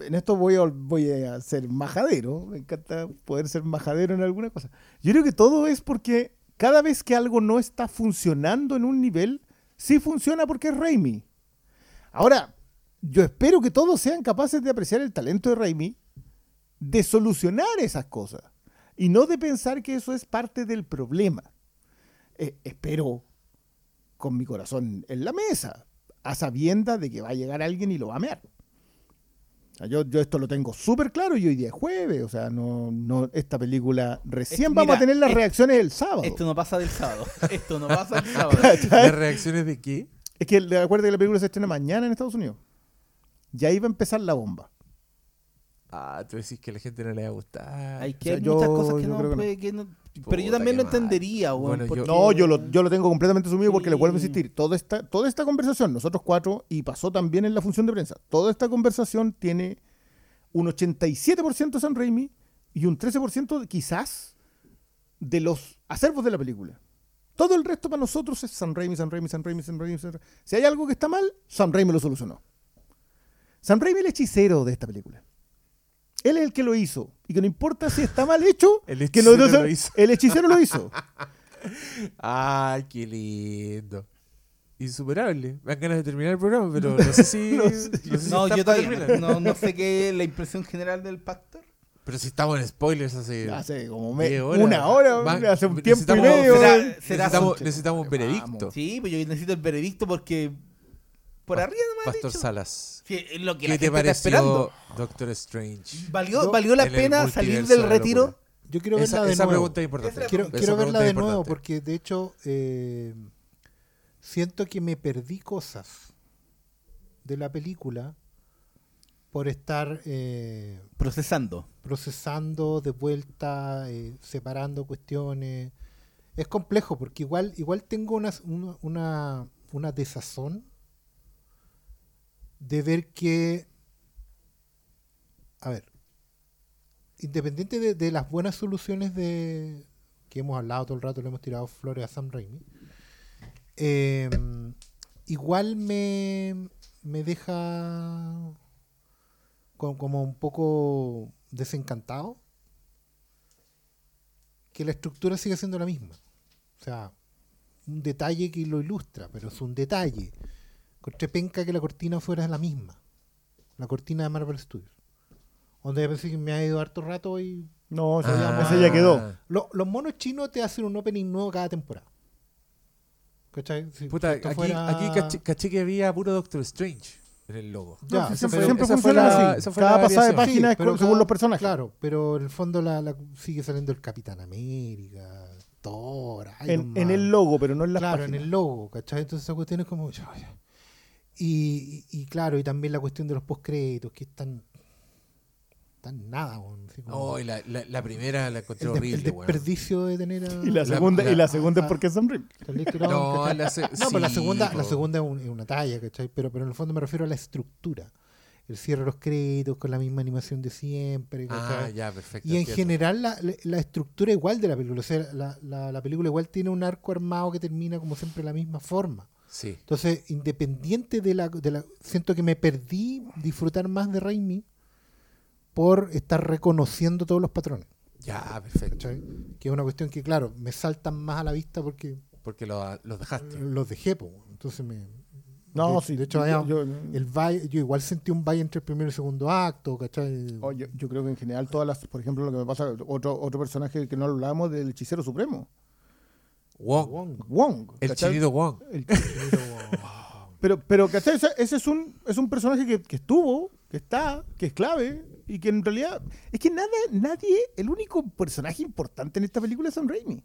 Speaker 3: en esto voy a, voy a ser majadero. Me encanta poder ser majadero en alguna cosa. Yo creo que todo es porque cada vez que algo no está funcionando en un nivel, sí funciona porque es Raimi. Ahora, yo espero que todos sean capaces de apreciar el talento de Raimi, de solucionar esas cosas y no de pensar que eso es parte del problema. Eh, espero con mi corazón en la mesa, a sabiendas de que va a llegar alguien y lo va a mear. Yo, yo esto lo tengo súper claro y hoy día es jueves, o sea, no, no, esta película recién
Speaker 4: Es-
Speaker 3: vamos
Speaker 4: mira,
Speaker 3: a tener las
Speaker 4: es-
Speaker 3: reacciones el sábado.
Speaker 4: Esto no pasa del sábado. Esto no pasa del sábado.
Speaker 1: ¿Las reacciones de qué?
Speaker 3: Es que recuerda que la película se estrena mañana en Estados Unidos. Ya iba a empezar la bomba.
Speaker 1: Ah, tú decís que a la gente no le va a gustar.
Speaker 4: Hay que
Speaker 3: O sea,
Speaker 4: hay
Speaker 3: yo-
Speaker 4: muchas cosas que no, puede- que no- Pero yo también lo
Speaker 1: mal.
Speaker 4: entendería,
Speaker 1: Bueno, yo-
Speaker 3: No, yo lo, yo lo tengo completamente asumido porque le vuelvo a insistir. Toda esta, toda esta conversación, nosotros cuatro, y pasó también en la función de prensa, toda esta conversación tiene un 87% de San Raimi y un 13% de- quizás de los acervos de la película. Todo el resto para nosotros es San Raimi, San Raimi, San Raimi, San Raimi, San Raimi. Si hay algo que está mal, San Raimi lo solucionó. San Raimi es el hechicero de esta película. Él es el que lo hizo. Y que no importa si está mal hecho,
Speaker 1: El
Speaker 3: que
Speaker 1: hechicero
Speaker 3: no-
Speaker 1: lo hizo.
Speaker 3: el hechicero lo hizo.
Speaker 1: Ay, qué lindo. Insuperable. Me dan ganas de terminar el programa, pero no sé si. no sé si
Speaker 4: No, yo todavía no, no sé qué es la impresión general del Pastor.
Speaker 1: Pero si estamos en spoilers hace.
Speaker 3: Hace como me-
Speaker 1: horas.
Speaker 3: una hora,
Speaker 1: Va-
Speaker 3: hace un tiempo y
Speaker 1: necesitamos-
Speaker 3: medio.
Speaker 4: será- será-
Speaker 1: necesitamos, necesitamos un veredicto.
Speaker 4: Sí, pues yo necesito el veredicto porque por arriba no me
Speaker 1: Pastor
Speaker 4: dicho.
Speaker 1: Salas.
Speaker 4: Sí, es lo que
Speaker 1: ¿Qué
Speaker 4: la
Speaker 1: te
Speaker 4: gente está esperando.
Speaker 1: pareció Doctor Strange?
Speaker 4: ¿Valió,
Speaker 2: Yo-
Speaker 4: ¿Valió la
Speaker 1: en el
Speaker 4: pena salir
Speaker 1: multiverso
Speaker 4: del
Speaker 1: de la
Speaker 4: retiro?
Speaker 1: locura?
Speaker 2: Yo quiero
Speaker 1: esa
Speaker 2: verla de
Speaker 1: esa
Speaker 2: nuevo.
Speaker 1: pregunta es importante.
Speaker 2: Quiero,
Speaker 1: Esa
Speaker 2: quiero
Speaker 1: pregunta
Speaker 2: verla
Speaker 1: es
Speaker 2: de nuevo
Speaker 1: importante.
Speaker 2: porque de hecho eh, siento que me perdí cosas de la película por estar eh,
Speaker 4: Procesando.
Speaker 2: procesando de vuelta, eh, separando cuestiones. Es complejo porque igual, igual tengo una, una, una, una desazón de ver que, a ver, independiente de, de las buenas soluciones de que hemos hablado todo el rato, le hemos tirado flores a Sam Raimi, eh, igual me, me deja co- como un poco desencantado que la estructura sigue siendo la misma. O sea, un detalle que lo ilustra, pero es un detalle. Encontré penca que la cortina fuera la misma. La cortina de Marvel Studios. Donde yo pensé que me ha ido harto rato y...
Speaker 3: No, ya,
Speaker 1: Ah.
Speaker 3: ese ya quedó.
Speaker 2: Lo- los monos chinos te hacen un opening nuevo cada temporada. ¿Cachai? Si
Speaker 1: Puta, aquí,
Speaker 2: fuera-
Speaker 1: aquí caché, caché que había puro Doctor Strange en el logo.
Speaker 2: Ya,
Speaker 3: No, si
Speaker 2: pero
Speaker 3: siempre, siempre funciona
Speaker 1: la-
Speaker 3: así. Cada
Speaker 1: la
Speaker 3: pasada de página
Speaker 2: Sí,
Speaker 3: es
Speaker 2: pero
Speaker 3: con- según
Speaker 2: cada-
Speaker 3: los personajes.
Speaker 2: Claro, pero en el fondo la, la- sigue saliendo el Capitán América, Thor,
Speaker 3: En, en el logo, pero no en las
Speaker 2: Claro,
Speaker 3: páginas.
Speaker 2: en el logo, ¿cachai? Entonces esa cuestión es como... ya, ya. Y, y, y claro, y también la cuestión de los postcréditos, que están... Tan nada, weón, así como-
Speaker 1: Oh, y la, la, la primera la encontré
Speaker 2: el, de- el
Speaker 1: horrible, weón.
Speaker 2: desperdicio de tener a...
Speaker 3: Y la
Speaker 1: La-
Speaker 3: segunda, y
Speaker 1: la-
Speaker 3: segunda es
Speaker 2: ah,
Speaker 3: porque
Speaker 2: Theron,
Speaker 1: No,
Speaker 2: ¿cachai?
Speaker 1: la se-
Speaker 2: No, pero la segunda, la segunda es, un- es una talla, ¿cachai? Pero, pero en el fondo me refiero a la estructura. El cierre de los créditos con la misma animación de siempre,
Speaker 1: Ah, ya, perfecto.
Speaker 2: Y en
Speaker 1: entiendo.
Speaker 2: general la, la- la estructura igual de la película. O sea, la, la- la película igual tiene un arco armado que termina como siempre de la misma forma.
Speaker 1: Sí.
Speaker 2: Entonces, independiente de la, de la... Siento que me perdí disfrutar más de Raimi por estar reconociendo todos los patrones.
Speaker 1: Ya, perfecto.
Speaker 2: ¿cachai? Que es una cuestión que, claro, me saltan más a la vista porque
Speaker 1: Porque lo- los dejaste.
Speaker 2: los dejé, po. Entonces me...
Speaker 3: No,
Speaker 2: de,
Speaker 3: sí.
Speaker 2: de hecho,
Speaker 3: yo-
Speaker 2: el valle- yo igual sentí un valle entre el primero y el segundo acto, ¿cachai?
Speaker 3: oh, yo- yo creo que en general todas las, por ejemplo, lo que me pasa, otro, otro personaje que no hablábamos del hechicero supremo,
Speaker 1: Wong.
Speaker 2: Wong.
Speaker 3: Wong.
Speaker 1: El chinito Wong.
Speaker 3: El- Pero, pero ¿cachai? Ese, ese es un, es un personaje que, que estuvo, que está, que es clave, y que en realidad. Es que nada, nadie, el único personaje importante en esta película es Sam Raimi.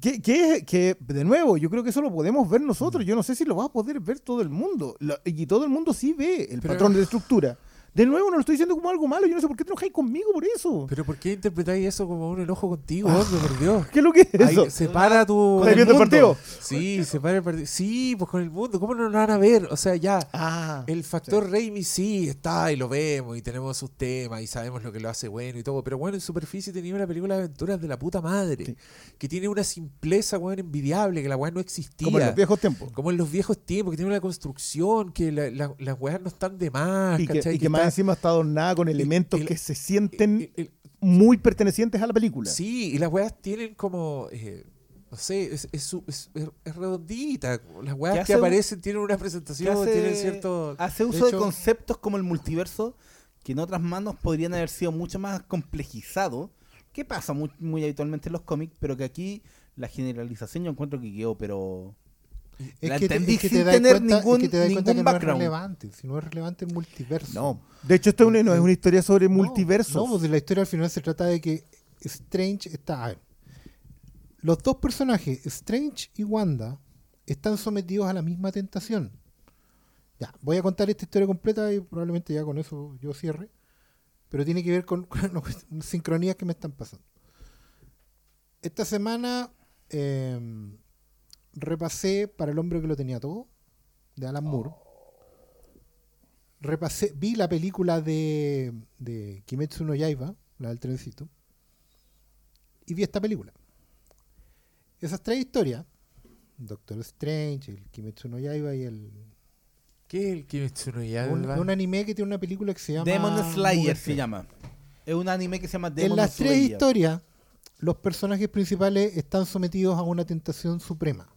Speaker 3: Que, que, que, de nuevo, yo creo que eso lo podemos ver nosotros. Yo no sé si lo va a poder ver todo el mundo. Lo- y todo el mundo sí ve el
Speaker 1: Pero-
Speaker 3: patrón de estructura. De nuevo, no lo estoy diciendo como algo malo. Yo no sé por qué te enojáis conmigo por eso.
Speaker 1: Pero ¿por qué interpretáis eso como un enojo contigo, hombre, por Dios?
Speaker 3: ¿Qué es lo que es
Speaker 1: Ahí
Speaker 3: eso?
Speaker 1: separa tu.
Speaker 3: ¿Estás viendo el partido?
Speaker 1: Sí, separa el partido. Sí, pues con el mundo. ¿Cómo no lo van a ver? O sea, ya.
Speaker 3: Ah,
Speaker 1: El factor Raimi sí está y lo vemos y tenemos sus temas y sabemos lo que lo hace bueno y todo. Pero bueno, en superficie tenía una película de aventuras de la puta madre.
Speaker 3: Sí.
Speaker 1: Que tiene una simpleza, weón, envidiable, que la weá no existía.
Speaker 3: como en los viejos tiempos.
Speaker 1: Como en los viejos tiempos, que tiene una construcción, que la- la- las weas no están de más.
Speaker 3: Y que,
Speaker 1: ¿cachai?
Speaker 3: y que más encima está adornada con elementos
Speaker 1: el-
Speaker 3: que se sienten
Speaker 1: el-
Speaker 3: muy pertenecientes a la película.
Speaker 1: Sí, y las weas tienen como. eh, no sé, es, es, su- es- redondita. Las weas
Speaker 4: ¿Qué
Speaker 1: que
Speaker 4: un-
Speaker 1: aparecen tienen una presentación,
Speaker 4: hace-
Speaker 1: tienen cierto.
Speaker 4: Hace uso de,
Speaker 2: hecho-
Speaker 4: conceptos como el multiverso que en otras manos podrían haber sido mucho más complejizados. Que pasa muy, muy habitualmente en los cómics, pero que aquí la generalización yo encuentro que quedó, pero.
Speaker 2: Es
Speaker 4: La
Speaker 2: que, te,
Speaker 4: entendí
Speaker 2: es que
Speaker 4: sin
Speaker 2: te
Speaker 4: tener
Speaker 2: cuenta, es
Speaker 4: ningún-
Speaker 2: que te
Speaker 4: ningún
Speaker 2: que no es
Speaker 4: background.
Speaker 2: relevante. Si no es relevante el multiverso.
Speaker 3: No. De hecho, esto es una- no es una historia sobre
Speaker 2: No,
Speaker 3: multiversos.
Speaker 2: No, pues la historia al final se trata de que Strange está. A ver, los dos personajes, Strange y Wanda, están sometidos a la misma tentación. Ya, voy a contar esta historia completa y probablemente ya con eso yo cierre. Pero tiene que ver con, con sincronías que me están pasando. Esta semana eh, repasé para el hombre que lo tenía todo, de Alan Moore. Repasé, vi la película de, de Kimetsu no Yaiba, la del trencito, y vi esta película. Esas tres historias, Doctor Strange, el Kimetsu no Yaiba y el...
Speaker 1: ¿Qué es el Kimetsu no Yaiba?
Speaker 2: Un, un anime que tiene una película que se llama...
Speaker 4: Demon Slayer se llama. Es un anime que se llama Demon
Speaker 2: En las tres
Speaker 4: Slayer.
Speaker 2: historias, los personajes principales están sometidos a una tentación suprema,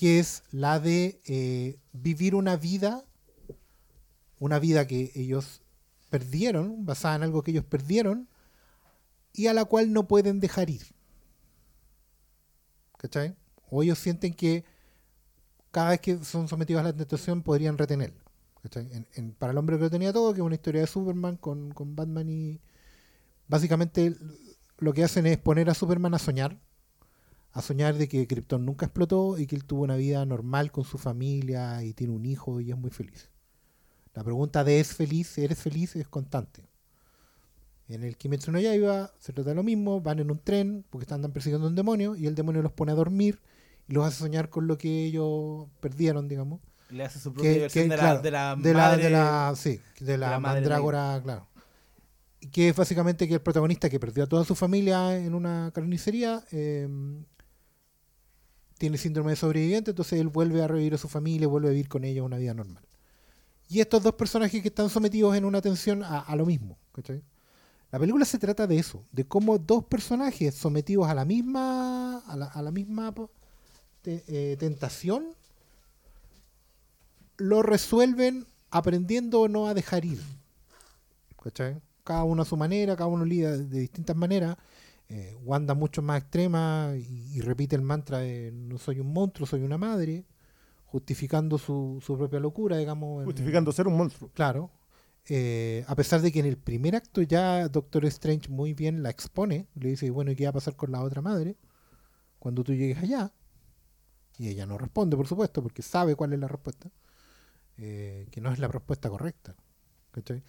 Speaker 2: que es la de eh, vivir una vida, una vida que ellos perdieron, basada en algo que ellos perdieron, y a la cual no pueden dejar ir. ¿Cachai? O ellos sienten que cada vez que son sometidos a la tentación podrían. En- en- para el hombre que lo tenía todo, que es una historia de Superman con, con Batman y... Básicamente lo que hacen es poner a Superman a soñar, a soñar de que Krypton nunca explotó y que él tuvo una vida normal con su familia y tiene un hijo y es muy feliz. La pregunta de ¿es feliz? ¿Eres feliz? es constante. En el Kimetsu no Yaiba se trata de lo mismo, van en un tren porque están andan persiguiendo a un demonio y el demonio los pone a dormir y los hace soñar con lo que ellos perdieron, digamos.
Speaker 4: Le hace su propia
Speaker 2: Que,
Speaker 4: versión
Speaker 2: que,
Speaker 4: de,
Speaker 2: claro,
Speaker 4: la, de la
Speaker 2: de la, de la- sí, de la,
Speaker 4: la madre
Speaker 2: mandrágora, claro. Y que es básicamente que el protagonista que perdió a toda su familia en una carnicería eh, tiene síndrome de sobreviviente, entonces él vuelve a revivir a su familia, vuelve a vivir con ellos una vida normal. Y estos dos personajes que están sometidos en una tensión a, lo mismo. ¿cachai? La película se trata de eso, de cómo dos personajes sometidos a la misma, a la, a la misma eh, tentación lo resuelven aprendiendo no a dejar ir. Cada uno a su manera, cada uno lidia de distintas maneras. Eh, Wanda mucho más extrema y, y repite el mantra de no soy un monstruo, soy una madre, justificando su, su propia locura, digamos. en-
Speaker 3: Justificando ser un monstruo.
Speaker 2: Claro. Eh, a pesar de que en el primer acto ya Doctor Strange muy bien la expone, le dice, bueno, ¿y qué va a pasar con la otra madre? Cuando tú llegues allá. Y ella no responde, por supuesto, porque sabe cuál es la respuesta. eh, que no es la respuesta correcta. ¿cachai?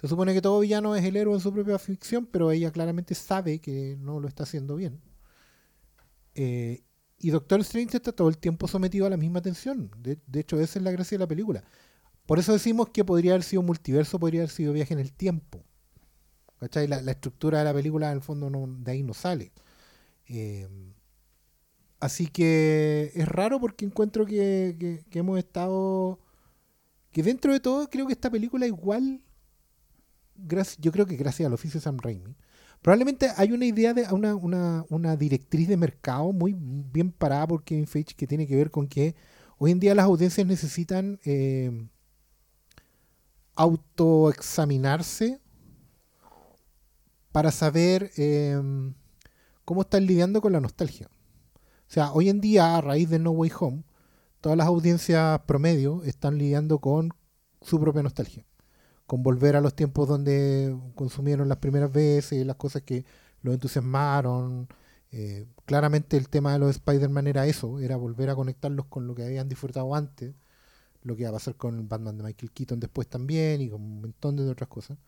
Speaker 2: Se supone que todo villano es el héroe en su propia ficción, pero ella claramente sabe que no lo está haciendo bien. Eh, y Doctor Strange está todo el tiempo sometido a la misma tensión. De, hecho, esa es la gracia de la película. Por eso decimos que podría haber sido multiverso, podría haber sido viaje en el tiempo. ¿Cachai? La, estructura de la película, en el fondo, no, de ahí no sale. Eh, así que es raro porque encuentro que- que hemos estado. Que dentro de todo, creo que esta película, igual. Yo creo que gracias al oficio Sam Raimi. Probablemente hay una idea de una, directriz de mercado muy bien parada por Kevin Feige que tiene que ver con que hoy en día las audiencias necesitan eh, autoexaminarse para saber eh, cómo están lidiando con la nostalgia. O sea, hoy en día, a raíz de No Way Home, todas las audiencias promedio están lidiando con su propia nostalgia. Con volver a los tiempos donde consumieron las primeras veces, las cosas que los entusiasmaron. Eh, claramente el tema de los Spider-Man era eso, era volver a conectarlos con lo que habían disfrutado antes, lo que iba a pasar con el Batman de Michael Keaton después también y con un montón de otras cosas.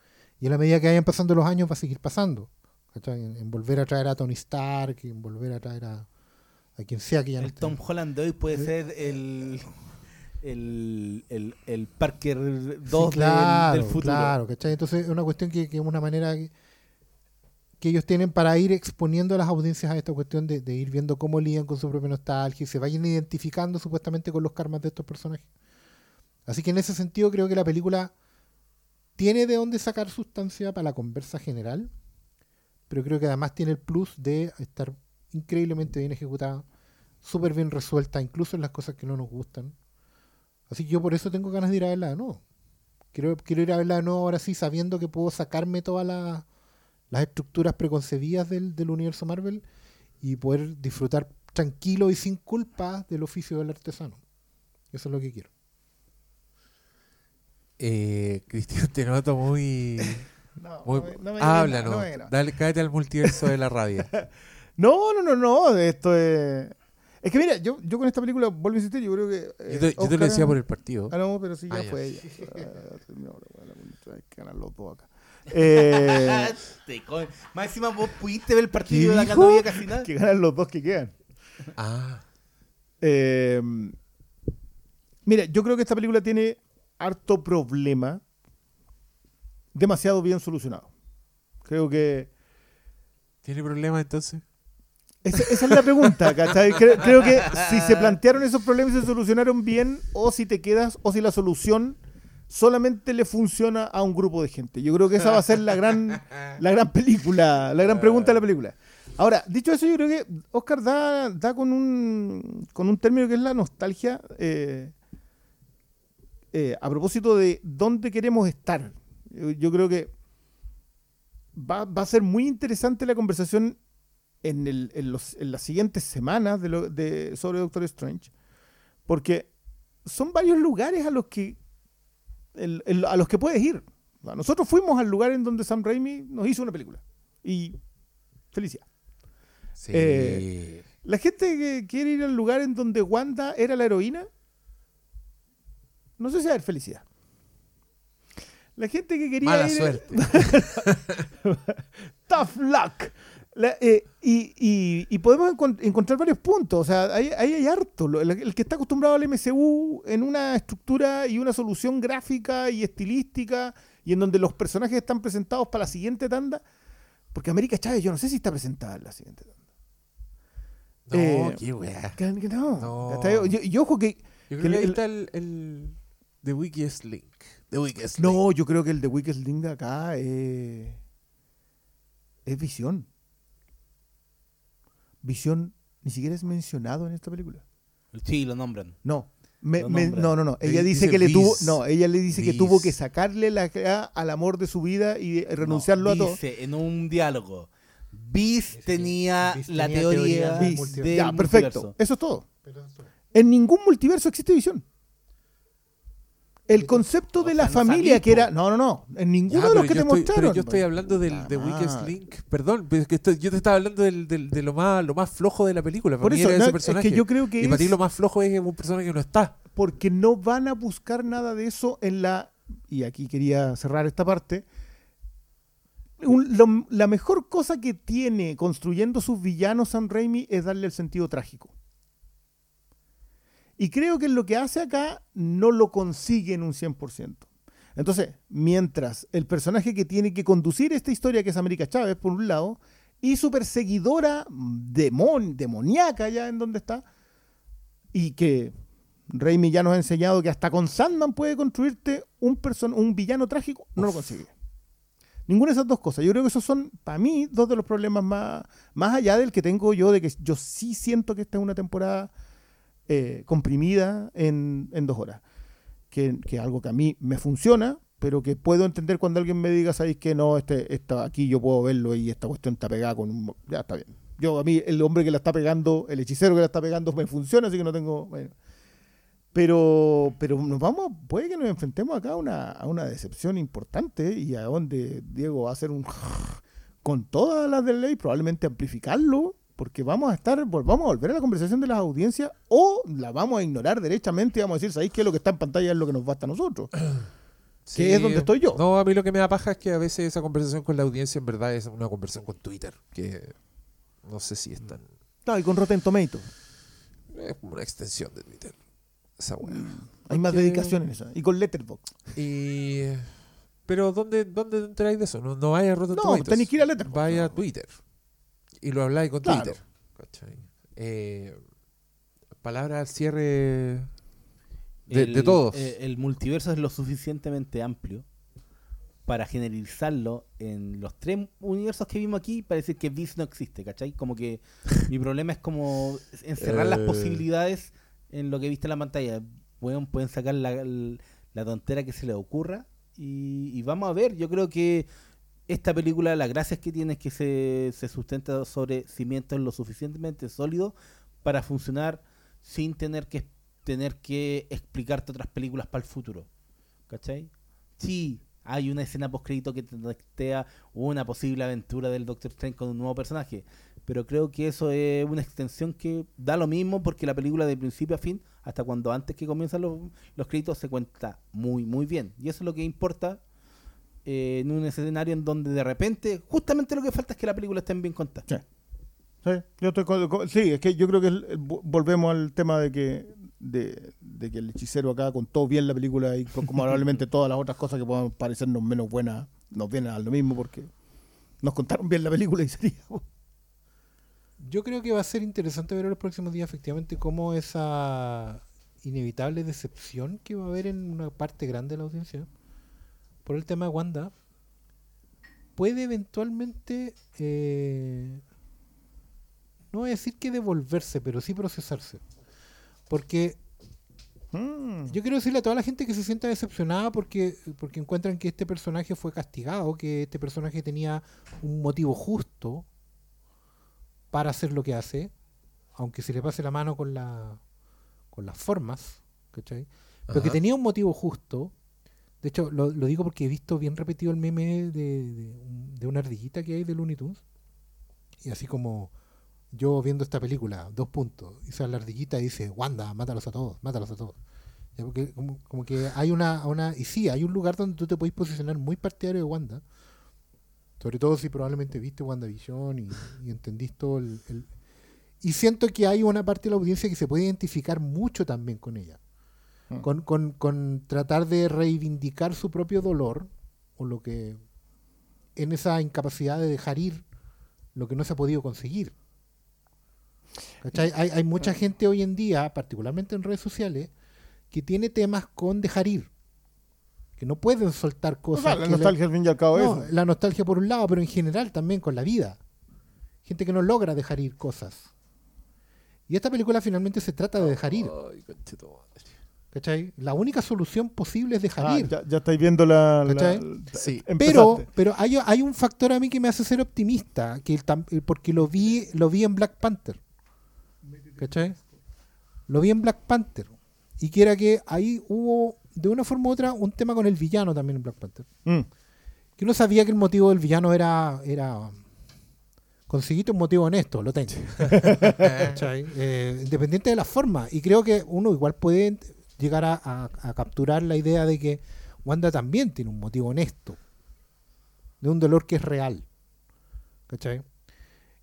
Speaker 2: Y a la medida que vayan pasando los años va a seguir pasando. En, en volver a traer a Tony Stark, en volver a traer a, a quien sea que ya no
Speaker 4: El
Speaker 2: esté.
Speaker 4: Tom Holland de hoy puede
Speaker 2: Eh.
Speaker 4: ser el. El, el, el Parker 2
Speaker 2: Sí,
Speaker 4: del-
Speaker 2: claro,
Speaker 4: del, futuro.
Speaker 2: Claro, ¿cachai? Entonces es una cuestión que, que es una manera que, que ellos tienen para ir exponiendo a las audiencias a esta cuestión de, de ir viendo cómo lidian con su propia nostalgia y se vayan identificando supuestamente con los karmas de estos personajes. Así que en ese sentido creo que la película tiene de dónde sacar sustancia para la conversa general, pero creo que además tiene el plus de estar increíblemente bien ejecutada, súper bien resuelta, incluso en las cosas que no nos gustan. Así que yo por eso tengo ganas de ir a verla de nuevo. Quiero, quiero ir a verla de nuevo ahora sí, sabiendo que puedo sacarme todas las, las estructuras preconcebidas del, del universo Marvel y poder disfrutar tranquilo y sin culpa del oficio del artesano. Eso es lo que quiero.
Speaker 1: Eh, Cristian, te noto muy.
Speaker 3: No,
Speaker 1: muy
Speaker 3: no me- no me-
Speaker 1: háblanos.
Speaker 3: no me- no.
Speaker 1: Dale, cállate al multiverso de la rabia.
Speaker 3: No, no, no, no. Esto es. Es que mira, yo, yo con esta película, vuelvo a insistir, yo creo que. eh,
Speaker 1: Yo te, yo te
Speaker 3: Oscar-
Speaker 1: lo decía por el partido.
Speaker 3: Ah, no, pero sí, ya
Speaker 1: Ah,
Speaker 3: fue ella. Ah, la la Hay que ganar los dos acá. Eh,
Speaker 4: Más encima vos pudiste ver el partido
Speaker 3: ¿Qué
Speaker 4: de no había casi nada.
Speaker 3: que ganan los dos que quedan.
Speaker 1: Ah,
Speaker 3: Eh, mira, yo creo que esta película tiene harto problema demasiado bien solucionado. Creo que
Speaker 1: ¿tiene problemas entonces?
Speaker 3: Esa, es la pregunta, ¿cachai? Creo, creo que si se plantearon esos problemas y se solucionaron bien, o si te quedas, o si la solución solamente le funciona a un grupo de gente. Yo creo que esa va a ser la gran, la gran película, la gran pregunta de la película. Ahora, dicho eso, yo creo que Oscar da, da con un con un término que es la nostalgia eh, eh, a propósito de dónde queremos estar. Yo, yo creo que va, va a ser muy interesante la conversación en, el- en los- en las siguientes semanas de lo- de- sobre Doctor Strange, porque son varios lugares a los que el- el- a los que puedes ir. Nosotros fuimos al lugar en donde Sam Raimi nos hizo una película. Y felicidad.
Speaker 1: Sí.
Speaker 3: Eh, La gente que quiere ir al lugar en donde Wanda era la heroína, no sé si va a haber felicidad. La gente que quería
Speaker 1: Mala
Speaker 3: ir-
Speaker 1: suerte.
Speaker 3: Tough luck. La- eh, y, y- y podemos encon- encontrar varios puntos. O sea, ahí, ahí hay harto. El, el que está acostumbrado al MCU en una estructura y una solución gráfica y estilística y en donde los personajes están presentados para la siguiente tanda. Porque América Chávez, yo no sé si está presentada en la siguiente tanda.
Speaker 1: No,
Speaker 3: Eh,
Speaker 1: qué weá.
Speaker 3: Que- que no.
Speaker 1: No.
Speaker 3: Está- Y, ojo que.
Speaker 1: Yo creo que ahí
Speaker 3: el-
Speaker 1: está el, el The Weakest Link. The Weakest Link.
Speaker 3: No, yo creo que el de Weakest Link acá eh, es visión. Visión ni siquiera es mencionado en esta película.
Speaker 4: Sí, lo nombran.
Speaker 3: No. me-
Speaker 4: Lo
Speaker 3: me-
Speaker 4: nombran.
Speaker 3: no, no, no. Ella dice,
Speaker 1: dice
Speaker 3: que le tuvo. No, ella le dice que tuvo que sacarle la al amor de su vida y renunciarlo
Speaker 4: No,
Speaker 3: a todo.
Speaker 4: Dice en un diálogo. Bis tenía la
Speaker 2: tenía
Speaker 4: teoría
Speaker 2: teoría del
Speaker 3: Vis.
Speaker 2: multiverso.
Speaker 4: del
Speaker 3: Ya, perfecto.
Speaker 4: multiverso.
Speaker 3: Eso es todo. En ningún multiverso existe visión. El concepto de la familia que era. No, no, no. En ninguno de los que te
Speaker 1: estoy-
Speaker 3: mostraron.
Speaker 1: Pero yo estoy hablando del
Speaker 3: Puta
Speaker 1: Weakest. Link. Perdón, pero es que estoy- yo te estaba hablando del, del- de lo más, lo más flojo de la película. Para
Speaker 3: Por
Speaker 1: mí
Speaker 3: eso,
Speaker 1: era
Speaker 3: no,
Speaker 1: ese
Speaker 3: es
Speaker 1: personaje.
Speaker 3: que yo creo que
Speaker 1: y para ti lo más flojo es un personaje que no está.
Speaker 3: porque no van a buscar nada de eso en la y aquí quería cerrar esta parte un- lo- la mejor cosa que tiene construyendo sus villanos Sam Raimi es darle el sentido trágico y creo que lo que hace acá no lo consigue en un 100% entonces mientras el personaje que tiene que conducir esta historia que es América Chávez por un lado y su perseguidora demon, demoníaca ya en donde está y que Raimi ya nos ha enseñado que hasta con Sandman puede construirte un, person un villano trágico, no lo consigue. Ninguna de esas dos cosas. Yo creo que esos son, para mí, dos de los problemas más, más allá del que tengo yo, de que yo sí siento que esta es una temporada eh, comprimida en, en dos horas. Que, que algo que a mí me funciona, pero que puedo entender cuando alguien me diga, ¿sabéis que no? Este, esta, aquí yo puedo verlo y esta cuestión está pegada con un... Ya está bien. Yo, a mí, el hombre que la está pegando, el hechicero que la está pegando, me funciona, así que no tengo... bueno. Pero, pero nos vamos, puede que nos enfrentemos acá a una, a una decepción importante y a donde Diego va a hacer un con todas las de ley, probablemente amplificarlo, porque vamos a estar, vamos a volver a la conversación de las audiencias o la vamos a ignorar derechamente y vamos a decir, ¿sabéis que lo que está en pantalla es lo que nos basta a nosotros? Que es donde estoy yo.
Speaker 1: No, a mí lo que me da paja es que a veces esa conversación con la audiencia en verdad es una conversación con Twitter. Que no sé si es tan.
Speaker 3: No, y con Rotten Tomatoes.
Speaker 1: Es como una extensión de Twitter. Esa weá.
Speaker 3: Hay más
Speaker 1: Porque-
Speaker 3: dedicación en eso. Y con Letterboxd.
Speaker 1: Y. Pero ¿dónde, dónde enteráis de eso? No, no vaya a Rotten
Speaker 3: No,
Speaker 1: Tomatoes.
Speaker 3: tenéis que ir a Letterboxd.
Speaker 1: Vaya a Twitter. Y lo habláis con
Speaker 3: Claro.
Speaker 1: Twitter. ¿cachai? Eh, palabra al cierre de,
Speaker 4: El-
Speaker 1: de todos.
Speaker 4: eh, el multiverso es lo suficientemente amplio para generalizarlo en los tres universos que vimos aquí para decir que Beast no existe, ¿cachai? Como que mi problema es como encerrar las
Speaker 1: Eh.
Speaker 4: posibilidades en lo que viste en la pantalla. Pueden, pueden sacar la, la tontera que se les ocurra y, y vamos a ver. Yo creo que esta película, la gracia que tiene es que se, se sustenta sobre cimientos lo suficientemente sólidos para funcionar sin tener que tener que explicarte otras películas para el futuro. ¿Cachai? Sí, hay una escena post crédito que te una posible aventura del Doctor Strange con un nuevo personaje. Pero creo que eso es una extensión que da lo mismo porque la película de principio a fin, hasta cuando antes que comienzan los, los créditos, se cuenta muy, muy bien. Y eso es lo que importa eh, en un escenario en donde de repente, justamente lo que falta es que la película esté bien contada.
Speaker 3: Sí. Sí, yo estoy con- con- sí, es que yo creo que el- el- vo- volvemos al tema de que de, de que el hechicero acá contó bien la película y co- como probablemente todas las otras cosas que puedan parecernos menos buenas nos vienen a lo mismo porque nos contaron bien la película y sería
Speaker 2: Yo creo que va a ser interesante ver en los próximos días efectivamente cómo esa inevitable decepción que va a haber en una parte grande de la audiencia por el tema de Wanda puede eventualmente eh, no voy a decir que devolverse, pero sí procesarse. Porque
Speaker 3: Mm.
Speaker 2: yo quiero decirle a toda la gente que se sienta decepcionada porque, porque encuentran que este personaje fue castigado, que este personaje tenía un motivo justo para hacer lo que hace, aunque se le pase la mano con la con las formas, ¿cachai? Pero que tenía un motivo justo. De hecho, lo, lo digo porque he visto bien repetido el meme de, de, un- de una ardillita que hay de Looney Tunes. Y así como yo viendo esta película, dos puntos, y sale la ardillita y dice, Wanda, mátalos a todos, mátalos a todos. Porque como, como que hay una, una... Y sí, hay un lugar donde tú te podés posicionar muy partidario de Wanda. Sobre todo si probablemente viste WandaVision y, y entendiste todo el- Y siento que hay una parte de la audiencia que se puede identificar mucho también con ella.
Speaker 9: Mm.
Speaker 2: Con, con, con tratar de reivindicar su propio dolor o lo que... En esa incapacidad de dejar ir lo que no se ha podido conseguir. Hay, hay mucha gente hoy en día, particularmente en redes sociales, que tiene temas con dejar ir. Que no pueden soltar
Speaker 3: O
Speaker 2: cosas.
Speaker 3: sea, la
Speaker 2: que
Speaker 3: nostalgia al fin y al cabo
Speaker 2: no,
Speaker 3: es eso.
Speaker 2: la nostalgia por un lado, pero en general también con la vida. Gente que no logra dejar ir cosas. Y esta película finalmente se trata de dejar ir.
Speaker 1: Ay.
Speaker 2: ¿Cachai? La única solución posible es dejar
Speaker 3: Ah,
Speaker 2: ir.
Speaker 3: ya, ya estáis viendo la... la-
Speaker 2: ¿Cachai?
Speaker 1: Sí.
Speaker 2: Pero, pero hay, hay un factor a mí que me hace ser optimista, que el porque lo vi, lo vi en Black Panther. ¿Cachai? Lo vi en Black Panther. Y que era que ahí hubo, de una forma u otra, un tema con el villano también en Black Panther.
Speaker 3: Mm.
Speaker 2: Que uno sabía que el motivo del villano era. era conseguiste un motivo honesto, lo tengo. ¿Cachai? Eh, independiente de la forma. Y creo que uno igual puede llegar a, capturar la idea de que Wanda también tiene un motivo honesto. De un dolor que es real. ¿Cachai?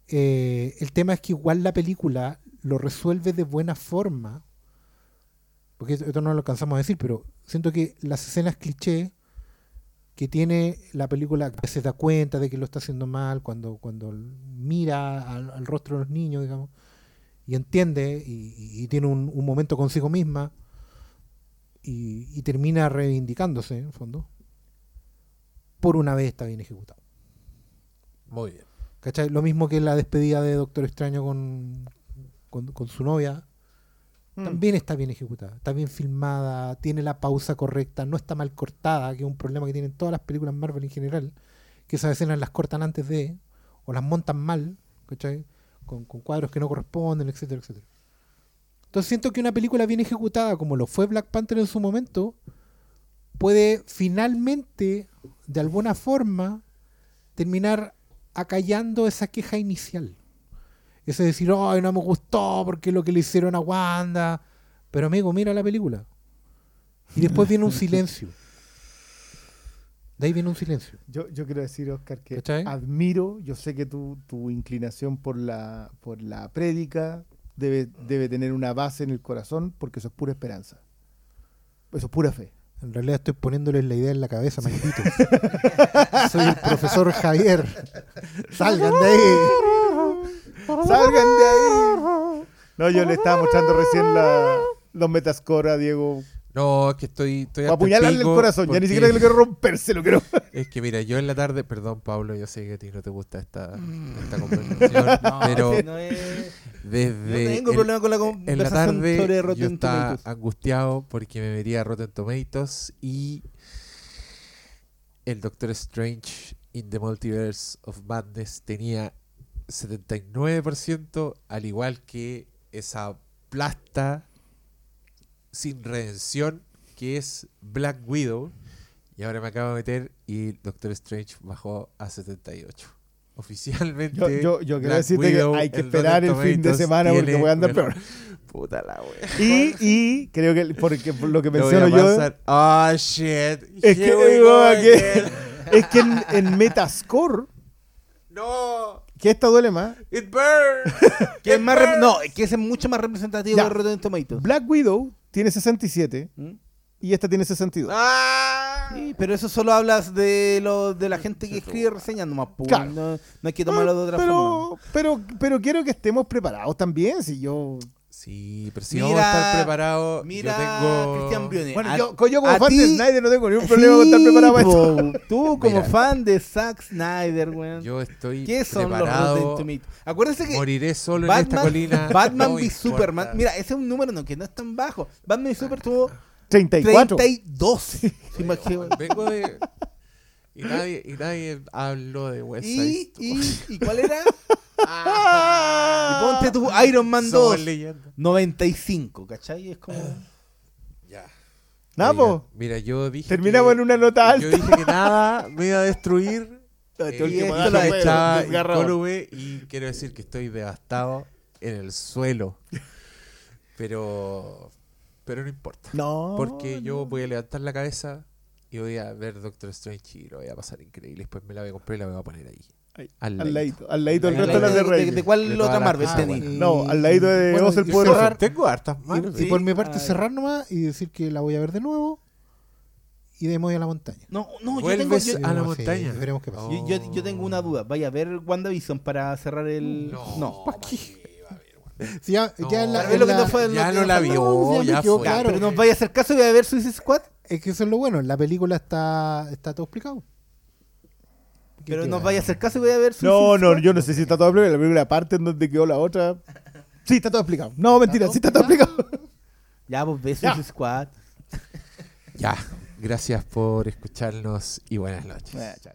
Speaker 2: Eh, el tema es que igual la película lo resuelve de buena forma. Porque esto no lo alcanzamos a decir, pero siento que las escenas cliché que tiene la película que se da cuenta de que lo está haciendo mal cuando, cuando mira al, rostro de los niños, digamos, y entiende y, tiene un momento consigo misma y, y termina reivindicándose, en el fondo, por una vez está bien ejecutado.
Speaker 1: Muy bien.
Speaker 2: ¿Cachai? Lo mismo que la despedida de Doctor Extraño con, con, con su novia.
Speaker 3: Mm.
Speaker 2: También está bien ejecutada, está bien filmada, tiene la pausa correcta, no está mal cortada, que es un problema que tienen todas las películas Marvel en general, que esas escenas las cortan antes de, o las montan mal, ¿cachai? Con, con cuadros que no corresponden, etcétera, etcétera. Entonces siento que una película bien ejecutada, como lo fue Black Panther en su momento, puede finalmente, de alguna forma, terminar acallando esa queja inicial. Ese decir, ay, no me gustó porque lo que le hicieron a Wanda. Pero amigo, mira la película. Y después viene un silencio. De ahí viene un silencio.
Speaker 3: Yo, yo quiero decir, Oscar, que
Speaker 2: ¿Cachai?
Speaker 3: admiro, yo sé que tu, tu inclinación por la, por la prédica debe, debe tener una base en el corazón, porque eso es pura esperanza. Eso es pura fe.
Speaker 2: En realidad estoy poniéndoles la idea en la cabeza, malditos. Soy el profesor Javier. Salgan de ahí.
Speaker 3: ¡Salgan de ahí! No, yo le estaba mostrando recién la, los metascore a Diego.
Speaker 1: No, es que estoy. estoy hasta
Speaker 3: apuñalarle el
Speaker 1: pico
Speaker 3: corazón. Ya ni
Speaker 1: porque-
Speaker 3: siquiera lo quiero romper, se lo quiero.
Speaker 1: Es que mira, yo en la tarde, perdón Pablo, yo sé que a ti no te gusta esta, esta conversación,
Speaker 4: No,
Speaker 1: pero
Speaker 4: ese no es-
Speaker 1: desde
Speaker 4: no tengo
Speaker 1: el-
Speaker 4: problema con la
Speaker 1: en la
Speaker 4: conversación
Speaker 1: tarde
Speaker 4: sobre
Speaker 1: yo
Speaker 4: Rotten
Speaker 1: estaba
Speaker 4: Tomatoes.
Speaker 1: angustiado porque me metía a Rotten Tomatoes y el Doctor Strange in the Multiverse of Madness tenía 79%, al igual que esa plasta sin redención que es Black Widow. Y ahora me acabo de meter y Doctor Strange bajó a 78. Oficialmente.
Speaker 3: Yo, yo, yo quiero
Speaker 1: Black
Speaker 3: decente
Speaker 1: Widow
Speaker 3: que hay que esperar el fin de semana porque voy a andar peor.
Speaker 1: Puta la wea.
Speaker 3: Y, y creo que porque por lo que
Speaker 1: Lo
Speaker 3: menciono yo.
Speaker 1: Ah, shit.
Speaker 3: es que,
Speaker 1: Here
Speaker 3: digo,
Speaker 1: go
Speaker 3: que-
Speaker 1: again.
Speaker 3: es que en, en Metascore,
Speaker 1: No.
Speaker 3: que esta duele más,
Speaker 1: It burns.
Speaker 4: Que es más no, que es mucho más representativo
Speaker 3: Ya.
Speaker 4: de Rotten Tomatoes.
Speaker 3: Black Widow tiene 67
Speaker 4: ¿Mm?
Speaker 3: y esta tiene 62.
Speaker 1: Ah.
Speaker 4: Sí, pero eso solo hablas de lo de la gente que escribe reseñas nomás, po,
Speaker 3: Claro.
Speaker 4: no, no hay que tomarlo de otra forma.
Speaker 3: pero, pero, pero quiero que estemos preparados también. Si yo,
Speaker 1: Sí, pero si
Speaker 4: Mira,
Speaker 1: vamos a estar preparados,
Speaker 4: Mira,
Speaker 1: yo tengo...
Speaker 4: Cristian Briones.
Speaker 3: bueno,
Speaker 4: a-
Speaker 3: yo, co- yo como fan
Speaker 4: ti-
Speaker 3: de Snyder no tengo ningún problema con estar
Speaker 4: Sí,
Speaker 3: preparado para esto.
Speaker 4: Tú como
Speaker 1: Mira.
Speaker 4: fan de Zack Snyder, weón.
Speaker 1: Yo estoy
Speaker 4: ¿Qué son los
Speaker 1: preparado.
Speaker 4: Rotten Tomatoes? Acuérdense que
Speaker 1: Moriré solo en esta colina.
Speaker 4: Batman
Speaker 1: no
Speaker 4: v
Speaker 1: importa.
Speaker 4: Superman. Mira, ese es un número no, que no es tan bajo. Batman v Superman tuvo
Speaker 3: 34.
Speaker 4: 32. ¿Se imagina?
Speaker 1: Vengo de... Y nadie, y nadie habló de West Side
Speaker 4: ¿Y,
Speaker 1: Story.
Speaker 4: y, ¿Y cuál era? Y ponte tu Iron Man
Speaker 1: Somos
Speaker 4: 2.
Speaker 1: leyenda.
Speaker 4: 95, ¿cachai? Es como.
Speaker 1: Ya.
Speaker 3: Nada,
Speaker 1: Oiga,
Speaker 3: po.
Speaker 1: Mira, yo dije
Speaker 3: Terminamos
Speaker 1: que-
Speaker 3: en una nota
Speaker 1: Yo
Speaker 3: alta.
Speaker 1: dije que nada me iba a destruir. Eh, y la echaba y quiero decir que estoy devastado en el suelo. Pero pero no importa.
Speaker 3: No.
Speaker 1: Porque yo voy a levantar la cabeza y voy a ver Doctor Strange y lo voy a pasar increíble. Después me la voy a comprar y la voy a poner ahí. Al
Speaker 3: Al
Speaker 1: ladito.
Speaker 3: al ladito, el
Speaker 1: Al
Speaker 3: resto de las de
Speaker 4: ¿De,
Speaker 3: Rey.
Speaker 4: de cuál
Speaker 1: De
Speaker 4: otra Marvel
Speaker 2: y-
Speaker 3: No, al ladito de
Speaker 2: bueno,
Speaker 3: Oz el Poderoso.
Speaker 2: cerrar-
Speaker 1: Tengo hartas.
Speaker 2: Y por mi parte cerrar nomás y decir que la voy a ver de nuevo y de voy a la montaña.
Speaker 4: No, no, yo tengo,
Speaker 1: Vuelves
Speaker 4: yo,
Speaker 1: a la
Speaker 2: Sí,
Speaker 1: montaña.
Speaker 2: veremos qué pasa.
Speaker 1: Oh.
Speaker 4: yo, yo- yo tengo una duda. ¿Vaya a ver WandaVision para cerrar el...? No.
Speaker 2: Si ya, ya en la-
Speaker 4: Para ver
Speaker 2: en
Speaker 4: lo que
Speaker 2: la-
Speaker 4: no fue-
Speaker 1: Ya no la vio,
Speaker 2: No, ya
Speaker 1: ya fue.
Speaker 2: claro.
Speaker 4: Pero nos vaya a hacer caso y voy a ver Suicide Squad.
Speaker 2: Es que eso es lo bueno, en la película está, está todo explicado. ¿Qué
Speaker 4: Pero nos vaya a hacer caso y voy a ver Suicide
Speaker 3: No, no, yo no sé si está todo explicado. La película aparte en donde quedó la otra. Sí, está todo explicado. No, mentira, sí está todo explicado.
Speaker 4: Ya, pues
Speaker 3: Ya.
Speaker 4: Suicide Squad.
Speaker 1: Ya. Gracias por escucharnos y buenas noches.
Speaker 3: Chao.